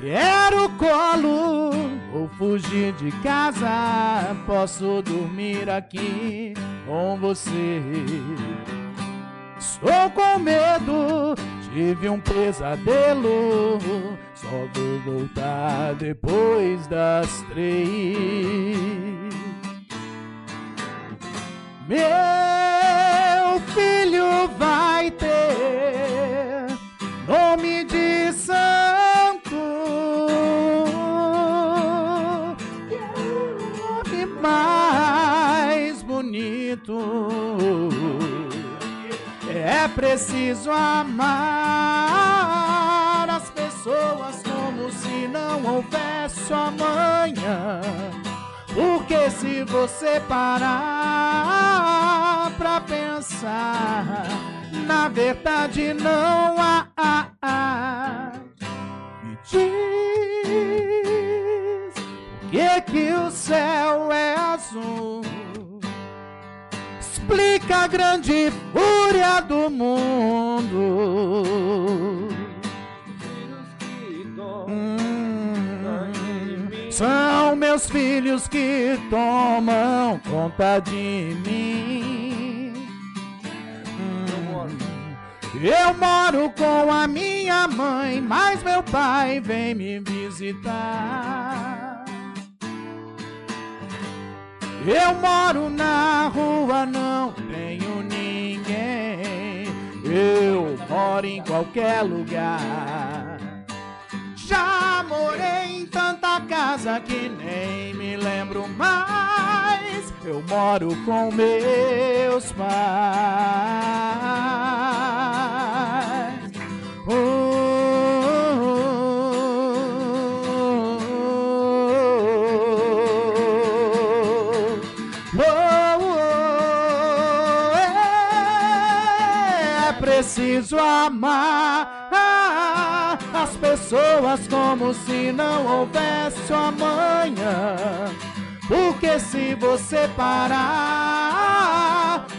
[SPEAKER 8] Quero colo ou fugir de casa. Posso dormir aqui com você. Estou com medo, tive um pesadelo. Só vou voltar depois das três. Meu filho vai ter nome de santo. E é o nome mais bonito. É preciso amar as pessoas como se não houvesse amanhã. Porque se você parar pra pensar, na verdade não há. há, há. Me diz por que que o céu é azul? Explica a grande fúria do mundo. São meus filhos que tomam conta de mim. Hum, eu moro com a minha mãe, mas meu pai vem me visitar. Eu moro na rua, não tenho ninguém. Eu moro em qualquer lugar. Já morei em tanta casa que nem me lembro mais. Eu moro com meus pais. Oh, oh, oh, é preciso amar pessoas como se não houvesse amanhã. Porque se você parar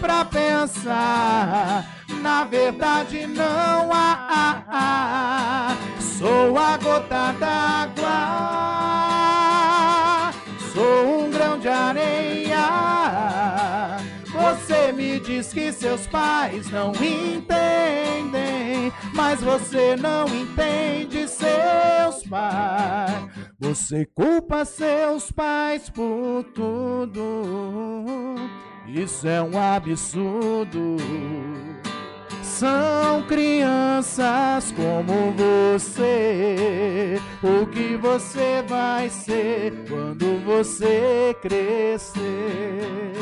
[SPEAKER 8] pra pensar, na verdade não há. Sou a gota d'água, sou um grão de areia. Você me diz que seus pais não entendem, mas você não entende seus pais. Você culpa seus pais por tudo. Isso é um absurdo. São crianças como você. O que você vai ser quando você crescer?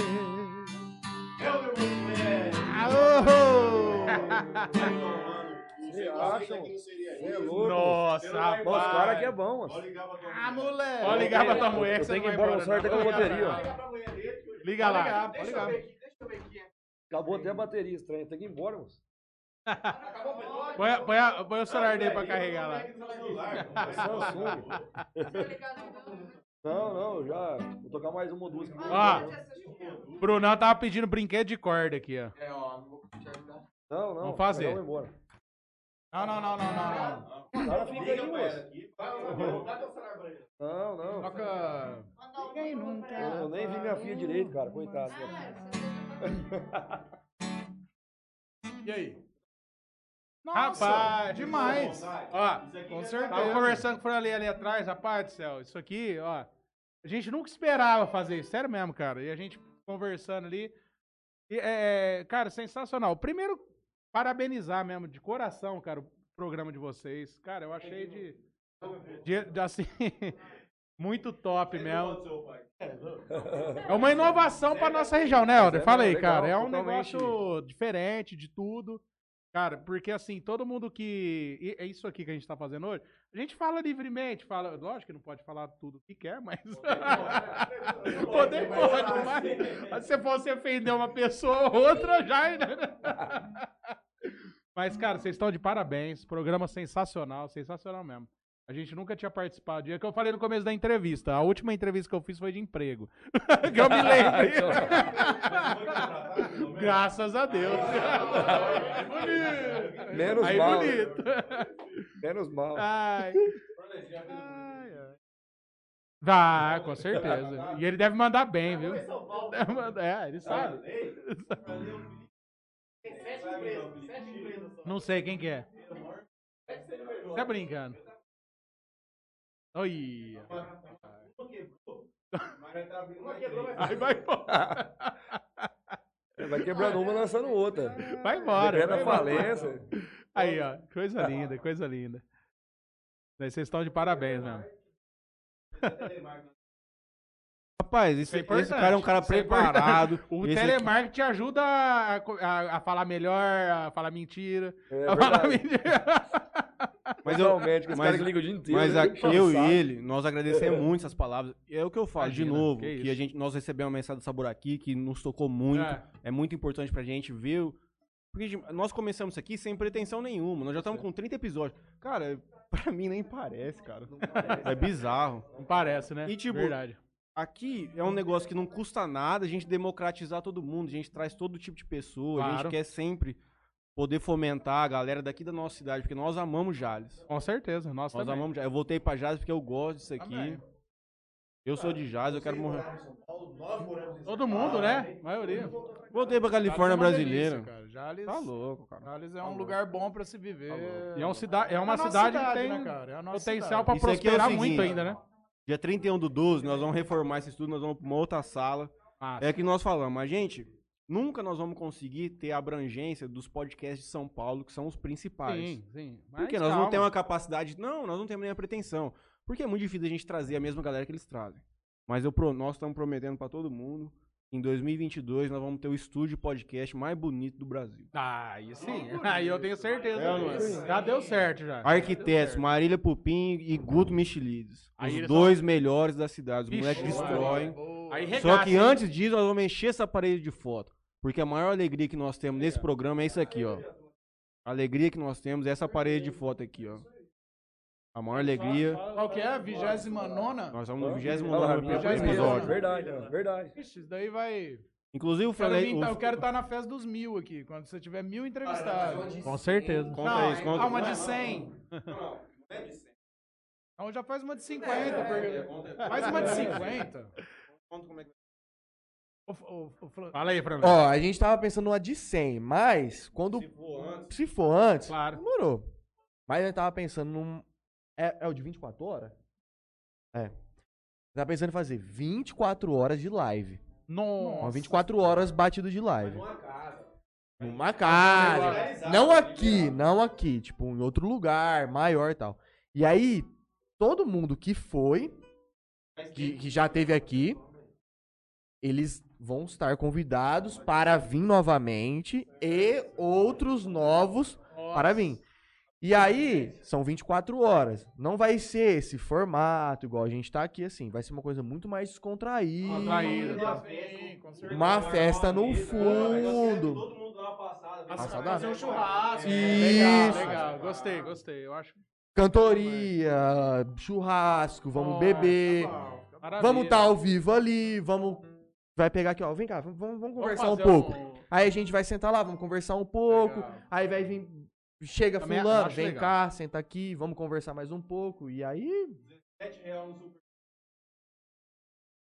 [SPEAKER 3] Nossa, rapaz.
[SPEAKER 7] Os caras aqui é bom, mano.
[SPEAKER 8] Ah, moleque.
[SPEAKER 3] Pode ligar pra tua mulher que você não
[SPEAKER 7] que ir embora,
[SPEAKER 3] embora.
[SPEAKER 7] o sorte é com a bateria, ó.
[SPEAKER 3] Liga lá.
[SPEAKER 8] Pode ligar.
[SPEAKER 7] Acabou até a bateria estranha. Tem que ir embora, moço.
[SPEAKER 3] Põe, a- põe, a- põe o celular dele pra carregar lá.
[SPEAKER 7] Samsung. Não, não, já. Vou tocar mais uma ou duas. que eu vou
[SPEAKER 3] Ó,
[SPEAKER 7] embora.
[SPEAKER 3] o Brunão tava pedindo brinquedo de corda aqui, ó.
[SPEAKER 7] Não, não.
[SPEAKER 3] Vamos fazer.
[SPEAKER 7] Vamos embora.
[SPEAKER 3] Não, não, não, não, não,
[SPEAKER 7] O cara fica aí, moço. Não, não.
[SPEAKER 3] não. Toca.
[SPEAKER 8] Ninguém nunca.
[SPEAKER 7] Eu, eu nem vi minha filha direito, cara. Coitado.
[SPEAKER 8] E aí?
[SPEAKER 3] Rapaz,
[SPEAKER 8] demais.
[SPEAKER 3] Ó,
[SPEAKER 8] Com
[SPEAKER 3] tava
[SPEAKER 8] certeza.
[SPEAKER 3] conversando com o ali ali atrás, rapaz do céu. Isso aqui, ó. A gente nunca esperava fazer isso, sério mesmo, cara. E a gente conversando ali. E, é, cara, sensacional. Primeiro, parabenizar mesmo, de coração, cara, o programa de vocês. Cara, eu achei de. de, de, assim. muito top mesmo. É uma inovação pra nossa região, né, Helder?
[SPEAKER 7] é,
[SPEAKER 3] Fala aí, cara. É um negócio diferente de tudo. Cara, porque assim, todo mundo que. É isso aqui que a gente tá fazendo hoje. A gente fala livremente, fala. Lógico que não pode falar tudo que quer, mas. Poder pode, mas. Se você ofender uma pessoa ou outra, já. Mas, cara, vocês estão de parabéns. Programa sensacional, sensacional mesmo. A gente nunca tinha participado. É que eu falei no começo da entrevista. A última entrevista que eu fiz foi de emprego. que eu me lembro. Graças a Deus. Bonito.
[SPEAKER 7] Menos
[SPEAKER 3] Aí
[SPEAKER 7] mal.
[SPEAKER 3] bonito.
[SPEAKER 7] Menos mal.
[SPEAKER 3] Ai. Ai, ai. Vai, com certeza. E ele deve mandar bem, viu? Mandar- É, ele sabe. Não sei quem que é. Tá brincando. Oi. Aí vai embora.
[SPEAKER 7] Vai quebrando uma, lançando outra.
[SPEAKER 3] Vai embora.
[SPEAKER 7] Depende
[SPEAKER 3] vai
[SPEAKER 7] da falência.
[SPEAKER 3] Aí, ó. Coisa linda, coisa linda. Vocês estão de parabéns mesmo.
[SPEAKER 1] Rapaz, esse,
[SPEAKER 3] é
[SPEAKER 1] esse cara é um cara
[SPEAKER 3] isso é
[SPEAKER 1] preparado.
[SPEAKER 3] O
[SPEAKER 1] Esse
[SPEAKER 3] telemarketing te ajuda a, a- a falar melhor, a falar mentira.
[SPEAKER 7] É
[SPEAKER 3] a falar mentira.
[SPEAKER 1] Mas eu-
[SPEAKER 7] os
[SPEAKER 1] mas-
[SPEAKER 7] caras que ligam o dia inteiro.
[SPEAKER 1] Mas a- eu e ele, nós agradecemos muito essas palavras. É o que eu falo de
[SPEAKER 3] Imagina,
[SPEAKER 1] novo,
[SPEAKER 3] que
[SPEAKER 1] que, a gente, nós recebemos uma mensagem do Sabor aqui que nos tocou muito.
[SPEAKER 3] É.
[SPEAKER 1] É, muito importante pra gente ver. o- Porque de- nós começamos isso aqui sem pretensão nenhuma. Nós já estamos com 30 episódios. Cara, pra mim nem parece, cara. É bizarro.
[SPEAKER 3] Não parece, né?
[SPEAKER 1] E, tipo,
[SPEAKER 3] Verdade.
[SPEAKER 1] Aqui é um negócio que não custa nada a gente democratizar todo mundo. A gente traz todo tipo de pessoa. A
[SPEAKER 3] Claro.
[SPEAKER 1] gente quer sempre poder fomentar a galera daqui da nossa cidade, porque nós amamos Jales.
[SPEAKER 3] Com certeza. Nós,
[SPEAKER 1] Nós
[SPEAKER 3] também.
[SPEAKER 1] amamos Jales. Eu voltei pra Jales porque eu gosto disso aqui.
[SPEAKER 3] Também.
[SPEAKER 1] Eu sou de Jales, eu quero morrer.
[SPEAKER 3] Todo mundo, né? A maioria.
[SPEAKER 1] Voltei pra Califórnia
[SPEAKER 2] Jales é
[SPEAKER 1] brasileira.
[SPEAKER 2] delícia, cara. Jales,
[SPEAKER 1] Tá louco, cara.
[SPEAKER 2] Jales é um lugar bom pra se viver.
[SPEAKER 3] E é, um cida é uma
[SPEAKER 2] a nossa
[SPEAKER 3] cidade, que
[SPEAKER 2] cidade,
[SPEAKER 3] tem
[SPEAKER 2] né, cara? É a nossa
[SPEAKER 3] potencial
[SPEAKER 2] cidade.
[SPEAKER 3] pra
[SPEAKER 1] Isso é
[SPEAKER 3] prosperar
[SPEAKER 1] seguinte,
[SPEAKER 3] muito ainda, né?
[SPEAKER 1] Dia 31 do 12, nós vamos reformar esse estudo, nós vamos pra uma outra sala.
[SPEAKER 3] Massa.
[SPEAKER 1] É que nós falamos, mas gente, nunca nós vamos conseguir ter a abrangência dos podcasts de São Paulo, que são os principais.
[SPEAKER 3] Sim, sim. Mas
[SPEAKER 1] Porque nós não
[SPEAKER 3] calma.
[SPEAKER 1] temos a capacidade. Não, nós não temos nem a pretensão. Porque é muito difícil a gente trazer a mesma galera que eles trazem. Mas eu, nós estamos prometendo pra todo mundo. Em 2022 nós vamos ter o estúdio podcast mais bonito do Brasil.
[SPEAKER 3] Ah, aí sim. Aí eu tenho certeza
[SPEAKER 1] É não.
[SPEAKER 3] Já deu certo já.
[SPEAKER 1] Arquitetos, Marília Pupim e Guto Michelides. Os dois melhores da cidade. Os moleques destroem.
[SPEAKER 3] Aí
[SPEAKER 1] Só que antes disso, nós vamos encher essa parede de foto. Porque a maior alegria que nós temos nesse programa é isso aqui, ó. A alegria que nós temos é essa parede de foto aqui, ó. A maior alegria.
[SPEAKER 2] Qual que é? A 29
[SPEAKER 1] Nós estamos no 29
[SPEAKER 7] Olha lá, minha
[SPEAKER 2] vigésimo
[SPEAKER 7] primeira.
[SPEAKER 1] episódio.
[SPEAKER 7] Verdade, verdade.
[SPEAKER 2] Ixi, isso daí vai.
[SPEAKER 1] Inclusive o
[SPEAKER 2] Eu quero,
[SPEAKER 1] Franley.
[SPEAKER 2] vir-
[SPEAKER 1] o-
[SPEAKER 2] eu quero estar na festa dos mil aqui, quando você tiver mil entrevistados.
[SPEAKER 3] Com certeza.
[SPEAKER 1] Conta
[SPEAKER 2] Não,
[SPEAKER 1] isso, conta.
[SPEAKER 2] ah, uma de 100. Então já faz uma de 50. porque- Faz uma de 50.
[SPEAKER 3] Fala aí, Fran.
[SPEAKER 4] Ó, a gente tava pensando numa de 100, mas quando. Se for antes,
[SPEAKER 3] Claro.
[SPEAKER 4] demorou. Mas a gente tava pensando num. É, é o de 24 horas? É. Tava pensando em fazer 24 horas de live.
[SPEAKER 3] Nossa.
[SPEAKER 4] 24 horas batido de live. Numa casa. Não aqui, não aqui. Tipo, em outro lugar, maior e tal. E aí, todo mundo que foi, que, que já teve aqui, eles vão estar convidados para vir novamente e outros novos para vir. E aí, são 24 horas. Não vai ser esse formato igual a gente tá aqui, assim. Vai ser uma coisa muito mais descontraída.
[SPEAKER 3] Contraída, tá?
[SPEAKER 2] Sim, com certeza.
[SPEAKER 4] Uma festa no fundo.
[SPEAKER 5] Todo mundo dá uma passada.
[SPEAKER 4] Passada?
[SPEAKER 2] um churrasco.
[SPEAKER 3] Legal,
[SPEAKER 4] Isso.
[SPEAKER 3] legal. Gostei, gostei. Eu acho.
[SPEAKER 4] Cantoria, churrasco, vamos beber.
[SPEAKER 3] Maravilha.
[SPEAKER 4] Vamos estar ao vivo ali, vamos. Vai pegar aqui, ó. Vem cá, vamos, vamos
[SPEAKER 3] Vamos
[SPEAKER 4] conversar um pouco. Aí a gente vai sentar lá, vamos conversar um pouco.
[SPEAKER 3] Legal.
[SPEAKER 4] Aí vai vir. Chega
[SPEAKER 3] Também
[SPEAKER 4] fulano, vem
[SPEAKER 3] legal.
[SPEAKER 4] cá, senta aqui, vamos conversar mais um pouco. E aí.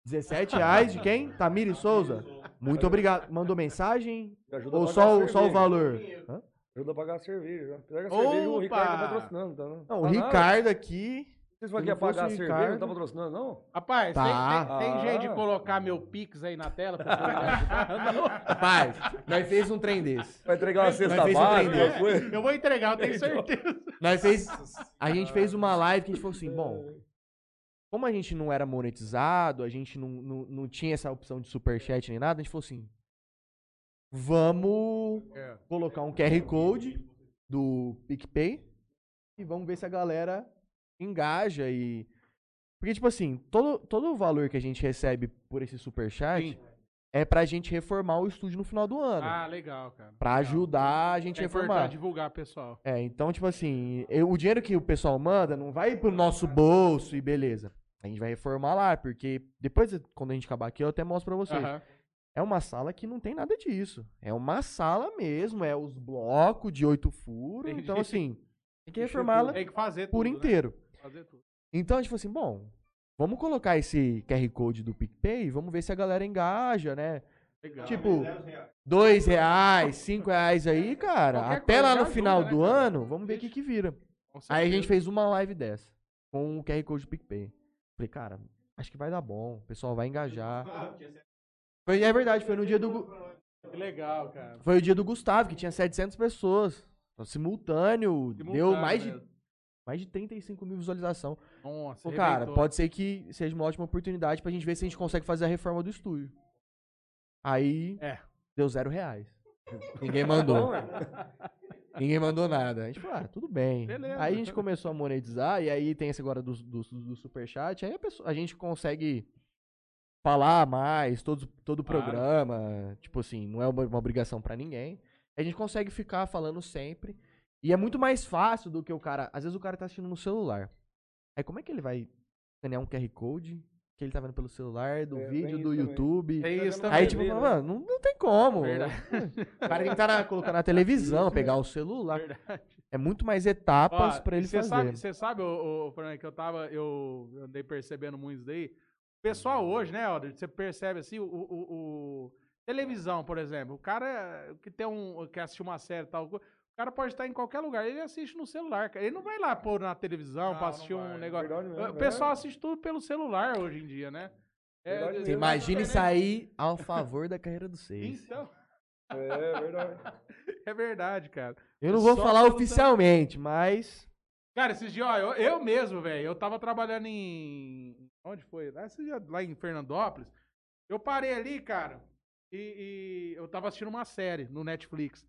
[SPEAKER 4] 17 reais de quem? Tamiri Souza? Muito obrigado. Mandou mensagem? Ou só, só o valor? Hã?
[SPEAKER 7] Ajuda a pagar a cerveja. Pega a cerveja, o! Ricardo tá patrocinando, tá? Não,
[SPEAKER 4] Não, o
[SPEAKER 7] Tá nada.
[SPEAKER 4] Ricardo aqui.
[SPEAKER 7] Vocês vão aqui
[SPEAKER 4] não fosse
[SPEAKER 7] pagar a
[SPEAKER 4] o
[SPEAKER 7] cerveja,
[SPEAKER 4] Ricardo-
[SPEAKER 7] não tá patrocinando, não?
[SPEAKER 3] Rapaz, tem-
[SPEAKER 4] Tá.
[SPEAKER 3] tem, tem
[SPEAKER 7] Ah.
[SPEAKER 3] jeito de colocar meu Pix aí na tela? pra.
[SPEAKER 4] Rapaz, nós fez um trem desse.
[SPEAKER 7] Vai entregar uma cesta
[SPEAKER 4] fez um
[SPEAKER 7] básica, coisa?
[SPEAKER 3] Eu vou entregar, eu tenho certeza.
[SPEAKER 4] Nós fez, a gente fez uma live que a gente falou assim, bom, como a gente não era monetizado, a gente não, não, não tinha essa opção de superchat nem nada, a gente falou assim, vamos
[SPEAKER 3] É.
[SPEAKER 4] colocar um QR Code do PicPay e vamos ver se a galera engaja e... Porque, tipo assim, todo, todo o valor que a gente recebe por esse superchat
[SPEAKER 3] Sim.
[SPEAKER 4] é pra gente reformar o estúdio no final do ano.
[SPEAKER 3] Ah, legal, cara.
[SPEAKER 4] pra
[SPEAKER 3] Legal.
[SPEAKER 4] ajudar a gente a
[SPEAKER 3] É
[SPEAKER 4] reformar.
[SPEAKER 3] importante divulgar, pessoal.
[SPEAKER 4] É, então, tipo assim, eu- o dinheiro que o pessoal manda não vai pro nosso bolso e beleza. A gente vai reformar lá, porque depois, quando a gente acabar aqui, eu até mostro pra vocês.
[SPEAKER 3] Aham.
[SPEAKER 4] É uma sala que não tem nada disso. É uma sala mesmo, é os blocos de oito furos. Então, assim, tem que
[SPEAKER 3] que fazer
[SPEAKER 4] por
[SPEAKER 3] tudo, né? Fazer tudo.
[SPEAKER 4] Então, a gente falou assim, bom, vamos colocar esse QR Code do PicPay e vamos ver se a galera engaja, né?
[SPEAKER 3] Legal.
[SPEAKER 4] Tipo, dois reais, cinco reais aí, cara.
[SPEAKER 3] Qualquer
[SPEAKER 4] até lá no
[SPEAKER 3] ajuda,
[SPEAKER 4] final
[SPEAKER 3] né,
[SPEAKER 4] do
[SPEAKER 3] cara?
[SPEAKER 4] ano, vamos ver o que que vira. Aí a gente fez uma live dessa, com o QR Code do PicPay. Falei, cara, acho que vai dar bom, o pessoal vai engajar. Foi, é verdade, foi no dia do...
[SPEAKER 3] Que legal, cara.
[SPEAKER 4] Foi o dia do Gustavo, que tinha 700 pessoas. Então, Simultâneo, deu
[SPEAKER 3] Simultâneo
[SPEAKER 4] mais de,
[SPEAKER 3] mesmo.
[SPEAKER 4] Mais de 35 mil visualização.
[SPEAKER 3] Nossa,
[SPEAKER 4] Pô, cara,
[SPEAKER 3] arrebentou.
[SPEAKER 4] pode ser que seja uma ótima oportunidade pra gente ver se a gente consegue fazer a reforma do estúdio. Aí,
[SPEAKER 3] É.
[SPEAKER 4] deu zero reais. Ninguém mandou. Ninguém mandou nada. A gente falou, ah, tudo bem.
[SPEAKER 3] Beleza.
[SPEAKER 4] Aí a gente começou a monetizar, e aí tem esse agora do, do, do superchat, aí a, pessoa, a gente consegue falar mais, todo, todo o
[SPEAKER 3] Claro.
[SPEAKER 4] programa, tipo assim, não é uma, uma obrigação pra ninguém. A gente consegue ficar falando sempre, e é muito mais fácil do que o cara, às vezes o cara tá assistindo no celular. Aí como é que ele vai escanear um QR Code que ele tá vendo pelo celular, do
[SPEAKER 7] É,
[SPEAKER 4] vídeo, do
[SPEAKER 7] também.
[SPEAKER 4] YouTube?
[SPEAKER 3] É isso também.
[SPEAKER 4] Aí, tipo,
[SPEAKER 7] né?
[SPEAKER 4] mano, não, não tem como.
[SPEAKER 3] Verdade.
[SPEAKER 4] O cara tem que tá na- colocar na televisão, pegar o celular.
[SPEAKER 3] Verdade.
[SPEAKER 4] É muito mais etapas
[SPEAKER 3] Ó,
[SPEAKER 4] pra ele
[SPEAKER 3] cê
[SPEAKER 4] fazer.
[SPEAKER 3] Sabe, você sabe, ô, ô, Fernando, que eu tava, eu andei percebendo muito isso daí. O pessoal hoje, né, Alder, você percebe assim, o, o- o- o- televisão, por exemplo, o cara que tem um, que assistir uma série e tal, o cara pode estar em qualquer lugar, ele assiste no celular, cara. Ele não vai lá pôr na televisão
[SPEAKER 2] Não,
[SPEAKER 3] pra assistir um negócio.
[SPEAKER 7] Verdade
[SPEAKER 3] o
[SPEAKER 7] é.
[SPEAKER 3] pessoal assiste tudo pelo celular hoje em dia, né?
[SPEAKER 7] Verdade
[SPEAKER 4] Você
[SPEAKER 7] mesmo.
[SPEAKER 4] imagina isso aí ao favor da carreira do seis.
[SPEAKER 3] Então,
[SPEAKER 7] É verdade.
[SPEAKER 3] é verdade, cara.
[SPEAKER 4] Eu não vou
[SPEAKER 3] Só
[SPEAKER 4] falar oficialmente, mas.
[SPEAKER 3] Cara, esses dias, ó, eu, eu mesmo, velho, eu tava trabalhando em. Onde foi? Esses dias, lá em Fernandópolis. Eu parei ali, cara, e, e eu tava assistindo uma série no Netflix.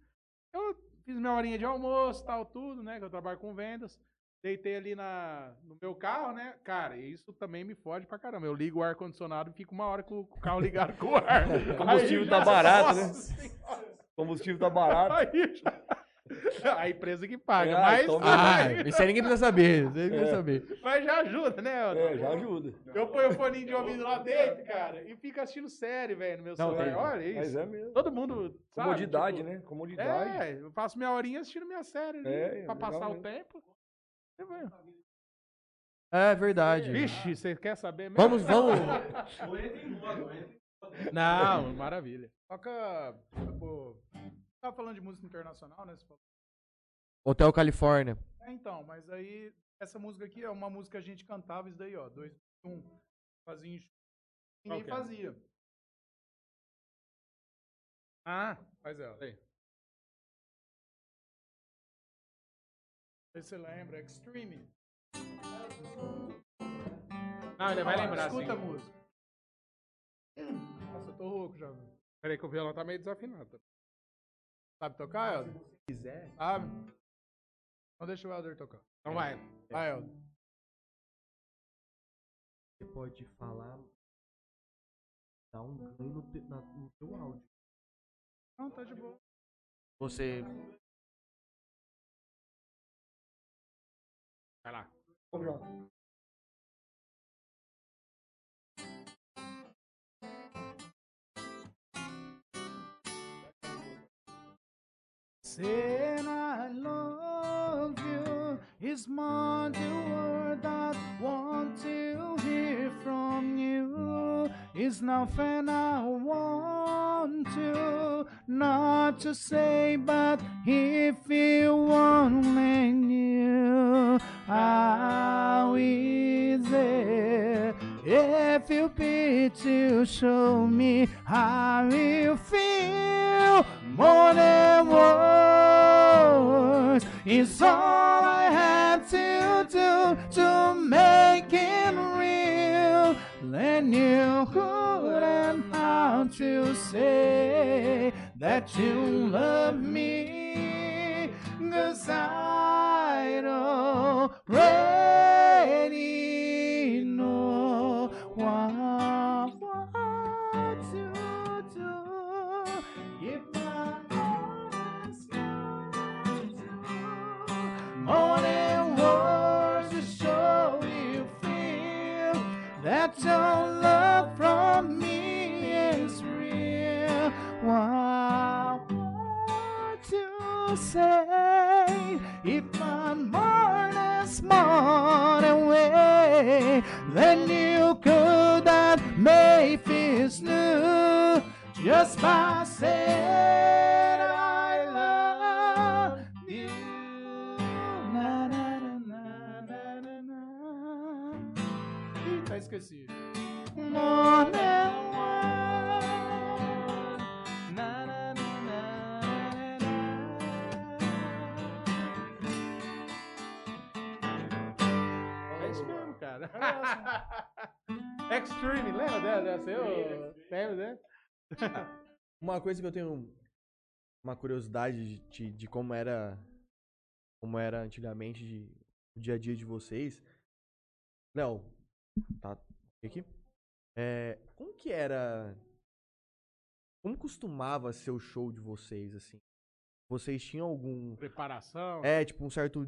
[SPEAKER 3] Eu fiz minha horinha de almoço, tal, tudo, né? Que eu trabalho com vendas. Deitei ali na, no meu carro, né? Cara, isso também me fode pra caramba. Eu ligo o ar-condicionado e fico uma hora com, o carro ligado com o ar.
[SPEAKER 7] O combustível
[SPEAKER 3] Aí
[SPEAKER 7] tá
[SPEAKER 3] já-
[SPEAKER 7] barato, né?
[SPEAKER 3] Nossa Senhora.
[SPEAKER 7] O combustível tá barato.
[SPEAKER 3] Aí já- A empresa que paga,
[SPEAKER 7] Ah,
[SPEAKER 3] mas,
[SPEAKER 7] então
[SPEAKER 4] Ah, isso aí ninguém precisa saber. Isso aí ninguém precisa
[SPEAKER 7] É.
[SPEAKER 4] saber.
[SPEAKER 3] mas já ajuda, né? Elton?
[SPEAKER 7] É, já ajuda.
[SPEAKER 3] Eu ponho o foninho de ouvido lá dentro, cara, e fico assistindo série, velho, no meu
[SPEAKER 4] Não,
[SPEAKER 3] celular.
[SPEAKER 4] tem.
[SPEAKER 3] Olha isso.
[SPEAKER 7] Mas é mesmo.
[SPEAKER 3] Todo mundo. sabe,
[SPEAKER 7] Comodidade,
[SPEAKER 3] tipo,
[SPEAKER 7] né? Comodidade.
[SPEAKER 3] É, eu faço minha horinha assistindo minha série ali,
[SPEAKER 7] É,
[SPEAKER 3] pra passar o
[SPEAKER 7] mesmo.
[SPEAKER 3] tempo. Você vai.
[SPEAKER 4] É verdade.
[SPEAKER 3] Vixe, você quer saber mesmo?
[SPEAKER 4] Vamos, vamos.
[SPEAKER 3] Não, maravilha.
[SPEAKER 2] Toca. Tipo, tava falando de música internacional, né?
[SPEAKER 4] Hotel Califórnia.
[SPEAKER 2] É, então, mas aí, essa música aqui é uma música que a gente cantava isso daí, ó. 2001. Fazia em show. Ninguém fazia.
[SPEAKER 3] Ah.
[SPEAKER 2] Não sei se você lembra. Extreme.
[SPEAKER 3] não, ele vai
[SPEAKER 2] Ó,
[SPEAKER 3] lembrar,
[SPEAKER 2] Escuta a
[SPEAKER 3] sim.
[SPEAKER 2] música. Nossa, eu tô rouco já.
[SPEAKER 3] Peraí que o violão tá meio desafinado.
[SPEAKER 2] Sabe tocar, Helder? Se quiser. Sabe? Então deixa o Helder tocar.
[SPEAKER 3] Então vai.
[SPEAKER 2] Vai, Helder.
[SPEAKER 4] Você pode falar. Dá um ganho no, te- na- no teu áudio.
[SPEAKER 2] Não, tá de boa.
[SPEAKER 4] Você.
[SPEAKER 3] Vai lá.
[SPEAKER 7] Lá.
[SPEAKER 8] Saying I love you is more the word that want to hear from you. Is nothing I want to not to say, but if you only knew how easy if you be to show me how you feel more than words is all I had to do to make it real. Then you couldn't how to say that you love me. Cause I already that your love from me is real. want what to say. If one more this morning away? then you could have made this new just by saying
[SPEAKER 3] cara. Extreme, lembra dessa? dessa? Eu, lembra, né?
[SPEAKER 4] Uma coisa que eu tenho uma curiosidade de, de como era como era antigamente de, o dia a dia de vocês. Léo, tá aqui? É, como que era como costumava ser o show de vocês assim? Vocês tinham algum
[SPEAKER 3] Preparação.
[SPEAKER 4] é, tipo, um certo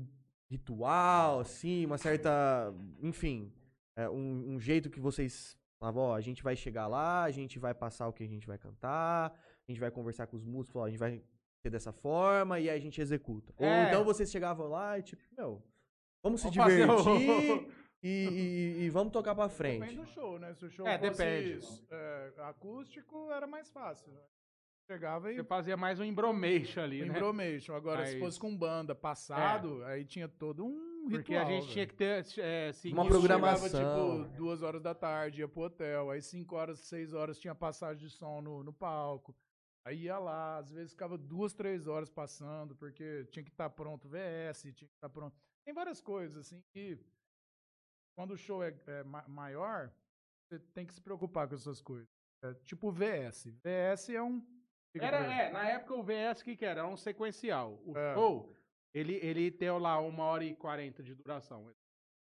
[SPEAKER 4] ritual, assim, uma certa. Enfim, é, um, um jeito que vocês falavam, ó, a gente vai chegar lá, a gente vai passar o que a gente vai cantar, a gente vai conversar com os músicos, ó, a gente vai ser dessa forma e aí a gente executa. Ou
[SPEAKER 3] É.
[SPEAKER 4] então vocês chegavam lá e, tipo, meu, vamos se
[SPEAKER 3] Vamos o-
[SPEAKER 4] divertir e, e- e vamos tocar pra
[SPEAKER 2] Depende
[SPEAKER 4] frente.
[SPEAKER 2] do show, né? Se o show
[SPEAKER 3] É,
[SPEAKER 2] fosse
[SPEAKER 3] depende.
[SPEAKER 2] é, acústico, era mais fácil. Né? Chegava e
[SPEAKER 3] Você fazia mais um embromation ali, né?
[SPEAKER 2] embromation. Agora, se fosse com banda passado, aí tinha todo um ritual.
[SPEAKER 3] Porque a gente
[SPEAKER 2] velho.
[SPEAKER 3] tinha que ter, é, seguir
[SPEAKER 4] Uma programação.
[SPEAKER 2] Chegava, tipo, duas horas da tarde, ia pro hotel. Aí, cinco horas, seis horas, tinha passagem de som no, no palco. Aí ia lá, às vezes ficava duas, três horas passando, porque tinha que estar pronto o VS, tinha que estar pronto. Tem várias coisas, assim, que quando o show é, é ma- maior, você tem que se preocupar com essas coisas. É, tipo o VS. VS é um.
[SPEAKER 3] Era, é, na época o VS, o que que era? Era um sequencial. O
[SPEAKER 2] É.
[SPEAKER 3] show, ele, ele tem lá uma hora e quarenta de duração.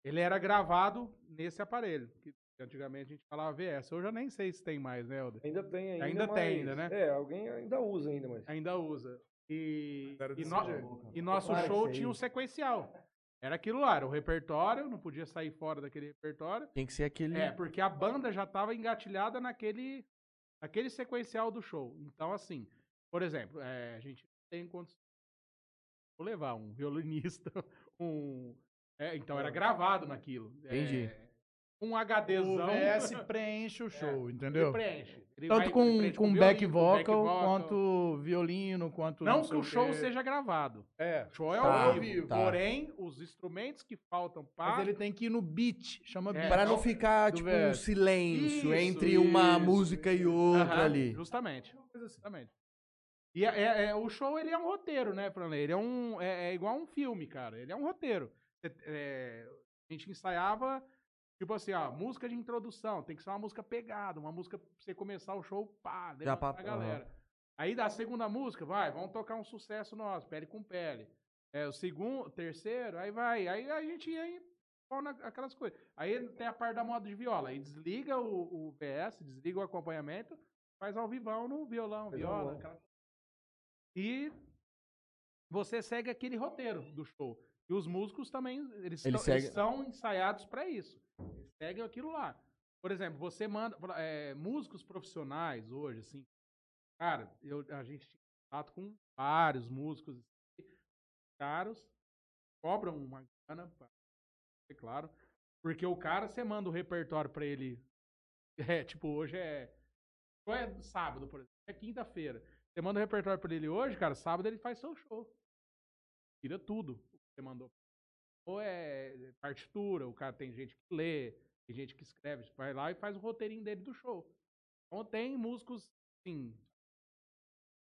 [SPEAKER 3] Ele era gravado nesse aparelho, que antigamente a gente falava VS. Eu já nem sei se tem mais, né, Helder?
[SPEAKER 7] Ainda tem ainda.
[SPEAKER 3] Ainda tem
[SPEAKER 7] mas-
[SPEAKER 3] ainda, né?
[SPEAKER 7] É, alguém ainda usa ainda, mas.
[SPEAKER 3] Ainda usa. E, e, no- e nosso show tinha um sequencial. Era aquilo lá, era o repertório, não podia sair fora daquele repertório.
[SPEAKER 4] Tem que ser aquele.
[SPEAKER 3] É, porque a banda já estava engatilhada naquele, naquele sequencial do show. Então, assim, por exemplo, é, a gente tem condições. Vou levar um violinista, um. é, então era gravado naquilo.
[SPEAKER 4] Entendi.
[SPEAKER 3] É, um
[SPEAKER 2] O
[SPEAKER 3] HDzão.
[SPEAKER 2] VS preenche o show,
[SPEAKER 3] Ele
[SPEAKER 2] entendeu?
[SPEAKER 3] preenche. Ele
[SPEAKER 2] Tanto
[SPEAKER 3] vai-
[SPEAKER 2] com,
[SPEAKER 3] ele preenche
[SPEAKER 2] com
[SPEAKER 3] violino,
[SPEAKER 2] back
[SPEAKER 3] com
[SPEAKER 2] vocal,
[SPEAKER 3] back vocal.
[SPEAKER 2] quanto violino, quanto.
[SPEAKER 3] Não
[SPEAKER 2] sei
[SPEAKER 3] que o show
[SPEAKER 2] quê.
[SPEAKER 3] seja gravado.
[SPEAKER 2] É.
[SPEAKER 3] O show é
[SPEAKER 4] Tá,
[SPEAKER 3] ao vivo.
[SPEAKER 4] tá.
[SPEAKER 3] Porém, os instrumentos que faltam para.
[SPEAKER 2] Mas ele tem que ir no beat, chama
[SPEAKER 3] É,
[SPEAKER 2] beat.
[SPEAKER 4] Pra não ficar,
[SPEAKER 2] do
[SPEAKER 4] tipo, um silêncio
[SPEAKER 3] Isso,
[SPEAKER 4] entre uma
[SPEAKER 3] isso,
[SPEAKER 4] música e outra
[SPEAKER 3] Aham,
[SPEAKER 4] ali.
[SPEAKER 3] Justamente. Justamente. E é, é- é- o show, ele é um roteiro, né, Franley? Ele é, um, é, é igual um filme, cara. Ele é um roteiro. É, a gente ensaiava, tipo assim, ó, música de introdução. Tem que ser uma música pegada, uma música pra você começar o show, pá, levantar
[SPEAKER 4] pra-
[SPEAKER 3] a galera. Aí da segunda música, vai, vamos tocar um sucesso nosso, pele com pele. É, o segundo, terceiro, aí vai. Aí a gente ia em aquelas coisas. Aí tem a parte da moda de viola. Aí desliga o, o VS, desliga o acompanhamento, faz ao vivão no violão, viola. aquela- E você segue aquele roteiro do show. E os músicos também, eles,
[SPEAKER 4] Eles
[SPEAKER 3] tão- eles são ensaiados para isso. Eles seguem aquilo lá. Por exemplo, você manda é, músicos profissionais hoje, assim, cara, eu, a gente tinha contato com vários músicos assim, caros, cobram uma grana, é claro, porque o cara, você manda o repertório pra ele, é, tipo, hoje é, é sábado, por exemplo, é quinta-feira, você manda o repertório pra ele hoje, cara, sábado ele faz seu show, tira tudo que você mandou. Ou é partitura, o cara tem gente que lê, tem gente que escreve, vai lá e faz o roteirinho dele do show. Então tem músicos, assim.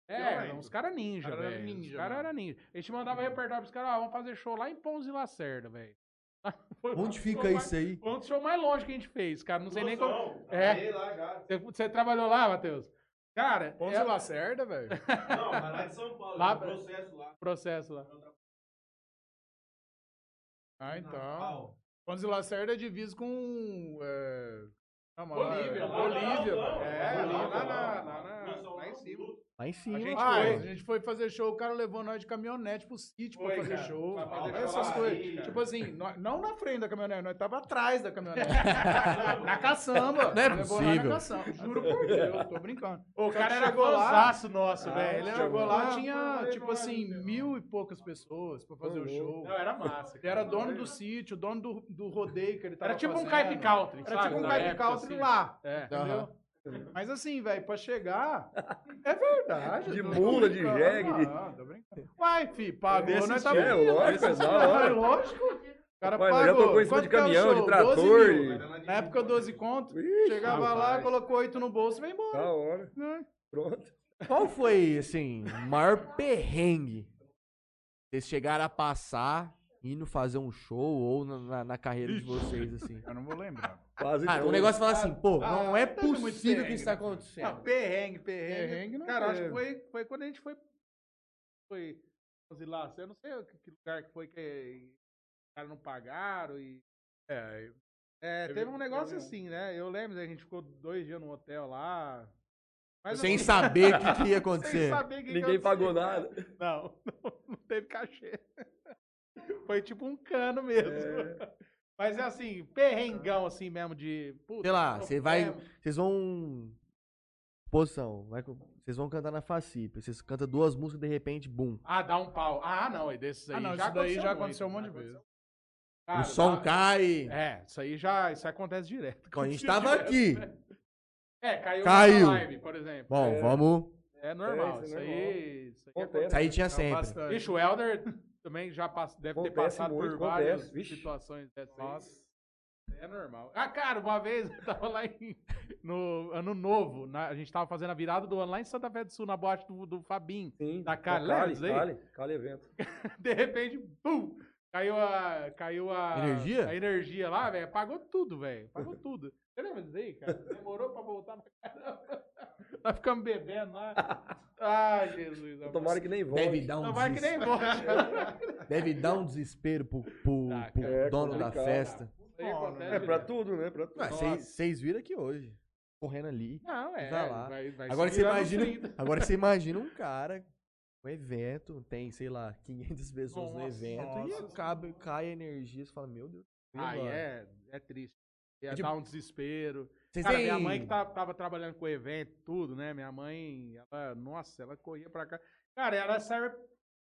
[SPEAKER 3] É, uns caras ninja,
[SPEAKER 2] Cara era
[SPEAKER 3] velho. Os
[SPEAKER 2] ninja,
[SPEAKER 3] caras
[SPEAKER 2] mano.
[SPEAKER 3] eram ninja. A gente mandava repertório pros caras, ó, vamos fazer show lá em Pons e Lacerda, velho.
[SPEAKER 4] Onde
[SPEAKER 3] show
[SPEAKER 4] fica
[SPEAKER 3] mais-
[SPEAKER 4] isso aí?
[SPEAKER 3] Foi um dos shows mais longe que a gente fez, cara. Não sei nem como. É.
[SPEAKER 5] trabalhei lá já.
[SPEAKER 3] Você, você trabalhou lá, Matheus? Cara,
[SPEAKER 2] Ponce
[SPEAKER 3] é
[SPEAKER 2] Lacerda, velho.
[SPEAKER 5] Não, mas lá de São Paulo,
[SPEAKER 3] Lá-
[SPEAKER 5] lá, processo lá.
[SPEAKER 3] processo lá.
[SPEAKER 2] Ah, então.
[SPEAKER 5] Natal.
[SPEAKER 2] Ponce Lacerda é divisa com. É... chama lá,
[SPEAKER 3] Bolívia,
[SPEAKER 2] é,
[SPEAKER 3] lá
[SPEAKER 2] Bolívia,
[SPEAKER 5] Não, não.
[SPEAKER 3] É,
[SPEAKER 5] não,
[SPEAKER 3] lá,
[SPEAKER 5] não,
[SPEAKER 3] na-
[SPEAKER 5] não,
[SPEAKER 3] lá
[SPEAKER 5] não,
[SPEAKER 3] em
[SPEAKER 5] não,
[SPEAKER 3] cima.
[SPEAKER 4] Lá em cima.
[SPEAKER 3] A gente
[SPEAKER 2] Ah,
[SPEAKER 3] foi.
[SPEAKER 2] a gente foi fazer show, o cara levou nós de caminhonete pro sítio
[SPEAKER 3] Foi,
[SPEAKER 2] pra fazer
[SPEAKER 3] cara,
[SPEAKER 2] show.
[SPEAKER 3] pra fazer
[SPEAKER 2] essas coisas.
[SPEAKER 3] cara.
[SPEAKER 2] Tipo assim, nós- não na frente da caminhonete, nós tava atrás da caminhonete. na caçamba.
[SPEAKER 4] Não é
[SPEAKER 2] Levou
[SPEAKER 4] possível.
[SPEAKER 2] na caçamba. Juro por Deus, tô brincando.
[SPEAKER 3] O cara era fãzaço nosso, velho. Ele
[SPEAKER 2] Chegou lá,
[SPEAKER 3] Ah,
[SPEAKER 2] tinha,
[SPEAKER 3] foi,
[SPEAKER 2] tipo assim, mil e poucas pessoas pra fazer o show.
[SPEAKER 3] Não, era massa.
[SPEAKER 2] Ele era dono do sítio, dono do, do rodeio que ele tava
[SPEAKER 3] Era tipo um. Caip Country,
[SPEAKER 2] Era tipo um Caip Country
[SPEAKER 3] assim.
[SPEAKER 2] lá.
[SPEAKER 3] É.
[SPEAKER 2] Entendeu? Mas assim, velho, pra chegar. É verdade.
[SPEAKER 7] De mula, de jegue, de-
[SPEAKER 2] Ah, tô brincando. Uai, fi, pagou, nós tá
[SPEAKER 7] estilo, é, lógico, é da
[SPEAKER 2] é lógico. O cara
[SPEAKER 7] Rapaz, nós já
[SPEAKER 2] pagou.
[SPEAKER 7] tocou em cima de
[SPEAKER 2] é
[SPEAKER 7] caminhão, de trator
[SPEAKER 2] 12 mil.
[SPEAKER 7] e-
[SPEAKER 2] Na época, 12 conto.
[SPEAKER 7] Ixi,
[SPEAKER 2] Chegava lá,
[SPEAKER 3] rapaz.
[SPEAKER 2] colocou 8 no bolso e veio embora.
[SPEAKER 7] Da hora.
[SPEAKER 2] Né?
[SPEAKER 7] Pronto.
[SPEAKER 4] Qual foi, assim, o maior perrengue? Vocês chegaram a passar indo fazer um show ou na, na- na carreira de vocês, assim?
[SPEAKER 2] Eu não vou lembrar.
[SPEAKER 7] Quase
[SPEAKER 4] Cara, um negócio fala assim, pô,
[SPEAKER 2] Ah,
[SPEAKER 4] não é possível que isso tá
[SPEAKER 2] né?
[SPEAKER 4] acontecendo.
[SPEAKER 3] Não, perrengue, perrengue.
[SPEAKER 2] Perrengue não
[SPEAKER 3] Cara, acho que foi, foi quando a gente foi. Foi. lá, Eu não sei que, que lugar que foi que os caras não pagaram e.
[SPEAKER 2] É,
[SPEAKER 3] É,
[SPEAKER 2] Teve-
[SPEAKER 3] teve um negócio
[SPEAKER 2] teve
[SPEAKER 3] assim, né? Eu lembro, a gente ficou dois dias no hotel lá. Mas
[SPEAKER 4] Sem
[SPEAKER 3] assim,
[SPEAKER 4] saber o que, que ia
[SPEAKER 3] sem
[SPEAKER 4] acontecer.
[SPEAKER 3] saber o que que
[SPEAKER 7] Ninguém pagou nada.
[SPEAKER 3] Não, não, não teve cachê. Foi tipo um cano mesmo. Mas é assim, perrengão assim mesmo de. puta,
[SPEAKER 4] Sei lá, você vai. Vocês vão. Posição. Vai, vocês vão cantar na FACIP. Vocês cantam duas músicas de repente, bum.
[SPEAKER 3] Ah, dá um pau. Ah, não, e desses aí
[SPEAKER 2] Ah, não,
[SPEAKER 3] já
[SPEAKER 2] isso daí já
[SPEAKER 3] muito,
[SPEAKER 2] aconteceu um monte de vezes.
[SPEAKER 3] aconteceu. Cara,
[SPEAKER 4] o som
[SPEAKER 3] dá-
[SPEAKER 4] cai.
[SPEAKER 3] É, isso aí já isso acontece direto.
[SPEAKER 4] Bom, a gente tava
[SPEAKER 3] direto.
[SPEAKER 4] aqui.
[SPEAKER 3] É, caiu,
[SPEAKER 4] Caiu.
[SPEAKER 3] na live, por exemplo.
[SPEAKER 4] Bom,
[SPEAKER 7] É.
[SPEAKER 4] vamos.
[SPEAKER 3] É normal,
[SPEAKER 7] É,
[SPEAKER 3] isso,
[SPEAKER 7] isso é
[SPEAKER 3] aí. Isso aí
[SPEAKER 7] Acontece.
[SPEAKER 4] Isso aí tinha
[SPEAKER 2] Não,
[SPEAKER 4] sempre.
[SPEAKER 2] bastante.
[SPEAKER 3] Bicho, o Helder também já pass- deve ter
[SPEAKER 7] Acontece
[SPEAKER 3] passado
[SPEAKER 7] muito,
[SPEAKER 3] por
[SPEAKER 7] acontece,
[SPEAKER 3] várias
[SPEAKER 7] vixe.
[SPEAKER 3] situações dessas. É normal. Ah, cara, uma vez eu tava lá em, no Ano Novo, na- a gente tava fazendo a virada do ano lá em Santa Fé do Sul, na boate do, do Fabinho.
[SPEAKER 7] Sim.
[SPEAKER 3] Da Cali,
[SPEAKER 7] Cali? Cali, Cali evento.
[SPEAKER 3] De repente, pum! Caiu a. Caiu a.
[SPEAKER 4] Energia?
[SPEAKER 3] A energia lá, velho. Apagou tudo, velho. Apagou tudo. Você lembra disso aí, cara? Demorou pra voltar pra caramba. Nós ficamos bebendo lá. Ai, Jesus.
[SPEAKER 7] Tomara que nem volte.
[SPEAKER 4] Deve dar um
[SPEAKER 3] vai que nem
[SPEAKER 4] desespero.
[SPEAKER 3] volte.
[SPEAKER 4] Deve dar um desespero pro, pro-
[SPEAKER 3] Tá,
[SPEAKER 4] pro.
[SPEAKER 7] É
[SPEAKER 4] dono da festa.
[SPEAKER 3] Aí acontece
[SPEAKER 7] É pra tudo, né? Pra tudo.
[SPEAKER 4] Vocês viram aqui hoje. Correndo ali.
[SPEAKER 3] Não, é.
[SPEAKER 4] Vai lá.
[SPEAKER 3] Vai, vai
[SPEAKER 4] Agora você imagina,
[SPEAKER 3] 30.
[SPEAKER 4] agora você imagina um cara, um evento, tem, sei lá, 500 pessoas no
[SPEAKER 3] Nossa,
[SPEAKER 4] evento e
[SPEAKER 3] nossa.
[SPEAKER 4] acaba, cai a energia, você fala, meu Deus. e
[SPEAKER 3] Aí
[SPEAKER 4] agora?
[SPEAKER 3] é, é triste. Ia
[SPEAKER 4] Tipo,
[SPEAKER 3] dar um desespero.
[SPEAKER 4] Vocês
[SPEAKER 3] Cara,
[SPEAKER 4] têm-
[SPEAKER 3] minha mãe que tá- tava trabalhando com o evento, tudo, né? Minha mãe, ela, nossa, ela corria pra cá. Cara, ela serve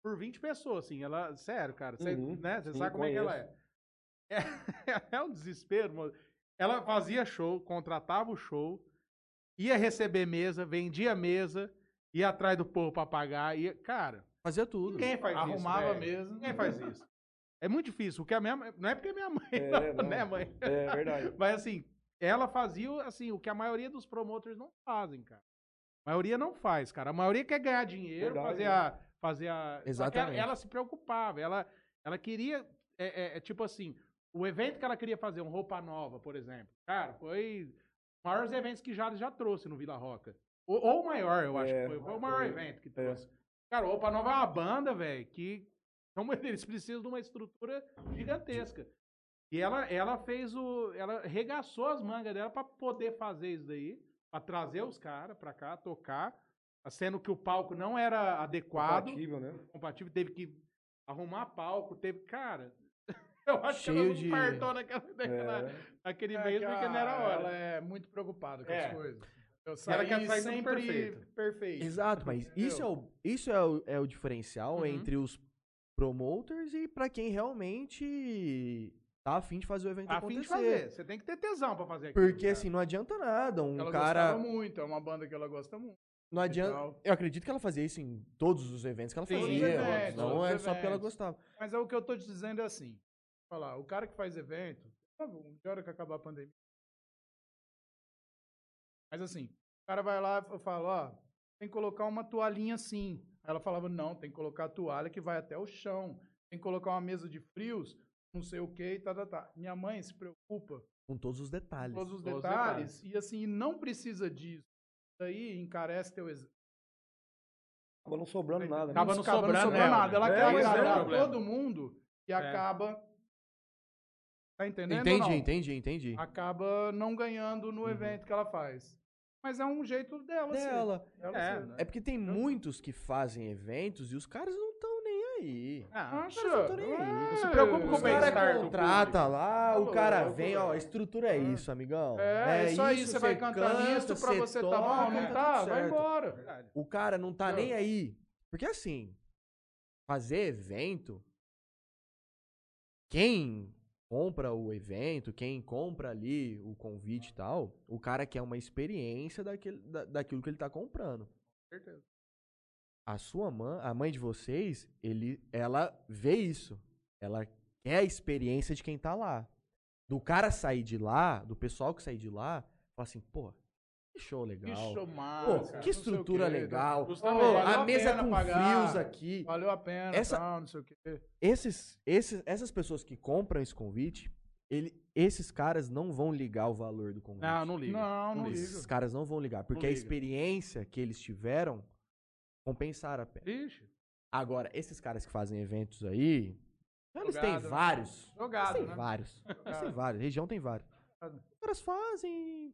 [SPEAKER 3] por 20 pessoas, assim. Ela, sério, cara, você
[SPEAKER 7] Uhum,
[SPEAKER 3] né?
[SPEAKER 7] Sim,
[SPEAKER 3] sabe como é que ela é. é. É um desespero, mano. Ela fazia show, contratava o show, ia receber mesa, vendia mesa, ia atrás do povo pra pagar. Ia, cara,
[SPEAKER 4] Fazia tudo.
[SPEAKER 3] ninguém faz isso.
[SPEAKER 2] Arrumava mesmo.
[SPEAKER 3] Ninguém faz isso. É muito difícil. O que a minha, mãe- não é porque é minha mãe,
[SPEAKER 7] É,
[SPEAKER 3] não,
[SPEAKER 7] não.
[SPEAKER 3] né, mãe?
[SPEAKER 7] É verdade.
[SPEAKER 3] Mas assim, ela fazia assim, o que a maioria dos promoters não fazem, cara. A maioria não faz, cara. A maioria quer ganhar dinheiro,
[SPEAKER 7] Verdade,
[SPEAKER 3] fazer
[SPEAKER 7] né?
[SPEAKER 3] a. Fazer a.
[SPEAKER 4] Exatamente.
[SPEAKER 3] Ela, ela se preocupava. Ela, ela queria. É, é, é tipo assim, o evento que ela queria fazer, um roupa nova, por exemplo. Cara, foi os maiores eventos que Jales já trouxe no Vila Roca. Ou, ou o maior, eu acho
[SPEAKER 7] É,
[SPEAKER 3] que foi. Foi o maior
[SPEAKER 7] é,
[SPEAKER 3] evento que trouxe. Cara, Roupa Nova é uma banda, velho, que são- eles precisam de uma estrutura gigantesca. E ela, ela fez o. Ela regaçou as mangas dela pra poder fazer isso daí, pra trazer os caras pra cá, tocar, sendo que o palco não era adequado,
[SPEAKER 7] Compatível, né?
[SPEAKER 3] compatível, teve que arrumar palco, teve. Cara, eu acho que
[SPEAKER 4] Cheio
[SPEAKER 3] ela não
[SPEAKER 4] de-
[SPEAKER 3] partou naquela, naquela,
[SPEAKER 7] É.
[SPEAKER 3] naquele
[SPEAKER 2] É
[SPEAKER 3] mês
[SPEAKER 2] que
[SPEAKER 3] porque não era hora.
[SPEAKER 2] Ela é muito preocupada com
[SPEAKER 3] É.
[SPEAKER 2] as coisas. Eu
[SPEAKER 3] ela quer sair
[SPEAKER 2] sempre
[SPEAKER 3] perfeito.
[SPEAKER 2] perfeito.
[SPEAKER 4] Exato, mas isso é o, isso é o, é o diferencial
[SPEAKER 3] Uhum.
[SPEAKER 4] entre os promoters e pra quem realmente tá afim de fazer o evento
[SPEAKER 3] A de
[SPEAKER 4] acontecer.
[SPEAKER 3] fazer. Você tem que ter tesão pra fazer aquilo.
[SPEAKER 4] Porque
[SPEAKER 3] cara.
[SPEAKER 4] assim, não adianta nada. Um
[SPEAKER 2] Ela
[SPEAKER 4] cara.
[SPEAKER 2] gostava muito, é uma banda que ela gosta muito.
[SPEAKER 4] Não adianta. Eu acredito que ela fazia isso em todos os eventos que ela
[SPEAKER 3] Sim,
[SPEAKER 4] fazia.
[SPEAKER 2] eventos,
[SPEAKER 4] não é só porque ela gostava.
[SPEAKER 2] Mas é o que eu tô te dizendo é assim. Falar, o cara que faz evento, tá de hora que acabar a pandemia. Mas assim, o cara vai lá e fala, ó, tem que colocar uma toalhinha assim. Aí ela falava, não, tem que colocar a toalha que vai até o chão. Tem que colocar uma mesa de frios, não sei o que, tá, tá, tá. Minha mãe se preocupa
[SPEAKER 4] Com todos os detalhes.
[SPEAKER 2] com todos os
[SPEAKER 3] Todos os
[SPEAKER 2] detalhes, e assim, não precisa disso. Isso aí encarece teu exame.
[SPEAKER 7] Acaba não sobrando nada. né?
[SPEAKER 3] Acaba não
[SPEAKER 2] Acaba
[SPEAKER 3] sobrando
[SPEAKER 2] sobrando nada. Ela quer
[SPEAKER 7] É, é o
[SPEAKER 2] agradar
[SPEAKER 3] problema.
[SPEAKER 2] todo mundo e
[SPEAKER 3] É.
[SPEAKER 2] acaba. Tá entendendo? ou
[SPEAKER 4] Entendi,
[SPEAKER 2] não?
[SPEAKER 4] entendi, entendi.
[SPEAKER 2] Acaba não ganhando no
[SPEAKER 4] Uhum.
[SPEAKER 2] evento que ela faz.
[SPEAKER 8] Mas é um jeito dela, ser.
[SPEAKER 4] dela.
[SPEAKER 8] Dela
[SPEAKER 3] É,
[SPEAKER 8] ser, né?
[SPEAKER 4] É porque tem muitos que fazem eventos e os caras não aí.
[SPEAKER 3] Ah,
[SPEAKER 8] Acha?
[SPEAKER 4] Os caras não tão nem aí.
[SPEAKER 8] Não
[SPEAKER 3] se preocupa com o bem-estar do
[SPEAKER 4] contrata lá, o
[SPEAKER 8] Tá
[SPEAKER 4] cara
[SPEAKER 8] louco,
[SPEAKER 4] vem, ó, a estrutura é isso, amigão.
[SPEAKER 8] É, isso aí, você vai
[SPEAKER 4] cê
[SPEAKER 8] cantar
[SPEAKER 4] canta,
[SPEAKER 8] nisso pra
[SPEAKER 4] cê
[SPEAKER 8] você tá bom, não
[SPEAKER 4] tudo
[SPEAKER 8] tá? Vai embora.
[SPEAKER 4] O cara não tá nem aí. Porque assim, fazer evento, quem compra o evento, quem compra ali o convite e tal, o cara quer uma experiência daquele, da, daquilo que ele tá comprando.
[SPEAKER 8] Certeza.
[SPEAKER 4] A sua mãe, a mãe de vocês, ele, ela vê isso. Ela quer a experiência de quem tá lá. Do cara sair de lá, do pessoal que sair de lá, fala assim, pô, que show legal.
[SPEAKER 8] Que show massa.
[SPEAKER 4] Pô,
[SPEAKER 8] não
[SPEAKER 4] que estrutura
[SPEAKER 8] quê,
[SPEAKER 4] legal. Pô,
[SPEAKER 8] valeu
[SPEAKER 4] a mesa com
[SPEAKER 8] pagar,
[SPEAKER 4] frios aqui.
[SPEAKER 8] Valeu a pena,
[SPEAKER 4] Essa-
[SPEAKER 8] tal, não sei o quê.
[SPEAKER 4] Esses, esses, essas pessoas que compram esse convite, ele, esses caras não vão ligar o valor do convite.
[SPEAKER 3] Não, não liga.
[SPEAKER 8] Não, não
[SPEAKER 4] Esses
[SPEAKER 8] liga.
[SPEAKER 4] caras não vão ligar, porque a experiência que eles tiveram compensaram a pena.
[SPEAKER 3] Ixi.
[SPEAKER 4] Agora, esses caras que fazem eventos aí, eles têm
[SPEAKER 8] Jogado, né?
[SPEAKER 4] vários. Eles
[SPEAKER 8] Jogado,
[SPEAKER 4] têm
[SPEAKER 8] né?
[SPEAKER 4] vários. Eles têm
[SPEAKER 8] Jogado.
[SPEAKER 4] vários. Região tem vários.
[SPEAKER 8] Jogado.
[SPEAKER 4] Os caras fazem.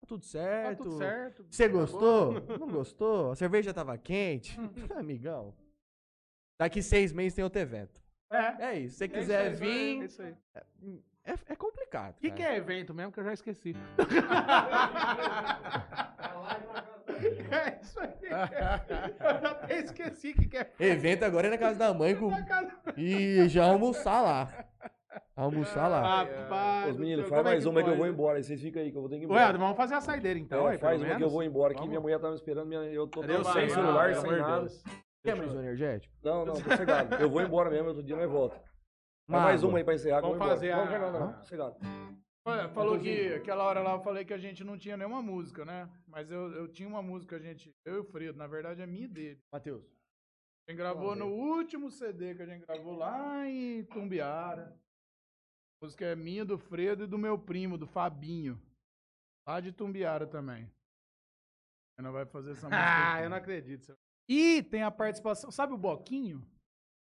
[SPEAKER 4] Tá tudo
[SPEAKER 3] Tá
[SPEAKER 4] certo.
[SPEAKER 3] tudo certo.
[SPEAKER 4] Você
[SPEAKER 3] Acabou.
[SPEAKER 4] gostou? Não gostou? A cerveja tava quente? Amigão. Daqui seis meses tem outro evento.
[SPEAKER 3] É.
[SPEAKER 4] É isso. Se você
[SPEAKER 3] É
[SPEAKER 4] quiser
[SPEAKER 3] isso aí,
[SPEAKER 4] vir.
[SPEAKER 3] É isso aí.
[SPEAKER 4] É, é complicado.
[SPEAKER 3] O que, que é evento mesmo que eu já esqueci? é isso aí. Eu já até esqueci o que, que é.
[SPEAKER 4] Evento agora é na casa da mãe com... e já almoçar lá. Almoçar lá.
[SPEAKER 3] Rapaz.
[SPEAKER 7] Os meninos, faz
[SPEAKER 3] céu,
[SPEAKER 7] mais
[SPEAKER 3] como
[SPEAKER 7] uma
[SPEAKER 3] é
[SPEAKER 7] que eu vou embora. Aí vocês ficam aí que eu vou ter que ir
[SPEAKER 3] Ué,
[SPEAKER 7] embora.
[SPEAKER 3] vamos fazer a saideira então,
[SPEAKER 7] É,
[SPEAKER 3] aí,
[SPEAKER 7] faz uma que eu
[SPEAKER 3] menos.
[SPEAKER 7] vou embora aqui.
[SPEAKER 3] Vamos.
[SPEAKER 7] Minha mulher tá me esperando. minha- Eu tô
[SPEAKER 3] Deus
[SPEAKER 7] sem celular, sem nada.
[SPEAKER 3] Deus.
[SPEAKER 4] Quer mais um energético?
[SPEAKER 7] Não, não, tô cegado. Eu vou embora mesmo, outro dia nós volta.
[SPEAKER 4] Uma
[SPEAKER 7] mais uma aí pra encerrar. que eu
[SPEAKER 3] Vamos
[SPEAKER 7] embora.
[SPEAKER 3] fazer
[SPEAKER 7] Não,
[SPEAKER 3] a-
[SPEAKER 7] não, não, não, sossegado.
[SPEAKER 8] Olha, falou que aquela hora lá eu falei que a gente não tinha nenhuma música, né? Mas eu, eu tinha uma música, a gente, eu e o Fredo, na verdade é minha e dele.
[SPEAKER 4] Matheus.
[SPEAKER 8] A gente gravou no último CD que a gente gravou lá em Tumbiara. A música é minha, do Fredo e do meu primo, do Fabinho. Lá de Tumbiara também. Ainda vai fazer essa música.
[SPEAKER 3] Ah,
[SPEAKER 8] aqui.
[SPEAKER 3] eu não acredito.
[SPEAKER 8] E tem a participação. Sabe o Boquinho?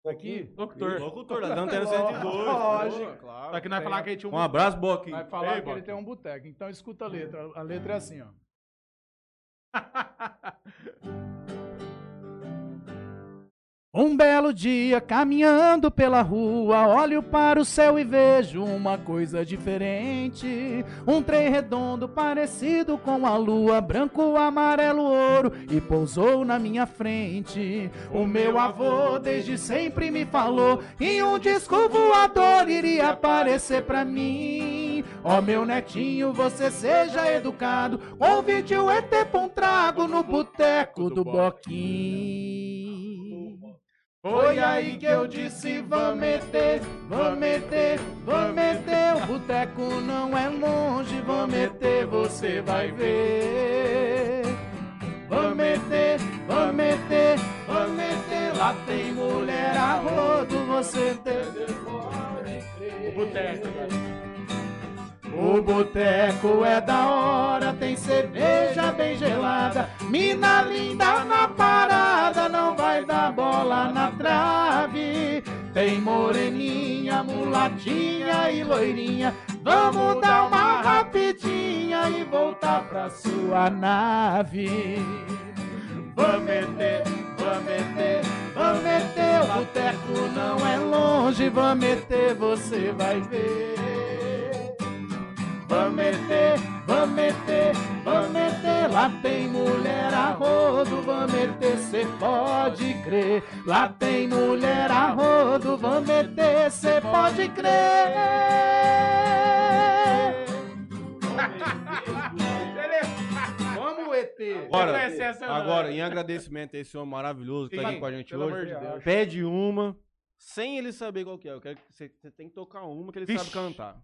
[SPEAKER 8] Aqui?
[SPEAKER 3] Locutor.
[SPEAKER 1] Locutor, da Antena 102.
[SPEAKER 8] Lógico.
[SPEAKER 1] Claro.
[SPEAKER 3] Só que nós falar que a gente tinha
[SPEAKER 1] Um abraço, Boquinho.
[SPEAKER 8] Vai falar
[SPEAKER 3] Ei,
[SPEAKER 8] que ele tem um boteco. Então escuta a letra. A letra é assim, ó. Um belo dia, caminhando pela rua, olho para o céu e vejo uma coisa diferente. Um trem redondo parecido com a lua, branco, amarelo, ouro, e pousou na minha frente. O meu avô desde sempre me falou que um disco voador iria aparecer pra mim. Ó meu netinho, você seja educado, convide o ET pra um trago no boteco do Boquim. Foi aí que eu disse, vamos meter, vamos meter, vamos meter. O boteco não é longe, vamos meter, você vai ver. Vamos meter, vamos meter, vamos meter. Lá tem mulher a rodo, você tem- pode crer.
[SPEAKER 3] O boteco,
[SPEAKER 8] O boteco é da hora, tem cerveja bem gelada. Mina linda na parada, na trave. Tem moreninha, mulatinha e loirinha. Vamos dar uma rapidinha e voltar pra sua nave. Vamos meter, vamos meter, vamos meter. O boteco não é longe, vamos meter, você vai ver. Vamos meter, vamos meter, vamos meter. Lá tem mulher a rodo, vamos meter, cê pode crer. Lá tem mulher a rodo, vamos meter, cê pode crer.
[SPEAKER 3] Vamos, ET.
[SPEAKER 1] Agora, agora, em agradecimento a esse homem maravilhoso que tá aqui com a gente
[SPEAKER 3] pelo
[SPEAKER 1] hoje,
[SPEAKER 3] amor de Deus.
[SPEAKER 1] pede uma, sem ele saber qual que é. Eu quero que você, você tem que tocar uma que ele
[SPEAKER 3] Vixe.
[SPEAKER 1] sabe cantar.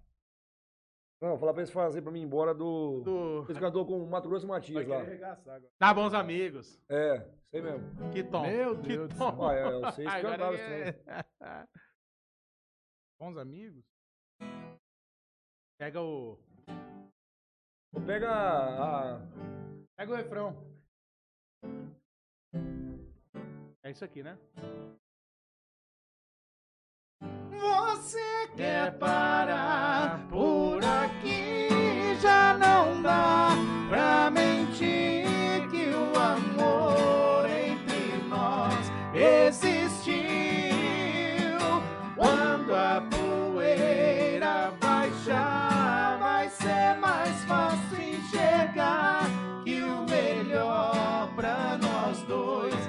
[SPEAKER 7] Não, vou falar pra eles fazer pra mim ir embora do.
[SPEAKER 3] Do-
[SPEAKER 7] Esse cantor com o Mato Grosso e Matias lá.
[SPEAKER 3] Dá bons amigos.
[SPEAKER 7] É, sei mesmo.
[SPEAKER 3] Que tom.
[SPEAKER 8] Meu
[SPEAKER 3] que
[SPEAKER 8] Deus do
[SPEAKER 3] tom.
[SPEAKER 8] céu.
[SPEAKER 7] Ah, é, eu sei se
[SPEAKER 3] Agora
[SPEAKER 7] cantava
[SPEAKER 3] é-.
[SPEAKER 8] Bons amigos?
[SPEAKER 3] Pega o.
[SPEAKER 7] Pega a.
[SPEAKER 8] Pega o refrão.
[SPEAKER 3] É isso aqui, né?
[SPEAKER 8] Você quer parar por aqui? Já não dá pra mentir que o amor entre nós existiu. Quando a poeira baixar, vai ser mais fácil enxergar que o melhor pra nós dois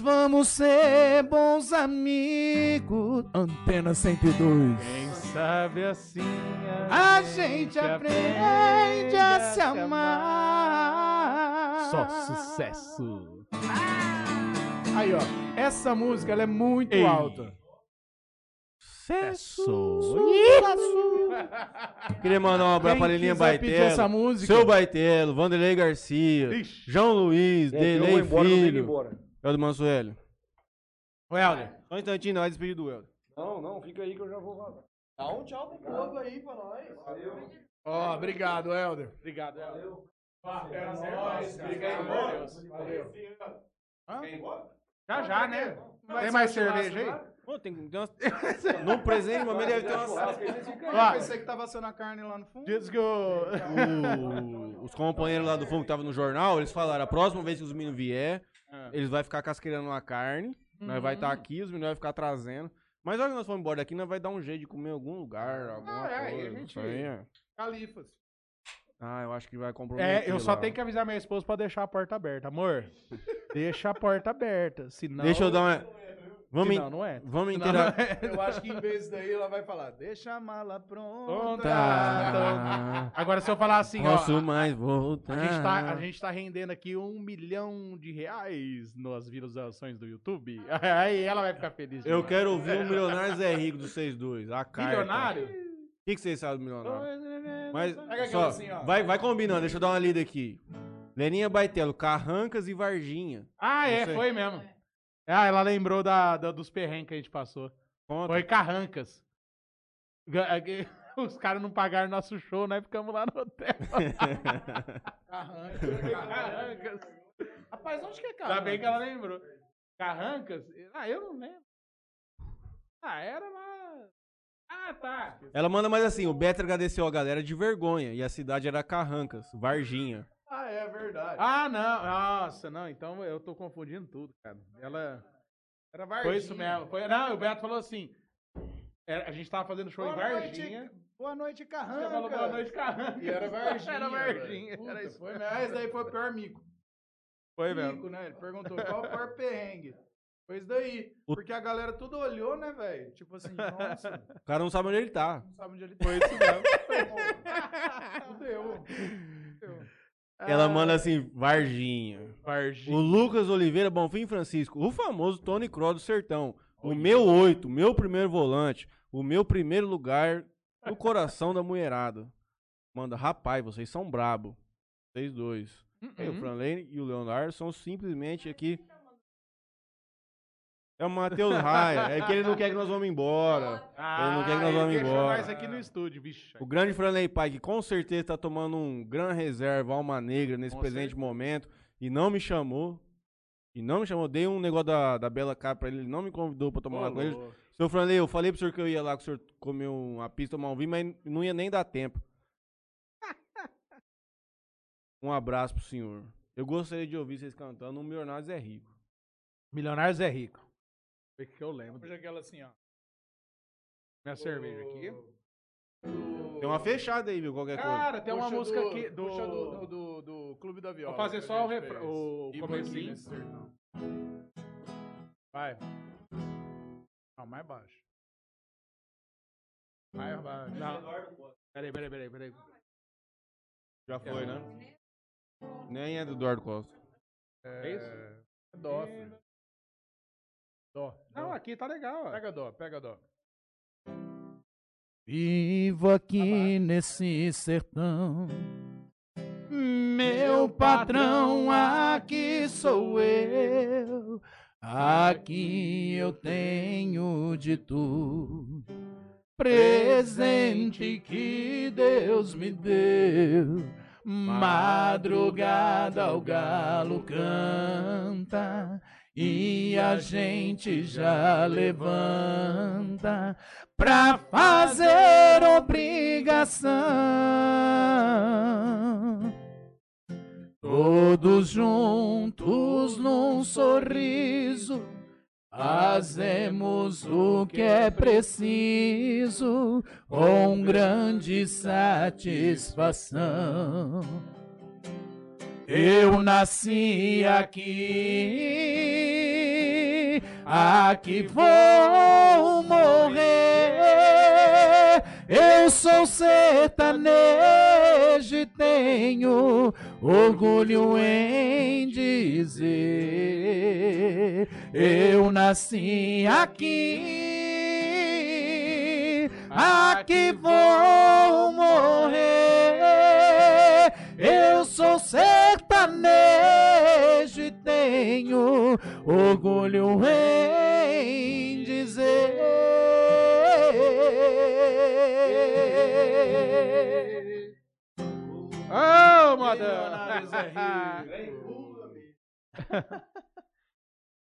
[SPEAKER 8] vamos ser bons amigos. Antena 102.
[SPEAKER 3] Quem sabe assim
[SPEAKER 8] A gente aprende a se amar.
[SPEAKER 3] Só sucesso.
[SPEAKER 2] Aí, ó. Essa música, ela é muito
[SPEAKER 3] Ei.
[SPEAKER 2] alta.
[SPEAKER 3] Sucesso.
[SPEAKER 1] Queria mandar um abraço pra Lelinha Baitelo.
[SPEAKER 2] essa música-
[SPEAKER 1] Seu Baitelo, Vanderlei Garcia,
[SPEAKER 3] Ixi.
[SPEAKER 1] João Luiz,
[SPEAKER 7] É,
[SPEAKER 1] Delei Filho.
[SPEAKER 7] Embora.
[SPEAKER 1] Helder Mansueli.
[SPEAKER 3] Ô, Helder.
[SPEAKER 1] Só um instantinho, não vai despedir do Helder.
[SPEAKER 7] Não, não, fica aí que eu já vou falar.
[SPEAKER 4] Dá um tchau pro povo aí pra nós.
[SPEAKER 2] Ó, obrigado, Helder.
[SPEAKER 3] Obrigado, Helder.
[SPEAKER 2] É nóis. Obrigado, meu Deus. Valeu.
[SPEAKER 3] Já, já, né?
[SPEAKER 2] Vai
[SPEAKER 3] Tem mais cerveja aí?
[SPEAKER 1] Pô, tem, tem umas... No presente, mas deve ter umas...
[SPEAKER 2] Eu pensei que tava assando a carne lá no fundo.
[SPEAKER 3] Diz que o...
[SPEAKER 1] O- os companheiros lá do fundo que estavam no jornal, eles falaram, a próxima vez que os meninos vier,
[SPEAKER 3] Ah.
[SPEAKER 1] eles vão ficar casqueirando uma carne, nós vai estar aqui, os meninos vão ficar trazendo. Mas olha que nós formos embora daqui, nós vai dar um jeito de comer em algum lugar, alguma
[SPEAKER 3] Ah, é, aí
[SPEAKER 1] coisa.
[SPEAKER 3] a gente-
[SPEAKER 1] é.
[SPEAKER 2] Califas.
[SPEAKER 1] Ah, eu acho que vai comprometer
[SPEAKER 3] É, eu só
[SPEAKER 1] lá.
[SPEAKER 3] tenho que avisar minha esposa pra deixar a porta aberta. Amor, deixa a porta aberta, senão...
[SPEAKER 1] Deixa eu dar uma... Vamos, in-
[SPEAKER 3] não é.
[SPEAKER 1] vamos
[SPEAKER 3] não é.
[SPEAKER 2] Eu acho que em vez daí ela vai falar, deixa a mala pronta.
[SPEAKER 3] Pronta.
[SPEAKER 1] Tá.
[SPEAKER 3] Agora, se eu falar assim,
[SPEAKER 1] Posso
[SPEAKER 3] ó...
[SPEAKER 1] mais voltar.
[SPEAKER 3] A gente, tá, a gente tá rendendo aqui um milhão de reais nas visualizações do YouTube. Aí ela vai ficar feliz.
[SPEAKER 1] Eu
[SPEAKER 3] demais.
[SPEAKER 1] quero ouvir o Milionário Zé Rico do 6-2. A carta.
[SPEAKER 3] Milionário?
[SPEAKER 1] O que, que vocês sabem do Milionário? Mas, só,
[SPEAKER 2] assim, ó.
[SPEAKER 1] vai, vai combinando, deixa eu dar uma lida aqui. Leninha Baitelo, Carrancas e Varginha.
[SPEAKER 3] Ah, é,
[SPEAKER 1] Não
[SPEAKER 3] foi mesmo. Ah, ela lembrou da, da- dos perrengues que a gente passou.
[SPEAKER 1] Conta.
[SPEAKER 3] Foi Carrancas. Os caras não pagaram nosso show, nós ficamos lá no hotel. Carrancas.
[SPEAKER 2] Rapaz, onde que é
[SPEAKER 3] Ainda
[SPEAKER 2] cara?
[SPEAKER 3] bem que ela lembrou. Carrancas? Ah, eu não lembro. Ah, era lá. Ah, tá.
[SPEAKER 1] Ela manda mais assim, o Beto agradeceu a galera de vergonha e a cidade era Carrancas, Varginha.
[SPEAKER 2] Ah, é verdade.
[SPEAKER 3] Ah, não. Nossa, não. Então eu tô confundindo tudo, cara. Ela.
[SPEAKER 2] Era Varginha.
[SPEAKER 3] Foi isso mesmo. Foi... Não, o Beto falou assim. a gente tava fazendo show
[SPEAKER 2] Boa
[SPEAKER 3] em Varginha.
[SPEAKER 2] noite, boa noite, Carranca.
[SPEAKER 3] falou boa noite, Carranca.
[SPEAKER 2] E era Varginha.
[SPEAKER 3] Era Varginha.
[SPEAKER 2] Puta,
[SPEAKER 3] Era isso.
[SPEAKER 2] Foi mesmo. Esse daí foi o pior mico.
[SPEAKER 3] Foi
[SPEAKER 2] Mico,
[SPEAKER 3] mesmo.
[SPEAKER 2] né? Ele perguntou qual o pior perrengue. Foi isso daí. Porque a galera tudo olhou, né, velho? Tipo assim, nossa,
[SPEAKER 1] O cara não sabe onde ele tá.
[SPEAKER 2] não sabe onde ele
[SPEAKER 3] Foi isso mesmo.
[SPEAKER 2] Fudeu. Fudeu.
[SPEAKER 1] Ela manda assim, Varginha.
[SPEAKER 3] Varginha.
[SPEAKER 1] O Lucas Oliveira Bonfim Francisco, o famoso Tony Cross do Sertão. O meu oito, meu primeiro volante, o meu primeiro lugar no coração da mulherada. Manda, rapaz, vocês são brabo. Vocês dois. E o Franley e o Leonardo são simplesmente aqui. É o Matheus Raia. É que ele não quer que nós vamos embora. ele não quer que nós vamos
[SPEAKER 3] Ah, deixou
[SPEAKER 1] embora.
[SPEAKER 3] nós aqui no estúdio, bicho.
[SPEAKER 1] O grande Franley Pai, que com certeza tá tomando um gran reserva, alma negra, nesse
[SPEAKER 3] Com
[SPEAKER 1] presente
[SPEAKER 3] certeza.
[SPEAKER 1] momento. E não me chamou. E não me chamou. Dei um negócio da, da Bela Cara pra ele. Ele não me convidou pra tomar lá com ele. Seu Franley, eu falei pro senhor que eu ia lá com o senhor comer uma pista, tomar um vinho, mas não ia nem dar tempo. um abraço pro senhor. Eu gostaria de ouvir vocês cantando Um Milionários é Rico.
[SPEAKER 3] Milionários é rico. Foi que eu lembro.
[SPEAKER 2] Puxa aquela assim, ó.
[SPEAKER 3] Minha cerveja aqui.
[SPEAKER 1] Tem uma fechada aí, viu? Qualquer coisa.
[SPEAKER 3] Cara, tem uma
[SPEAKER 2] Puxa
[SPEAKER 3] música
[SPEAKER 2] do-
[SPEAKER 3] aqui do...
[SPEAKER 2] Puxa do, do, do, do Clube da Viola.
[SPEAKER 3] Vou fazer
[SPEAKER 2] que
[SPEAKER 3] só
[SPEAKER 2] a
[SPEAKER 3] o
[SPEAKER 2] gente fez.
[SPEAKER 3] o
[SPEAKER 2] E
[SPEAKER 3] comecinho.
[SPEAKER 2] Banquinho nesse sertão.
[SPEAKER 3] Vai. Não, mais baixo. Mais baixo. Não. Peraí, peraí, peraí, peraí.
[SPEAKER 1] Já foi, né? Nem é do Eduardo Costa.
[SPEAKER 3] É isso?
[SPEAKER 2] É dó, filho. Dó.
[SPEAKER 3] Não, aqui tá legal, ó.
[SPEAKER 2] Pega dó, pega dó.
[SPEAKER 8] Vivo aqui nesse sertão. Meu patrão, aqui sou eu. Aqui eu tenho de tudo. Presente que Deus me deu. Madrugada o galo canta e a gente já levanta pra fazer obrigação. Todos juntos num sorriso, fazemos o que é preciso com grande satisfação. Eu nasci aqui aqui vou morrer. Eu sou sertanejo e tenho orgulho em dizer: Eu nasci aqui, aqui vou morrer. Eu sou sertanejo e tenho orgulho em dizer.
[SPEAKER 3] Ô, modão!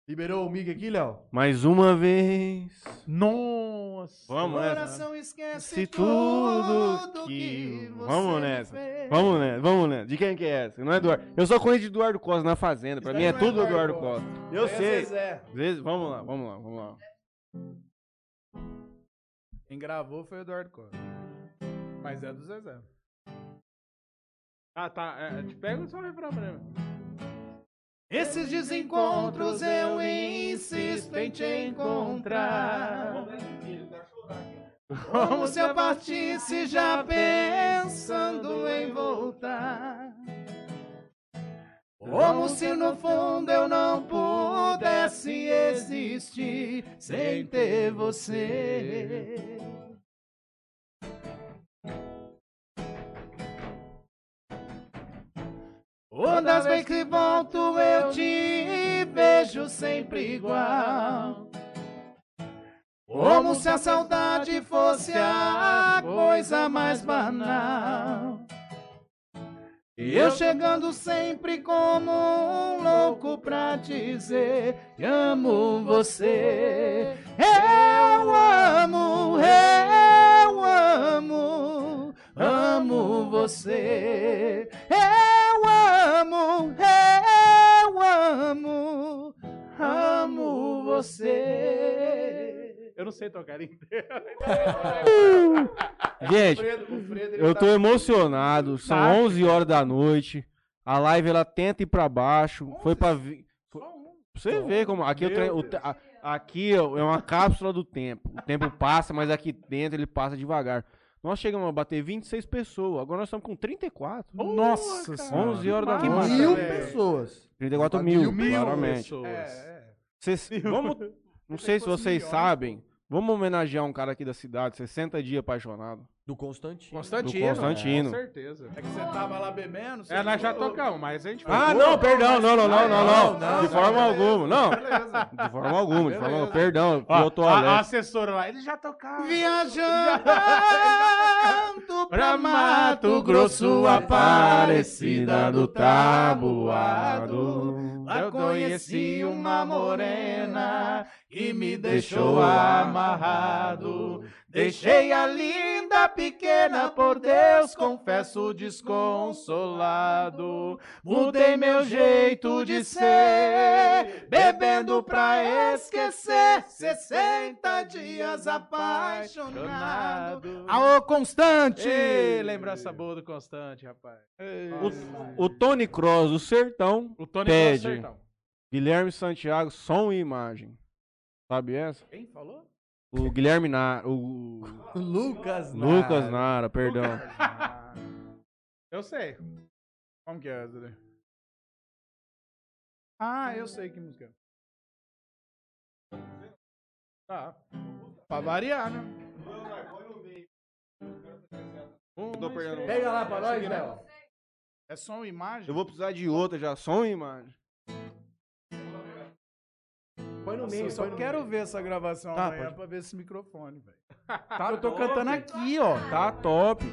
[SPEAKER 4] Liberou o mic aqui, Léo?
[SPEAKER 1] Mais uma vez.
[SPEAKER 3] Nossa!
[SPEAKER 1] Vamos nessa.
[SPEAKER 8] Coração esquece
[SPEAKER 1] Se tudo que. Vamos nessa. Vamos nessa, vamos nessa. De quem que é essa? Não é Eduardo. Eu só conheço de Eduardo Costa na Fazenda. Pra
[SPEAKER 4] Isso
[SPEAKER 1] mim é
[SPEAKER 4] é
[SPEAKER 1] tudo
[SPEAKER 4] Eduardo
[SPEAKER 1] Eduardo
[SPEAKER 4] Costa.
[SPEAKER 1] Costa. Eu
[SPEAKER 4] É
[SPEAKER 1] sei.
[SPEAKER 4] Zezé.
[SPEAKER 1] Vamos lá, vamos lá, vamos lá.
[SPEAKER 2] Quem gravou foi o Eduardo Costa. Mas é do Zezé.
[SPEAKER 3] Ah, tá. É, te pega só o refrão pra mim.
[SPEAKER 8] Esses desencontros eu insisto em te encontrar. Como se eu partisse já pensando em voltar. Como se no fundo eu não pudesse existir sem ter você. Toda vez que volto eu te vejo sempre igual. Como se a saudade fosse a coisa mais banal. E eu chegando sempre como um louco pra dizer amo você. Eu amo, eu amo, amo você. Eu eu amo, amo você.
[SPEAKER 3] Eu não sei tocar inteiro.
[SPEAKER 1] Gente,
[SPEAKER 2] o Fredo, ele
[SPEAKER 1] eu
[SPEAKER 2] tá-
[SPEAKER 1] tô emocionado. São
[SPEAKER 3] Tá.
[SPEAKER 1] 11 horas da noite. A live ela tenta ir pra baixo. Foi pra. vi- você ver como. Aqui, eu o aqui ó, é uma cápsula do tempo. O tempo passa, mas aqui dentro ele passa devagar. Nós chegamos a bater 26 pessoas. Agora nós estamos com 34.
[SPEAKER 3] Nossa senhora.
[SPEAKER 1] 11 horas da noite.
[SPEAKER 4] Mil
[SPEAKER 3] velho.
[SPEAKER 4] pessoas.
[SPEAKER 1] 34
[SPEAKER 4] Tá
[SPEAKER 1] mil,
[SPEAKER 4] mil
[SPEAKER 1] claramente.
[SPEAKER 3] pessoas.
[SPEAKER 2] É, é.
[SPEAKER 1] Vocês- vamos, não sei se vocês
[SPEAKER 2] milhões,
[SPEAKER 1] sabem. Vamos homenagear um cara aqui da cidade, 60 dias apaixonado.
[SPEAKER 4] Do Constantino.
[SPEAKER 3] Constantino.
[SPEAKER 1] Constantino.
[SPEAKER 3] Com certeza.
[SPEAKER 2] É que você tava lá bebendo. você
[SPEAKER 3] É, nós já tocamos, mas a gente
[SPEAKER 1] Ah, não, perdão, não, não, não, não, não.
[SPEAKER 2] não,
[SPEAKER 1] De
[SPEAKER 2] não,
[SPEAKER 1] forma
[SPEAKER 2] beleza.
[SPEAKER 1] alguma, não.
[SPEAKER 2] Beleza.
[SPEAKER 1] De forma alguma, de forma alguma. Perdão,
[SPEAKER 3] Ó,
[SPEAKER 1] eu tô
[SPEAKER 3] a, a assessora lá, eles já tocaram.
[SPEAKER 8] Viajando pra Mato Grosso, Aparecida do Tabuado. Lá conheci uma morena que me deixou amarrado. Deixei a linda pequena, por Deus, confesso desconsolado. Mudei meu jeito de ser, bebendo pra esquecer. 60 dias apaixonado. Aô, Constante!
[SPEAKER 3] Ei, lembrança boa do Constante, rapaz.
[SPEAKER 1] O, o Tony Cross, do Sertão,
[SPEAKER 3] O Tony
[SPEAKER 1] Pede.
[SPEAKER 3] Cross Sertão.
[SPEAKER 1] Guilherme Santiago, som e imagem. Sabe essa?
[SPEAKER 2] Quem falou?
[SPEAKER 1] O Guilherme Nara, o
[SPEAKER 4] Lucas
[SPEAKER 1] Lucas Nara, perdão.
[SPEAKER 2] Ah, eu sei. Como que é daí? Ah, eu sei que música. é. Tá. Pra variar, né?
[SPEAKER 1] tô perdendo.
[SPEAKER 4] Pega lá pra nós, Léo.
[SPEAKER 2] É som e imagem?
[SPEAKER 1] Eu vou precisar de outra já, som e imagem.
[SPEAKER 2] Eu só quero
[SPEAKER 4] meio.
[SPEAKER 2] ver essa gravação
[SPEAKER 1] Tá,
[SPEAKER 2] amanhã
[SPEAKER 1] pode.
[SPEAKER 2] pra ver esse microfone, velho.
[SPEAKER 1] Tá
[SPEAKER 2] eu tô cantando aqui, ó.
[SPEAKER 1] Tá top.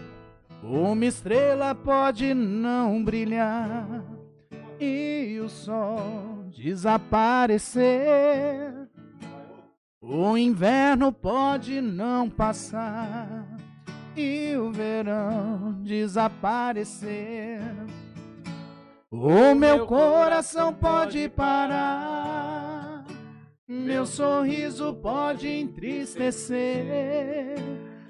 [SPEAKER 8] Uma estrela pode não brilhar e o sol desaparecer. O inverno pode não passar e o verão desaparecer. O meu coração pode parar, meu sorriso pode entristecer.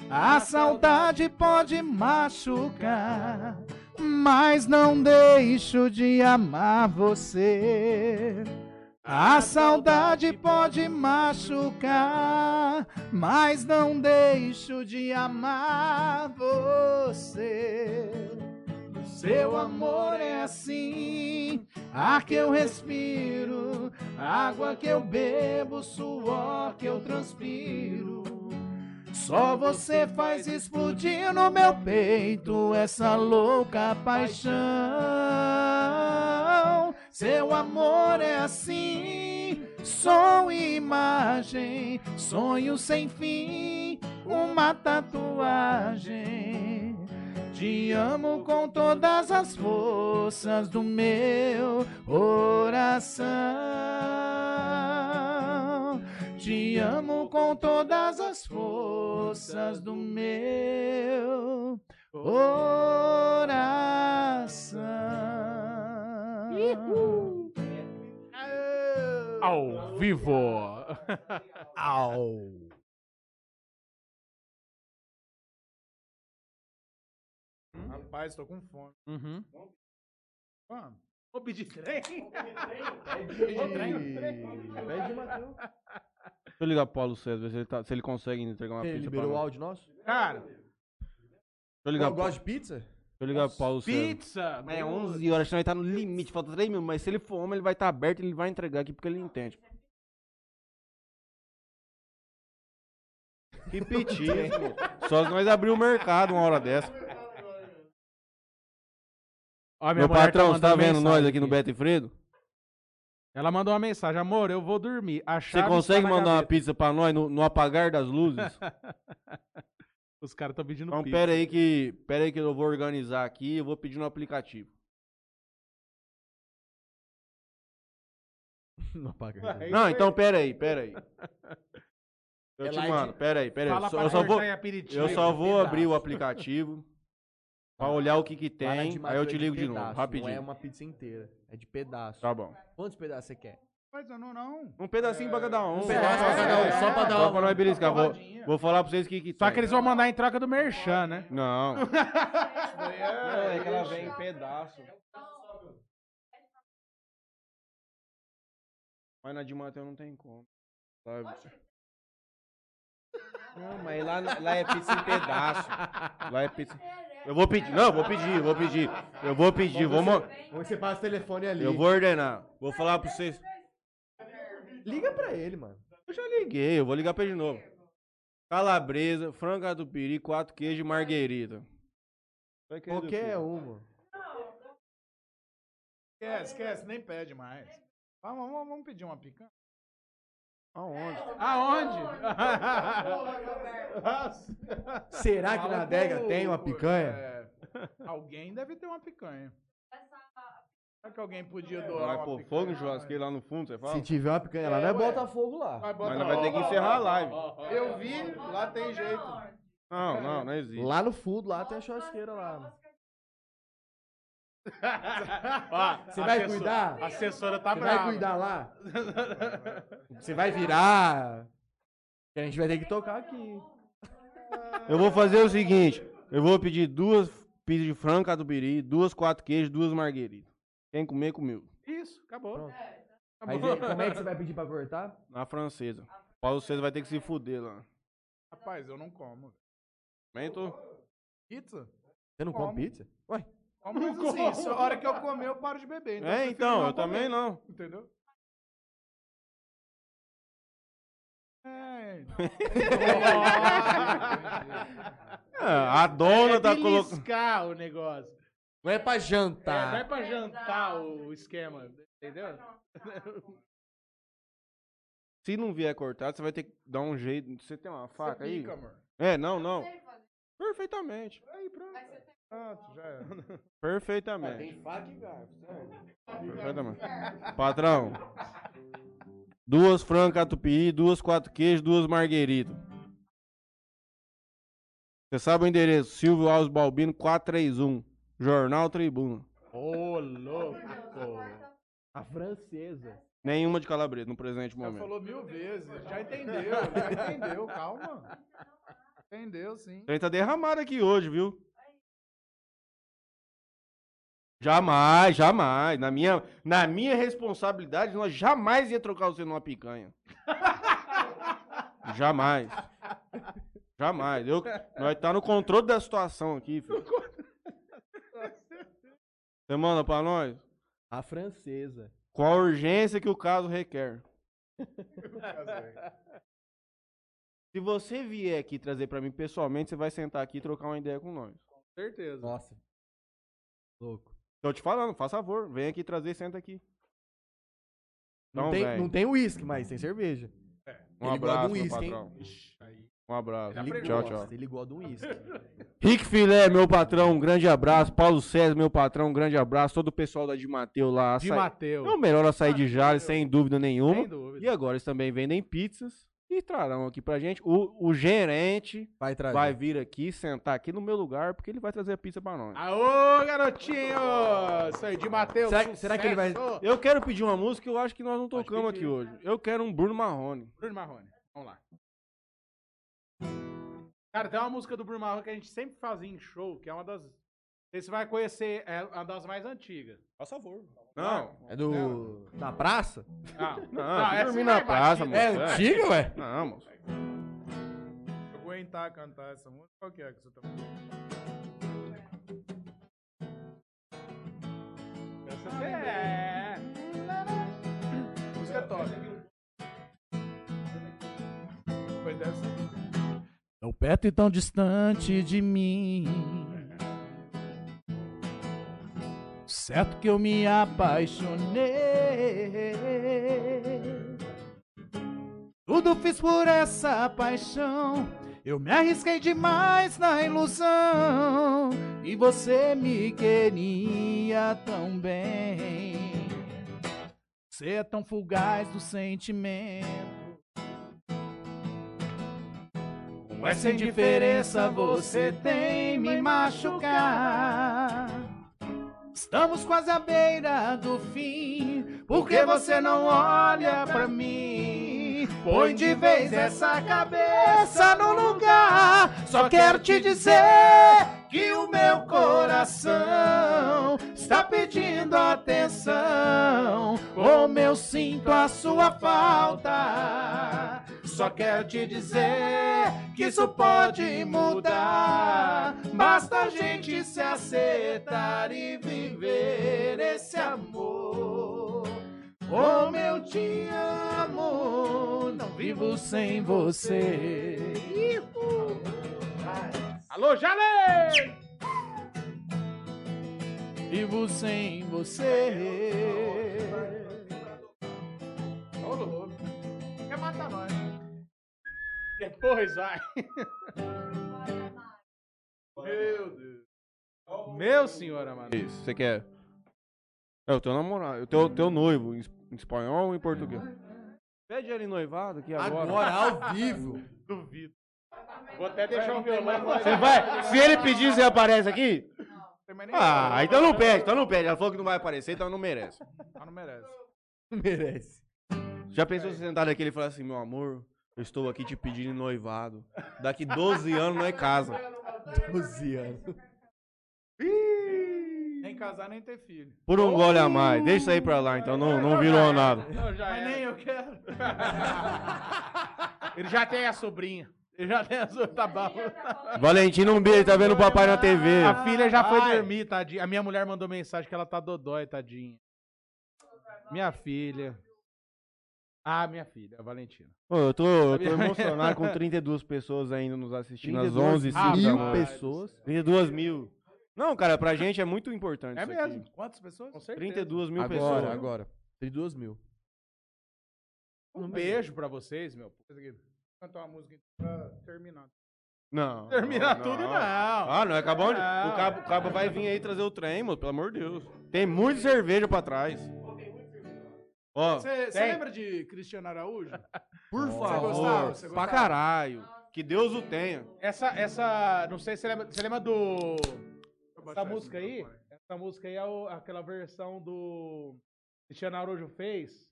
[SPEAKER 8] A saudade pode machucar, mas não deixo de amar você. A saudade pode machucar, mas não deixo de amar você. Seu amor é assim, ar que eu respiro, água que eu bebo, suor que eu transpiro. Só você faz explodir no meu peito essa louca paixão. Seu amor é assim, som e imagem, sonho sem fim, uma tatuagem. Te amo com todas as forças do meu coração. Te amo com todas as forças do meu coração.
[SPEAKER 3] Ao vivo.
[SPEAKER 4] Au.
[SPEAKER 2] Rapaz, tô com fome.
[SPEAKER 3] Uhum.
[SPEAKER 2] Vamos.
[SPEAKER 3] Vou pedir trem.
[SPEAKER 4] Pede, Matheus.
[SPEAKER 1] Deixa eu ligar pro Paulo César, ver se ele, tá- se ele consegue entregar uma
[SPEAKER 4] Ele
[SPEAKER 1] pizza
[SPEAKER 4] liberou o áudio nosso?
[SPEAKER 3] Cara,
[SPEAKER 1] Deixa eu ligar
[SPEAKER 4] Eu
[SPEAKER 1] pro,
[SPEAKER 4] gosto de pizza?
[SPEAKER 1] deixa eu ligar pro Paulo César.
[SPEAKER 3] pizza.
[SPEAKER 1] Mas é 11 horas, senão ele tá no limite, falta 3 minutos. Mas se ele for homem, ele vai estar aberto e ele vai entregar aqui porque ele entende. Que petisco. Só se nós abrir o mercado uma hora dessa.
[SPEAKER 3] Ó,
[SPEAKER 1] Meu
[SPEAKER 3] mulher
[SPEAKER 1] patrão, você tá vendo nós aqui no Beto e Fredo?
[SPEAKER 3] Ela mandou uma mensagem, amor, eu vou dormir. A
[SPEAKER 1] Você consegue mandar uma
[SPEAKER 3] gaveta."
[SPEAKER 1] pizza pra nós no, no apagar das luzes?
[SPEAKER 3] Os caras estão pedindo
[SPEAKER 1] Então
[SPEAKER 3] pizza.
[SPEAKER 1] pera aí que. Pera aí que eu vou organizar aqui eu vou pedir no aplicativo.
[SPEAKER 4] Não apaga.
[SPEAKER 1] Não, então pera aí, pera aí. Eu
[SPEAKER 4] É
[SPEAKER 1] te mando, pera aí, pera aí.
[SPEAKER 3] Fala
[SPEAKER 1] Só-
[SPEAKER 3] pra
[SPEAKER 1] eu só vou, eu só vou abrir o aplicativo pra olhar o que que tem,
[SPEAKER 4] de
[SPEAKER 1] aí
[SPEAKER 4] Matheus
[SPEAKER 1] eu te
[SPEAKER 4] é
[SPEAKER 1] ligo de
[SPEAKER 4] pedaço,
[SPEAKER 1] novo,
[SPEAKER 4] Não é
[SPEAKER 1] rapidinho.
[SPEAKER 4] uma pizza inteira, é de pedaço.
[SPEAKER 1] Tá bom.
[SPEAKER 4] Quantos pedaços você quer?
[SPEAKER 2] Mas eu não, não.
[SPEAKER 1] Um pedacinho pra cada um.
[SPEAKER 4] Um pedaço pra cada um, só pra dar
[SPEAKER 1] Só pra nós beliscar. Vou, vou falar pra vocês o que que
[SPEAKER 3] Só
[SPEAKER 1] tem.
[SPEAKER 3] que eles vão mandar em troca do merchan, né?
[SPEAKER 1] Não.
[SPEAKER 2] É.
[SPEAKER 1] é que ela vem em pedaço. Mas na de Mateus não tem como. sabe? Não, mas lá, lá é pizza em pedaço. Lá é pizza. Eu vou pedir. Não, eu vou pedir, eu vou pedir. Eu vou pedir. Vou, mo-
[SPEAKER 4] Você passa o telefone ali.
[SPEAKER 1] eu vou ordenar. Vou falar pra vocês.
[SPEAKER 4] Liga pra ele, mano.
[SPEAKER 1] Eu já liguei, eu vou ligar pra ele de novo. Calabresa, frango catupiry, quatro queijos e marguerita.
[SPEAKER 4] Qualquer um, mano.
[SPEAKER 2] Esquece, esquece, nem pede mais. Vamos, vamos, vamos pedir uma picanha.
[SPEAKER 1] Aonde?
[SPEAKER 3] Aonde?
[SPEAKER 4] Será que na adega tem uma picanha?
[SPEAKER 2] É, alguém deve ter uma picanha. Será que alguém podia doar
[SPEAKER 1] Vai pôr
[SPEAKER 2] picanha?
[SPEAKER 1] fogo no churrasqueiro lá no fundo, você fala?
[SPEAKER 4] Se tiver uma picanha lá,
[SPEAKER 2] É,
[SPEAKER 4] não é
[SPEAKER 2] ué.
[SPEAKER 4] Botafogo lá.
[SPEAKER 1] Mas vai ter que encerrar a live.
[SPEAKER 2] Eu vi, lá tem jeito.
[SPEAKER 1] Não, não, não existe.
[SPEAKER 4] Lá no fundo, lá tem a churrasqueira lá. Você vai cuidar?
[SPEAKER 3] A assessora tá
[SPEAKER 4] Você
[SPEAKER 3] brava.
[SPEAKER 4] vai cuidar lá? Você vai virar? A gente vai ter que tocar aqui.
[SPEAKER 1] Eu vou fazer o seguinte: eu vou pedir duas pizzas de frango catupiry, duas quatro queijos, duas margueritas. Quem comer, comeu.
[SPEAKER 3] Isso, acabou.
[SPEAKER 4] Pronto. Mas é- como é que você vai pedir pra cortar?
[SPEAKER 1] Na francesa. Paulo César vai ter que se fuder lá.
[SPEAKER 2] Rapaz, eu não como.
[SPEAKER 1] Tô.
[SPEAKER 2] Pizza?
[SPEAKER 4] Você não come pizza? Ué,
[SPEAKER 2] Como assim? Se a hora que eu comer, eu paro de beber.
[SPEAKER 1] É,
[SPEAKER 2] prefiro
[SPEAKER 1] então, eu também
[SPEAKER 2] comer,
[SPEAKER 1] não.
[SPEAKER 2] Entendeu? É.
[SPEAKER 1] Ah, a dona
[SPEAKER 3] é
[SPEAKER 1] tá colocando.
[SPEAKER 3] o negócio.
[SPEAKER 4] não é pra
[SPEAKER 3] É, não é
[SPEAKER 4] jantar.
[SPEAKER 3] pra jantar o esquema, entendeu?
[SPEAKER 1] Se não vier cortado, você vai ter que dar um jeito. Você tem uma faca aí?
[SPEAKER 2] Pica, amor.
[SPEAKER 1] É, não, não. Perfeitamente.
[SPEAKER 2] Aí, pronto. Pronto, já é.
[SPEAKER 1] Perfeitamente.
[SPEAKER 4] faca e garfo,
[SPEAKER 1] Perfeitamente. Patrão. Duas frango catupiry, duas quatro queijos, duas margueritas. Você sabe o endereço? Silvio Alves Balbino 431. Jornal Tribuna.
[SPEAKER 3] Ô, louco.
[SPEAKER 4] A francesa.
[SPEAKER 1] Nenhuma de calabresa no presente
[SPEAKER 2] Já
[SPEAKER 1] momento.
[SPEAKER 2] falou mil vezes. Já entendeu, já entendeu. Calma. Entendeu, sim.
[SPEAKER 1] Ele tá derramado aqui hoje, viu? Jamais, jamais. Na minha, na minha responsabilidade, nós jamais ia trocar você numa picanha. jamais. Jamais. Eu, nós tá no controle da situação aqui, filho. Você manda pra nós?
[SPEAKER 4] A francesa.
[SPEAKER 1] Com a urgência que o caso requer. Se você vier aqui trazer pra mim pessoalmente, você vai sentar aqui e trocar uma ideia com nós.
[SPEAKER 3] certeza.
[SPEAKER 4] Nossa. Louco.
[SPEAKER 1] Tô te falando, faz favor. Vem aqui trazer, senta aqui.
[SPEAKER 4] Não,
[SPEAKER 1] Então,
[SPEAKER 4] tem, não tem uísque, mas tem cerveja.
[SPEAKER 1] Um
[SPEAKER 4] Ele gosta de
[SPEAKER 1] abraço,
[SPEAKER 4] um
[SPEAKER 1] meu
[SPEAKER 4] uísque, hein?
[SPEAKER 1] patrão. Um abraço.
[SPEAKER 4] Ele
[SPEAKER 1] Tchau,
[SPEAKER 4] gosta,
[SPEAKER 1] tchau.
[SPEAKER 4] Ele gosta de um uísque.
[SPEAKER 1] Rick Filé, meu patrão, um grande abraço. Paulo César, meu patrão, um grande abraço. Todo o pessoal da Di Mateu lá.
[SPEAKER 3] De Mateu.
[SPEAKER 1] É o melhor açaí de Jales, sem dúvida nenhuma.
[SPEAKER 3] Sem dúvida.
[SPEAKER 1] E agora eles também vendem pizzas e trarão aqui pra gente. O, o gerente
[SPEAKER 4] Vai trazer.
[SPEAKER 1] vai vir aqui, sentar aqui no meu lugar, porque ele vai trazer a pizza pra nós.
[SPEAKER 3] Aô, garotinho! Isso aí, de Mateus.
[SPEAKER 4] Será- será que ele vai-!
[SPEAKER 1] Eu quero pedir uma música que eu acho que nós não tocamos aqui hoje. Eu quero um Bruno Marrone.
[SPEAKER 3] Bruno Marrone. Vamos lá. Cara, tem uma música do Bruno Marrone que a gente sempre fazia em show, que é uma das. Você vai conhecer, é uma das mais antigas.
[SPEAKER 1] Por favor. Não,
[SPEAKER 4] É do. Da praça?
[SPEAKER 3] Não,
[SPEAKER 1] não,
[SPEAKER 3] essa
[SPEAKER 1] dormir
[SPEAKER 3] é
[SPEAKER 1] na
[SPEAKER 3] mais
[SPEAKER 1] praça, moço.
[SPEAKER 4] É antiga, ué?
[SPEAKER 1] Não, moço.
[SPEAKER 2] Eu aguentar cantar essa música, qual que é que você tá
[SPEAKER 3] Essa é.
[SPEAKER 2] Música é top. Foi dessa.
[SPEAKER 8] Tão perto e tão distante de mim. Certo que eu me apaixonei. Tudo fiz por essa paixão. Eu me arrisquei demais na ilusão. E você me queria tão bem. Você é tão fugaz do sentimento. Com essa indiferença você tem me machucar. Estamos quase à beira do fim. Por que você não olha pra mim? Põe de vez essa cabeça no lugar. Só quero te dizer que o meu coração está pedindo atenção. Como eu sinto a sua falta. Só quero te dizer que isso pode mudar. Basta a gente se acertar e viver esse amor. Como eu te amo, não vivo sem você.
[SPEAKER 3] Alô, Jale!
[SPEAKER 8] Vivo sem você.
[SPEAKER 3] Quer matar nós. Depois vai. Meu Deus. Meu senhor amado.
[SPEAKER 1] Isso, você quer? É o teu namorado, o teu, teu noivo, em es- em espanhol ou em português? Pede ele noivado aqui agora.
[SPEAKER 4] Agora, ao vivo.
[SPEAKER 3] Duvido. Vou até deixar o violão.
[SPEAKER 1] Você vai? Se ele pedir, você aparece aqui? Ah, então não pede, então não pede. Ela falou que não vai aparecer, então não merece.
[SPEAKER 3] Ah, não merece.
[SPEAKER 4] Merece.
[SPEAKER 1] Já pensou você sentar aqui e falar assim, meu amor, eu estou aqui te pedindo noivado. Daqui 12 anos não é casa.
[SPEAKER 4] 12 anos.
[SPEAKER 2] Nem casar, nem ter filho.
[SPEAKER 1] Por um gole a mais. Deixa isso aí pra lá, então não, não virou nada.
[SPEAKER 3] Não, já
[SPEAKER 2] Mas nem eu quero.
[SPEAKER 3] Ele já tem a sobrinha. Ele já tem a sobrinha. Tá bom.
[SPEAKER 1] Valentino, um beijo, tá vendo o papai na TV.
[SPEAKER 3] A filha já foi
[SPEAKER 2] Ai.
[SPEAKER 3] dormir, tadinha. A minha mulher mandou mensagem que ela tá dodói, tadinha. Minha filha. Ah, minha filha, a Valentina.
[SPEAKER 1] Pô, eu tô, eu tô emocionado com 32 pessoas ainda nos assistindo
[SPEAKER 4] 32
[SPEAKER 1] 11
[SPEAKER 3] Ah,
[SPEAKER 4] mil
[SPEAKER 3] mano.
[SPEAKER 4] pessoas.
[SPEAKER 1] 32 mil. Não, cara, pra gente é muito importante
[SPEAKER 3] É
[SPEAKER 1] isso
[SPEAKER 3] mesmo.
[SPEAKER 1] aqui.
[SPEAKER 2] Quantas pessoas?
[SPEAKER 3] Com certeza.
[SPEAKER 1] 32 mil
[SPEAKER 4] Agora,
[SPEAKER 1] pessoas.
[SPEAKER 4] agora. 32 mil.
[SPEAKER 3] Um beijo pra vocês, meu.
[SPEAKER 2] Cantar uma música pra terminar.
[SPEAKER 1] Não.
[SPEAKER 3] Terminar
[SPEAKER 1] não,
[SPEAKER 3] tudo, não.
[SPEAKER 1] Ah, não, é acabou de...
[SPEAKER 3] Não.
[SPEAKER 1] O cabo, o cabo vai vir aí trazer o trem, moço, pelo amor de Deus. Tem muita cerveja pra trás.
[SPEAKER 2] Você lembra de Cristiano Araújo?
[SPEAKER 1] por
[SPEAKER 2] Você
[SPEAKER 1] favor,
[SPEAKER 2] gostava? Você
[SPEAKER 1] pra
[SPEAKER 2] gostava?
[SPEAKER 1] caralho. Que Deus o tenha.
[SPEAKER 3] Essa, essa, não sei se você lembra, você lembra do,
[SPEAKER 2] eu
[SPEAKER 3] essa música aí? Essa música aí é o- aquela versão do Cristiano Araújo fez,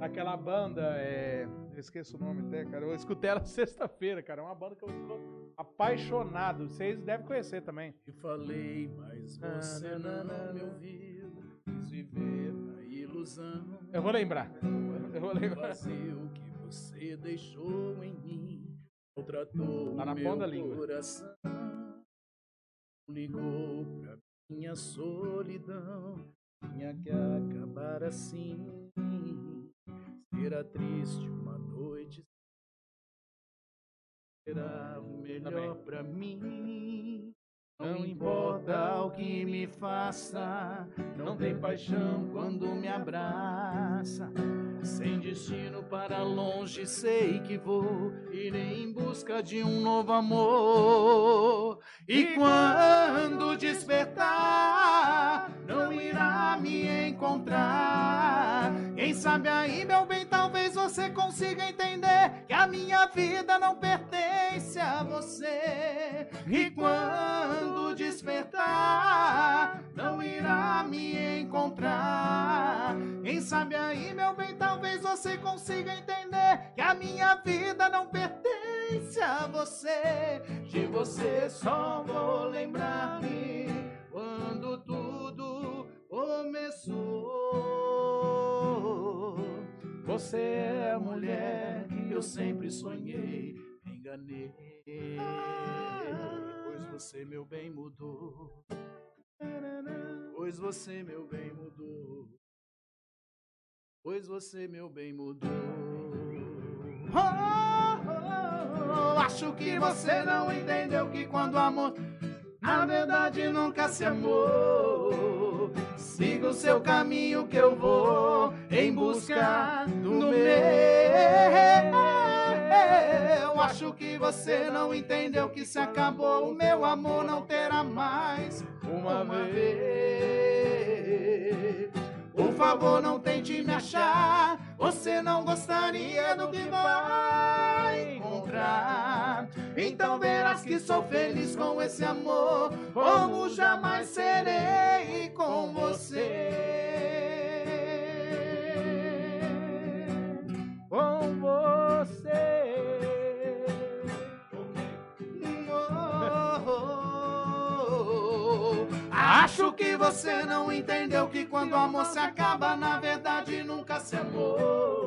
[SPEAKER 3] Aquela banda, é. Eu esqueço o nome até, cara. Eu escutei ela sexta-feira, cara. É uma banda que eu estou apaixonado. Vocês devem conhecer também.
[SPEAKER 8] E falei, mas você não me ouviu. Quis viver ilusão.
[SPEAKER 3] Eu vou lembrar. Eu vou lembrar.
[SPEAKER 8] vazio que você deixou em mim maltratou
[SPEAKER 3] Tá na
[SPEAKER 8] meu
[SPEAKER 3] ponta língua.
[SPEAKER 8] coração. Ligou pra minha solidão. Tinha que acabar assim. Será triste uma noite. Será o melhor pra mim. Não importa o que me faça, não tem paixão quando me abraça. Sem destino para longe, sei que vou irei em busca de um novo amor. E quando despertar, não irá me encontrar. Quem sabe aí, meu bem, você consiga entender que a minha vida não pertence a você. E quando despertar, não irá me encontrar. Quem sabe aí, meu bem, talvez você consiga entender que a minha vida não pertence a você. De você só vou lembrar-me quando tudo começou. Você é a mulher que eu sempre sonhei, me enganei. Pois você, meu bem, mudou. Pois você, meu bem, mudou. Pois você, meu bem, mudou. Oh, oh, oh, acho que você não entendeu que quando amor, na verdade, nunca se amou. Siga o seu caminho que eu vou em busca do meu. Acho que você não entendeu que se acabou o meu amor não terá mais uma vez. Por favor, não tente me achar. Você não gostaria do que vai encontrar. Então verás que sou feliz com esse amor, como jamais serei com você. Com você. Acho que você não entendeu que quando o amor se acaba, na verdade nunca se amou.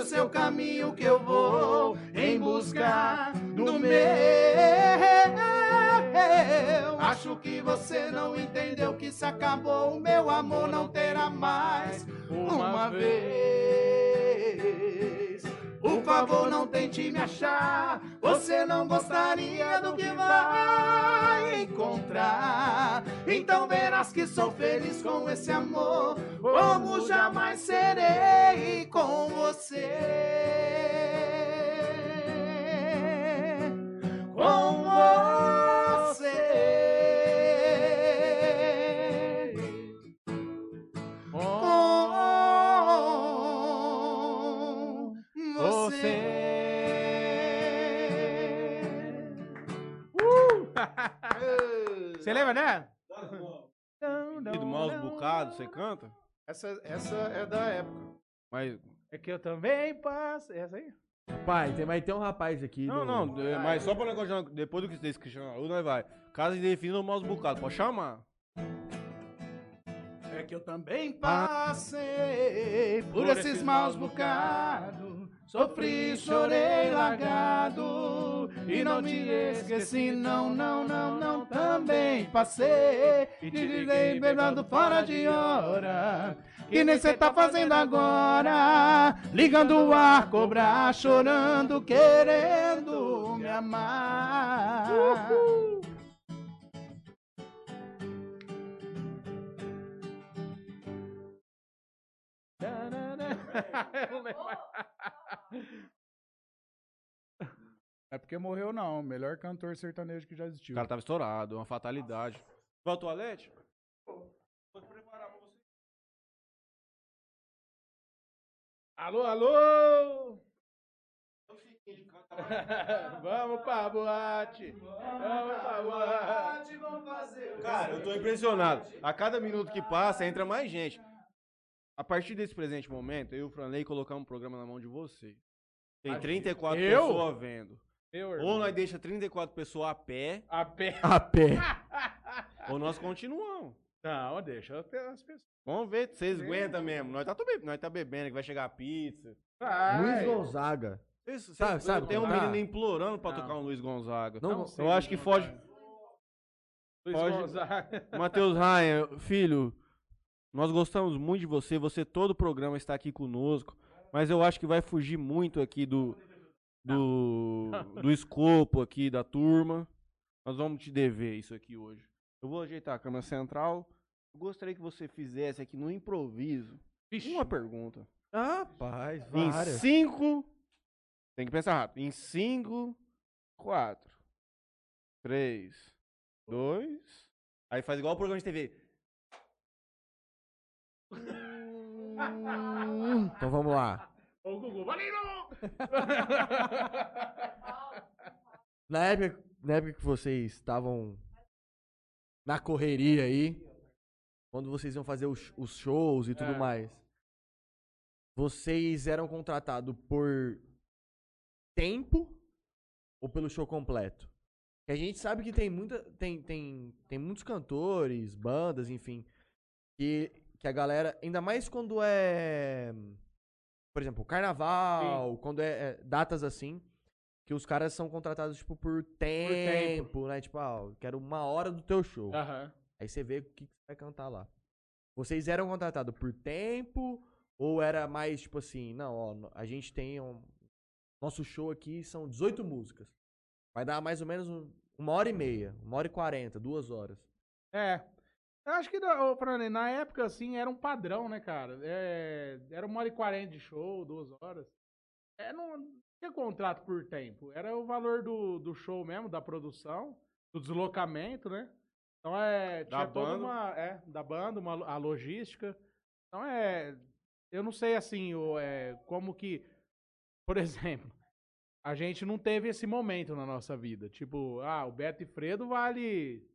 [SPEAKER 8] O seu caminho que eu vou em busca do meu. Acho que você não entendeu que se acabou, o meu amor não terá mais uma vez. Por favor, não tente me achar. Você não gostaria do que vai encontrar. Então verás que sou feliz com esse amor, como jamais serei
[SPEAKER 3] lembra, né?
[SPEAKER 1] E do mouse bocado, você canta?
[SPEAKER 2] Essa, essa é da época.
[SPEAKER 1] Mas.
[SPEAKER 3] É que eu também passo. Essa aí?
[SPEAKER 4] Pai, tem, mas tem um rapaz aqui.
[SPEAKER 1] Não,
[SPEAKER 4] do-
[SPEAKER 1] não, é, mas só pra negócio, de- depois do que vocês Cristiano, nós vai. Caso defina o mouse bocado, pode chamar.
[SPEAKER 2] É que eu também passei por esses maus bocados. Sofri, chorei, largado. E não te esqueci, não, não, não, não. Também passei. E te liguei bebendo fora de hora. Que nem cê tá fazendo agora. Ligando o ar, cobrar, chorando, querendo me amar. É porque morreu não, o melhor cantor sertanejo que já
[SPEAKER 1] O
[SPEAKER 2] existiu.
[SPEAKER 1] cara tava estourado, uma fatalidade. Vai ao toalete?
[SPEAKER 3] Alô, alô! Vamos pra boate! Vamos pra boate!
[SPEAKER 1] Cara, eu tô impressionado. A cada minuto que passa, entra mais gente. A partir desse presente momento, eu e o Franley colocamos um programa na mão de você. Tem
[SPEAKER 3] Ah,
[SPEAKER 1] 34
[SPEAKER 3] eu?
[SPEAKER 1] pessoas vendo.
[SPEAKER 3] Meu
[SPEAKER 1] Ou nós deixa 34 pessoas a pé,
[SPEAKER 3] A pé.
[SPEAKER 4] A pé.
[SPEAKER 1] ou nós continuamos.
[SPEAKER 3] Não, deixa até as pessoas.
[SPEAKER 1] Vamos ver se vocês aguentam mesmo. Nós tá, tô be- nós tá bebendo, que vai chegar a pizza.
[SPEAKER 3] Vai.
[SPEAKER 4] Luiz Gonzaga.
[SPEAKER 1] Vocês-
[SPEAKER 4] Sabe- sabe
[SPEAKER 1] tem um
[SPEAKER 4] cantar?
[SPEAKER 1] menino implorando pra
[SPEAKER 3] Não.
[SPEAKER 1] tocar um Luiz Gonzaga.
[SPEAKER 4] Não,
[SPEAKER 3] sei,
[SPEAKER 1] eu acho que foge.
[SPEAKER 3] Luiz
[SPEAKER 1] Pode-
[SPEAKER 3] Gonzaga.
[SPEAKER 1] Matheus Ryan, filho, nós gostamos muito de você. Você todo o programa está aqui conosco. Mas eu acho que vai fugir muito aqui do, do, do escopo aqui da turma. Nós vamos te dever isso aqui hoje. Eu vou ajeitar a câmera central. Eu gostaria que você fizesse aqui no improviso
[SPEAKER 3] Vixe.
[SPEAKER 1] uma pergunta.
[SPEAKER 4] Rapaz,
[SPEAKER 1] Em
[SPEAKER 4] várias.
[SPEAKER 1] cinco. Tem que pensar rápido. Em cinco, quatro, três, dois. Aí faz igual o programa de TV.
[SPEAKER 4] Então vamos lá.
[SPEAKER 3] Ô, Gugu, valendo!
[SPEAKER 4] Na época, na época que vocês estavam na correria aí, quando vocês iam fazer os, os shows e tudo
[SPEAKER 3] É.
[SPEAKER 4] mais, vocês eram contratados por tempo ou pelo show completo? Que a gente sabe que tem muita tem, tem, tem muitos cantores, bandas, enfim, que, que a galera, ainda mais quando é por exemplo, carnaval, quando é, é datas assim, que os caras são contratados, tipo, por tempo,
[SPEAKER 3] tempo.
[SPEAKER 4] né? Tipo, ah, eu quero uma hora do teu show.
[SPEAKER 3] Aham.
[SPEAKER 4] Aí você vê o que, que você vai cantar lá. Vocês eram contratados por tempo ou era mais, tipo assim, não, ó, a gente tem um... Nosso show aqui são 18 músicas. Vai dar mais ou menos um- uma hora e meia, uma hora e quarenta, duas horas.
[SPEAKER 3] É. Eu acho que, Franley, na época, assim, era um padrão, né, cara? É, era uma hora e quarenta de show, duas horas. É, não tinha contrato por tempo. Era o valor do, do show mesmo, da produção, do deslocamento, né? Então é.
[SPEAKER 1] Da banda.
[SPEAKER 3] uma. É, da banda, uma, a logística. Então é. Eu não sei assim, o, é, como que. Por exemplo, a gente não teve esse momento na nossa vida. Tipo, ah, o Beto e Fredo vale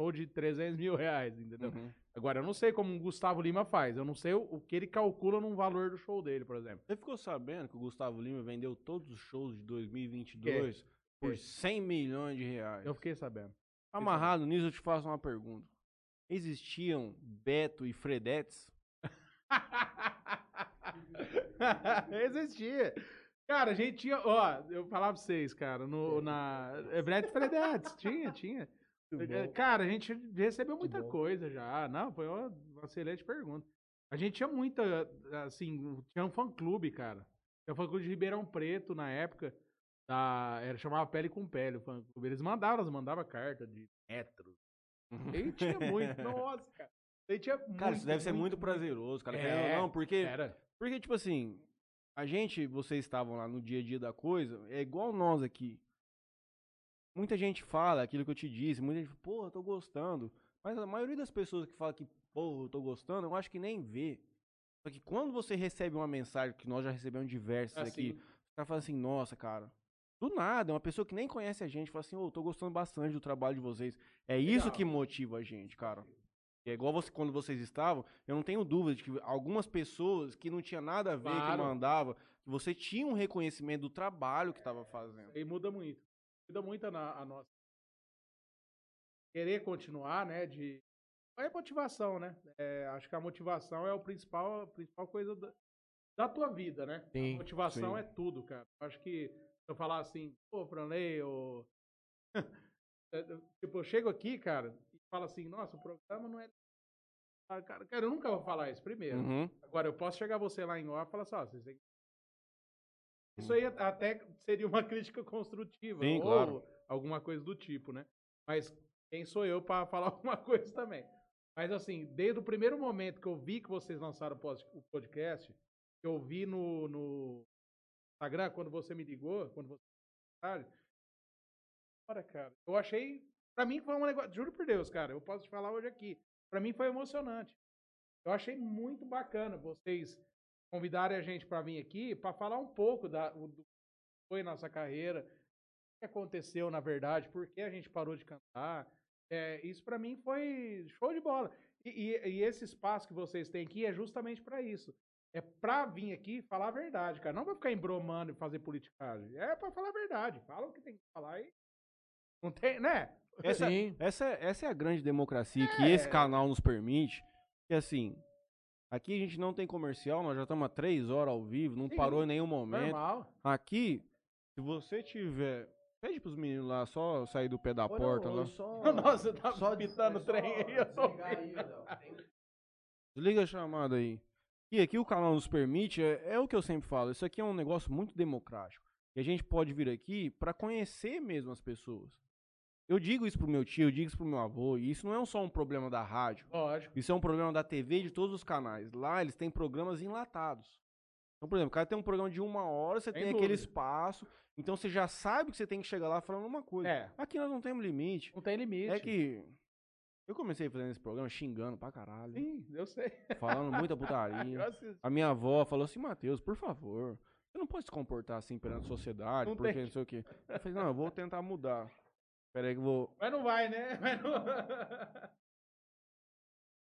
[SPEAKER 3] show de 300 mil reais, entendeu?
[SPEAKER 1] Uhum.
[SPEAKER 3] Agora, eu não sei como o Gustavo Lima faz. Eu não sei o, o que ele calcula num valor do show dele, por exemplo.
[SPEAKER 1] Você ficou sabendo que o Gustavo Lima vendeu todos os shows de 2022 por
[SPEAKER 3] Que?
[SPEAKER 1] 100 milhões de reais?
[SPEAKER 3] Eu fiquei sabendo.
[SPEAKER 1] Amarrado nisso, eu te faço uma pergunta. Existiam Beto e Fredetes?
[SPEAKER 3] Existia. Cara, a gente tinha. Ó, eu falar pra vocês, cara. No, na. É Brett Fredetes. Tinha, tinha. Cara, a gente recebeu muita coisa já. Não, foi uma, uma excelente pergunta. A gente tinha muita. Assim, tinha um fã-clube, cara. Tinha um fã-clube de Ribeirão Preto na época. Da, era, chamava Pele com Pele o fã-clube. Eles mandavam, elas mandavam carta de metros. E tinha muito. Nossa, cara. E tinha
[SPEAKER 1] Cara,
[SPEAKER 3] muito,
[SPEAKER 1] isso deve ser muito prazeroso, cara.
[SPEAKER 3] É,
[SPEAKER 1] não, porque,
[SPEAKER 3] Era.
[SPEAKER 1] porque, tipo assim, a gente, vocês estavam lá no dia a dia da coisa, é igual nós aqui. Muita gente fala aquilo que eu te disse, muita gente fala, eu tô gostando. Mas a maioria das pessoas que fala que, pô, eu tô gostando, eu acho que nem vê. Só que quando você recebe uma mensagem, que nós já recebemos diversas
[SPEAKER 3] Assim.
[SPEAKER 1] aqui, o cara fala assim, nossa, cara, do nada, uma pessoa que nem conhece a gente fala assim, ô, eu tô gostando bastante do trabalho de vocês. É isso
[SPEAKER 3] Legal.
[SPEAKER 1] que motiva a gente, cara. E é igual você, quando vocês estavam, eu não tenho dúvida de que algumas pessoas que não tinha nada a ver, que
[SPEAKER 3] Claro.
[SPEAKER 1] mandava, que você tinha um reconhecimento do trabalho que tava fazendo.
[SPEAKER 3] E muda muito. Muda muito na- a nossa. Querer continuar, né? De. É motivação, né? É, acho que a motivação é o principal, a principal coisa da, da tua vida, né?
[SPEAKER 4] Sim,
[SPEAKER 3] a motivação
[SPEAKER 1] sim.
[SPEAKER 3] é tudo, cara. Acho que se eu falar assim, pô, Franley, ou. tipo, eu chego aqui, cara, e falo assim, nossa, o programa não é. Ah, Cara, cara, eu nunca vou falar isso primeiro.
[SPEAKER 1] Uhum.
[SPEAKER 3] Agora, eu posso chegar você lá em off e falar assim, ó, vocês têm que- Isso aí até seria uma crítica construtiva.
[SPEAKER 1] Sim,
[SPEAKER 3] ou
[SPEAKER 1] claro.
[SPEAKER 3] alguma coisa do tipo, né? Mas quem sou eu para falar alguma coisa também? Mas assim, desde o primeiro momento que eu vi que vocês lançaram o podcast, que eu vi no, no Instagram, quando você me ligou, quando você Olha, cara, eu achei. Pra mim foi um negócio. Juro por Deus, cara, eu posso te falar hoje aqui. Pra mim foi emocionante. Eu achei muito bacana vocês convidarem a gente pra vir aqui pra falar um pouco da, do que foi nossa carreira, o que aconteceu na verdade, por que a gente parou de cantar. É, isso pra mim foi show de bola. E, e- e esse espaço que vocês têm aqui é justamente pra isso. É pra vir aqui falar a verdade, cara. Não pra ficar embromando e fazer politicagem. É pra falar a verdade. Fala o que tem que falar e. Não tem, né?
[SPEAKER 1] Essa,
[SPEAKER 4] Sim.
[SPEAKER 1] essa, essa é a grande democracia que
[SPEAKER 3] É.
[SPEAKER 1] esse canal nos permite. Que assim, aqui a gente não tem comercial, nós já estamos há três horas ao vivo, não
[SPEAKER 3] Sim,
[SPEAKER 1] parou em nenhum momento.
[SPEAKER 3] Normal.
[SPEAKER 1] Aqui, se você tiver. Pede pros meninos lá só sair do pé da
[SPEAKER 4] não,
[SPEAKER 1] porta
[SPEAKER 4] ô,
[SPEAKER 1] lá.
[SPEAKER 4] Só,
[SPEAKER 3] Nossa, tá
[SPEAKER 4] só
[SPEAKER 3] pitando o trem aí. Eu tô
[SPEAKER 1] Desliga a chamada aí. E aqui o canal nos permite, é, é o que eu sempre falo, isso aqui é um negócio muito democrático. E a gente pode vir aqui para conhecer mesmo as pessoas. Eu digo isso pro meu tio, eu digo isso pro meu avô, e isso não é só um problema da rádio.
[SPEAKER 3] Lógico.
[SPEAKER 1] Isso é um problema da TV e de todos os canais. Lá eles têm programas enlatados. Então, por exemplo, o cara tem um programa de uma hora, você
[SPEAKER 3] Sem
[SPEAKER 1] tem aquele espaço, então você já sabe que você tem que chegar lá falando uma coisa.
[SPEAKER 3] É.
[SPEAKER 1] Aqui nós não temos limite.
[SPEAKER 3] Não tem limite.
[SPEAKER 1] É que eu comecei fazendo esse programa xingando pra caralho,
[SPEAKER 3] Sim, eu sei.
[SPEAKER 1] falando muita putaria. A minha avó falou assim, Matheus, por favor, você não pode se comportar assim perante a sociedade,
[SPEAKER 3] Não
[SPEAKER 1] porque
[SPEAKER 3] tem.
[SPEAKER 1] não sei o quê. Eu falei, não, eu vou tentar mudar. Pera aí que eu vou...
[SPEAKER 3] Mas não vai, né? Mas não...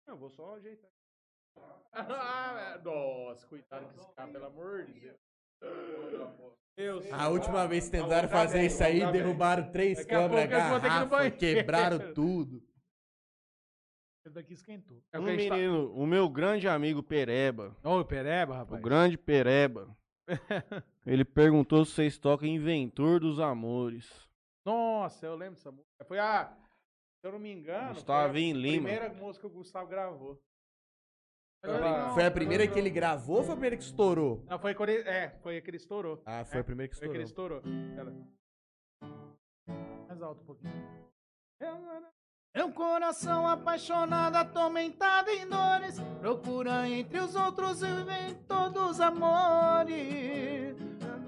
[SPEAKER 1] Não, eu vou só ajeitar.
[SPEAKER 3] Ah, nossa, cuidado com esse cara, pelo amor de Deus. Deus.
[SPEAKER 4] A última vez que tentaram
[SPEAKER 3] tá
[SPEAKER 4] fazer
[SPEAKER 3] bem,
[SPEAKER 4] isso aí,
[SPEAKER 3] tá
[SPEAKER 4] derrubaram três
[SPEAKER 3] Daqui
[SPEAKER 4] câmeras,
[SPEAKER 3] que
[SPEAKER 4] garrafa, quebraram tudo.
[SPEAKER 3] Esse daqui esquentou.
[SPEAKER 1] Um
[SPEAKER 3] É o que gente tá-
[SPEAKER 1] menino, o meu grande amigo Pereba,
[SPEAKER 3] Ô, Pereba,
[SPEAKER 1] o
[SPEAKER 3] rapaz.
[SPEAKER 1] grande Pereba, ele perguntou se vocês tocam Inventor dos Amores.
[SPEAKER 3] Nossa, eu lembro dessa música. Foi a. Se eu não me engano.
[SPEAKER 1] Gustavinho
[SPEAKER 3] foi a
[SPEAKER 1] Lima.
[SPEAKER 3] primeira música que o Gustavo gravou.
[SPEAKER 4] Foi a primeira que ele gravou ou foi a primeira que estourou?
[SPEAKER 3] Não, foi quando ele, É, foi a que ele estourou.
[SPEAKER 4] Ah, foi
[SPEAKER 3] É,
[SPEAKER 4] a primeira que
[SPEAKER 3] Foi a que ele
[SPEAKER 4] estourou.
[SPEAKER 3] estourou. Ela. Mais alto um pouquinho.
[SPEAKER 8] É um coração apaixonado, atormentado em dores. Procura entre os outros e vem todos os amores.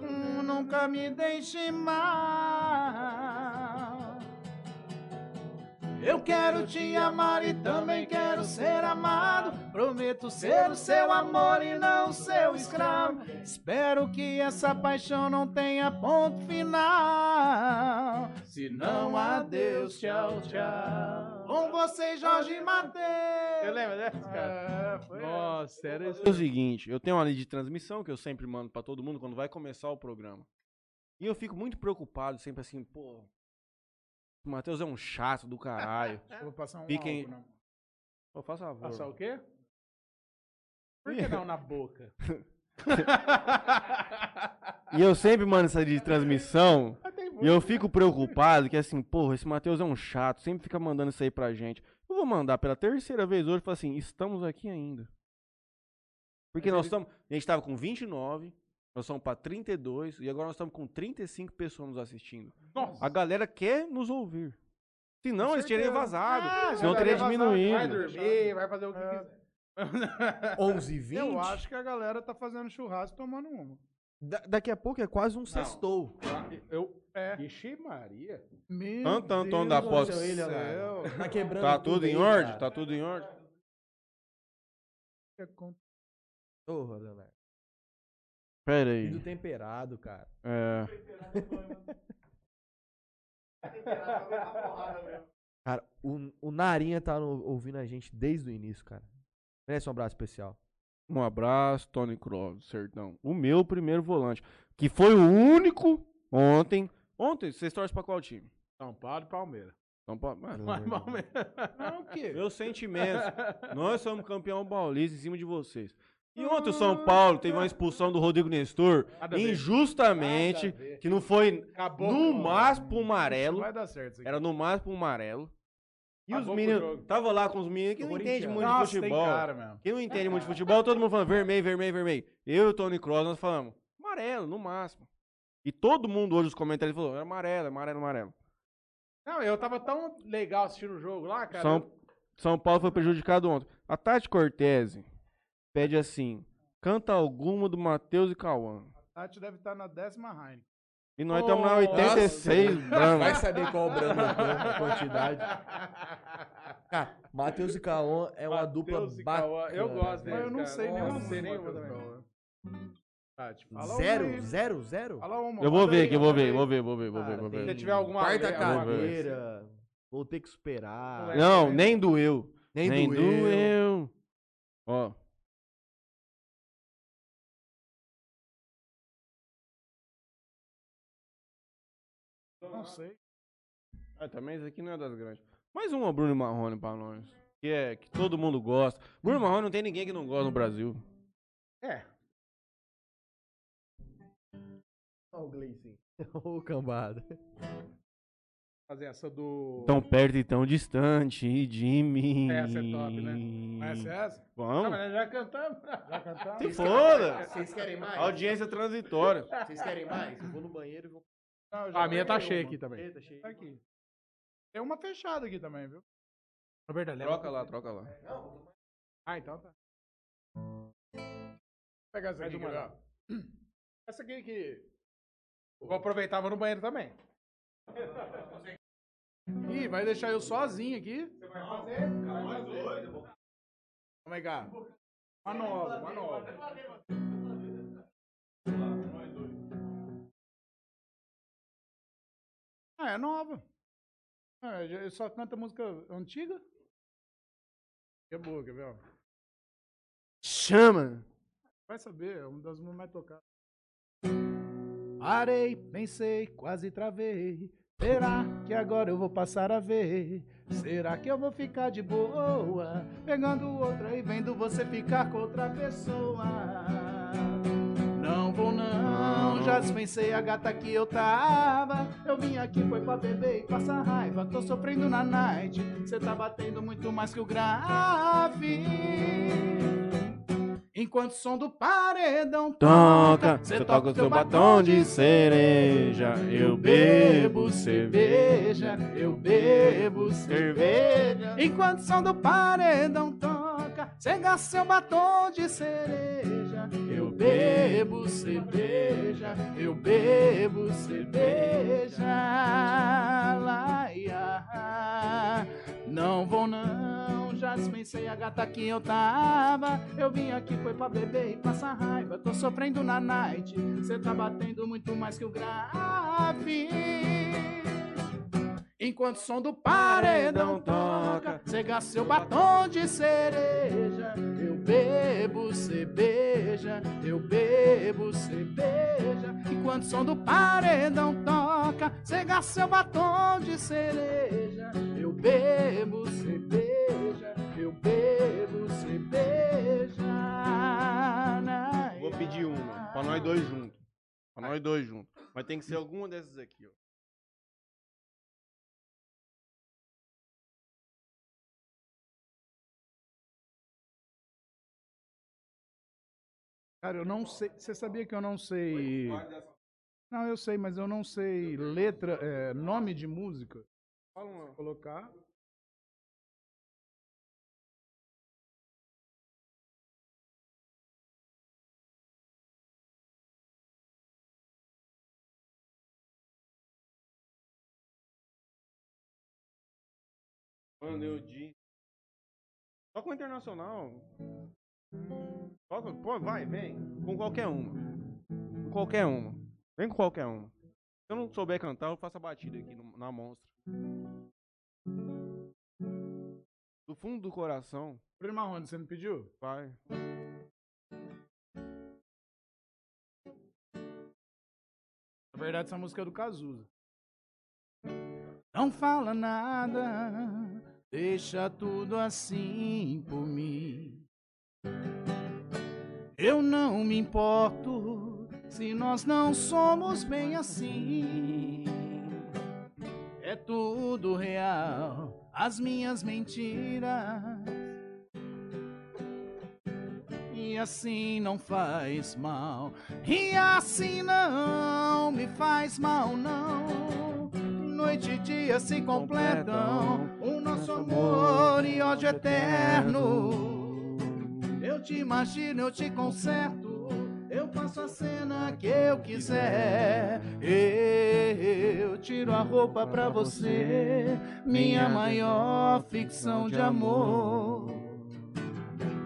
[SPEAKER 8] Nunca me deixe mal. Eu quero te amar e também quero ser amado. Prometo ser o seu amor e não seu escravo. Espero que essa paixão não tenha ponto final. Se não, adeus, tchau, tchau. Com você, Jorge Mateus.
[SPEAKER 3] Você lembra dessa, cara?
[SPEAKER 8] É, foi
[SPEAKER 3] Nossa, era isso.
[SPEAKER 1] É o seguinte, eu tenho uma linha de transmissão que eu sempre mando pra todo mundo quando vai começar o programa. E eu fico muito preocupado, sempre assim, pô. O Matheus é um chato do caralho.
[SPEAKER 2] Eu vou passar um
[SPEAKER 1] Fiquem-
[SPEAKER 2] álcool na mão.
[SPEAKER 1] Pô, faz favor.
[SPEAKER 3] Passar o quê? Por que não na boca?
[SPEAKER 1] E eu sempre mando essa de transmissão. E eu fico preocupado que assim, porra, esse Matheus é um chato, sempre fica mandando isso aí pra gente. Eu vou mandar pela terceira vez hoje e falar assim, estamos aqui ainda. Porque nós estamos. A gente tava com 29, nós estamos pra 32 e agora nós estamos com 35 pessoas nos assistindo.
[SPEAKER 3] Nossa.
[SPEAKER 1] A galera quer nos ouvir. Senão eles teriam vazado.
[SPEAKER 3] Ah,
[SPEAKER 1] senão teria
[SPEAKER 3] vazar, Vai
[SPEAKER 1] diminuído.
[SPEAKER 3] dormir, vai fazer o que
[SPEAKER 2] É.
[SPEAKER 3] quiser.
[SPEAKER 4] 11 e 20?
[SPEAKER 2] Eu acho que a galera tá fazendo churrasco e tomando uma.
[SPEAKER 4] Da- daqui a pouco é quase um sextou.
[SPEAKER 3] Eu.
[SPEAKER 2] É.
[SPEAKER 3] Ixi, Maria.
[SPEAKER 2] Meu
[SPEAKER 1] Tanto Antônio da Posse.
[SPEAKER 2] do.
[SPEAKER 4] Tá quebrando
[SPEAKER 1] Tá tudo em
[SPEAKER 4] aí,
[SPEAKER 1] ordem?
[SPEAKER 4] cara.
[SPEAKER 1] Tá tudo em ordem?
[SPEAKER 4] Porra, Leonardo.
[SPEAKER 1] Pera aí.
[SPEAKER 4] Tudo temperado, cara.
[SPEAKER 1] É.
[SPEAKER 4] Cara, o, o Narinha tá no- ouvindo a gente desde o início, cara. Merece um abraço especial.
[SPEAKER 1] Um abraço, Tony Kroos, Sertão. O meu primeiro volante. Que foi o único ontem. Ontem, vocês torcem pra qual time?
[SPEAKER 3] São Paulo e Palmeiras.
[SPEAKER 1] São Paulo. Mano,
[SPEAKER 3] Mas Palmeiras.
[SPEAKER 2] Não, o quê?
[SPEAKER 1] meus sentimentos. Nós somos campeão paulista em cima de vocês. E ontem o São Paulo teve uma expulsão do Rodrigo Nestor
[SPEAKER 3] Nada
[SPEAKER 1] injustamente, que não foi
[SPEAKER 3] Acabou.
[SPEAKER 1] no
[SPEAKER 3] com-
[SPEAKER 1] máximo pro amarelo.
[SPEAKER 2] Vai dar certo isso aqui.
[SPEAKER 1] Era no máximo pro amarelo. E os
[SPEAKER 3] Acabou com o
[SPEAKER 1] meninos.
[SPEAKER 3] jogo.
[SPEAKER 1] Tava lá com os meninos que não entendem
[SPEAKER 4] Corinthians.
[SPEAKER 1] muito
[SPEAKER 2] Nossa,
[SPEAKER 1] de
[SPEAKER 2] tem
[SPEAKER 1] futebol.
[SPEAKER 2] cara mesmo.
[SPEAKER 1] Quem não entende muito de futebol, todo mundo falando vermelho, vermelho, vermelho. Eu e o Tony Kroos, nós falamos amarelo, no máximo. E todo mundo hoje, os comentários, falou, era amarelo, amarelo, amarelo.
[SPEAKER 3] Não, eu tava tão legal assistindo o jogo lá, cara.
[SPEAKER 1] São, São Paulo foi prejudicado ontem. A Tati Cortese pede assim, canta alguma do Matheus e Cauã.
[SPEAKER 2] Tati deve estar na décima Heineken.
[SPEAKER 1] E nós estamos na
[SPEAKER 3] Nossa.
[SPEAKER 1] 86,
[SPEAKER 4] Vai
[SPEAKER 1] Brahma.
[SPEAKER 4] saber qual o Brahma a quantidade. Cara, Matheus e Caon é uma dupla
[SPEAKER 3] Matheus e
[SPEAKER 4] bacana.
[SPEAKER 3] Cauã, Eu gosto
[SPEAKER 2] Mas eu não sei
[SPEAKER 3] Nossa,
[SPEAKER 2] nenhuma.
[SPEAKER 3] não sei nenhuma também.
[SPEAKER 2] Cauã.
[SPEAKER 3] Tati,
[SPEAKER 2] Fala uma
[SPEAKER 4] Zero? Zero? Zero?
[SPEAKER 2] Fala uma.
[SPEAKER 1] Eu vou ver
[SPEAKER 2] aí,
[SPEAKER 1] aqui, eu vou ver, vou ver, vou ver, vou ver, vou ver.
[SPEAKER 3] Se tiver alguma
[SPEAKER 4] Quarta cadeira. Vou ter que superar.
[SPEAKER 3] Não é.
[SPEAKER 1] Não, nem doeu.
[SPEAKER 4] Nem,
[SPEAKER 1] Nem
[SPEAKER 4] doeu.
[SPEAKER 1] doeu. Ó.
[SPEAKER 8] Não sei.
[SPEAKER 1] Ah, também isso aqui não é das grandes. Mais uma Bruno Marrone pra nós. Que é que todo mundo gosta. Bruno Marrone não tem ninguém que não gosta no Brasil.
[SPEAKER 3] É.
[SPEAKER 4] Ó o Gleicinho. Ô, cambada.
[SPEAKER 3] Fazer essa do.
[SPEAKER 1] Tão perto e tão distante de mim.
[SPEAKER 3] Essa é top, né?
[SPEAKER 8] Conhece essa?
[SPEAKER 3] Não,
[SPEAKER 1] Vamos?
[SPEAKER 3] mas nós já cantamos.
[SPEAKER 8] Já cantamos?
[SPEAKER 1] Se foda.
[SPEAKER 4] Vocês querem mais?
[SPEAKER 1] Audiência transitória.
[SPEAKER 4] Vocês querem mais? Eu vou no banheiro e vou...
[SPEAKER 8] Não,
[SPEAKER 3] A minha tá cheia
[SPEAKER 8] uma.
[SPEAKER 3] aqui também.
[SPEAKER 4] Eita, cheio.
[SPEAKER 8] Tá aqui. Tem uma fechada aqui também, viu?
[SPEAKER 3] Na verdade, leva
[SPEAKER 1] Troca lá, troca lá.
[SPEAKER 8] Ah, então tá. Vou pegar essa aqui. Essa aqui que...
[SPEAKER 3] Vou aproveitar, vou no banheiro também.
[SPEAKER 8] Ih, vai deixar eu sozinho aqui. Você vai fazer? Como é que é? Uma nova, uma nova. Ah, é nova. Ah, eu eu só canta música antiga. É boa, quer ver?
[SPEAKER 1] Chama!
[SPEAKER 8] Vai saber, é uma das músicas mais tocadas. Parei, pensei, quase travei. Será que agora eu vou passar a ver? Será que eu vou ficar de boa? Pegando outra e vendo você ficar com outra pessoa. Não vou não, já dispensei a gata que eu tava. Eu vim aqui foi pra beber e passar raiva. Tô sofrendo na night, cê tá batendo muito mais que o grave. Enquanto o som do paredão
[SPEAKER 1] Toca,
[SPEAKER 8] cê
[SPEAKER 1] você toca o seu batom de cereja. Eu bebo cerveja,
[SPEAKER 8] eu bebo cerveja. Enquanto o som do paredão toca, cê gasta seu batom de cereja. Eu bebo cerveja, eu bebo cerveja. Laia. Não vou não, já dispensei a gata que eu tava. Eu vim aqui foi pra beber e passar raiva. Tô sofrendo na night, cê tá batendo muito mais que o grave. Enquanto o som do paredão toca, cê gasta seu batom de cereja. Eu bebo cerveja, eu bebo cerveja. Enquanto o som do paredão toca, cê gasta seu batom de cereja. Eu bebo eu bebo cerveja.
[SPEAKER 1] Vou pedir uma, pra nós dois juntos. Pra nós dois juntos. Mas tem que ser alguma dessas aqui, ó.
[SPEAKER 8] Cara, eu não sei. Você sabia que eu não sei. Não, eu sei, mas eu não sei letra, é, nome de música.
[SPEAKER 1] Fala uma.
[SPEAKER 8] Colocar.
[SPEAKER 1] Quando eu disse. Toca uma internacional. Toca, pô, vai, vem. Com qualquer uma. Com qualquer uma. Vem com qualquer uma. Se eu não souber cantar, eu faço a batida aqui no- na monstra. Do fundo do coração,
[SPEAKER 8] Bruno Marrone, você me pediu?
[SPEAKER 1] vai.
[SPEAKER 8] Na verdade, essa música é do Cazuza. Não fala nada, deixa tudo assim por mim. Eu não me importo se nós não somos bem assim. É tudo real, as minhas mentiras. E assim não faz mal. E assim não me faz mal, não. Noite e dia se completam. O nosso amor e ódio eterno. Eu te imagino, eu te conserto. Eu faço a cena que eu quiser. Eu tiro a roupa pra você. Minha maior ficção de amor.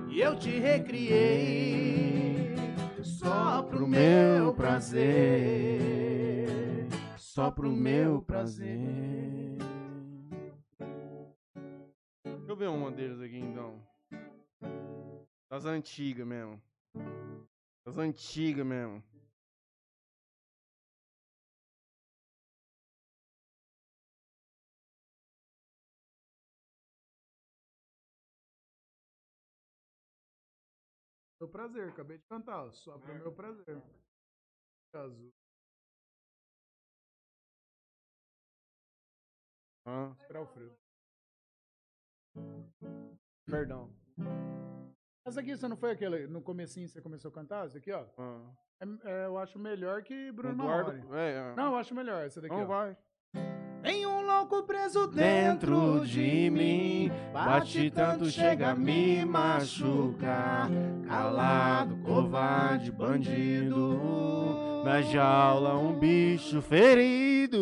[SPEAKER 8] E eu te recriei só pro meu prazer. Só pro meu prazer.
[SPEAKER 1] Deixa eu ver uma deles aqui então. Das antigas mesmo. Das antigas mesmo.
[SPEAKER 2] Meu prazer, acabei de cantar, só pro meu prazer. Azul.
[SPEAKER 1] Hã?
[SPEAKER 2] Esperar o frio.
[SPEAKER 1] Perdão.
[SPEAKER 2] Essa aqui, você não foi aquele, no comecinho você começou a cantar? Essa aqui, ó.
[SPEAKER 1] Hã?
[SPEAKER 2] É- é, eu acho melhor que Bruno
[SPEAKER 1] Eduardo.
[SPEAKER 2] Marrone.
[SPEAKER 1] É, é.
[SPEAKER 2] Não, eu acho melhor essa daqui,
[SPEAKER 1] Não
[SPEAKER 2] ó.
[SPEAKER 1] vai.
[SPEAKER 2] Tem um louco preso
[SPEAKER 8] Dentro de mim, bate tanto, chega a me machucar. Calado, covarde, bandido.
[SPEAKER 1] Na jaula, um bicho ferido.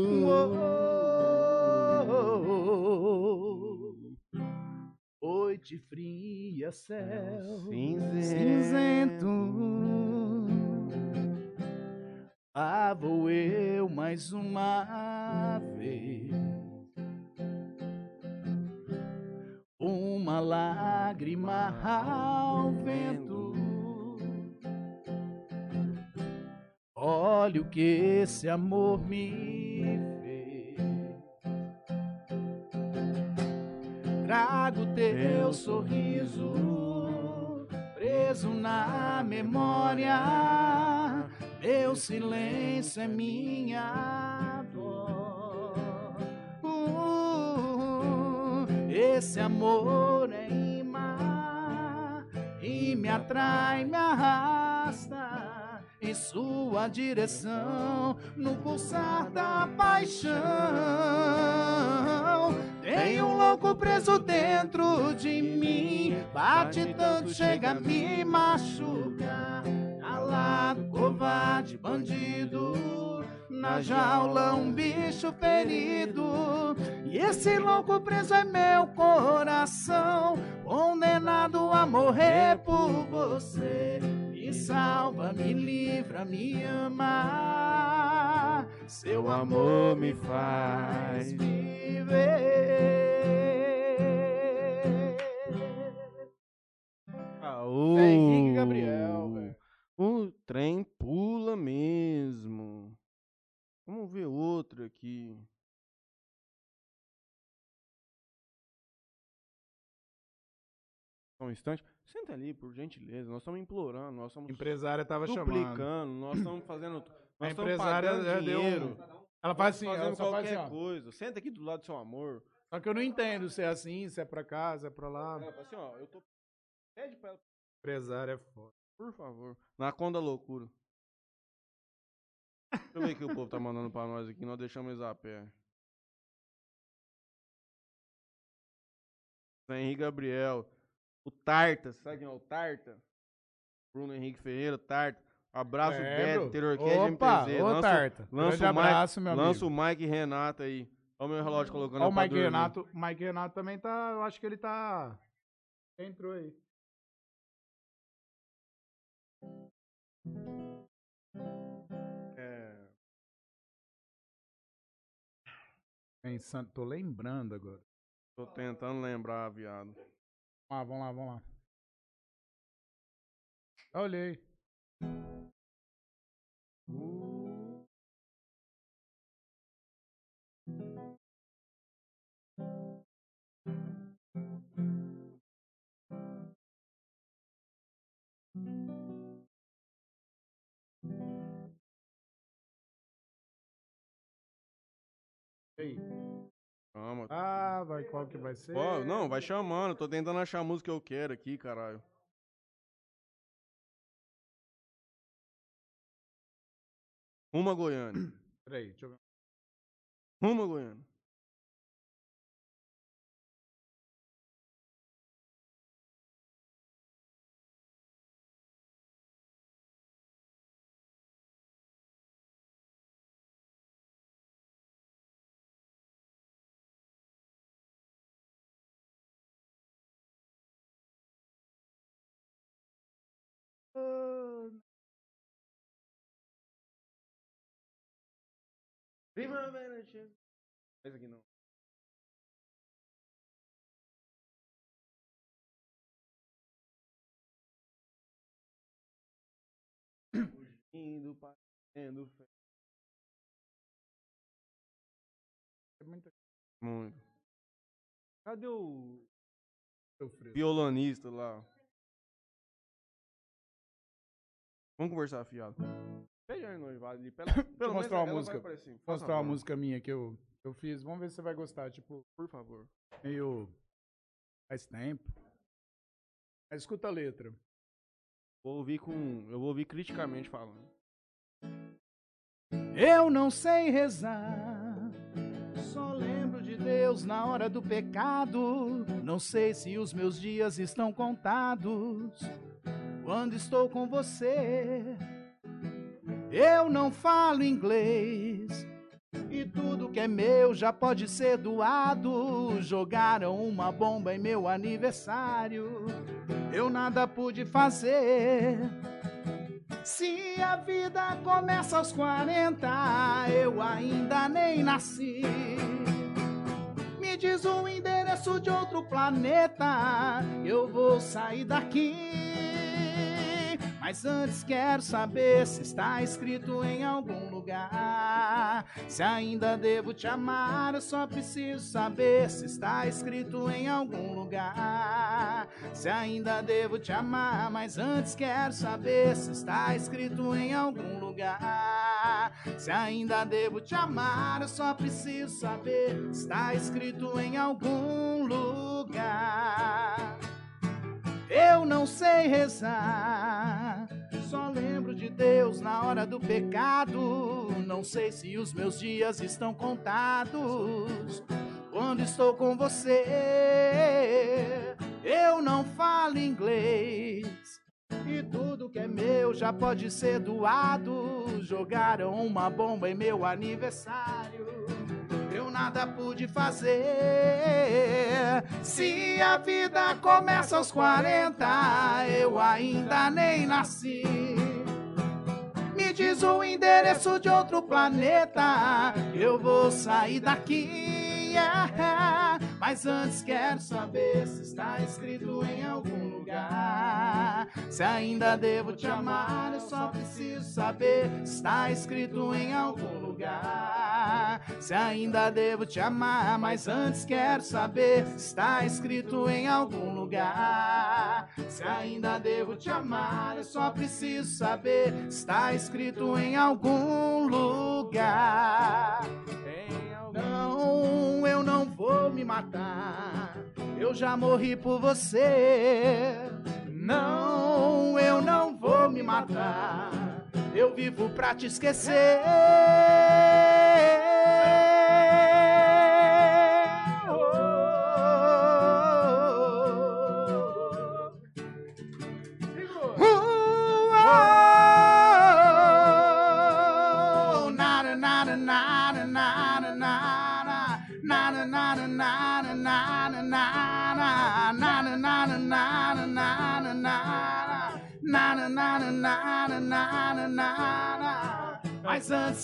[SPEAKER 8] Noite fria, céu
[SPEAKER 1] Cinzento.
[SPEAKER 8] cinzento. Ah, vou eu mais uma vez. Uma lágrima ao vento. Olha o que esse amor me Trago teu sorriso preso na memória. Meu silêncio é minha dor. Uh, esse amor é imã e me atrai, me arrasta em sua direção no pulsar da paixão. Tem um louco preso dentro de mim, bate tanto, chega a me machucar. Calado, covarde, bandido, na jaula um bicho ferido. E esse louco preso é meu coração, condenado a morrer por você. Me salva, me livra, me ama. Seu amor me faz viver.
[SPEAKER 1] Aô.
[SPEAKER 2] É Henrique Gabriel, velho.
[SPEAKER 1] O trem pula mesmo. Vamos ver outro aqui. Um instante. Senta ali, por gentileza. Nós estamos implorando, nós estamos
[SPEAKER 2] A empresária tava chamando.
[SPEAKER 1] nós estamos fazendo. Nós estamos
[SPEAKER 2] empresária já deu um-
[SPEAKER 1] dinheiro.
[SPEAKER 2] Ela faz assim, ela só faz
[SPEAKER 1] qualquer
[SPEAKER 2] assim, ó.
[SPEAKER 1] coisa. Senta aqui do lado do seu amor.
[SPEAKER 2] Só que eu não entendo se é assim, se é pra cá, se é pra lá.
[SPEAKER 1] Ela fala assim, ó, eu tô. Pede pra ela,
[SPEAKER 2] Empresária é foda.
[SPEAKER 1] por favor. Na conta loucura. Deixa eu ver o que o povo tá mandando pra nós aqui. Nós deixamos eles a pé. Henrique Gabriel. O Tarta. Sabe quem é o Tarta? Bruno Henrique Ferreira, Tarta. Abraço. Beto, Interior Cast
[SPEAKER 2] Opa,
[SPEAKER 1] MTZ.
[SPEAKER 2] ô,
[SPEAKER 1] Lança,
[SPEAKER 2] Tarta.
[SPEAKER 1] lança
[SPEAKER 2] Grande
[SPEAKER 1] o Mike,
[SPEAKER 2] abraço, meu
[SPEAKER 1] lança
[SPEAKER 2] amigo.
[SPEAKER 1] o Mike Renata aí. Olha o meu relógio colocando
[SPEAKER 2] Ó, o Mike. Renato, Mike Renato também tá. Eu acho que ele tá. Entrou aí.
[SPEAKER 1] É,
[SPEAKER 2] Pensando, tô lembrando agora.
[SPEAKER 1] tô tentando lembrar, viado.
[SPEAKER 2] Ah, vamos lá, vamos lá. Olhei. E aí?
[SPEAKER 1] Calma.
[SPEAKER 2] Ah, vai, qual que vai ser?
[SPEAKER 1] Ó, não, vai chamando. Tô tentando achar a música que eu quero aqui, caralho. Uma Goiânia.
[SPEAKER 2] Peraí, deixa eu ver.
[SPEAKER 1] Uma Goiânia. Hum. Primavera chega. Mas aqui não. Fugindo, parecendo feio.
[SPEAKER 2] É muito.
[SPEAKER 1] Muito. Cadê o. Violonista lá. Vamos conversar, fiado. Pede aí noivado ali. Pelo,
[SPEAKER 2] Deixa eu mostrar uma música. Mostrar uma música minha que eu, eu fiz. Vamos ver se você vai gostar. Tipo,
[SPEAKER 1] Por favor.
[SPEAKER 2] meio. Faz tempo. Mas escuta a letra.
[SPEAKER 1] Vou ouvir com. Eu vou ouvir criticamente falando.
[SPEAKER 8] Eu não sei rezar, só lembro de Deus na hora do pecado. Não sei se os meus dias estão contados quando estou com você. Eu não falo inglês e tudo que é meu já pode ser doado. Jogaram uma bomba em meu aniversário, eu nada pude fazer. Se a vida começa aos 40, eu ainda nem nasci. Me diz o endereço de outro planeta, eu vou sair daqui. Mas antes quero saber se está escrito em algum lugar. Se ainda devo te amar, eu só preciso saber se está escrito em algum lugar. Se ainda devo te amar, mas antes quero saber se está escrito em algum lugar. Se ainda devo te amar, eu só preciso saber se está escrito em algum lugar. Eu não sei rezar, só lembro de Deus na hora do pecado. Não sei se os meus dias estão contados quando estou com você. Eu não falo inglês. E tudo que é meu já pode ser doado. Jogaram uma bomba em meu aniversário nada pude fazer. Se a vida começa aos 40, eu ainda nem nasci. Me diz o endereço de outro planeta, eu vou sair daqui. Mas antes quero saber se está escrito em algum lugar. Se ainda devo te amar, eu só preciso saber se está escrito em algum lugar. Se ainda devo te amar, mas antes quero saber se está escrito em algum lugar. Se ainda devo te amar, eu só preciso saber se está escrito em algum lugar. Não, eu não vou me matar. Eu já morri por você. Não, eu não vou me matar. Eu vivo pra te esquecer.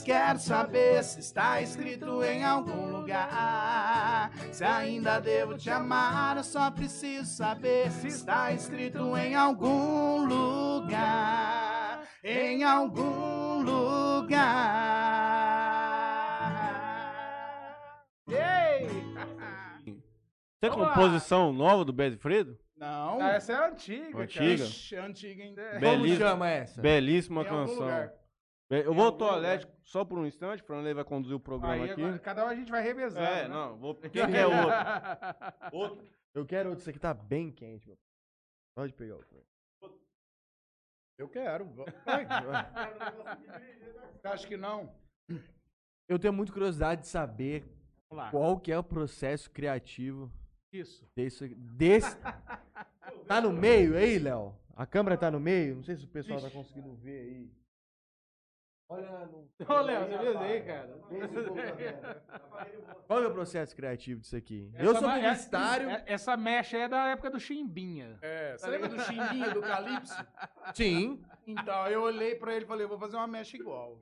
[SPEAKER 8] Quero saber se está escrito em algum lugar. Se ainda devo te amar, eu só preciso saber se está escrito em algum lugar. Em algum lugar. Ei!
[SPEAKER 1] Tem composição nova do Bezifredo?
[SPEAKER 2] Não.
[SPEAKER 3] Ah, essa é antiga,
[SPEAKER 1] Antiga.
[SPEAKER 2] Ixi, é antiga ainda.
[SPEAKER 4] Como
[SPEAKER 1] Belíssima,
[SPEAKER 4] chama essa?
[SPEAKER 1] belíssima canção.
[SPEAKER 2] lugar.
[SPEAKER 1] Be- Eu vou ao toalete só por um instante, o Franley vai conduzir o programa
[SPEAKER 3] Aí
[SPEAKER 1] aqui.
[SPEAKER 3] agora, cada um a gente vai revezando.
[SPEAKER 1] É,
[SPEAKER 3] né?
[SPEAKER 1] não, vou. Quem quer outro? Outro.
[SPEAKER 4] Eu quero outro. Isso aqui tá bem quente, meu. Pode pegar o
[SPEAKER 2] Eu quero. Vai. Você acha que não?
[SPEAKER 4] Eu tenho muita curiosidade de saber
[SPEAKER 3] Vamos lá.
[SPEAKER 4] qual que é o processo criativo
[SPEAKER 3] Isso.
[SPEAKER 4] desse... desse... tá no meio aí, Léo? A câmera tá no meio? Não sei se o pessoal tá conseguindo ver aí. Olha no...
[SPEAKER 3] Ô, Léo, você viu aí, cara?
[SPEAKER 4] Qual é o processo criativo disso aqui?
[SPEAKER 3] Essa
[SPEAKER 4] eu sou
[SPEAKER 3] ma-
[SPEAKER 4] publicitário.
[SPEAKER 3] é- Essa mecha aí é da época do Chimbinha.
[SPEAKER 2] É, você lembra do Chimbinha, do Calypso?
[SPEAKER 4] Sim.
[SPEAKER 2] Então, eu olhei pra ele e falei, vou fazer uma mecha igual.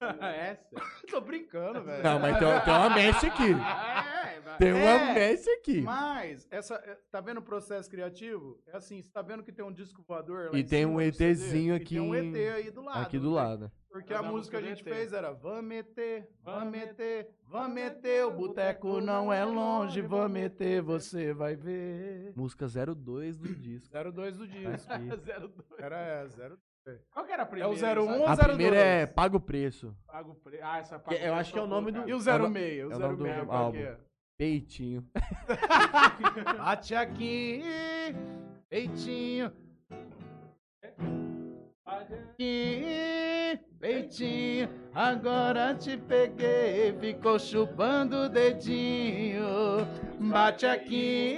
[SPEAKER 3] É, sério.
[SPEAKER 2] Tô brincando, velho.
[SPEAKER 4] Não, mas tem, tem uma mesh aqui.
[SPEAKER 3] É, vai.
[SPEAKER 4] Tem uma
[SPEAKER 2] É,
[SPEAKER 4] mesh aqui.
[SPEAKER 2] Mas, essa, é, tá vendo o processo criativo? É assim, você tá vendo que tem um disco voador lá
[SPEAKER 4] E
[SPEAKER 2] em
[SPEAKER 4] tem
[SPEAKER 2] cima
[SPEAKER 4] um? ETzinho
[SPEAKER 2] E tem um
[SPEAKER 4] aqui
[SPEAKER 2] ET aí do lado.
[SPEAKER 4] Aqui do
[SPEAKER 2] tem?
[SPEAKER 4] lado.
[SPEAKER 2] Porque
[SPEAKER 3] Mas
[SPEAKER 2] a música que a gente fez era Vamos meter, vamos meter, vamos meter, o boteco não é longe, vamos meter, você vai ver.
[SPEAKER 4] Música 02 do disco.
[SPEAKER 2] 02 do disco.
[SPEAKER 4] aqui.
[SPEAKER 3] 02.
[SPEAKER 2] Era é, 02.
[SPEAKER 3] Qual que era a
[SPEAKER 2] É
[SPEAKER 3] primeira?
[SPEAKER 2] o 01
[SPEAKER 3] sabe?
[SPEAKER 2] ou
[SPEAKER 4] A
[SPEAKER 2] 02?
[SPEAKER 4] primeira é Paga o Preço.
[SPEAKER 3] Pago pre... Ah, essa
[SPEAKER 4] Que eu acho que é o nome do-
[SPEAKER 2] E o
[SPEAKER 4] É o
[SPEAKER 2] 06,
[SPEAKER 4] no-
[SPEAKER 2] o
[SPEAKER 4] é o nome
[SPEAKER 2] 06,
[SPEAKER 4] do
[SPEAKER 2] qual que é?
[SPEAKER 4] Peitinho.
[SPEAKER 2] Bate aqui, peitinho. Aqui, peitinho. Agora te peguei, ficou chupando o dedinho. Bate aqui,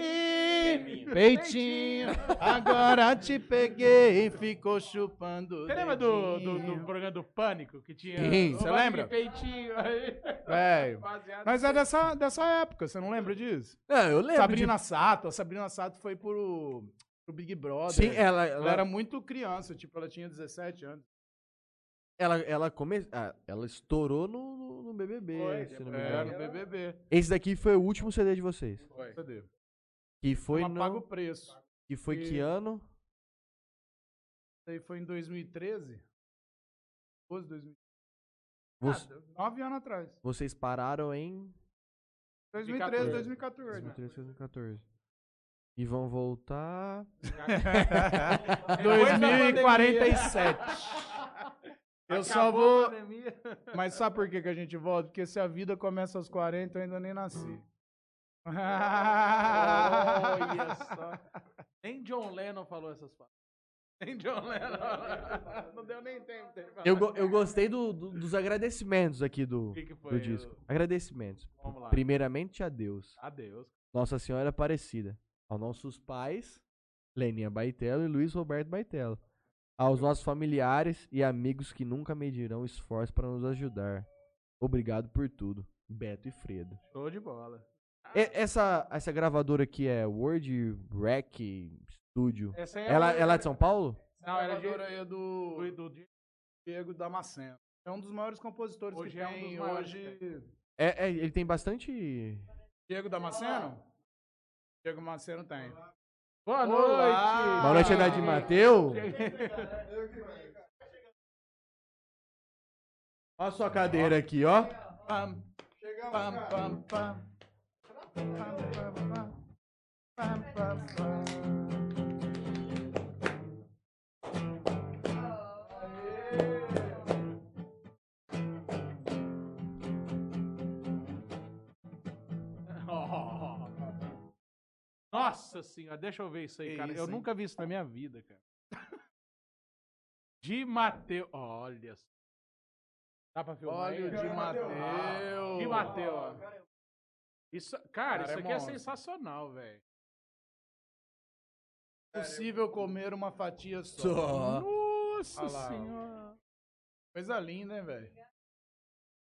[SPEAKER 2] peitinho. Agora te peguei, ficou chupando
[SPEAKER 3] Você lembra do, do, do programa do Pânico que tinha.
[SPEAKER 2] Sim, você lembra?
[SPEAKER 3] de Peitinho. Baseado
[SPEAKER 2] Mas é dessa, dessa época, você não lembra disso?
[SPEAKER 4] Não, eu lembro.
[SPEAKER 2] Sabrina Sato, a Sabrina Sato foi pro, pro Big Brother.
[SPEAKER 4] de... Sim, ela,
[SPEAKER 2] Ela
[SPEAKER 4] ela,
[SPEAKER 2] era muito criança, tipo, ela tinha 17 anos.
[SPEAKER 4] ela, ela, come... ah, ela estourou no, no, no BBB,
[SPEAKER 3] Foi,
[SPEAKER 4] se não me
[SPEAKER 2] É, no BBB.
[SPEAKER 4] Esse daqui foi o último CD de vocês.
[SPEAKER 3] Foi.
[SPEAKER 2] Cadê?
[SPEAKER 4] Que foi
[SPEAKER 2] Ela
[SPEAKER 4] no...
[SPEAKER 2] paga o preço.
[SPEAKER 4] Que foi
[SPEAKER 2] E-
[SPEAKER 4] que ano?
[SPEAKER 2] Isso aí foi em 2013? 12, 2013.
[SPEAKER 4] Você-
[SPEAKER 2] Ah, nove anos atrás.
[SPEAKER 4] Vocês pararam em
[SPEAKER 2] 2013,
[SPEAKER 3] 2014.
[SPEAKER 2] 2014.
[SPEAKER 4] 2013, 2014. E vão voltar...
[SPEAKER 2] 2047. Eu só
[SPEAKER 3] Acabou
[SPEAKER 2] vou.
[SPEAKER 3] a pandemia.
[SPEAKER 2] Mas sabe por que, que a gente volta? Porque se a vida começa aos 40, eu ainda nem nasci.
[SPEAKER 3] Olha só. Nem John Lennon falou essas palavras. Nem John Lennon. Não deu nem tempo falar.
[SPEAKER 4] Eu, go- eu gostei do- do- dos agradecimentos aqui do,
[SPEAKER 3] que, que foi?
[SPEAKER 4] do disco. Agradecimentos.
[SPEAKER 3] Vamos lá.
[SPEAKER 4] Primeiramente a Deus.
[SPEAKER 3] Adeus.
[SPEAKER 4] Nossa Senhora Aparecida. Aos nossos pais, Leninha Baitelo e Luiz Roberto Baitelo. Aos nossos familiares e amigos que nunca medirão esforço para nos ajudar. Obrigado por tudo. Beto e Fredo.
[SPEAKER 3] Show de bola.
[SPEAKER 4] E- essa, essa gravadora aqui é Word Rec Studio.
[SPEAKER 3] Essa aí
[SPEAKER 4] Ela, ela é de São Paulo?
[SPEAKER 3] Não, ela é de...
[SPEAKER 2] gravadora aí é do
[SPEAKER 3] do- do-
[SPEAKER 2] Diego Damasceno. É um dos maiores compositores
[SPEAKER 3] Hoje
[SPEAKER 2] que
[SPEAKER 3] é um
[SPEAKER 2] tem
[SPEAKER 3] dos maiores
[SPEAKER 2] hoje.
[SPEAKER 4] É, é, ele tem bastante.
[SPEAKER 2] Diego Damasceno? Diego Damasceno tem.
[SPEAKER 3] Boa
[SPEAKER 2] Olá!
[SPEAKER 3] noite.
[SPEAKER 4] Boa noite, Haddad Mateu. Olha a sua cadeira aqui, ó.
[SPEAKER 2] Pam, pam, pam, pam.
[SPEAKER 3] Nossa senhora, deixa eu ver isso aí,
[SPEAKER 2] Que
[SPEAKER 3] cara.
[SPEAKER 2] isso,
[SPEAKER 3] eu
[SPEAKER 2] hein?
[SPEAKER 3] nunca vi isso na minha vida, cara. De Mateu. Olha. Dá pra filmar
[SPEAKER 2] Óleo
[SPEAKER 3] aí?
[SPEAKER 2] de Mateu.
[SPEAKER 3] De Mateu, ó. Isso, cara,
[SPEAKER 2] Cara,
[SPEAKER 3] isso
[SPEAKER 2] é
[SPEAKER 3] aqui é
[SPEAKER 2] monstro.
[SPEAKER 3] sensacional, velho.
[SPEAKER 2] Possível comer uma fatia só.
[SPEAKER 4] Só.
[SPEAKER 3] Nossa
[SPEAKER 2] ó.
[SPEAKER 3] senhora.
[SPEAKER 2] Coisa linda, hein, velho?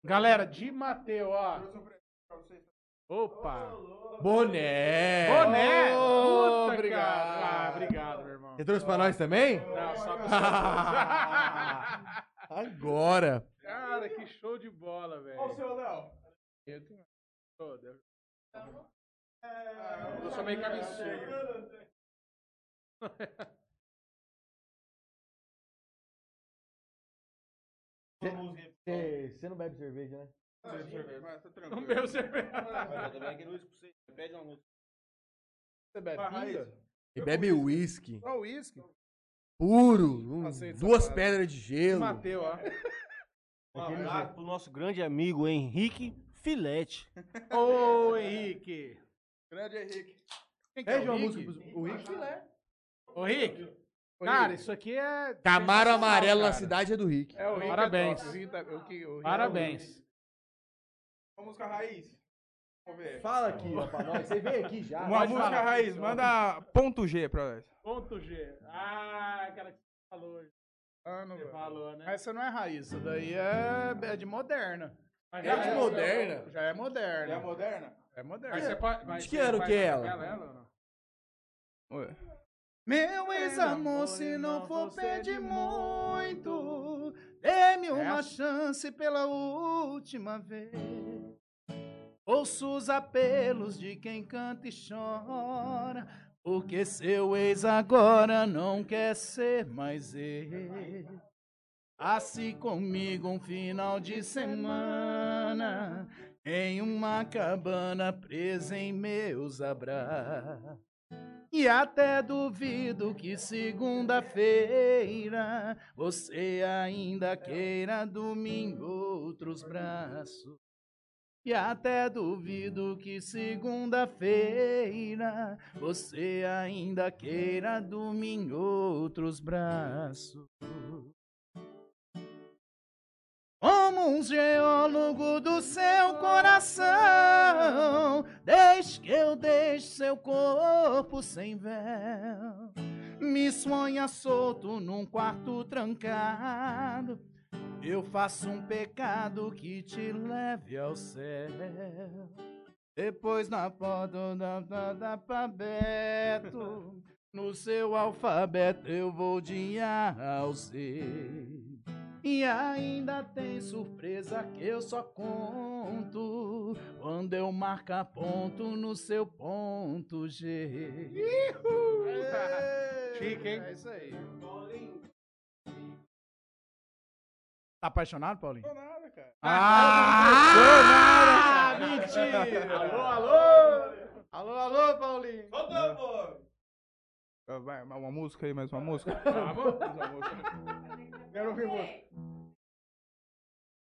[SPEAKER 3] Galera, de Mateu, ó. Opa!
[SPEAKER 4] Boné!
[SPEAKER 3] Boné!
[SPEAKER 2] Ô,
[SPEAKER 3] Puta,
[SPEAKER 2] obrigado.
[SPEAKER 3] cara. Ah, obrigado, meu irmão.
[SPEAKER 4] Você trouxe pra nós também?
[SPEAKER 3] Não, só pra
[SPEAKER 4] Agora!
[SPEAKER 3] Cara, que show de bola, velho. Olha o seu, Léo. Eu tenho. Ô, Deus. Eu sou meio cabeçudo.
[SPEAKER 4] Você não bebe cerveja, né?
[SPEAKER 3] Não bebo cerveja.
[SPEAKER 2] Você bebe pinga?
[SPEAKER 4] Ele bebe uísque.
[SPEAKER 2] Só uísque?
[SPEAKER 4] Puro. um- duas pedras de gelo.
[SPEAKER 2] Mateu, ó.
[SPEAKER 1] Um abraço pro nosso grande amigo Henrique Filete.
[SPEAKER 3] Ô, Henrique.
[SPEAKER 2] Grande Henrique. Quem que é
[SPEAKER 4] Pede
[SPEAKER 2] o
[SPEAKER 4] uma
[SPEAKER 2] Rick?
[SPEAKER 4] música pro o Rick Filé.
[SPEAKER 3] Ô, Rick.
[SPEAKER 2] Ô,
[SPEAKER 3] Cara, isso aqui é.
[SPEAKER 4] Camaro amarelo na
[SPEAKER 3] cara.
[SPEAKER 4] cidade é do Rick.
[SPEAKER 2] É o Rick.
[SPEAKER 3] Parabéns.
[SPEAKER 2] É top. O Rick o que- o Rick-
[SPEAKER 3] Parabéns.
[SPEAKER 10] Uma música raiz. Vamos ver.
[SPEAKER 4] Fala aqui, ó, pra nós. Você veio aqui já.
[SPEAKER 10] Uma música
[SPEAKER 3] falar.
[SPEAKER 10] raiz. Manda ponto G pra nós.
[SPEAKER 3] Ponto G. Ah, aquela que falou.
[SPEAKER 2] Ano,
[SPEAKER 3] Você falou, né?
[SPEAKER 2] Essa não é raiz, isso daí é, é de moderna.
[SPEAKER 3] Mas
[SPEAKER 4] É de moderna?
[SPEAKER 2] Já é moderna.
[SPEAKER 10] É moderna?
[SPEAKER 2] É moderna.
[SPEAKER 3] Mas você pode. mas
[SPEAKER 4] De que ano que é ela?
[SPEAKER 3] ela.
[SPEAKER 2] Meu ex-amor, se não for pedir muito, dê-me uma
[SPEAKER 8] uma chance pela última vez. Ouço os apelos de quem canta e chora, porque seu ex agora não quer ser mais ele. Passe comigo um final de semana em uma cabana presa em meus abraços. E até duvido que segunda-feira você ainda queira dormir em outros braços. E até duvido que segunda-feira você ainda queira dormir em outros braços. Um geólogo do seu coração, desde que eu deixe seu corpo sem véu. Me sonha solto num quarto trancado. Eu faço um pecado que te leve ao céu. Depois na porta da, da, da alfabeto, no seu alfabeto eu vou de A ao Z. E ainda tem surpresa que eu só conto quando eu marcar ponto no seu ponto G.
[SPEAKER 3] Chique, hein?
[SPEAKER 8] É isso aí. Tá apaixonado, Paulinho?
[SPEAKER 10] Não nada, cara.
[SPEAKER 8] Ah! Mentira!
[SPEAKER 3] Alô, alô!
[SPEAKER 10] Alô, alô, Paulinho.
[SPEAKER 5] Voltou, pô!
[SPEAKER 10] Ah, Vai, mais uma música aí, mais uma música.
[SPEAKER 3] Vamos?
[SPEAKER 10] Mais uma música. Quero ouvir música.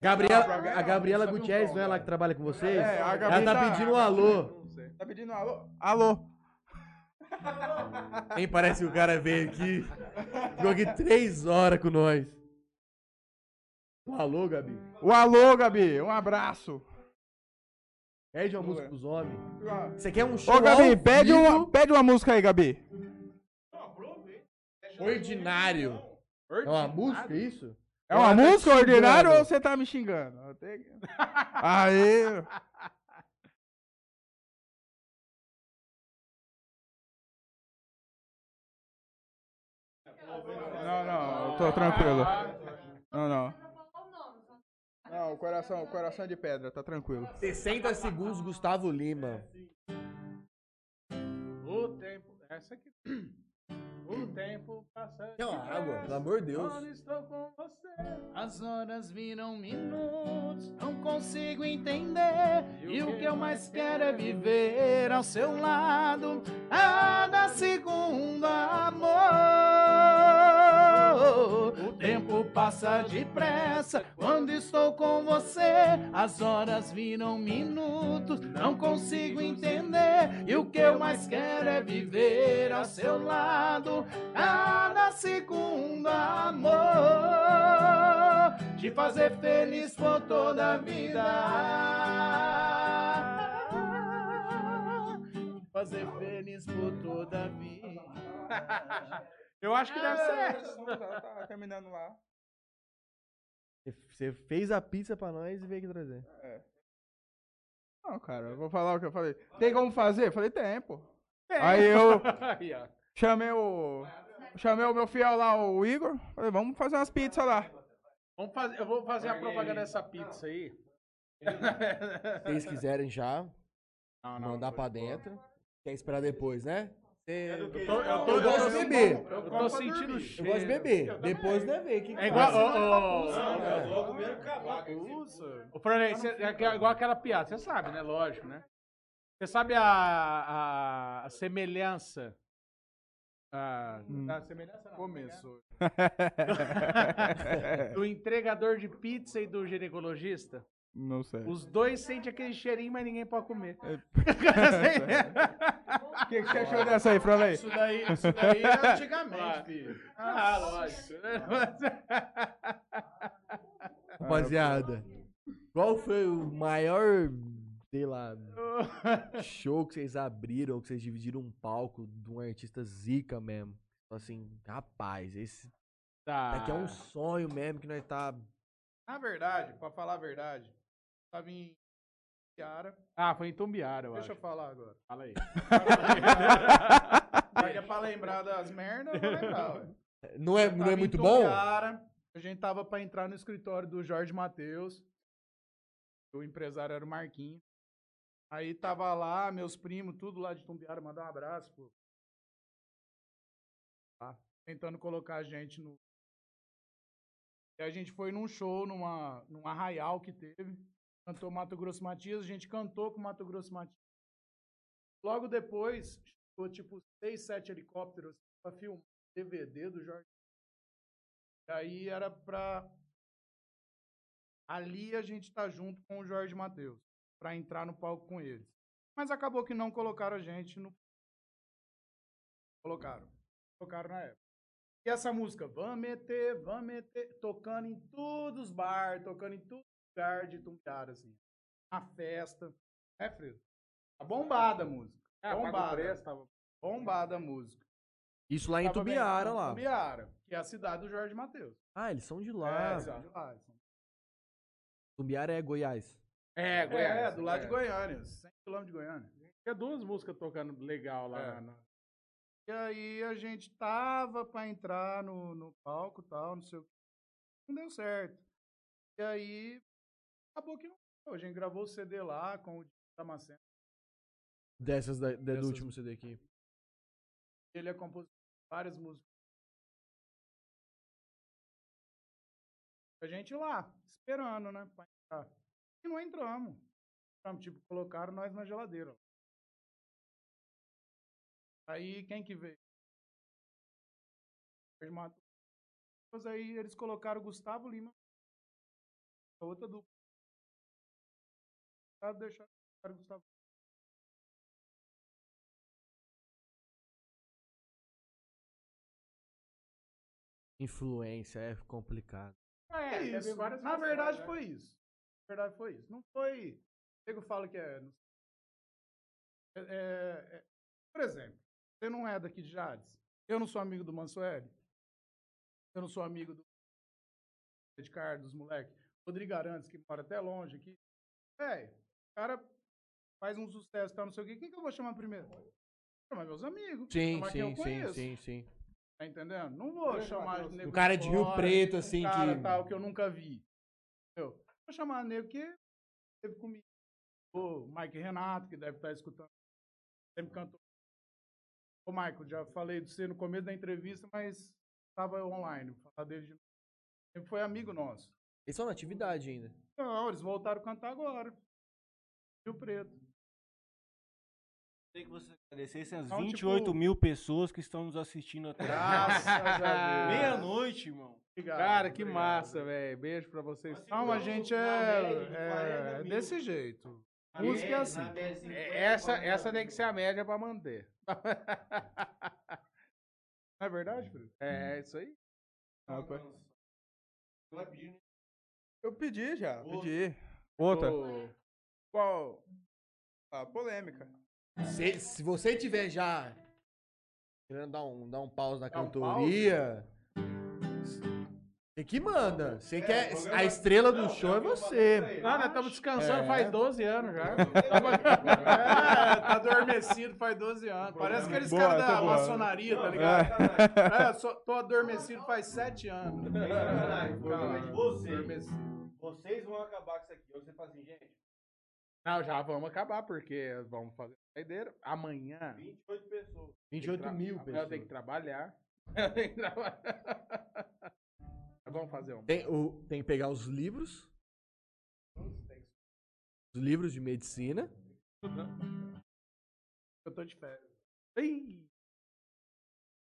[SPEAKER 4] Gabriela, a Gabriela Gutierrez, não é ela que trabalha com vocês?
[SPEAKER 10] É, a
[SPEAKER 4] ela
[SPEAKER 10] Gabi
[SPEAKER 4] tá
[SPEAKER 10] tá-
[SPEAKER 4] pedindo um alô.
[SPEAKER 10] Tá pedindo um alô? Alô.
[SPEAKER 4] Nem parece que o cara veio aqui. Ficou aqui três horas com nós. Um alô, Gabi.
[SPEAKER 10] O alô, Gabi. Um abraço.
[SPEAKER 4] Pede uma
[SPEAKER 10] Ué.
[SPEAKER 4] música pros homens.
[SPEAKER 10] Ô,
[SPEAKER 4] Você quer um show
[SPEAKER 10] Gabi,
[SPEAKER 4] ao
[SPEAKER 10] pede
[SPEAKER 4] vivo?
[SPEAKER 10] uma, pede uma música aí, Gabi.
[SPEAKER 4] Ordinário. É uma música, isso?
[SPEAKER 10] É uma
[SPEAKER 4] tá
[SPEAKER 10] música
[SPEAKER 4] te
[SPEAKER 10] ordinária ou você tá me xingando? Aê. Não, não, eu tô tranquilo. Não, não. Não, o coração, o coração é de pedra, tá tranquilo.
[SPEAKER 4] 60 segundos, Gustavo Lima.
[SPEAKER 3] O tempo. Essa aqui. O tempo passa.
[SPEAKER 4] Quer uma água? Pelo amor de Deus.
[SPEAKER 3] Quando estou com você.
[SPEAKER 8] As horas viram minutos, não consigo entender. E o que eu mais quero é viver ao seu lado, cada segundo, amor. Tempo passa depressa quando estou com você. As horas viram minutos, não consigo entender. E o que eu mais quero é viver ao seu lado, cada segundo, amor. Te fazer feliz por toda a vida. Te fazer feliz por toda a vida.
[SPEAKER 3] Eu acho que deve ser
[SPEAKER 10] É,
[SPEAKER 3] essa.
[SPEAKER 10] Tá, tá terminando lá.
[SPEAKER 4] Você fez a pizza pra nós e veio aqui trazer.
[SPEAKER 10] Não, cara, eu vou falar o que eu falei. Tem como fazer? Eu falei, tem, pô.
[SPEAKER 3] Tem.
[SPEAKER 10] Aí eu
[SPEAKER 3] Aí, ó.
[SPEAKER 10] chamei o. Chamei o meu fiel lá, o Igor. Falei, vamos fazer umas pizzas lá.
[SPEAKER 3] Vamos fazer, eu vou fazer a propaganda dessa pizza aí.
[SPEAKER 4] Se vocês quiserem já,
[SPEAKER 3] Não,
[SPEAKER 4] mandar pra dentro. Quer esperar depois, né? Cê-
[SPEAKER 3] Eu tô, eu tô,
[SPEAKER 4] Eu gosto de beber.
[SPEAKER 3] Eu tô sentindo
[SPEAKER 4] Eu
[SPEAKER 3] cheiro.
[SPEAKER 4] gosto de beber. Depois é ver. Que
[SPEAKER 3] É igual.
[SPEAKER 5] Eu
[SPEAKER 3] ô, Franley, cê- é é igual aquela piada, você sabe, né? Lógico, né? Você sabe a, a, a semelhança. A, a semelhança não,
[SPEAKER 10] Começou.
[SPEAKER 3] do entregador de pizza e do ginecologista?
[SPEAKER 10] Não sei.
[SPEAKER 3] Os dois sentem aquele cheirinho, mas ninguém pode comer.
[SPEAKER 10] O que, que você achou dessa aí, Franley?
[SPEAKER 8] Isso daí, isso daí era antigamente, filho.
[SPEAKER 3] ah, lógico.
[SPEAKER 4] Rapaziada, qual foi o maior, sei lá, show que vocês abriram, que vocês dividiram um palco de um artista zica mesmo? Assim, rapaz, esse
[SPEAKER 3] Tá.
[SPEAKER 4] daqui é um sonho mesmo que nós tá.
[SPEAKER 2] Na verdade, pra falar a verdade, tava em Chiara.
[SPEAKER 3] Ah, foi em Tumbiara, eu
[SPEAKER 2] Deixa eu
[SPEAKER 3] acho.
[SPEAKER 2] falar agora.
[SPEAKER 3] Fala aí.
[SPEAKER 2] Já que é pra lembrar das merdas, eu vou lembrar.
[SPEAKER 4] Não é,
[SPEAKER 2] Eu
[SPEAKER 4] não é muito bom?
[SPEAKER 2] Tumbiara, A gente tava pra entrar no escritório do Jorge Matheus. O empresário era o Marquinho. Aí tava lá, meus primos, tudo lá de Tumbiara, mandar um abraço, pô. Tá? Tentando colocar a gente no. E a gente foi num show, numa, num arraial que teve. Cantou Mato Grosso Matias, a gente cantou com Mato Grosso Matias. Logo depois, chegou tipo seis, sete helicópteros pra filmar DVD do Jorge. E aí era pra. Ali a gente tá junto com o Jorge Matheus, pra entrar no palco com eles. Mas acabou que não colocaram a gente no. Colocaram. Colocaram na época. E essa música, vamos meter, vamos meter, tocando em todos os bar, tocando em todo lugar de Tumbiara, assim. Na festa. É, Fredo? Tá bombada a música.
[SPEAKER 3] É,
[SPEAKER 2] bombada.
[SPEAKER 3] preço, tava-
[SPEAKER 2] Bombada a música.
[SPEAKER 4] Isso lá em
[SPEAKER 2] Tava bem-
[SPEAKER 4] Tubiara, lá.
[SPEAKER 2] Tumbiara, que é a cidade do Jorge Matheus.
[SPEAKER 4] Ah, eles são de
[SPEAKER 2] É,
[SPEAKER 4] lá.
[SPEAKER 2] cidade de lá.
[SPEAKER 4] Tubiara é Goiás.
[SPEAKER 3] É,
[SPEAKER 2] É,
[SPEAKER 3] Goiás.
[SPEAKER 2] do lado de
[SPEAKER 3] é.
[SPEAKER 2] Goiânia, 100 km de Goiânia.
[SPEAKER 3] Tinha duas músicas tocando legal lá.
[SPEAKER 2] É.
[SPEAKER 3] na-
[SPEAKER 2] E aí a gente tava pra entrar no, no palco e tal, não sei o que. Não deu certo. E aí, acabou que não. A gente gravou o CD lá com o Damasceno.
[SPEAKER 4] Dessas da, da- do
[SPEAKER 2] Dessas-
[SPEAKER 4] último CD aqui.
[SPEAKER 2] Ele é compositor de várias músicas. A gente lá, esperando, né? Pra entrar. E não entramos. Entramos, Tipo, colocaram nós na geladeira. Aí, quem que veio? Aí eles colocaram o Gustavo Lima. A outra dupla. O Gustavo
[SPEAKER 4] Influência, é complicado.
[SPEAKER 2] É,
[SPEAKER 3] teve
[SPEAKER 2] isso.
[SPEAKER 3] várias
[SPEAKER 2] Na
[SPEAKER 3] questões,
[SPEAKER 2] verdade
[SPEAKER 3] né?
[SPEAKER 2] foi isso. Na verdade foi isso. Não foi. O nego fala que é. é- é- é- Por exemplo, você não é daqui de Jades. Eu não sou amigo do Mansueli. Eu não sou amigo do de Carlos, dos moleques. Rodrigo Arantes, que mora até longe aqui. É, o cara faz um sucesso, tal, não sei o quê. Quem que eu vou chamar primeiro? Chamar meus amigos.
[SPEAKER 4] Sim,
[SPEAKER 2] chamar quem eu
[SPEAKER 4] sim, sim,
[SPEAKER 2] conheço.
[SPEAKER 4] sim, sim.
[SPEAKER 2] Tá entendendo? Não vou chamar de nego
[SPEAKER 4] Um cara de Rio
[SPEAKER 2] fora,
[SPEAKER 4] Preto, assim,
[SPEAKER 2] um cara
[SPEAKER 4] que-
[SPEAKER 2] tal que eu nunca vi. Entendeu? Vou chamar nego que teve comigo. O Mike Renato, que deve estar escutando. Sempre cantou. Ô, Michael, já falei de você no começo da entrevista, mas estava online. Vou falar dele de novo. Sempre foi amigo nosso.
[SPEAKER 4] Eles são na atividade ainda.
[SPEAKER 2] Não, eles voltaram a cantar agora. Rio Preto.
[SPEAKER 1] Gostaria que você agradecesse as
[SPEAKER 2] Então,
[SPEAKER 1] 28
[SPEAKER 2] tipo-
[SPEAKER 1] mil pessoas que estão nos assistindo até
[SPEAKER 2] Graças a Deus.
[SPEAKER 1] meia-noite, irmão.
[SPEAKER 2] Obrigado,
[SPEAKER 3] Cara, que
[SPEAKER 2] obrigado.
[SPEAKER 3] massa, velho. Beijo pra vocês.
[SPEAKER 2] Não, a gente é, é desse jeito. Música é assim.
[SPEAKER 3] É, Essa, essa tem que ser a média pra manter.
[SPEAKER 2] Não é verdade, Felipe?
[SPEAKER 3] É, isso aí.
[SPEAKER 10] Eu pedi já,
[SPEAKER 1] Outra.
[SPEAKER 10] pedi.
[SPEAKER 3] Outra.
[SPEAKER 10] Ô, Qual? A polêmica.
[SPEAKER 4] Se, se você tiver já querendo dar um, dar um pause na
[SPEAKER 2] Dar um
[SPEAKER 4] cantoria, você que manda. Você quer, a estrela do show é você.
[SPEAKER 3] Não, nós estamos descansando
[SPEAKER 2] É.
[SPEAKER 3] faz 12 anos já.
[SPEAKER 2] É, tá adormecido faz 12 anos. Parece aqueles caras da
[SPEAKER 10] tá boa.
[SPEAKER 2] maçonaria, tá ligado? É, só, tô adormecido faz 7 anos.
[SPEAKER 1] Vocês vão acabar com isso aqui. Você fala assim, gente,
[SPEAKER 3] Não, já vamos acabar, porque vamos fazer saideira. Amanhã.
[SPEAKER 1] 28 pessoas.
[SPEAKER 4] 28 mil
[SPEAKER 3] amanhã Eu tenho que
[SPEAKER 4] pessoas.
[SPEAKER 3] trabalhar. Eu tenho que trabalhar. Vamos fazer um.
[SPEAKER 4] Tem, o, tem que pegar os livros. Os livros de medicina.
[SPEAKER 2] Eu tô de férias.
[SPEAKER 3] Ih!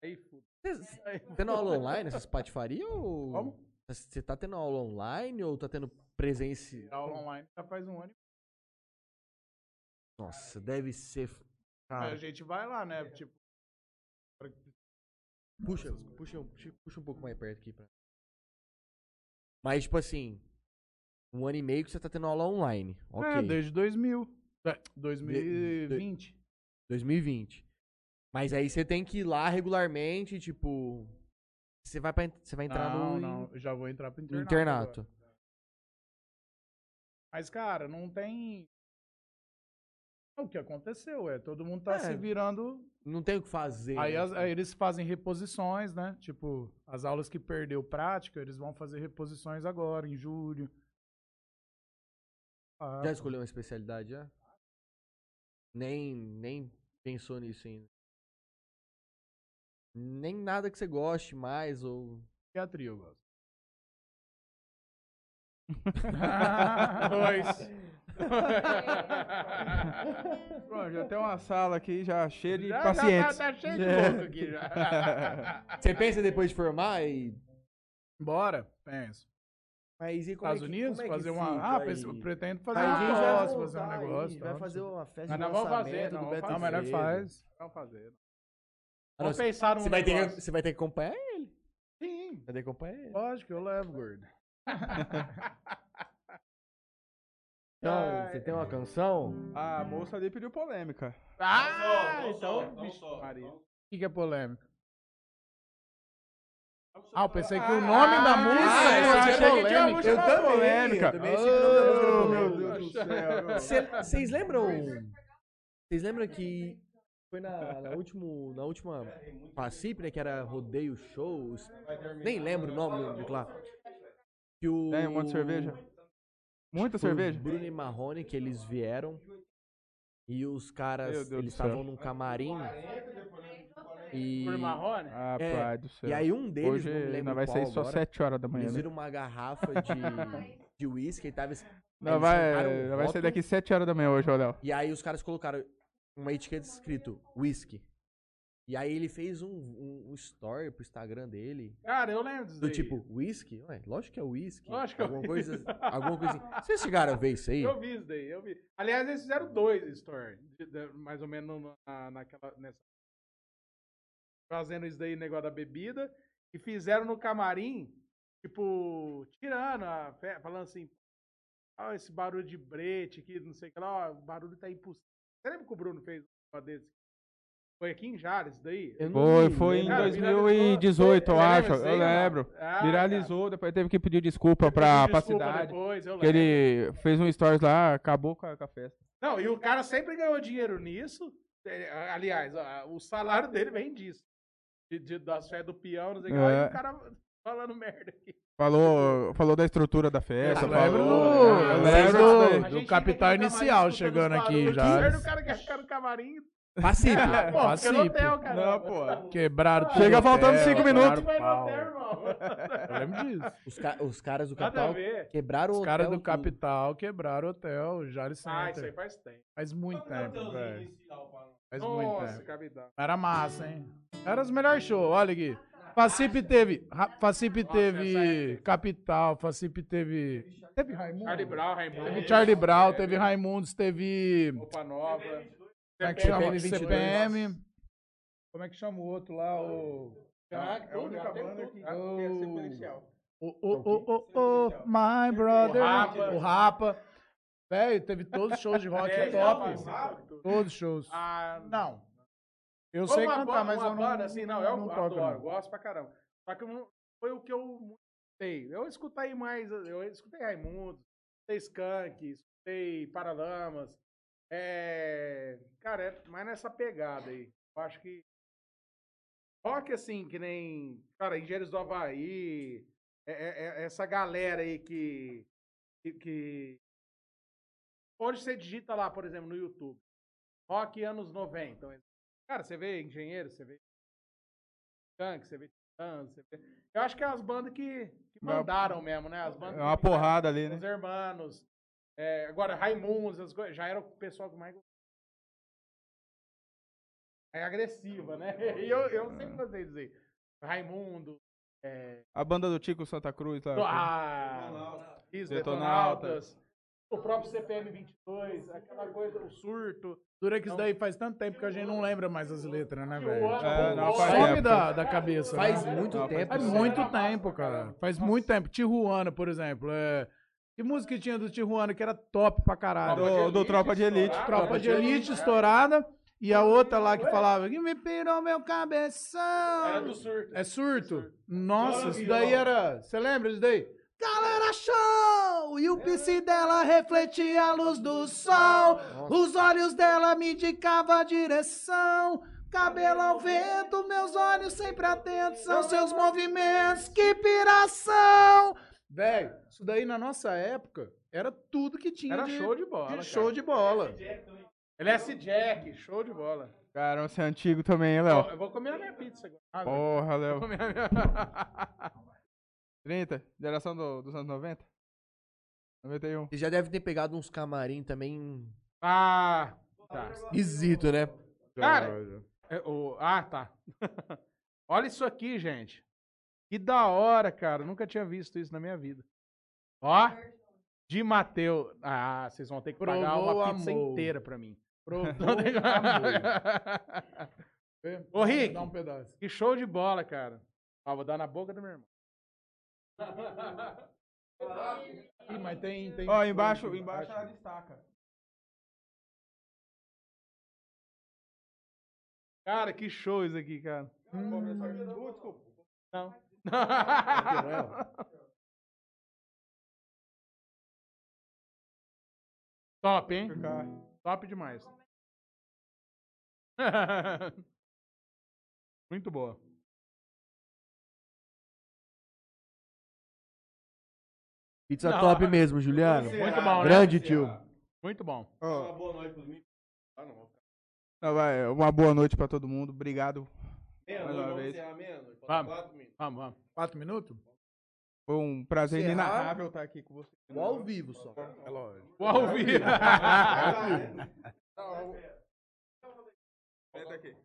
[SPEAKER 3] Aí,
[SPEAKER 4] tá tendo aula online essas patifaria ou.
[SPEAKER 2] Como?
[SPEAKER 4] Você tá tendo aula online ou tá tendo presença?
[SPEAKER 2] Aula online já faz um ano.
[SPEAKER 4] Nossa, deve ser. Cara,
[SPEAKER 2] a gente vai lá, né? Tipo,
[SPEAKER 4] puxa, puxa, um- puxa, puxa um pouco mais perto aqui. Pra... Mas, tipo assim, um ano e meio que você tá tendo aula online. Ok.
[SPEAKER 2] é, desde 2000. É, 2020.
[SPEAKER 4] 2020. Mas aí você tem que ir lá regularmente, tipo. Você vai, pra, você vai entrar
[SPEAKER 2] não,
[SPEAKER 4] no,
[SPEAKER 2] não, eu já vou entrar pro internato.
[SPEAKER 4] internato.
[SPEAKER 2] Mas, cara, não tem.
[SPEAKER 3] O que aconteceu, é. Todo mundo tá
[SPEAKER 4] É.
[SPEAKER 3] se virando.
[SPEAKER 4] Não tem o que fazer.
[SPEAKER 3] Aí,
[SPEAKER 4] né?
[SPEAKER 3] as- aí eles fazem reposições, né? Tipo, as aulas que perdeu prática, eles vão fazer reposições agora, em julho. Ah,
[SPEAKER 4] Já escolheu uma especialidade já? Nem, nem pensou nisso ainda. Nem nada que você goste mais ou.
[SPEAKER 3] psiquiatria eu gosto.
[SPEAKER 10] Dois. Pronto, já tem uma sala aqui já cheia de
[SPEAKER 3] Já- já
[SPEAKER 10] pacientes.
[SPEAKER 3] tá- tá cheio de
[SPEAKER 10] É.
[SPEAKER 3] louco aqui já.
[SPEAKER 4] Você pensa depois de formar e.
[SPEAKER 3] Bora, penso.
[SPEAKER 4] Mas e como
[SPEAKER 3] Estados
[SPEAKER 4] é que,
[SPEAKER 3] Unidos,
[SPEAKER 4] como é
[SPEAKER 3] fazer uma. Ah,
[SPEAKER 4] aí?
[SPEAKER 3] pretendo fazer
[SPEAKER 4] Aí a
[SPEAKER 3] uma
[SPEAKER 4] gente vai
[SPEAKER 3] pós, fazer um negócio.
[SPEAKER 4] vai fazer
[SPEAKER 3] não
[SPEAKER 4] uma festa
[SPEAKER 3] Mas vamos fazer, não,
[SPEAKER 4] do Beto
[SPEAKER 3] fazer. Não, mas
[SPEAKER 4] Freire.
[SPEAKER 3] faz. Vamos fazer.
[SPEAKER 4] Ah,
[SPEAKER 3] Vamos
[SPEAKER 4] não,
[SPEAKER 3] pensar num
[SPEAKER 4] Você vai, ter que,
[SPEAKER 3] negócio.
[SPEAKER 4] você vai ter que acompanhar ele.
[SPEAKER 3] Sim,
[SPEAKER 4] Vai ter que acompanhar ele.
[SPEAKER 3] lógico, eu levo, gordo.
[SPEAKER 4] Então, você tem uma canção?
[SPEAKER 10] A moça ali pediu polêmica.
[SPEAKER 3] Ah, então, bicho, Maria. O que, que é polêmica? Ah, eu pensei que o nome da música
[SPEAKER 10] ah, eu
[SPEAKER 3] fosse
[SPEAKER 10] achei que tinha
[SPEAKER 3] polêmica.
[SPEAKER 10] música Eu também, polêmica.
[SPEAKER 4] Eu também achei que o nome da música era polêmica.
[SPEAKER 3] meu Deus do céu.
[SPEAKER 4] Cê- Vocês lembram? Vocês lembram que foi na, na, último, na última Pacipe, né? Que era Rodeio Shows. Nem lembro o nome do lá. Que o.
[SPEAKER 10] Tem um monte de cerveja? Muita
[SPEAKER 4] foi o
[SPEAKER 10] cerveja?
[SPEAKER 4] Bruno e Marrone que eles vieram. E os caras, eles estavam num camarim. E,
[SPEAKER 3] Por Marrone?
[SPEAKER 10] Ah,
[SPEAKER 4] É,
[SPEAKER 10] pai do céu.
[SPEAKER 4] e aí um deles,
[SPEAKER 10] Hoje
[SPEAKER 4] não me lembro
[SPEAKER 10] vai sair só
[SPEAKER 4] agora,
[SPEAKER 10] 7 horas da manhã,
[SPEAKER 4] Eles
[SPEAKER 10] né?
[SPEAKER 4] viram uma garrafa de, de uísque e tava.
[SPEAKER 10] Não,
[SPEAKER 4] eles
[SPEAKER 10] vai,
[SPEAKER 4] um
[SPEAKER 10] nós vai sair daqui 7 horas da manhã hoje, Léo.
[SPEAKER 4] E aí os caras colocaram uma etiqueta escrito whisky. E aí ele fez um, um, um story pro Instagram dele.
[SPEAKER 3] Cara, eu lembro disso
[SPEAKER 4] Do
[SPEAKER 3] daí.
[SPEAKER 4] tipo, whisky? Ué, lógico que é whisky.
[SPEAKER 3] Lógico que é
[SPEAKER 4] alguma coisa, alguma coisa assim. Vocês chegaram a ver isso aí?
[SPEAKER 3] Eu vi isso daí, eu vi. Aliás, eles fizeram dois stories, mais ou menos no- na, naquela, nessa... Fazendo isso daí, negócio da bebida, e fizeram no camarim, tipo, tirando, a falando assim, ó, esse barulho de brete aqui, não sei o que lá, ó, o barulho tá impossível. Você lembra que o Bruno fez um desse? Foi aqui em Jales, isso daí?
[SPEAKER 10] Foi,
[SPEAKER 4] vi,
[SPEAKER 10] foi em?
[SPEAKER 3] Cara,
[SPEAKER 10] 2018, eu acho.
[SPEAKER 3] aí
[SPEAKER 10] Eu lembro.
[SPEAKER 3] Ah,
[SPEAKER 10] Viralizou, depois teve que pedir desculpa
[SPEAKER 3] cara.
[SPEAKER 10] pra,
[SPEAKER 3] Pediu
[SPEAKER 10] pra
[SPEAKER 3] desculpa
[SPEAKER 10] cidade.
[SPEAKER 3] Depois, eu
[SPEAKER 10] Que ele fez um stories lá, acabou com a, com a festa.
[SPEAKER 3] Não, e o cara sempre ganhou dinheiro nisso. Eh, Aliás, o salário dele vem disso. De, de- das do peão, não sei o que
[SPEAKER 10] É.
[SPEAKER 3] e o cara falando merda aqui.
[SPEAKER 10] Falou, falou da estrutura da festa.
[SPEAKER 3] Eu
[SPEAKER 10] falou,
[SPEAKER 3] lembro
[SPEAKER 10] Eu
[SPEAKER 3] do,
[SPEAKER 10] lembro
[SPEAKER 3] do, do Capital Inicial chegando aqui já. O cara quer ficar no camarim.
[SPEAKER 4] Pacife.
[SPEAKER 3] Ah, pô, hotel, cara.
[SPEAKER 10] Não, pô.
[SPEAKER 2] Quebraram tudo.
[SPEAKER 10] Chega faltando
[SPEAKER 2] hotel,
[SPEAKER 10] cinco minutos.
[SPEAKER 2] Pau.
[SPEAKER 3] hotel.
[SPEAKER 2] Eu lembro disso.
[SPEAKER 4] Os, ca- os caras do Capital quebraram o
[SPEAKER 2] Os caras
[SPEAKER 4] hotel
[SPEAKER 2] do
[SPEAKER 4] tudo.
[SPEAKER 2] Capital quebraram o hotel, Jari
[SPEAKER 3] Ah, isso aí
[SPEAKER 2] Center.
[SPEAKER 3] faz tempo.
[SPEAKER 2] Faz muito tempo, velho. Faz muito
[SPEAKER 3] Nossa,
[SPEAKER 2] tempo.
[SPEAKER 3] Capital.
[SPEAKER 2] Era massa, hein? Era os melhores shows, olha aqui. Facipe teve.
[SPEAKER 3] Nossa,
[SPEAKER 2] teve
[SPEAKER 3] essa
[SPEAKER 2] Capital, Facipe teve. Teve Raimundo?
[SPEAKER 3] Charlie Brown, Raimundo.
[SPEAKER 2] Teve Charlie Brown, teve Raimundos, teve.
[SPEAKER 3] Roupa nova.
[SPEAKER 2] Como é que
[SPEAKER 3] CPM
[SPEAKER 2] chama?
[SPEAKER 4] 22.
[SPEAKER 2] CPM. Como é que chama o outro lá? O.
[SPEAKER 3] Ah,
[SPEAKER 10] É a única banda que é
[SPEAKER 2] o-. O, o, o, o, my brother.
[SPEAKER 3] O Rapa.
[SPEAKER 2] O Rapa. Velho, teve todos os shows de rock
[SPEAKER 3] É,
[SPEAKER 2] top. Todos os shows.
[SPEAKER 3] Ah,
[SPEAKER 2] Não. Eu sei
[SPEAKER 3] uma
[SPEAKER 2] cantar, mas eu não.
[SPEAKER 3] banda, assim, não, eu
[SPEAKER 2] não toco,
[SPEAKER 3] adoro, gosto pra caramba. Só que foi o que eu escutei. Eu escutei mais, eu escutei Raimundo, escutei Skank, escutei Paralamas. É, cara, é mais nessa pegada aí. Eu acho que rock assim, que nem, cara, Engenheiros do Havaí, é, é- é essa galera aí que, que, que Hoje você digita lá, por exemplo, no YouTube, rock anos 90. Cara, você vê Engenheiro, você vê Skunk, você vê Titãs, você vê... Eu acho que é as bandas que, que mandaram mesmo, né? As bandas
[SPEAKER 10] É uma porrada ali, né?
[SPEAKER 3] Os Hermanos. É, agora, Raimundos, já era o pessoal que mais... É agressiva, né? E eu, eu sempre gostei de dizer. Raimundo, é,
[SPEAKER 10] A banda do Tico Santa Cruz lá.
[SPEAKER 3] ah, isso,
[SPEAKER 10] Detonautas.
[SPEAKER 3] Detonautas. O próprio CPM 22, aquela coisa, o surto.
[SPEAKER 2] Dura que isso daí faz tanto tempo que a gente não lembra mais as letras, né, velho?
[SPEAKER 10] É, não,
[SPEAKER 2] Some da, da cabeça.
[SPEAKER 4] Faz
[SPEAKER 2] né?
[SPEAKER 4] muito
[SPEAKER 10] Não,
[SPEAKER 4] tempo.
[SPEAKER 2] Faz muito tempo, cara. Faz muito tempo. Tijuana, por exemplo. É... Que música tinha do Tijuana que era top pra caralho?
[SPEAKER 10] Do, do Tropa de Elite.
[SPEAKER 2] Tropa de Elite estourada. E a outra lá que falava que me pirou meu cabeção.
[SPEAKER 3] Era do surto.
[SPEAKER 2] É surto? Nossa, isso daí era. Você lembra disso daí?
[SPEAKER 8] Galera, show! E o PC dela refletia a luz do sol. Os olhos dela me indicavam a direção. Cabelo ao vento, meus olhos sempre atentos aos seus movimentos. Que piração!
[SPEAKER 2] Velho, isso daí na nossa época era tudo que tinha
[SPEAKER 3] Era
[SPEAKER 2] de,
[SPEAKER 3] show de bola,
[SPEAKER 2] de
[SPEAKER 3] cara.
[SPEAKER 2] show de bola.
[SPEAKER 3] LS Jack, show de bola.
[SPEAKER 10] Cara, você é antigo também, hein, Léo?
[SPEAKER 3] eu vou comer a minha pizza agora. Ah,
[SPEAKER 10] Porra,
[SPEAKER 3] Vou
[SPEAKER 10] Léo.
[SPEAKER 3] comer a minha...
[SPEAKER 10] 30? Geração do, dos anos 90? 91.
[SPEAKER 4] Você já deve ter pegado uns camarim também
[SPEAKER 3] ah, tá.
[SPEAKER 4] esquisito, né?
[SPEAKER 3] Cara, É, o- ah, tá. Olha isso aqui, gente. Que da hora, cara. Nunca tinha visto isso na minha vida. Ó, de Mateu. Ah, vocês vão ter que pagar
[SPEAKER 2] Provou,
[SPEAKER 3] uma pizza
[SPEAKER 2] amou.
[SPEAKER 3] inteira pra mim.
[SPEAKER 2] Provou, amor.
[SPEAKER 3] Ô, Rick.
[SPEAKER 2] Dá um pedaço.
[SPEAKER 3] que show de bola, cara. Ó, vou dar na boca do meu irmão.
[SPEAKER 2] Ih, mas tem. tem
[SPEAKER 10] Ó, embaixo, embaixo ela destaca.
[SPEAKER 3] Cara, que show isso aqui, cara.
[SPEAKER 10] Uh, desculpa.
[SPEAKER 3] Não. Top, hein? Top demais. Muito boa.
[SPEAKER 4] Pizza
[SPEAKER 3] Não.
[SPEAKER 4] top mesmo, Juliano.
[SPEAKER 3] Muito bom, né?
[SPEAKER 4] Grande, tio.
[SPEAKER 3] Muito bom.
[SPEAKER 10] Ó,
[SPEAKER 1] boa noite pros meninos. Ah, não.
[SPEAKER 10] não, vai, uma boa noite pra todo mundo. Obrigado.
[SPEAKER 1] Meia-noite,
[SPEAKER 10] uma
[SPEAKER 1] vamos
[SPEAKER 10] vez.
[SPEAKER 1] encerrar meia-noite.
[SPEAKER 3] Vamos. Vamos, vamos.
[SPEAKER 2] Quatro minutos?
[SPEAKER 10] Foi um prazer
[SPEAKER 4] Encerrar.
[SPEAKER 10] inenarrável estar aqui com você.
[SPEAKER 4] Ao vivo só.
[SPEAKER 2] É lógico.
[SPEAKER 3] Vou ouvir.
[SPEAKER 10] Senta aqui.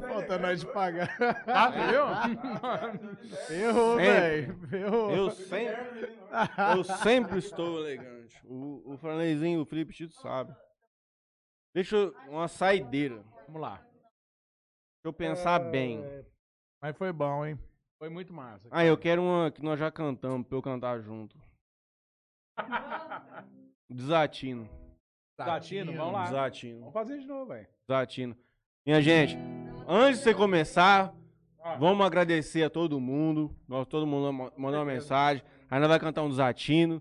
[SPEAKER 2] Falta nós de pagar.
[SPEAKER 3] Ah, viu?
[SPEAKER 2] Ferrou,
[SPEAKER 1] Sempre.
[SPEAKER 2] velho. Ferrou.
[SPEAKER 1] Eu sempre, eu sempre estou elegante. O, o Franleizinho, o Felipe Tito sabe. Deixa eu, uma saideira.
[SPEAKER 3] Vamos lá.
[SPEAKER 1] Deixa eu pensar bem.
[SPEAKER 2] Mas foi bom, hein?
[SPEAKER 3] Foi muito massa.
[SPEAKER 1] Ah, eu quero uma que nós já cantamos pra eu cantar junto. Desatino.
[SPEAKER 3] Latino, vamos lá.
[SPEAKER 1] Desatino.
[SPEAKER 3] Vamos fazer de novo, velho.
[SPEAKER 1] Desatino. Minha gente, antes de você começar, vamos agradecer a todo mundo. Nós, todo mundo ma- mandou uma mensagem. Aí nós vai cantar um desatino.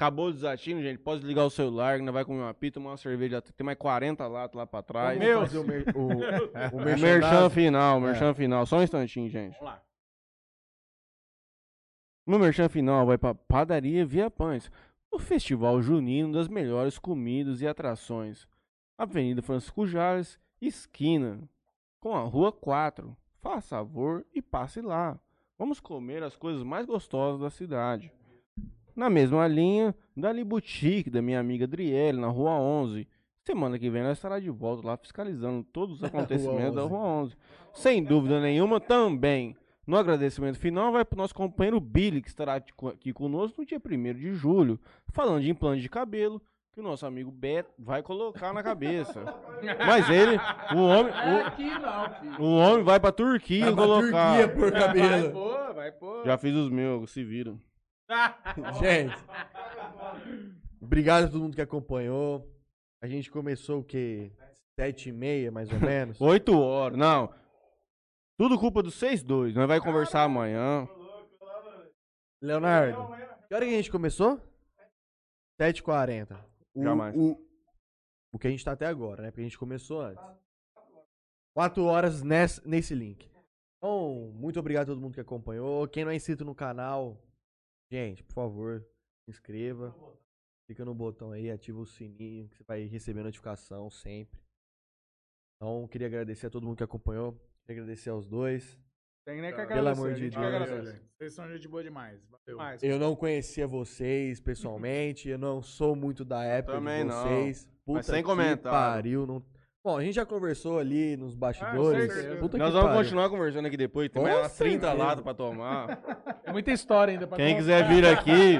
[SPEAKER 1] Acabou o desatino, gente. Pode ligar o celular, que nós vai comer uma pizza, tomar uma cerveja. Tem mais 40 latas lá pra trás.
[SPEAKER 3] Meu,
[SPEAKER 4] o, mer o, o
[SPEAKER 1] O merchan final, o merchan final. Só um instantinho, gente.
[SPEAKER 3] Vamos lá.
[SPEAKER 1] No merchan final vai pra Padaria Via Pães, o festival junino das melhores comidas e atrações. Avenida Francisco Jales, esquina, com a Rua 4. Faça favor e passe lá. Vamos comer as coisas mais gostosas da cidade. Na mesma linha, Dali Boutique, da minha amiga Adriele, na Rua 11. Semana que vem ela estará de volta lá fiscalizando todos os acontecimentos da
[SPEAKER 4] 11.
[SPEAKER 1] Rua 11. Sem dúvida nenhuma, também no agradecimento final vai para o nosso companheiro Billy, que estará aqui co- aqui conosco no dia 1 de julho, falando de implante de cabelo, que o nosso amigo Beto vai colocar na cabeça. Mas ele, o homem, o, o homem vai pra Turquia
[SPEAKER 4] Vai pra
[SPEAKER 1] colocar.
[SPEAKER 4] Turquia por
[SPEAKER 3] Vai
[SPEAKER 4] cabelo.
[SPEAKER 3] pôr, vai pôr.
[SPEAKER 1] Já fiz os meus, se viram.
[SPEAKER 4] Gente, obrigado a todo mundo que acompanhou. A gente começou o quê? Sete e meia, mais ou menos.
[SPEAKER 1] 8 horas, não. Tudo culpa do 6-2. Nós vai conversar amanhã.
[SPEAKER 4] Leonardo, que hora que a gente começou? 7h40. O,
[SPEAKER 1] Jamais.
[SPEAKER 4] O, o que a gente tá até agora, né? Porque a gente começou antes. 4 horas nesse, nesse link. Então, muito obrigado a todo mundo que acompanhou. Quem não é inscrito no canal, gente, por favor, se inscreva. Clica no botão aí, ativa o sininho, que você vai receber notificação sempre. Então, queria agradecer a todo mundo que acompanhou. Queria agradecer aos dois.
[SPEAKER 3] Tem nem que
[SPEAKER 4] Pelo
[SPEAKER 3] agradecer.
[SPEAKER 4] amor
[SPEAKER 3] a
[SPEAKER 4] de Deus.
[SPEAKER 2] Vocês são gente boa demais. Valeu.
[SPEAKER 3] Mais.
[SPEAKER 4] Eu não conhecia vocês pessoalmente, eu não sou muito da época
[SPEAKER 1] Também
[SPEAKER 4] de
[SPEAKER 1] não.
[SPEAKER 4] vocês. Puta
[SPEAKER 1] Mas sem
[SPEAKER 4] que
[SPEAKER 1] comentário.
[SPEAKER 4] pariu, não... Bom, a gente já conversou ali nos bastidores. Puta
[SPEAKER 1] Nós
[SPEAKER 4] que
[SPEAKER 1] vamos
[SPEAKER 4] pariu.
[SPEAKER 1] continuar conversando aqui depois. Tem mais umas 30
[SPEAKER 4] certeza.
[SPEAKER 1] latas pra tomar.
[SPEAKER 3] É muita história ainda pra
[SPEAKER 1] Quem
[SPEAKER 3] contar.
[SPEAKER 1] quiser vir aqui,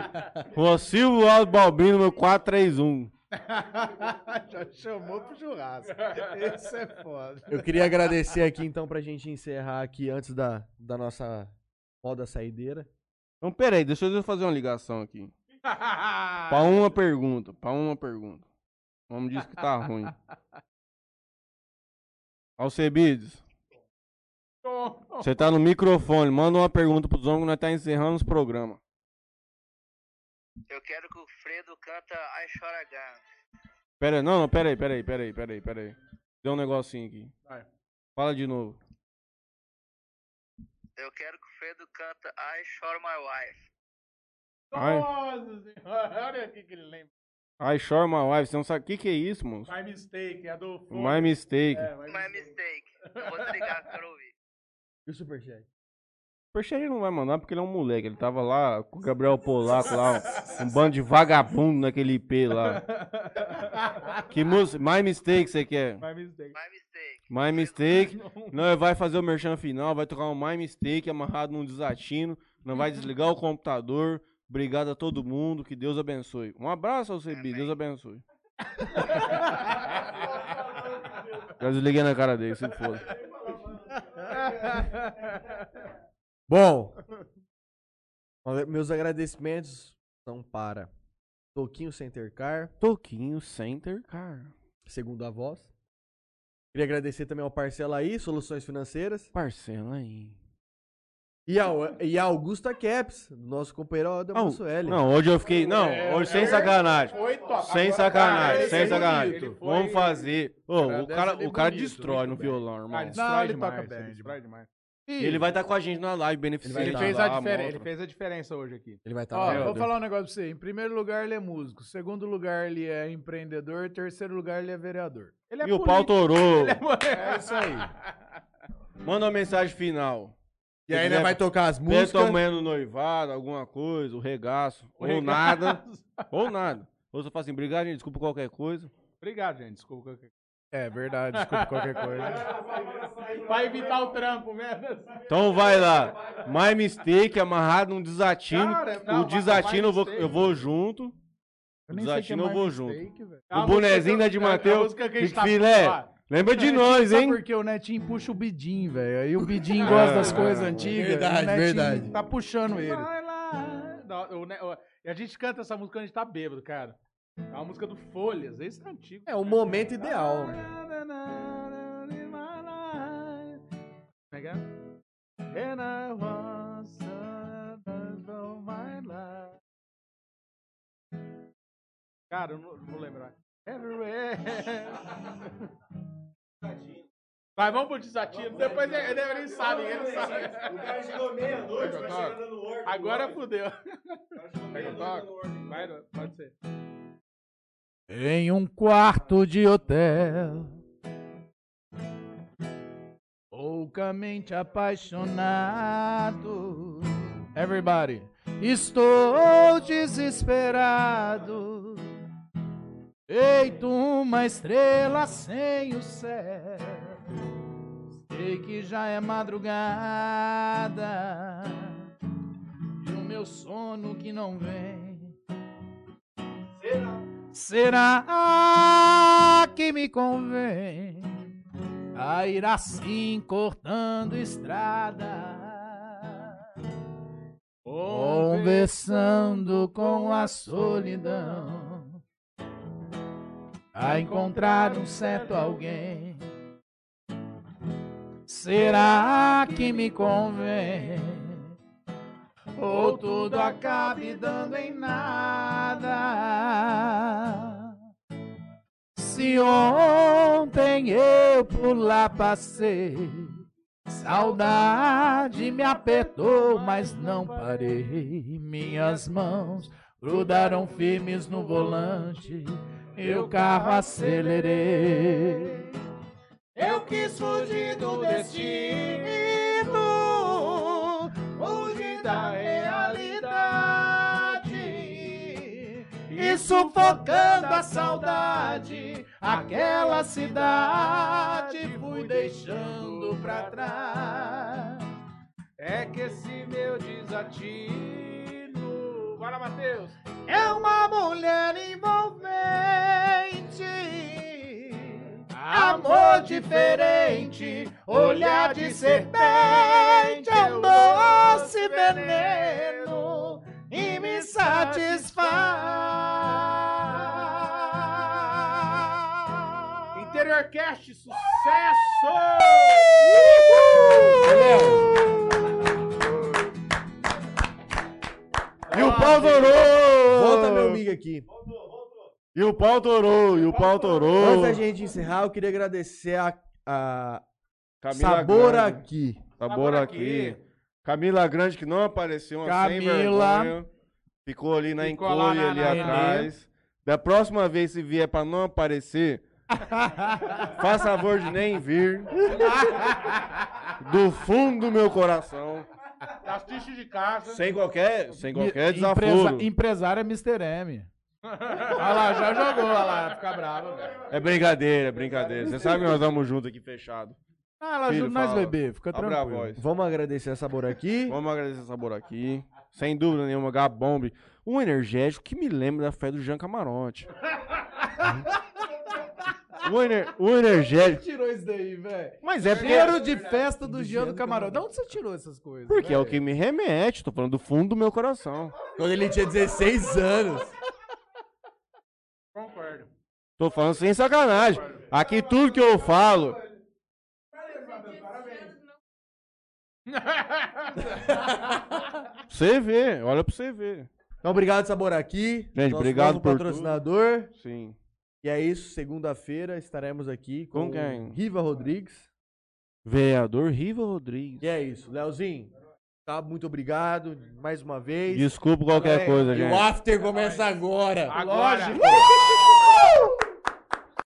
[SPEAKER 1] Rua Silvio Aldo Balbino, meu 431.
[SPEAKER 2] Já chamou pro churrasco. Esse é foda.
[SPEAKER 4] Eu queria agradecer aqui então pra gente encerrar aqui antes da, da nossa roda saideira.
[SPEAKER 1] Então, peraí, deixa eu fazer uma ligação aqui. Pra uma pergunta, pra uma pergunta. O homem disse que tá ruim. Alcebides, Você tá no microfone, manda uma pergunta pros homens que nós tá encerrando os programas.
[SPEAKER 11] Eu quero que o Fredo canta Ai Choragã.
[SPEAKER 1] Pera aí, não, não, pera aí, pera aí, pera aí, pera aí, pera aí. Deu um negocinho aqui.
[SPEAKER 3] Vai.
[SPEAKER 1] Fala de novo.
[SPEAKER 11] Eu quero que o Fredo canta I Chore My Wife.
[SPEAKER 3] Nossa senhora, olha aqui que ele lembra.
[SPEAKER 1] I shore my wife. Você não sabe o que, que é isso, moço?
[SPEAKER 3] My mistake, é do.
[SPEAKER 1] My mistake.
[SPEAKER 3] É, my
[SPEAKER 11] My mistake. Eu vou desligar, quero ouvir.
[SPEAKER 4] E o Superchat?
[SPEAKER 1] Poxa, ele não vai mandar porque ele é um moleque. Ele tava lá com o Gabriel Polaco lá, um, um bando de vagabundo naquele IP lá. Que música? My Mistake você quer?
[SPEAKER 3] My mistake.
[SPEAKER 11] My mistake.
[SPEAKER 1] My Mistake. Não, ele vai fazer o merchan final, vai tocar um My Mistake amarrado num desatino. Não vai desligar o computador. Obrigado a todo mundo. Que Deus abençoe. Um abraço ao CB. Deus abençoe. Já desliguei na cara dele, se foda.
[SPEAKER 4] Bom, meus agradecimentos são para Toquinho Center Car,
[SPEAKER 1] Toquinho Center Car.
[SPEAKER 4] segundo a voz. Queria agradecer também ao Parcela aí, Soluções Financeiras.
[SPEAKER 1] Parcela aí.
[SPEAKER 4] E a, e a Augusta Caps, do nosso companheiro Adelmo L.
[SPEAKER 1] Não, hoje eu fiquei. Não, hoje sem sacanagem. Sem sacanagem, sem sacanagem. Vamos fazer. Ô, o cara, o cara
[SPEAKER 2] bonito,
[SPEAKER 1] destrói no violão, irmão.
[SPEAKER 3] Ah, ele
[SPEAKER 2] Não,
[SPEAKER 3] destrói
[SPEAKER 2] ele
[SPEAKER 3] demais,
[SPEAKER 2] toca
[SPEAKER 3] ele
[SPEAKER 2] bem
[SPEAKER 3] destrói demais.
[SPEAKER 1] E ele vai estar com a gente na live beneficente.
[SPEAKER 3] Ele fez, a diferença, ele fez a diferença hoje aqui.
[SPEAKER 4] Ele vai estar
[SPEAKER 8] Ó,
[SPEAKER 4] na
[SPEAKER 8] vou falar um negócio pra você. Em primeiro lugar, ele é músico. Segundo lugar, ele é empreendedor. Terceiro lugar, ele é vereador.
[SPEAKER 3] Ele é
[SPEAKER 1] E o pau torou.
[SPEAKER 8] É isso aí.
[SPEAKER 1] Manda uma mensagem final.
[SPEAKER 4] E aí, né, vai tocar as
[SPEAKER 1] Música.
[SPEAKER 4] músicas.
[SPEAKER 1] tamanho do noivado, alguma coisa, o regaço.
[SPEAKER 3] O
[SPEAKER 1] ou
[SPEAKER 3] regaço.
[SPEAKER 1] nada. Ou nada. Ou você fala assim, obrigado, gente, desculpa qualquer coisa.
[SPEAKER 3] Obrigado, gente. Desculpa. qualquer-
[SPEAKER 8] É verdade, desculpa qualquer coisa.
[SPEAKER 3] Pra evitar o trampo, mesmo.
[SPEAKER 1] Então vai lá. My Mistake amarrado num desatino.
[SPEAKER 3] Cara, não,
[SPEAKER 1] o desatino eu vou, eu vou junto.
[SPEAKER 8] Eu
[SPEAKER 1] O
[SPEAKER 8] nem sei que é
[SPEAKER 1] desatino eu vou junto.
[SPEAKER 8] velho.
[SPEAKER 1] O bonezinho da de
[SPEAKER 3] a
[SPEAKER 1] Mateus.
[SPEAKER 3] tá-
[SPEAKER 1] Filé. Lembra de
[SPEAKER 8] Netinho,
[SPEAKER 1] nós,
[SPEAKER 8] sabe
[SPEAKER 1] hein?
[SPEAKER 8] porque o Netinho puxa o Bidim, velho. Aí o Bidim gosta das
[SPEAKER 1] É,
[SPEAKER 8] coisas
[SPEAKER 1] é.
[SPEAKER 8] antigas.
[SPEAKER 4] Verdade, verdade.
[SPEAKER 8] Tá puxando ele.
[SPEAKER 3] Vai lá. Não, o ne- o- E a gente canta essa música quando a gente tá bêbado, cara. É uma música do Folhas. Esse é antigo.
[SPEAKER 4] É o momento ideal.
[SPEAKER 3] Como é que é? And I want something for my life. Cara, eu não não vou lembrar. Everywhere. Vai, vamos pro desatino. Depois ele, ele, ele sabe, ele sabe.
[SPEAKER 12] O cara chegou meia-noite, vai chegando no Word.
[SPEAKER 3] Agora fudeu. Vai, pode ser.
[SPEAKER 13] Em um quarto de hotel,
[SPEAKER 8] Loucamente apaixonado. Everybody. Estou desesperado. Feito uma estrela sem o céu. Sei que já é madrugada. E o meu sono que não vem. Será que me convém a ir assim cortando estrada? Conversando com a solidão a encontrar um certo alguém. Será que me convém? Ou tudo acabe dando em nada? Se ontem eu por lá passei, saudade me apertou, mas não parei. Minhas mãos grudaram firmes no volante, e o carro acelerei. Eu quis fugir do destino, fugir da realidade e sufocando a saudade, aquela cidade fui deixando pra trás.
[SPEAKER 3] É que esse meu desatino. Bora, Matheus!
[SPEAKER 8] É uma mulher envolvente, amor diferente, olhar de serpente, é um doce veneno e me satisfaz.
[SPEAKER 3] Interior Cast, sucesso!
[SPEAKER 1] E o pau!
[SPEAKER 4] Volta meu amigo aqui.
[SPEAKER 1] E o pau torou, e o pau torou.
[SPEAKER 4] Antes da gente encerrar, eu queria agradecer a, a
[SPEAKER 1] Camila
[SPEAKER 4] Sabor
[SPEAKER 1] Grande.
[SPEAKER 4] aqui.
[SPEAKER 1] Sabor aqui. Camila Grande, que não apareceu, uma sem
[SPEAKER 8] Camila.
[SPEAKER 1] vergonha. Ficou ali na
[SPEAKER 8] Ficou
[SPEAKER 1] encolha,
[SPEAKER 8] na-
[SPEAKER 1] ali
[SPEAKER 8] na-
[SPEAKER 1] atrás. Da próxima vez, se vier pra não aparecer, faz favor de nem vir. Do fundo do meu coração.
[SPEAKER 3] Assiste de casa.
[SPEAKER 1] Sem qualquer, sem qualquer
[SPEAKER 8] Empresa-
[SPEAKER 1] desaforo.
[SPEAKER 8] empresário é Mr. M. Olha lá, já jogou, olha lá, fica bravo, velho.
[SPEAKER 1] É brincadeira, é brincadeira. Você sabe que nós estamos juntos aqui fechado.
[SPEAKER 8] Ah, ela
[SPEAKER 1] Filho,
[SPEAKER 8] ajuda nós
[SPEAKER 1] fala.
[SPEAKER 8] beber, fica
[SPEAKER 1] Abra a
[SPEAKER 8] tranquilo.
[SPEAKER 1] voz.
[SPEAKER 4] Vamos agradecer a Sabor aqui.
[SPEAKER 1] Vamos agradecer o sabor aqui. Sem dúvida nenhuma, Gabombe. Um energético que me lembra da fé do Jean Camarote. o, ener, o energético.
[SPEAKER 8] tirou isso daí, velho?
[SPEAKER 1] Mas é porque,
[SPEAKER 8] Cheiro de festa do Jean do Camarão. De onde você tirou essas coisas?
[SPEAKER 1] porque é o que me remete. Tô falando do fundo do meu coração.
[SPEAKER 4] Quando ele tinha 16 anos.
[SPEAKER 1] Tô falando sem sacanagem. Aqui tudo que eu falo. Você vê, olha pra você ver.
[SPEAKER 4] Então, obrigado, Sabor aqui.
[SPEAKER 1] Gente,
[SPEAKER 4] nosso
[SPEAKER 1] obrigado
[SPEAKER 4] novo
[SPEAKER 1] por
[SPEAKER 4] patrocinador.
[SPEAKER 1] Sim.
[SPEAKER 4] E é isso, segunda-feira estaremos aqui com,
[SPEAKER 1] Com quem?
[SPEAKER 4] Riva Rodrigues.
[SPEAKER 1] Vereador Riva Rodrigues.
[SPEAKER 4] E é isso, Leozinho. Tá, muito obrigado mais uma vez.
[SPEAKER 1] Desculpa qualquer
[SPEAKER 4] Galera,
[SPEAKER 1] coisa, gente.
[SPEAKER 4] O after começa agora.
[SPEAKER 3] Agora.
[SPEAKER 4] Lógico.